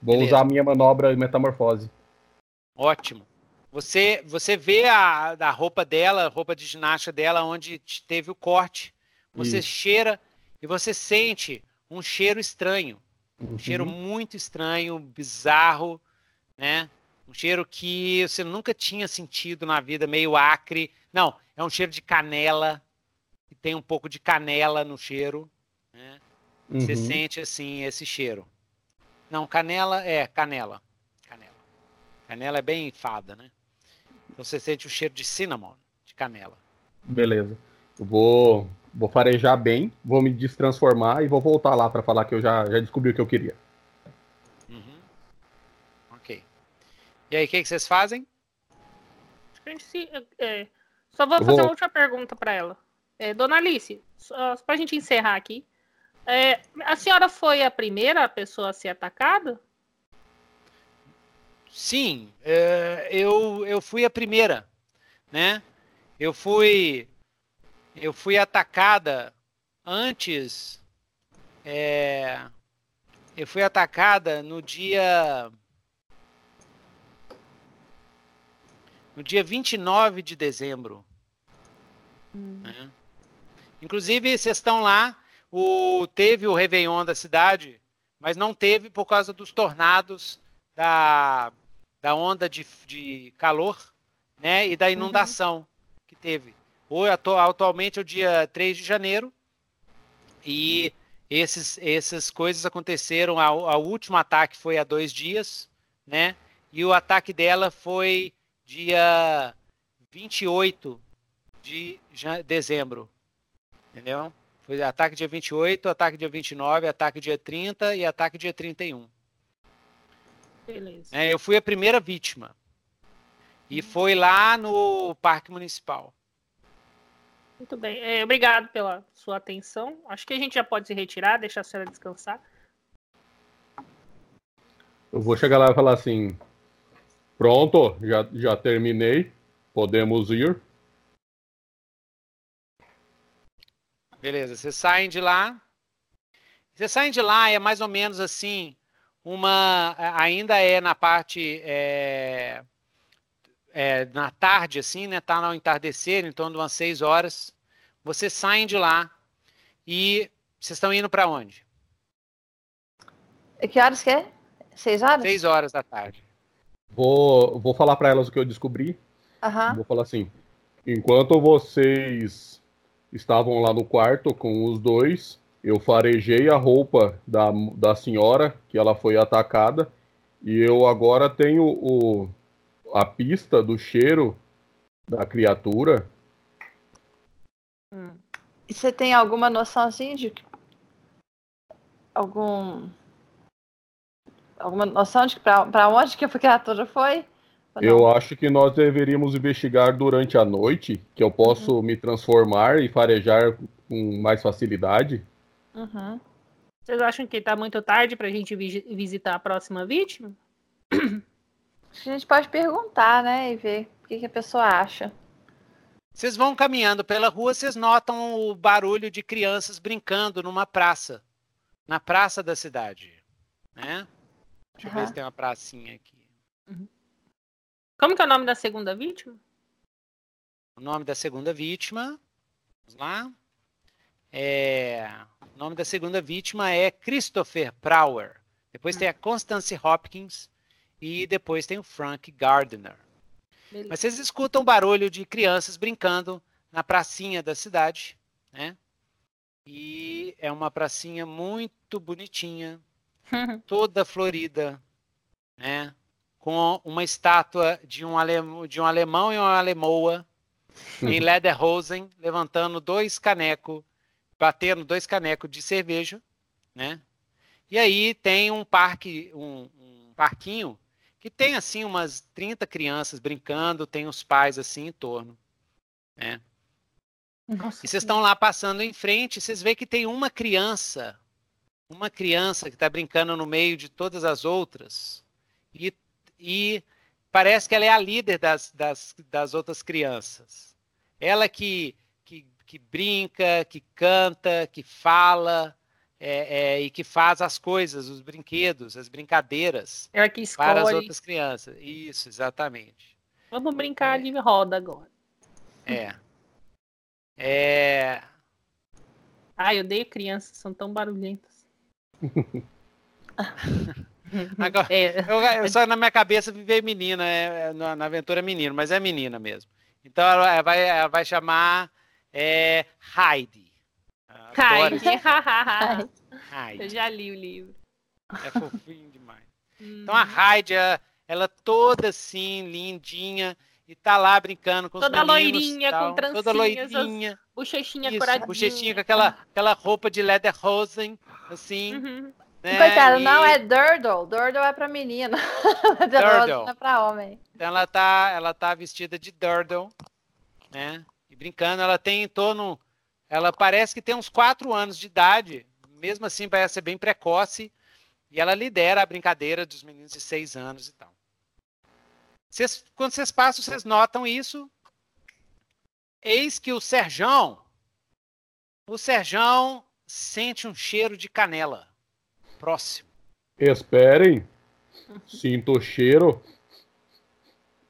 Vou Beleza. usar a minha manobra de metamorfose. Ótimo. Você, você vê a, a roupa dela, a roupa de ginástica dela, onde teve o corte. Você Isso. cheira e você sente um cheiro estranho. Um uhum. cheiro muito estranho, bizarro, né? Um cheiro que você nunca tinha sentido na vida, meio acre. Não, é um cheiro de canela, e tem um pouco de canela no cheiro. Né? Uhum. Você sente assim esse cheiro. Não, canela é canela. Canela. Canela é bem fada, né? Então você sente o cheiro de cinnamon, de canela. Beleza. Eu vou Vou farejar bem, vou me destransformar e vou voltar lá para falar que eu já, já descobri o que eu queria. Uhum. Ok. E aí, o que, que vocês fazem? É, só vou eu fazer vou... uma última pergunta para ela. É, Dona Alice, só para a gente encerrar aqui. É, a senhora foi a primeira pessoa a ser atacada? Sim, é, eu, eu fui a primeira, né? Eu fui eu fui atacada antes. É, eu fui atacada no dia. no dia 29 de dezembro. Hum. Né? Inclusive, vocês estão lá, o, teve o Réveillon da cidade, mas não teve por causa dos tornados, da, da onda de, de calor né, e da uhum. inundação uhum. que teve. Hoje, atualmente é o dia 3 de janeiro e esses, essas coisas aconteceram. O último ataque foi há dois dias, né? E o ataque dela foi dia 28 de dezembro. Entendeu? Foi ataque dia 28, ataque dia 29, ataque dia 30 e ataque dia 31. Beleza. É, eu fui a primeira vítima. E foi lá no Parque Municipal. Muito bem. É, obrigado pela sua atenção. Acho que a gente já pode se retirar, deixar a senhora descansar. Eu vou chegar lá e falar assim: pronto, já, já terminei, podemos ir. Beleza, vocês saem de lá. Vocês saem de lá, é mais ou menos assim, uma. Ainda é na parte. É, é, na tarde, assim, né? Tá no entardecer, em torno de umas 6 horas. Vocês saem de lá e vocês estão indo para onde? E que horas que é? 6 horas? 6 horas da tarde. Vou, vou falar para elas o que eu descobri. Uhum. Vou falar assim: enquanto vocês estavam lá no quarto com os dois. Eu farejei a roupa da, da senhora, que ela foi atacada, e eu agora tenho o, a pista do cheiro da criatura. Hum. E você tem alguma noção assim de algum alguma noção de para onde que a criatura foi? Eu acho que nós deveríamos investigar durante a noite, que eu posso uhum. me transformar e farejar com mais facilidade. Uhum. Vocês acham que está muito tarde para a gente visitar a próxima vítima? A gente pode perguntar, né, e ver o que, que a pessoa acha. Vocês vão caminhando pela rua, vocês notam o barulho de crianças brincando numa praça, na praça da cidade, né? Deixa eu ver se tem uma pracinha aqui. Uhum. Como que é o nome da segunda vítima? O nome da segunda vítima, vamos lá. É, o nome da segunda vítima é Christopher Prower. Depois tem a Constance Hopkins e depois tem o Frank Gardner. Beleza. Mas vocês escutam barulho de crianças brincando na pracinha da cidade, né? E é uma pracinha muito bonitinha, toda florida, né? com uma estátua de um, alem, de um alemão e uma alemoa em Lederhosen, levantando dois canecos, batendo dois canecos de cerveja, né? E aí tem um parque, um, um parquinho que tem assim umas 30 crianças brincando, tem os pais assim em torno, né? Nossa, e vocês estão lá passando em frente, vocês veem que tem uma criança, uma criança que está brincando no meio de todas as outras, e e parece que ela é a líder das, das, das outras crianças. Ela que, que, que brinca, que canta, que fala é, é, e que faz as coisas, os brinquedos, as brincadeiras ela que escolhe. para as outras crianças. Isso, exatamente. Vamos brincar é. de roda agora. É. É. Ai, eu odeio crianças, são tão barulhentas. Agora, é. eu, eu, só na minha cabeça viver menina, é, na, na, aventura menino, mas é menina mesmo. Então ela vai, ela vai chamar é, Heidi. Heidi. Heidi. Eu já li o livro. É fofinho demais. Então a Heidi, ela, toda assim, lindinha, e tá lá brincando com toda os meninos. Loirinha, com trancinhas, toda loirinha. Bochechinha coradinha. Bochechinha com aquela, aquela roupa de lederhosen, assim. Uhum. Né? Coitado, e... não é Durdle. Durdle é pra menina. Durdle é pra homem. Então ela tá, ela tá vestida de Durdle, né? E brincando, ela tem em torno. Ela parece que tem uns 4 anos de idade. Mesmo assim, parece ser bem precoce. E ela lidera a brincadeira dos meninos de 6 anos e tal. Cês, quando vocês passam, vocês notam isso. Eis que o Serjão. O Serjão sente um cheiro de canela. Próximo. Esperem. Sinto cheiro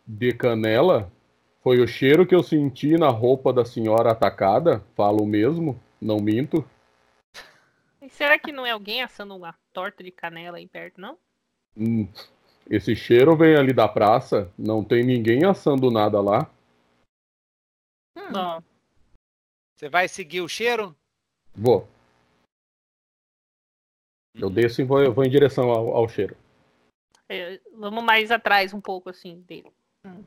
de canela. Foi o cheiro que eu senti na roupa da senhora atacada, falo mesmo, não minto. E será que não é alguém assando uma torta de canela aí perto, não? Hum, esse cheiro vem ali da praça, não tem ninguém assando nada lá. Hum. Você vai seguir o cheiro? Vou. Eu desço e vou, eu vou em direção ao, ao cheiro. É, vamos mais atrás um pouco, assim, dele. Hum.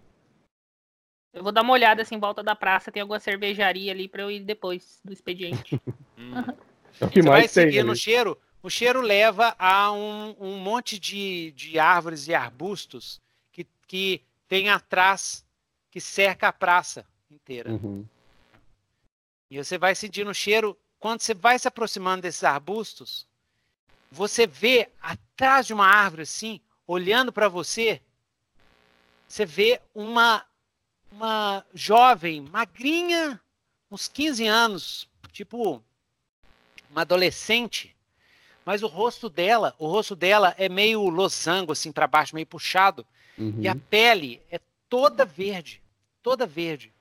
Eu vou dar uma olhada assim em volta da praça, tem alguma cervejaria ali para eu ir depois do expediente. hum. É o que Você mais vai seguir no cheiro? O cheiro leva a um, um monte de, de árvores e arbustos que, que tem atrás, que cerca a praça inteira. Uhum. E você vai sentindo o cheiro. Quando você vai se aproximando desses arbustos, você vê atrás de uma árvore assim, olhando para você, você vê uma uma jovem, magrinha, uns 15 anos, tipo uma adolescente, mas o rosto dela, o rosto dela é meio losango assim para baixo, meio puxado, uhum. e a uhum. pele é toda verde, toda verde.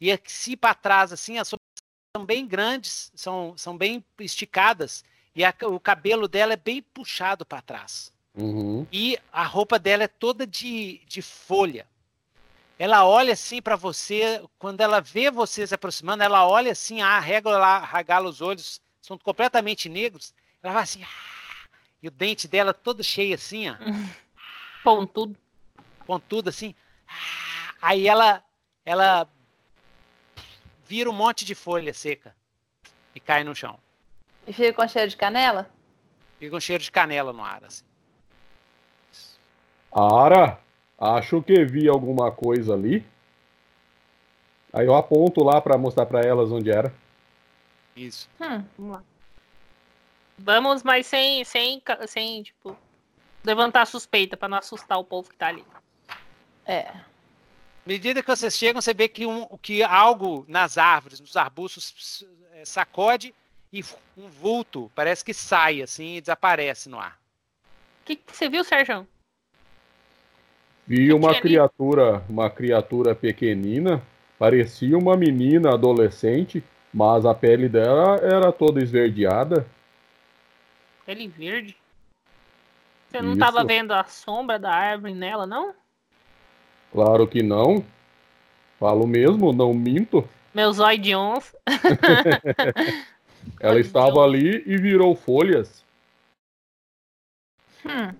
E aqui para trás assim, as são bem grandes, são, são bem esticadas e a, o cabelo dela é bem puxado para trás. Uhum. E a roupa dela é toda de, de folha ela olha assim para você, quando ela vê você se aproximando, ela olha assim, a régua ela regala os olhos, são completamente negros. Ela vai assim, ah! e o dente dela todo cheio assim, ó. Pontudo. Pontudo assim. Ah! Aí ela ela vira um monte de folha seca e cai no chão. E fica com cheiro de canela? Fica com cheiro de canela no ar, assim. Ara! Acho que vi alguma coisa ali. Aí eu aponto lá para mostrar para elas onde era. Isso. Hum, vamos lá. Vamos, mas sem, sem, sem tipo, levantar suspeita para não assustar o povo que tá ali. É. À medida que vocês chegam, você vê que, um, que algo nas árvores, nos arbustos, é, sacode e um vulto parece que sai assim e desaparece no ar. O que, que você viu, Sérgio? Vi uma criatura, uma criatura pequenina, parecia uma menina adolescente, mas a pele dela era toda esverdeada. Pele verde? Você não estava vendo a sombra da árvore nela, não? Claro que não. Falo mesmo, não minto. Meus oidions. Ela estava ali e virou folhas. Hum.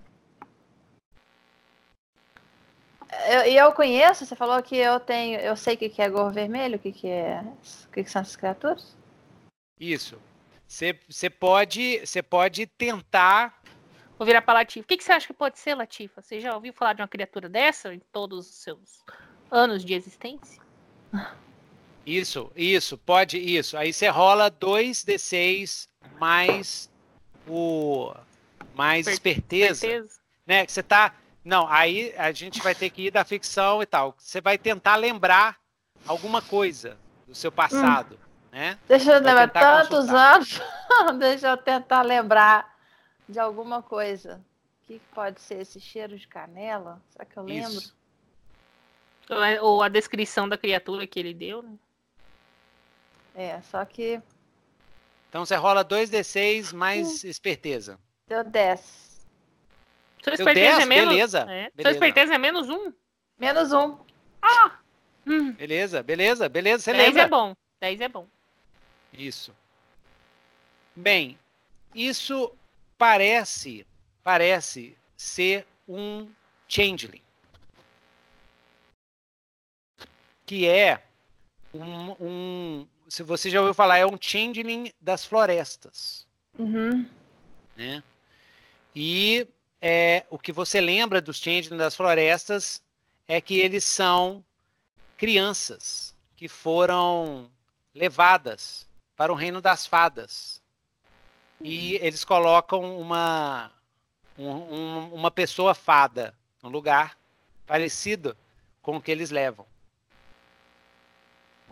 E eu, eu, conheço, você falou que eu tenho, eu sei o que, que é gorro vermelho, o que, que é, o que, que são essas criaturas? Isso. Você pode, você pode tentar. Vou virar para Latifa. O que, que você acha que pode ser, Latifa? Você já ouviu falar de uma criatura dessa em todos os seus anos de existência? Isso, isso, pode, isso. Aí você rola 2d6 mais o mais esperteza, esperteza, né? Que você tá não, aí a gente vai ter que ir da ficção e tal. Você vai tentar lembrar alguma coisa do seu passado, hum. né? Deixa eu lembrar tantos consultar. anos. Deixa eu tentar lembrar de alguma coisa. O que pode ser esse cheiro de canela? Será que eu lembro? Isso. Ou a descrição da criatura que ele deu, né? É, só que. Então você rola 2d6 mais hum. esperteza. Deu 10. Sua esperteza é menos. Beleza. É. Beleza. Sua esperteza é menos um? Menos um. Ah! Hum. Beleza, beleza, beleza. Você 10 lembra? é bom. 10 é bom. Isso. Bem, isso parece, parece ser um changeling. Que é um, um, se você já ouviu falar, é um changeling das florestas. Uhum. Né? E é, o que você lembra dos Changeling das florestas é que eles são crianças que foram levadas para o reino das fadas. E eles colocam uma, um, uma pessoa fada no lugar parecido com o que eles levam.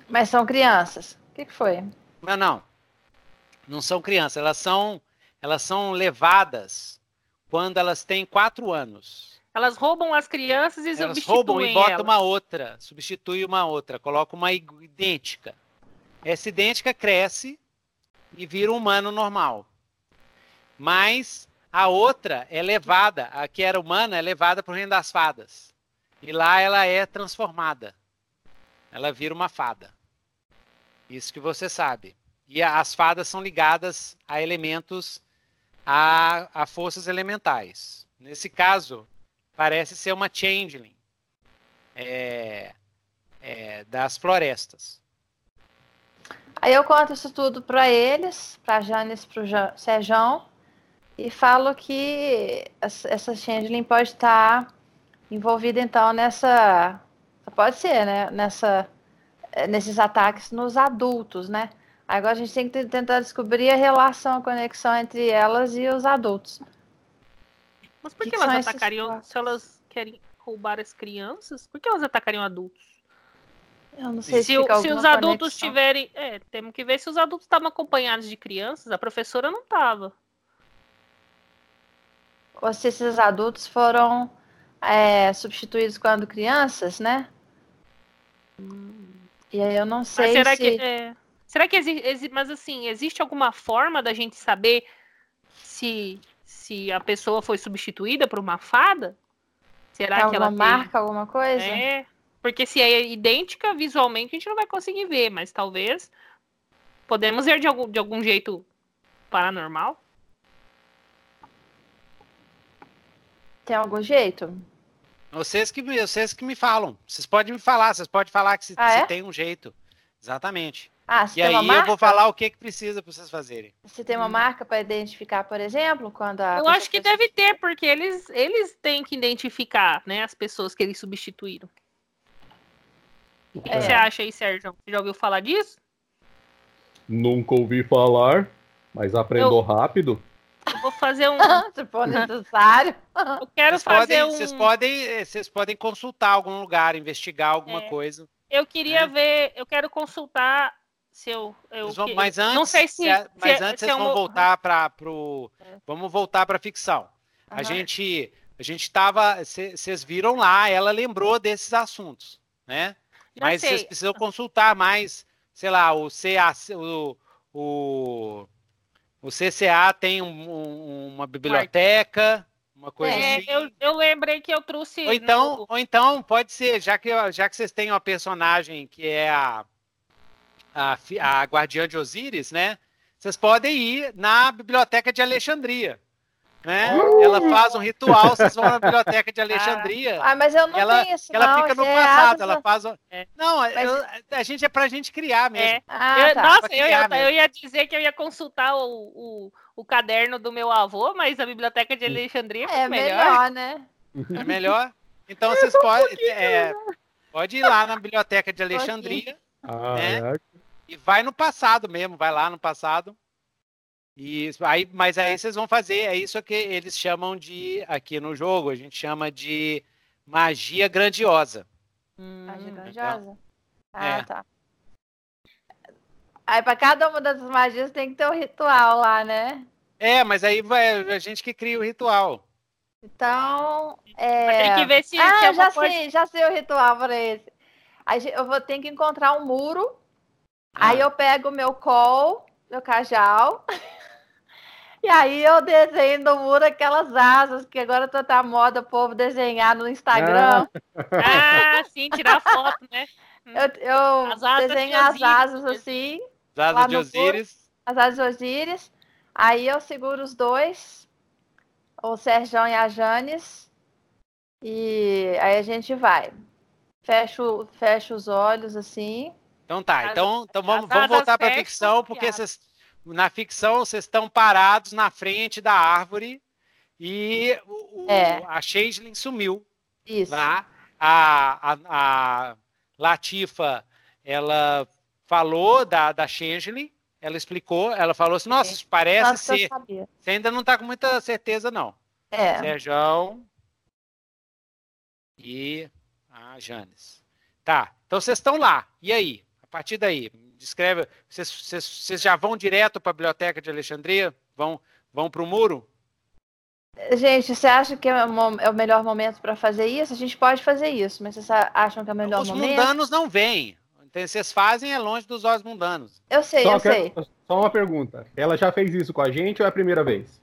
Mas são crianças. O que, que foi? Não, não. Não são crianças. Elas são, elas são levadas quando elas têm quatro anos. Elas roubam as crianças e elas roubam e botam uma outra, substitui uma outra, coloca uma idêntica. Essa idêntica cresce e vira um humano normal. Mas a outra é levada, a que era humana é levada para o reino das fadas. E lá ela é transformada. Ela vira uma fada. Isso que você sabe. E as fadas são ligadas a elementos, a, a forças elementais. Nesse caso, parece ser uma changeling é, é, das florestas. Aí eu conto isso tudo para eles, para Janis, para o Sejão, e falo que essa changeling pode estar envolvida então nessa, pode ser, né? Nessa, nesses ataques nos adultos, né? Agora a gente tem que tentar descobrir a relação, a conexão entre elas e os adultos. Mas por que, que elas atacariam, se elas querem roubar as crianças, por que elas atacariam adultos? Eu não sei se, se, se os adultos conexão. tiverem. É, temos que ver se os adultos estavam acompanhados de crianças, a professora não estava. Ou se esses adultos foram é, substituídos quando crianças, né? Hum. E aí eu não sei Mas será se... Que, é... Será que existe. Mas assim, existe alguma forma da gente saber se, se a pessoa foi substituída por uma fada? Será é que ela marca tem... alguma coisa? É. Porque se é idêntica visualmente, a gente não vai conseguir ver, mas talvez podemos ver de algum, de algum jeito paranormal. Tem algum jeito? Vocês que, vocês que me falam. Vocês podem me falar, vocês podem falar que se, ah, se é? tem um jeito. Exatamente. Ah, e aí eu vou falar o que, que precisa para vocês fazerem. Se tem uma hum. marca para identificar, por exemplo, quando a. Eu acho que deve ter, porque eles, eles têm que identificar né, as pessoas que eles substituíram. O que é. você acha aí, Sérgio? Você já ouviu falar disso? Nunca ouvi falar, mas aprendeu eu... rápido. Eu vou fazer um. Se for necessário. Eu quero vocês fazer podem, um. Vocês podem, eh, vocês podem consultar algum lugar, investigar alguma é. coisa. Eu queria é. ver, eu quero consultar se eu. eu vão, mas antes, não sei se. se mas antes se vocês vão voltar para pro. É. Vamos voltar para ficção. Uhum. A gente. A gente estava. Vocês viram lá, ela lembrou desses assuntos, né? Já mas vocês precisam consultar mais, sei lá, o CAC, o, o o CCA tem um, um, uma biblioteca, uma coisa é, assim. Eu, eu lembrei que eu trouxe. Ou então, no... ou então pode ser, já que, já que vocês têm uma personagem que é a, a, a Guardiã de Osíris, né? Vocês podem ir na biblioteca de Alexandria. Né? Uh! Ela faz um ritual, vocês vão na biblioteca de Alexandria. Ah, mas eu não ela, isso. Ela não, fica no é passado, ela faz. É. Não, mas... eu, a gente é pra gente criar mesmo. É. Ah, eu, tá. Nossa, eu, eu, eu, ia dizer que eu ia consultar o, o, o, caderno do meu avô, mas a biblioteca de Alexandria é, é melhor. melhor, né? É melhor. Então vocês podem. Um é, pode ir lá na biblioteca de Alexandria. Ah, né? E vai no passado mesmo, vai lá no passado e aí, mas aí vocês vão fazer, é isso que eles chamam de, aqui no jogo, a gente chama de magia grandiosa. Hum, magia grandiosa? Ah, é. tá. Aí para cada uma dessas magias tem que ter um ritual lá, né? É, mas aí vai a gente que cria o ritual. Então, é... Tem que ver se... Ah, se é já coisa... sei, já sei o ritual para esse. Eu vou ter que encontrar um muro, ah. aí eu pego o meu col, meu cajal... E aí eu desenho no muro aquelas asas, que agora tá, tá moda o povo desenhar no Instagram. Ah, ah sim, tirar foto, né? Eu, eu as desenho as asas assim. As asas de Osíris. As asas de Osíris. Aí eu seguro os dois, o Serjão e a Janes. E aí a gente vai. Fecho, fecho os olhos assim. Então tá, então, então vamos, vamos voltar para a ficção, porque vocês na ficção, vocês estão parados na frente da árvore e o, é. a Changeling sumiu. Isso. Tá? A, a, a Latifa, ela falou da, da Changeling, ela explicou, ela falou assim, nossa, isso parece nossa, ser... Você ainda não está com muita certeza, não. É. Sérgio e a Janes. Tá, então vocês estão lá. E aí? A partir daí, descreve. Vocês, vocês, vocês já vão direto para a biblioteca de Alexandria? Vão, vão para o muro? Gente, você acha que é, é o melhor momento para fazer isso? A gente pode fazer isso, mas vocês acham que é o melhor Os momento? Os mundanos não vêm. Então, vocês fazem é longe dos olhos mundanos. Eu sei, só eu sei. Só uma pergunta. Ela já fez isso com a gente ou é a primeira vez?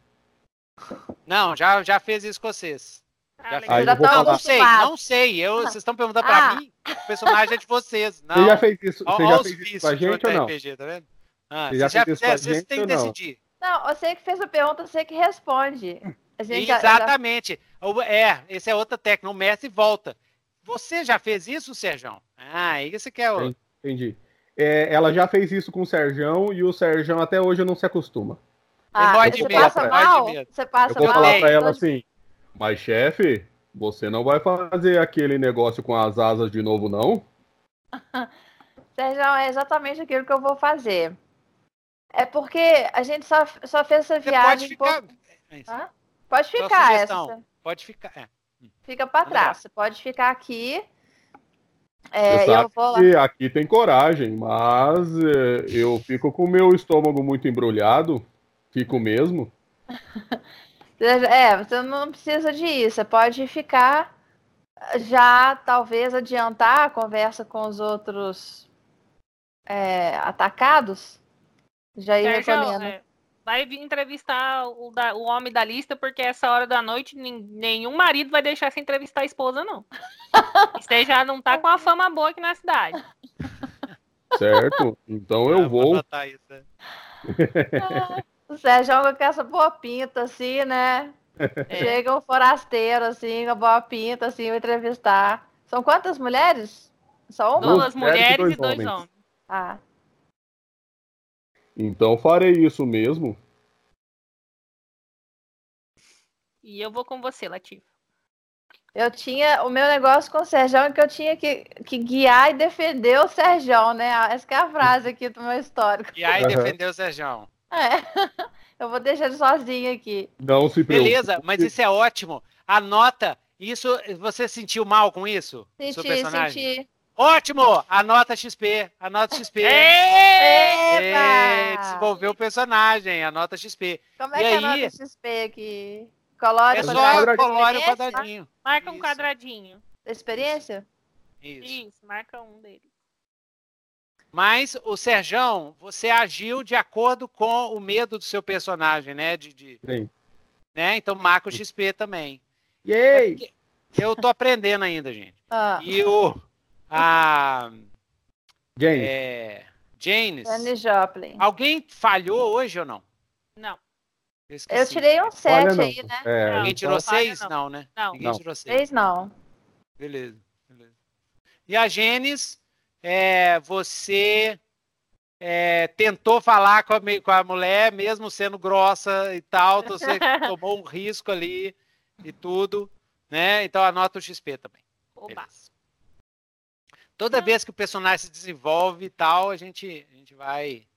Não, já, já fez isso com vocês. Já. Já não, não sei, não sei. Eu, vocês estão perguntando pra ah. mim, o personagem é de vocês. Não. Você já fez isso, você já fez isso com a gente ou não? RPG, tá vendo? Ah, você já fez isso com a gente ou não? Decidir. Não, você que fez a pergunta, você que responde. Exatamente. Já... É, esse é outra técnica. O mestre volta. Você já fez isso, Sérgio? Ah, isso que é o. Entendi. É, ela já fez isso com o Sérgio e o Sérgio até hoje não se acostuma. Ah, você passa mal? Você passa Eu vou falar pra ela assim, mas chefe, você não vai fazer aquele negócio com as asas de novo, não? Sérgio, é exatamente aquilo que eu vou fazer. É porque a gente só, só fez essa viagem. Pode ficar. Por... Pode ficar essa. Pode ficar. É. Fica para trás. Você pode ficar aqui. É, eu vou lá. aqui tem coragem, mas é, eu fico com o meu estômago muito embrulhado. Fico mesmo. é, você não precisa disso. Você pode ficar já, talvez, adiantar a conversa com os outros é, atacados. Já ir recomendo. É, vai entrevistar o, da, o homem da lista, porque essa hora da noite nenhum marido vai deixar se entrevistar a esposa, não. Você já não tá com a fama boa aqui na cidade. Certo? Então eu ah, vou. Isso, né? o Sérgio joga com essa boa pinta, assim, né? É. Chega um forasteiro, assim, com boa pinta, assim, vai entrevistar. São quantas mulheres? Só uma? Duas mulheres e dois, e dois homens. homens. Ah. Então farei isso mesmo. E eu vou com você, Latif. Eu tinha o meu negócio com o Sérgio que eu tinha que, que guiar e defender o Sérgio, né? Essa é a frase aqui do meu histórico. Guiar e defender o Sérgio. É. Eu vou deixar ele sozinho aqui. Não se preocupe. Beleza, mas isso é ótimo. Anota. Isso, você sentiu mal com isso? Senti, senti. Ótimo! Anota XP, anota XP. Eita! desenvolveu o personagem, anota XP. Como é e que aí, anota XP aqui? Colore é só colore o quadradinho. Marca um quadradinho. Da experiência? Isso. Isso, marca um deles. Mas o Serjão, você agiu de acordo com o medo do seu personagem, né? De, de Sim. Né? Então marca o XP também. Yay! É eu tô aprendendo ainda, gente. Ah. E o a Jane. É, Janes. Jane Joplin. Alguém falhou hoje ou não? Não. Eu, eu tirei um 7 aí, né? É, Alguém tirou 6? Não. não, né? Não. Ninguém não. tirou 6. não. Beleza, beleza. E a Gênesis, é, você é, tentou falar com a, com a mulher, mesmo sendo grossa e tal, então você tomou um risco ali e tudo, né? Então anota o XP também. Beleza. Toda vez que o personagem se desenvolve e tal, a gente, a gente vai.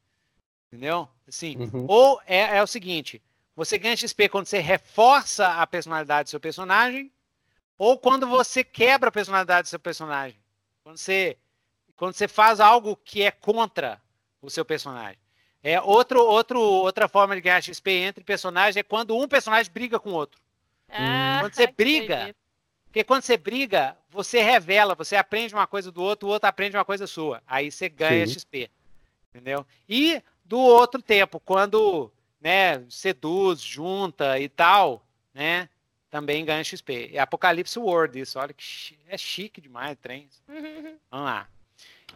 Entendeu? Assim. Uhum. Ou é, é o seguinte: você ganha XP quando você reforça a personalidade do seu personagem, ou quando você quebra a personalidade do seu personagem. Quando você, quando você faz algo que é contra o seu personagem. É outro, outro, outra forma de ganhar XP entre personagens é quando um personagem briga com o outro. Ah, quando você briga, porque quando você briga, você revela, você aprende uma coisa do outro, o outro aprende uma coisa sua. Aí você ganha Sim. XP. Entendeu? E do outro tempo, quando né, seduz, junta e tal, né? Também ganha XP. É Apocalipse World, isso. Olha que é chique demais, trem. Vamos lá.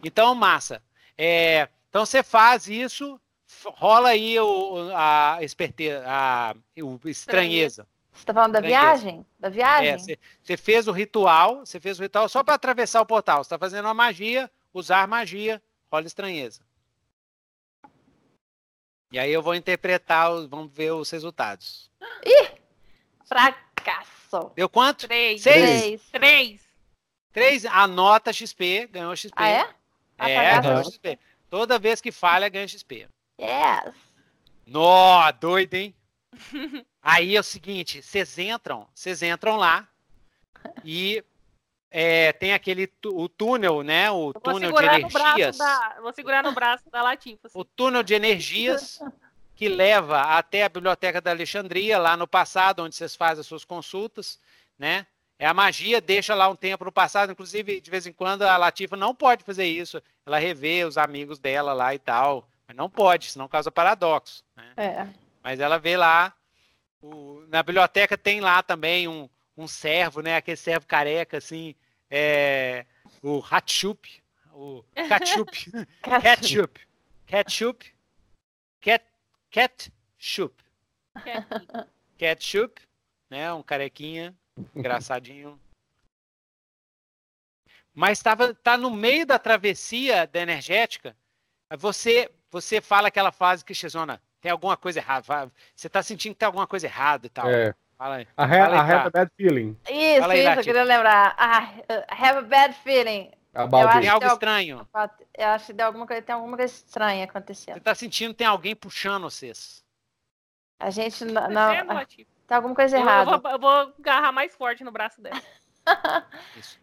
Então, massa. É, então você faz isso, rola aí o, a, esperteza, a, o estranheza. Você tá falando da viagem? Da viagem? É, você fez o ritual, você fez o ritual só para atravessar o portal. Você tá fazendo uma magia, usar magia, rola estranheza. E aí eu vou interpretar, vamos ver os resultados. Ih! Fracasso. Deu quanto? Três. Seis? Três. Três. Três, anota XP, ganhou XP. Ah, é? É, ganhou XP. Toda vez que falha, ganha XP. Yes. Nó, doido, hein? Aí é o seguinte, vocês entram, vocês entram lá e é, tem aquele o túnel, né? O túnel de energias. Da, vou segurar no braço da Latifa. Assim. O túnel de energias que leva até a Biblioteca da Alexandria, lá no passado, onde vocês fazem as suas consultas, né? É a magia, deixa lá um tempo no passado, inclusive, de vez em quando, a Latifa não pode fazer isso. Ela revê os amigos dela lá e tal. Mas não pode, senão causa paradoxo. Né? É. Mas ela vê lá. O, na biblioteca tem lá também um, um servo, né? Aquele servo careca, assim. É, o Hatchup. O Ketchup. ketchup. Ketchup. Cat, ketchup. Ketchup. Né? Um carequinha. Engraçadinho. Mas tava, tá no meio da travessia da energética. Você você fala aquela frase que Xizona, tem alguma coisa errada. Você tá sentindo que tem alguma coisa errada e tal. É. Fala aí. I, have, I have a bad feeling. Isso, aí, isso, eu queria lembrar. I have a bad feeling. About tem algo estranho. Eu acho que tem alguma coisa, tem alguma coisa estranha acontecendo. Você tá sentindo que tem alguém puxando vocês. A gente não. não tem alguma coisa errada. Eu vou, eu vou agarrar mais forte no braço dela. Isso.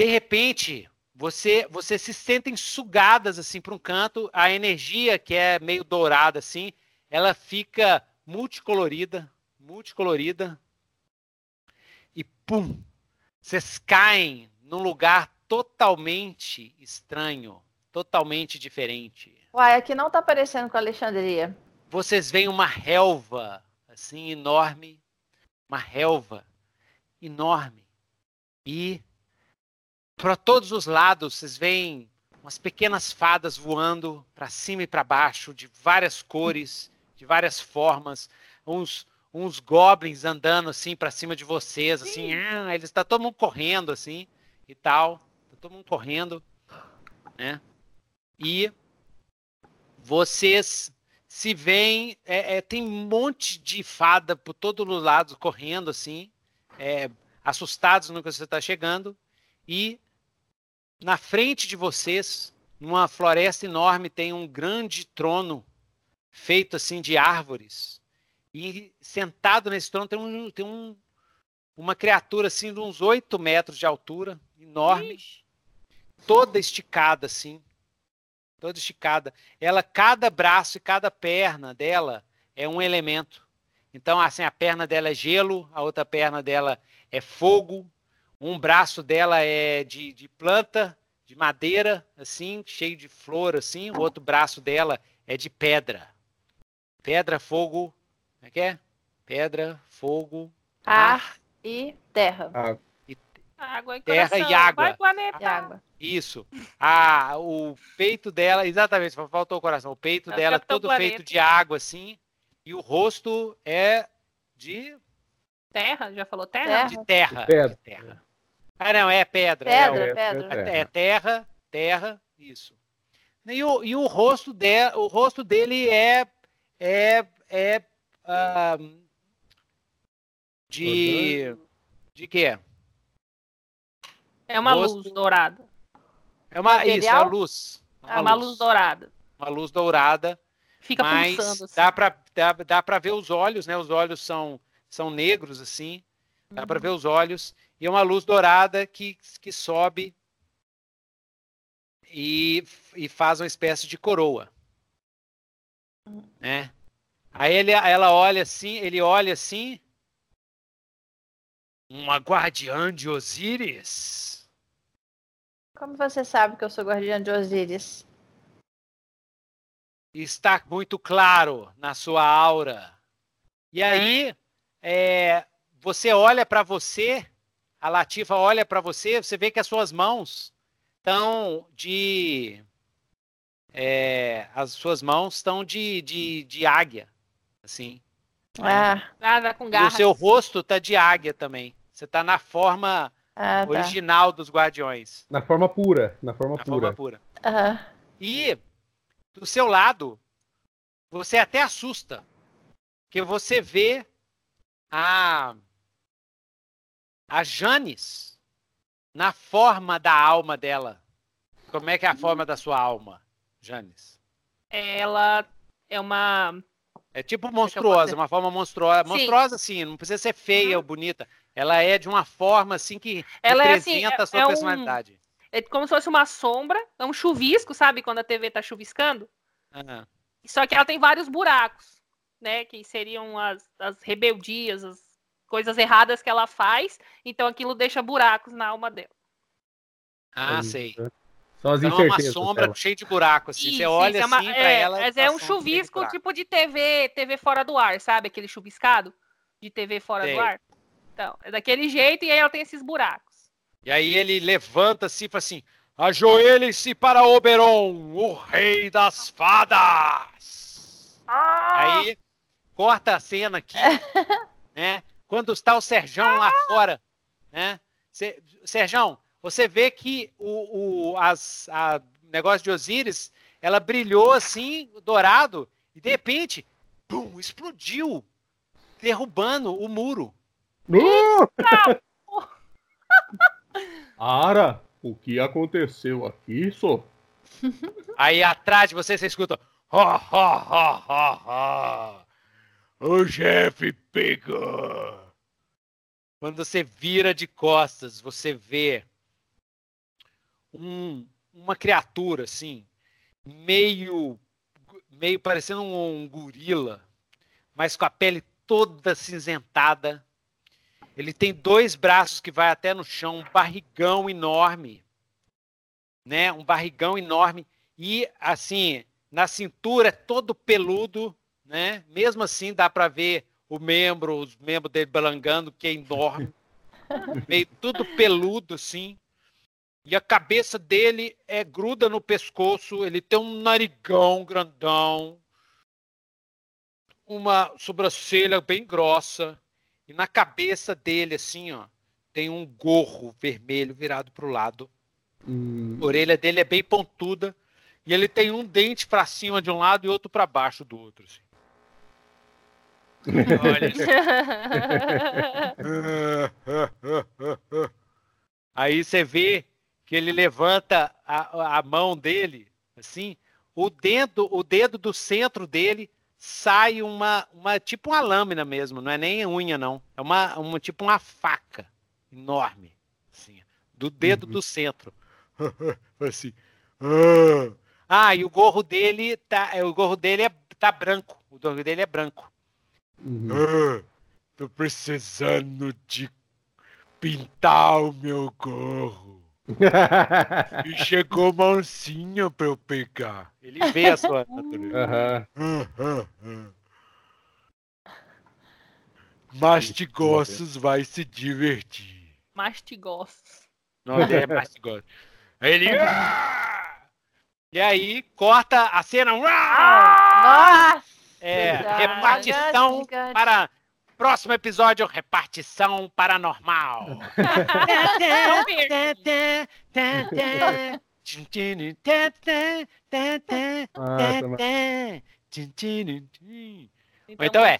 De repente, você você se sentem sugadas assim para um canto, a energia que é meio dourada assim, ela fica multicolorida, multicolorida. E pum, vocês caem num lugar totalmente estranho, totalmente diferente. Uai, aqui não tá parecendo com a Alexandria. Vocês veem uma relva assim enorme, uma relva enorme. E para todos os lados, vocês veem umas pequenas fadas voando para cima e para baixo, de várias cores, de várias formas, uns uns goblins andando assim para cima de vocês, assim, ah, eles tá todo mundo correndo assim e tal, tá todo mundo correndo, né? E vocês se veem, é, é, tem um monte de fada por todos os lados correndo assim, é, assustados no que você está chegando e na frente de vocês, numa floresta enorme, tem um grande trono feito assim de árvores. E sentado nesse trono tem, um, tem um, uma criatura assim de uns 8 metros de altura, enorme, Ixi. toda esticada assim, toda esticada. Ela, cada braço e cada perna dela é um elemento. Então, assim, a perna dela é gelo, a outra perna dela é fogo, um braço dela é de, de planta, de madeira, assim, cheio de flor, assim. O outro braço dela é de pedra. Pedra, fogo. Como é que é? Pedra, fogo. Ar, ar e terra. E, água e terra coração. e água. Vai, planeta. E água. Isso. Ah, o peito dela, exatamente, faltou o coração. O peito dela é todo feito de água, assim. E o rosto é de. Terra? Já falou terra? De terra. De terra. Ah, não, é pedra. Pedra, é, pedra. É, terra, terra, isso. E o, e o rosto de, o rosto dele é é é uh, de de quê? É uma rosto, luz dourada. É uma isso, é uma luz. Uma, é uma luz. luz. dourada. Uma luz dourada. Fica mas pulsando. Assim. Dá para dá, dá para ver os olhos, né? Os olhos são são negros assim. Dá uhum. para ver os olhos e uma luz dourada que, que sobe e, e faz uma espécie de coroa. Né? Aí ele, ela olha assim, ele olha assim. Uma guardiã de Osíris? Como você sabe que eu sou guardiã de Osíris? Está muito claro na sua aura. E aí, é, você olha para você a Latifa olha para você, você vê que as suas mãos estão de. É, as suas mãos estão de, de, de águia, assim. Ah, nada com garras. E o seu rosto tá de águia também. Você tá na forma ah, tá. original dos guardiões. Na forma pura. Na forma na pura. Forma pura. Uhum. E do seu lado, você até assusta. Que você vê a a Janis na forma da alma dela. Como é que é a forma da sua alma, Janis? Ela é uma. É tipo monstruosa, uma forma monstruosa. Sim. Monstruosa, sim, não precisa ser feia uhum. ou bonita. Ela é de uma forma assim que ela representa é assim, a sua é personalidade. Um, é como se fosse uma sombra, é um chuvisco, sabe? Quando a TV tá chuviscando. Uhum. Só que ela tem vários buracos, né? Que seriam as, as rebeldias, as coisas erradas que ela faz. Então aquilo deixa buracos na alma dela. Ah, sei. São as então é uma sombra dela. cheia de buracos, assim. Isso, você olha isso, é uma, assim pra é, ela. Mas é um chuvisco tipo de TV, TV fora do ar, sabe? Aquele chuviscado de TV fora sei. do ar. Então, é daquele jeito e aí ela tem esses buracos. E aí ele levanta-se e fala assim: ajoelhe-se para Oberon, o rei das fadas. Ah! Aí corta a cena aqui, né? Quando está o Serjão lá fora, né? Serjão, você vê que o, o as, a negócio de Osíris, ela brilhou assim, dourado, e de repente, pum, explodiu, derrubando o muro. Uh! Ara, o que aconteceu aqui, só? Aí atrás de você, você escuta. Ha, ha, ha, ha, ha. O chefe pegou. Quando você vira de costas, você vê um, uma criatura assim, meio meio parecendo um, um gorila, mas com a pele toda cinzentada. Ele tem dois braços que vai até no chão, um barrigão enorme, né? Um barrigão enorme e assim na cintura é todo peludo, né? Mesmo assim dá para ver o membro, os membros dele balangando, que é enorme, meio tudo peludo assim. E a cabeça dele é gruda no pescoço, ele tem um narigão grandão, uma sobrancelha bem grossa, e na cabeça dele, assim, ó, tem um gorro vermelho virado para o lado. Hum. A orelha dele é bem pontuda, e ele tem um dente para cima de um lado e outro para baixo do outro. Assim. Olha. Aí você vê que ele levanta a, a mão dele, assim, o dedo, o dedo do centro dele sai uma, uma tipo uma lâmina mesmo, não é nem unha não, é uma, uma tipo uma faca enorme, assim, do dedo uhum. do centro, assim. Ah. ah, e o gorro dele tá, é, o gorro dele é, tá branco, o gorro dele é branco. Uhum. Ah, tô precisando de pintar o meu gorro. e chegou mansinha pra eu pegar. Ele vê a sua natureza. Uhum. Mastigossos vai se divertir. Mastigossos. Não, é mastigossos. Ele. e aí, corta a cena. Ah! É, repartição para Próximo episódio, repartição paranormal. então é.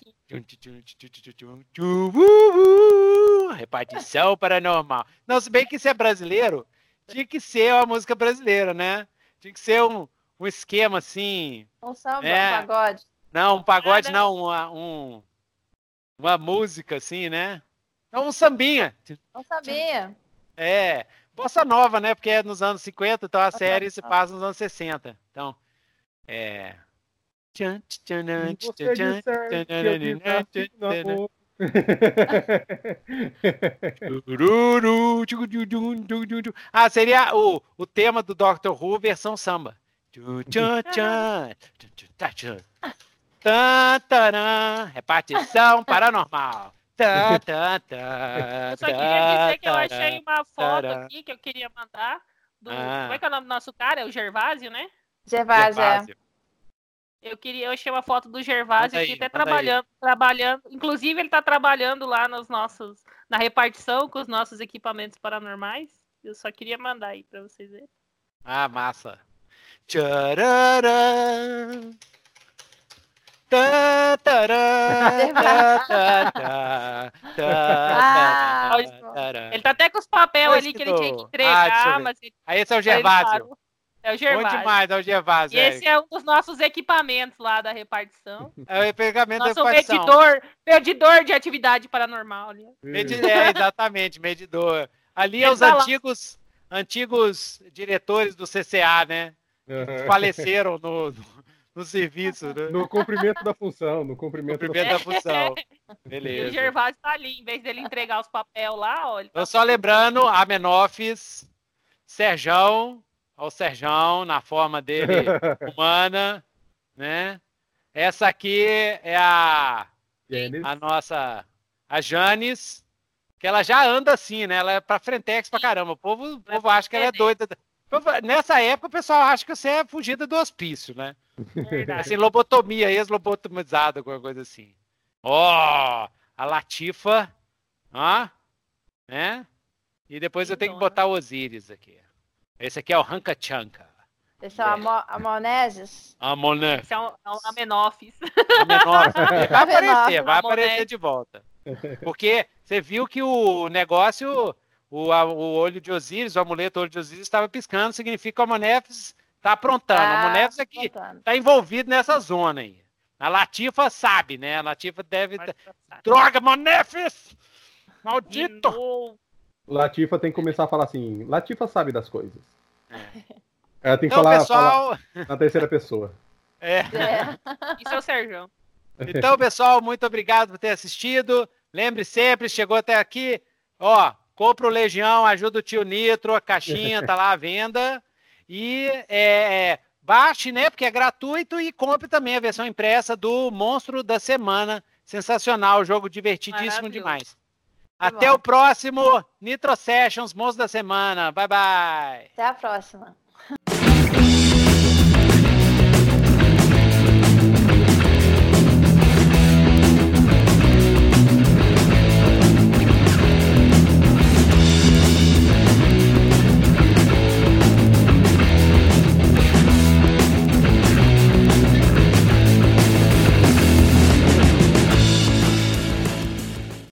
Repartição paranormal. Não, se bem que isso é brasileiro, tinha que ser uma música brasileira, né? Tinha que ser um, um esquema assim. Um samba, é, um pagode. Não, um pagode não, um, um uma música assim, né? É um sambinha. Um sambinha. É. Bossa nova, né? Porque é nos anos 50, então a série se passa nos anos 60. Então, é. ah, seria o, o tema do Doctor Who versão samba. Tã, tarã, repartição paranormal. Tã, tã, tã, eu só queria dizer que eu achei uma foto aqui que eu queria mandar. Do, ah. Como é que é o nome do nosso cara? É o Gervásio, né? Gervásio, é. Gervásio. Eu queria, eu achei uma foto do Gervásio aí, aqui, até trabalhando, aí. trabalhando. Inclusive, ele está trabalhando lá nos nossos, na repartição com os nossos equipamentos paranormais. Eu só queria mandar aí para vocês verem. Ah, massa. Tchararã. Tá, tá, tá, ele tá até com os papéis ali que ele tinha que entregar, ah, mas ele, Aí esse é o Gervásio. É o Gervásio. Bom demais, é o Gervásio. E esse é um dos nossos equipamentos lá da repartição. É o pegamento Nosso da repartição. medidor, medidor de atividade paranormal. Ali. é, exatamente, medidor. Ali é os tá antigos, antigos diretores do CCA, né? Faleceram no, no no serviço, né? No cumprimento da função, no cumprimento, cumprimento da, da, função. Beleza. o Gervásio tá ali, em vez dele entregar os papéis lá, olha. Tá... só lembrando, a Menofis, Serjão, ao Serjão, na forma dele humana, né? Essa aqui é a, a nossa, a Janis, que ela já anda assim, né? Ela é pra frentex pra caramba. O povo, o povo acha que ela é doida. Nessa época, o pessoal acha que você é fugida do hospício, né? Verdade. Assim, lobotomia, ex-lobotomizada, alguma coisa assim. Ó, oh, a Latifa, ó, né? E depois eu tenho que botar o Osiris aqui. Esse aqui é o Ranka Chanka. Esse é o é. Amoneses? Amoneses. Esse é o, é o Amenófis. Amenófis. Vai aparecer, vai aparecer de volta. Porque você viu que o negócio, o, o olho de Osíris, o amuleto olho de Osíris estava piscando, significa que o Amonefes está aprontando. Ah, o Amonefes aqui está envolvido nessa zona aí. A Latifa sabe, né? A Latifa deve. Droga, Amonefes! Maldito! Latifa tem que começar a falar assim: Latifa sabe das coisas. É. Ela tem que então, falar, pessoal... falar na terceira pessoa. É. é. Isso é o Sérgio. Então, pessoal, muito obrigado por ter assistido. Lembre sempre, chegou até aqui, ó, compra o Legião, ajuda o tio Nitro, a caixinha tá lá à venda. E é, baixe, né, porque é gratuito, e compre também a versão impressa do Monstro da Semana. Sensacional, jogo divertidíssimo demais. Tá até bom. o próximo Nitro Sessions, Monstro da Semana. Bye, bye. Até a próxima.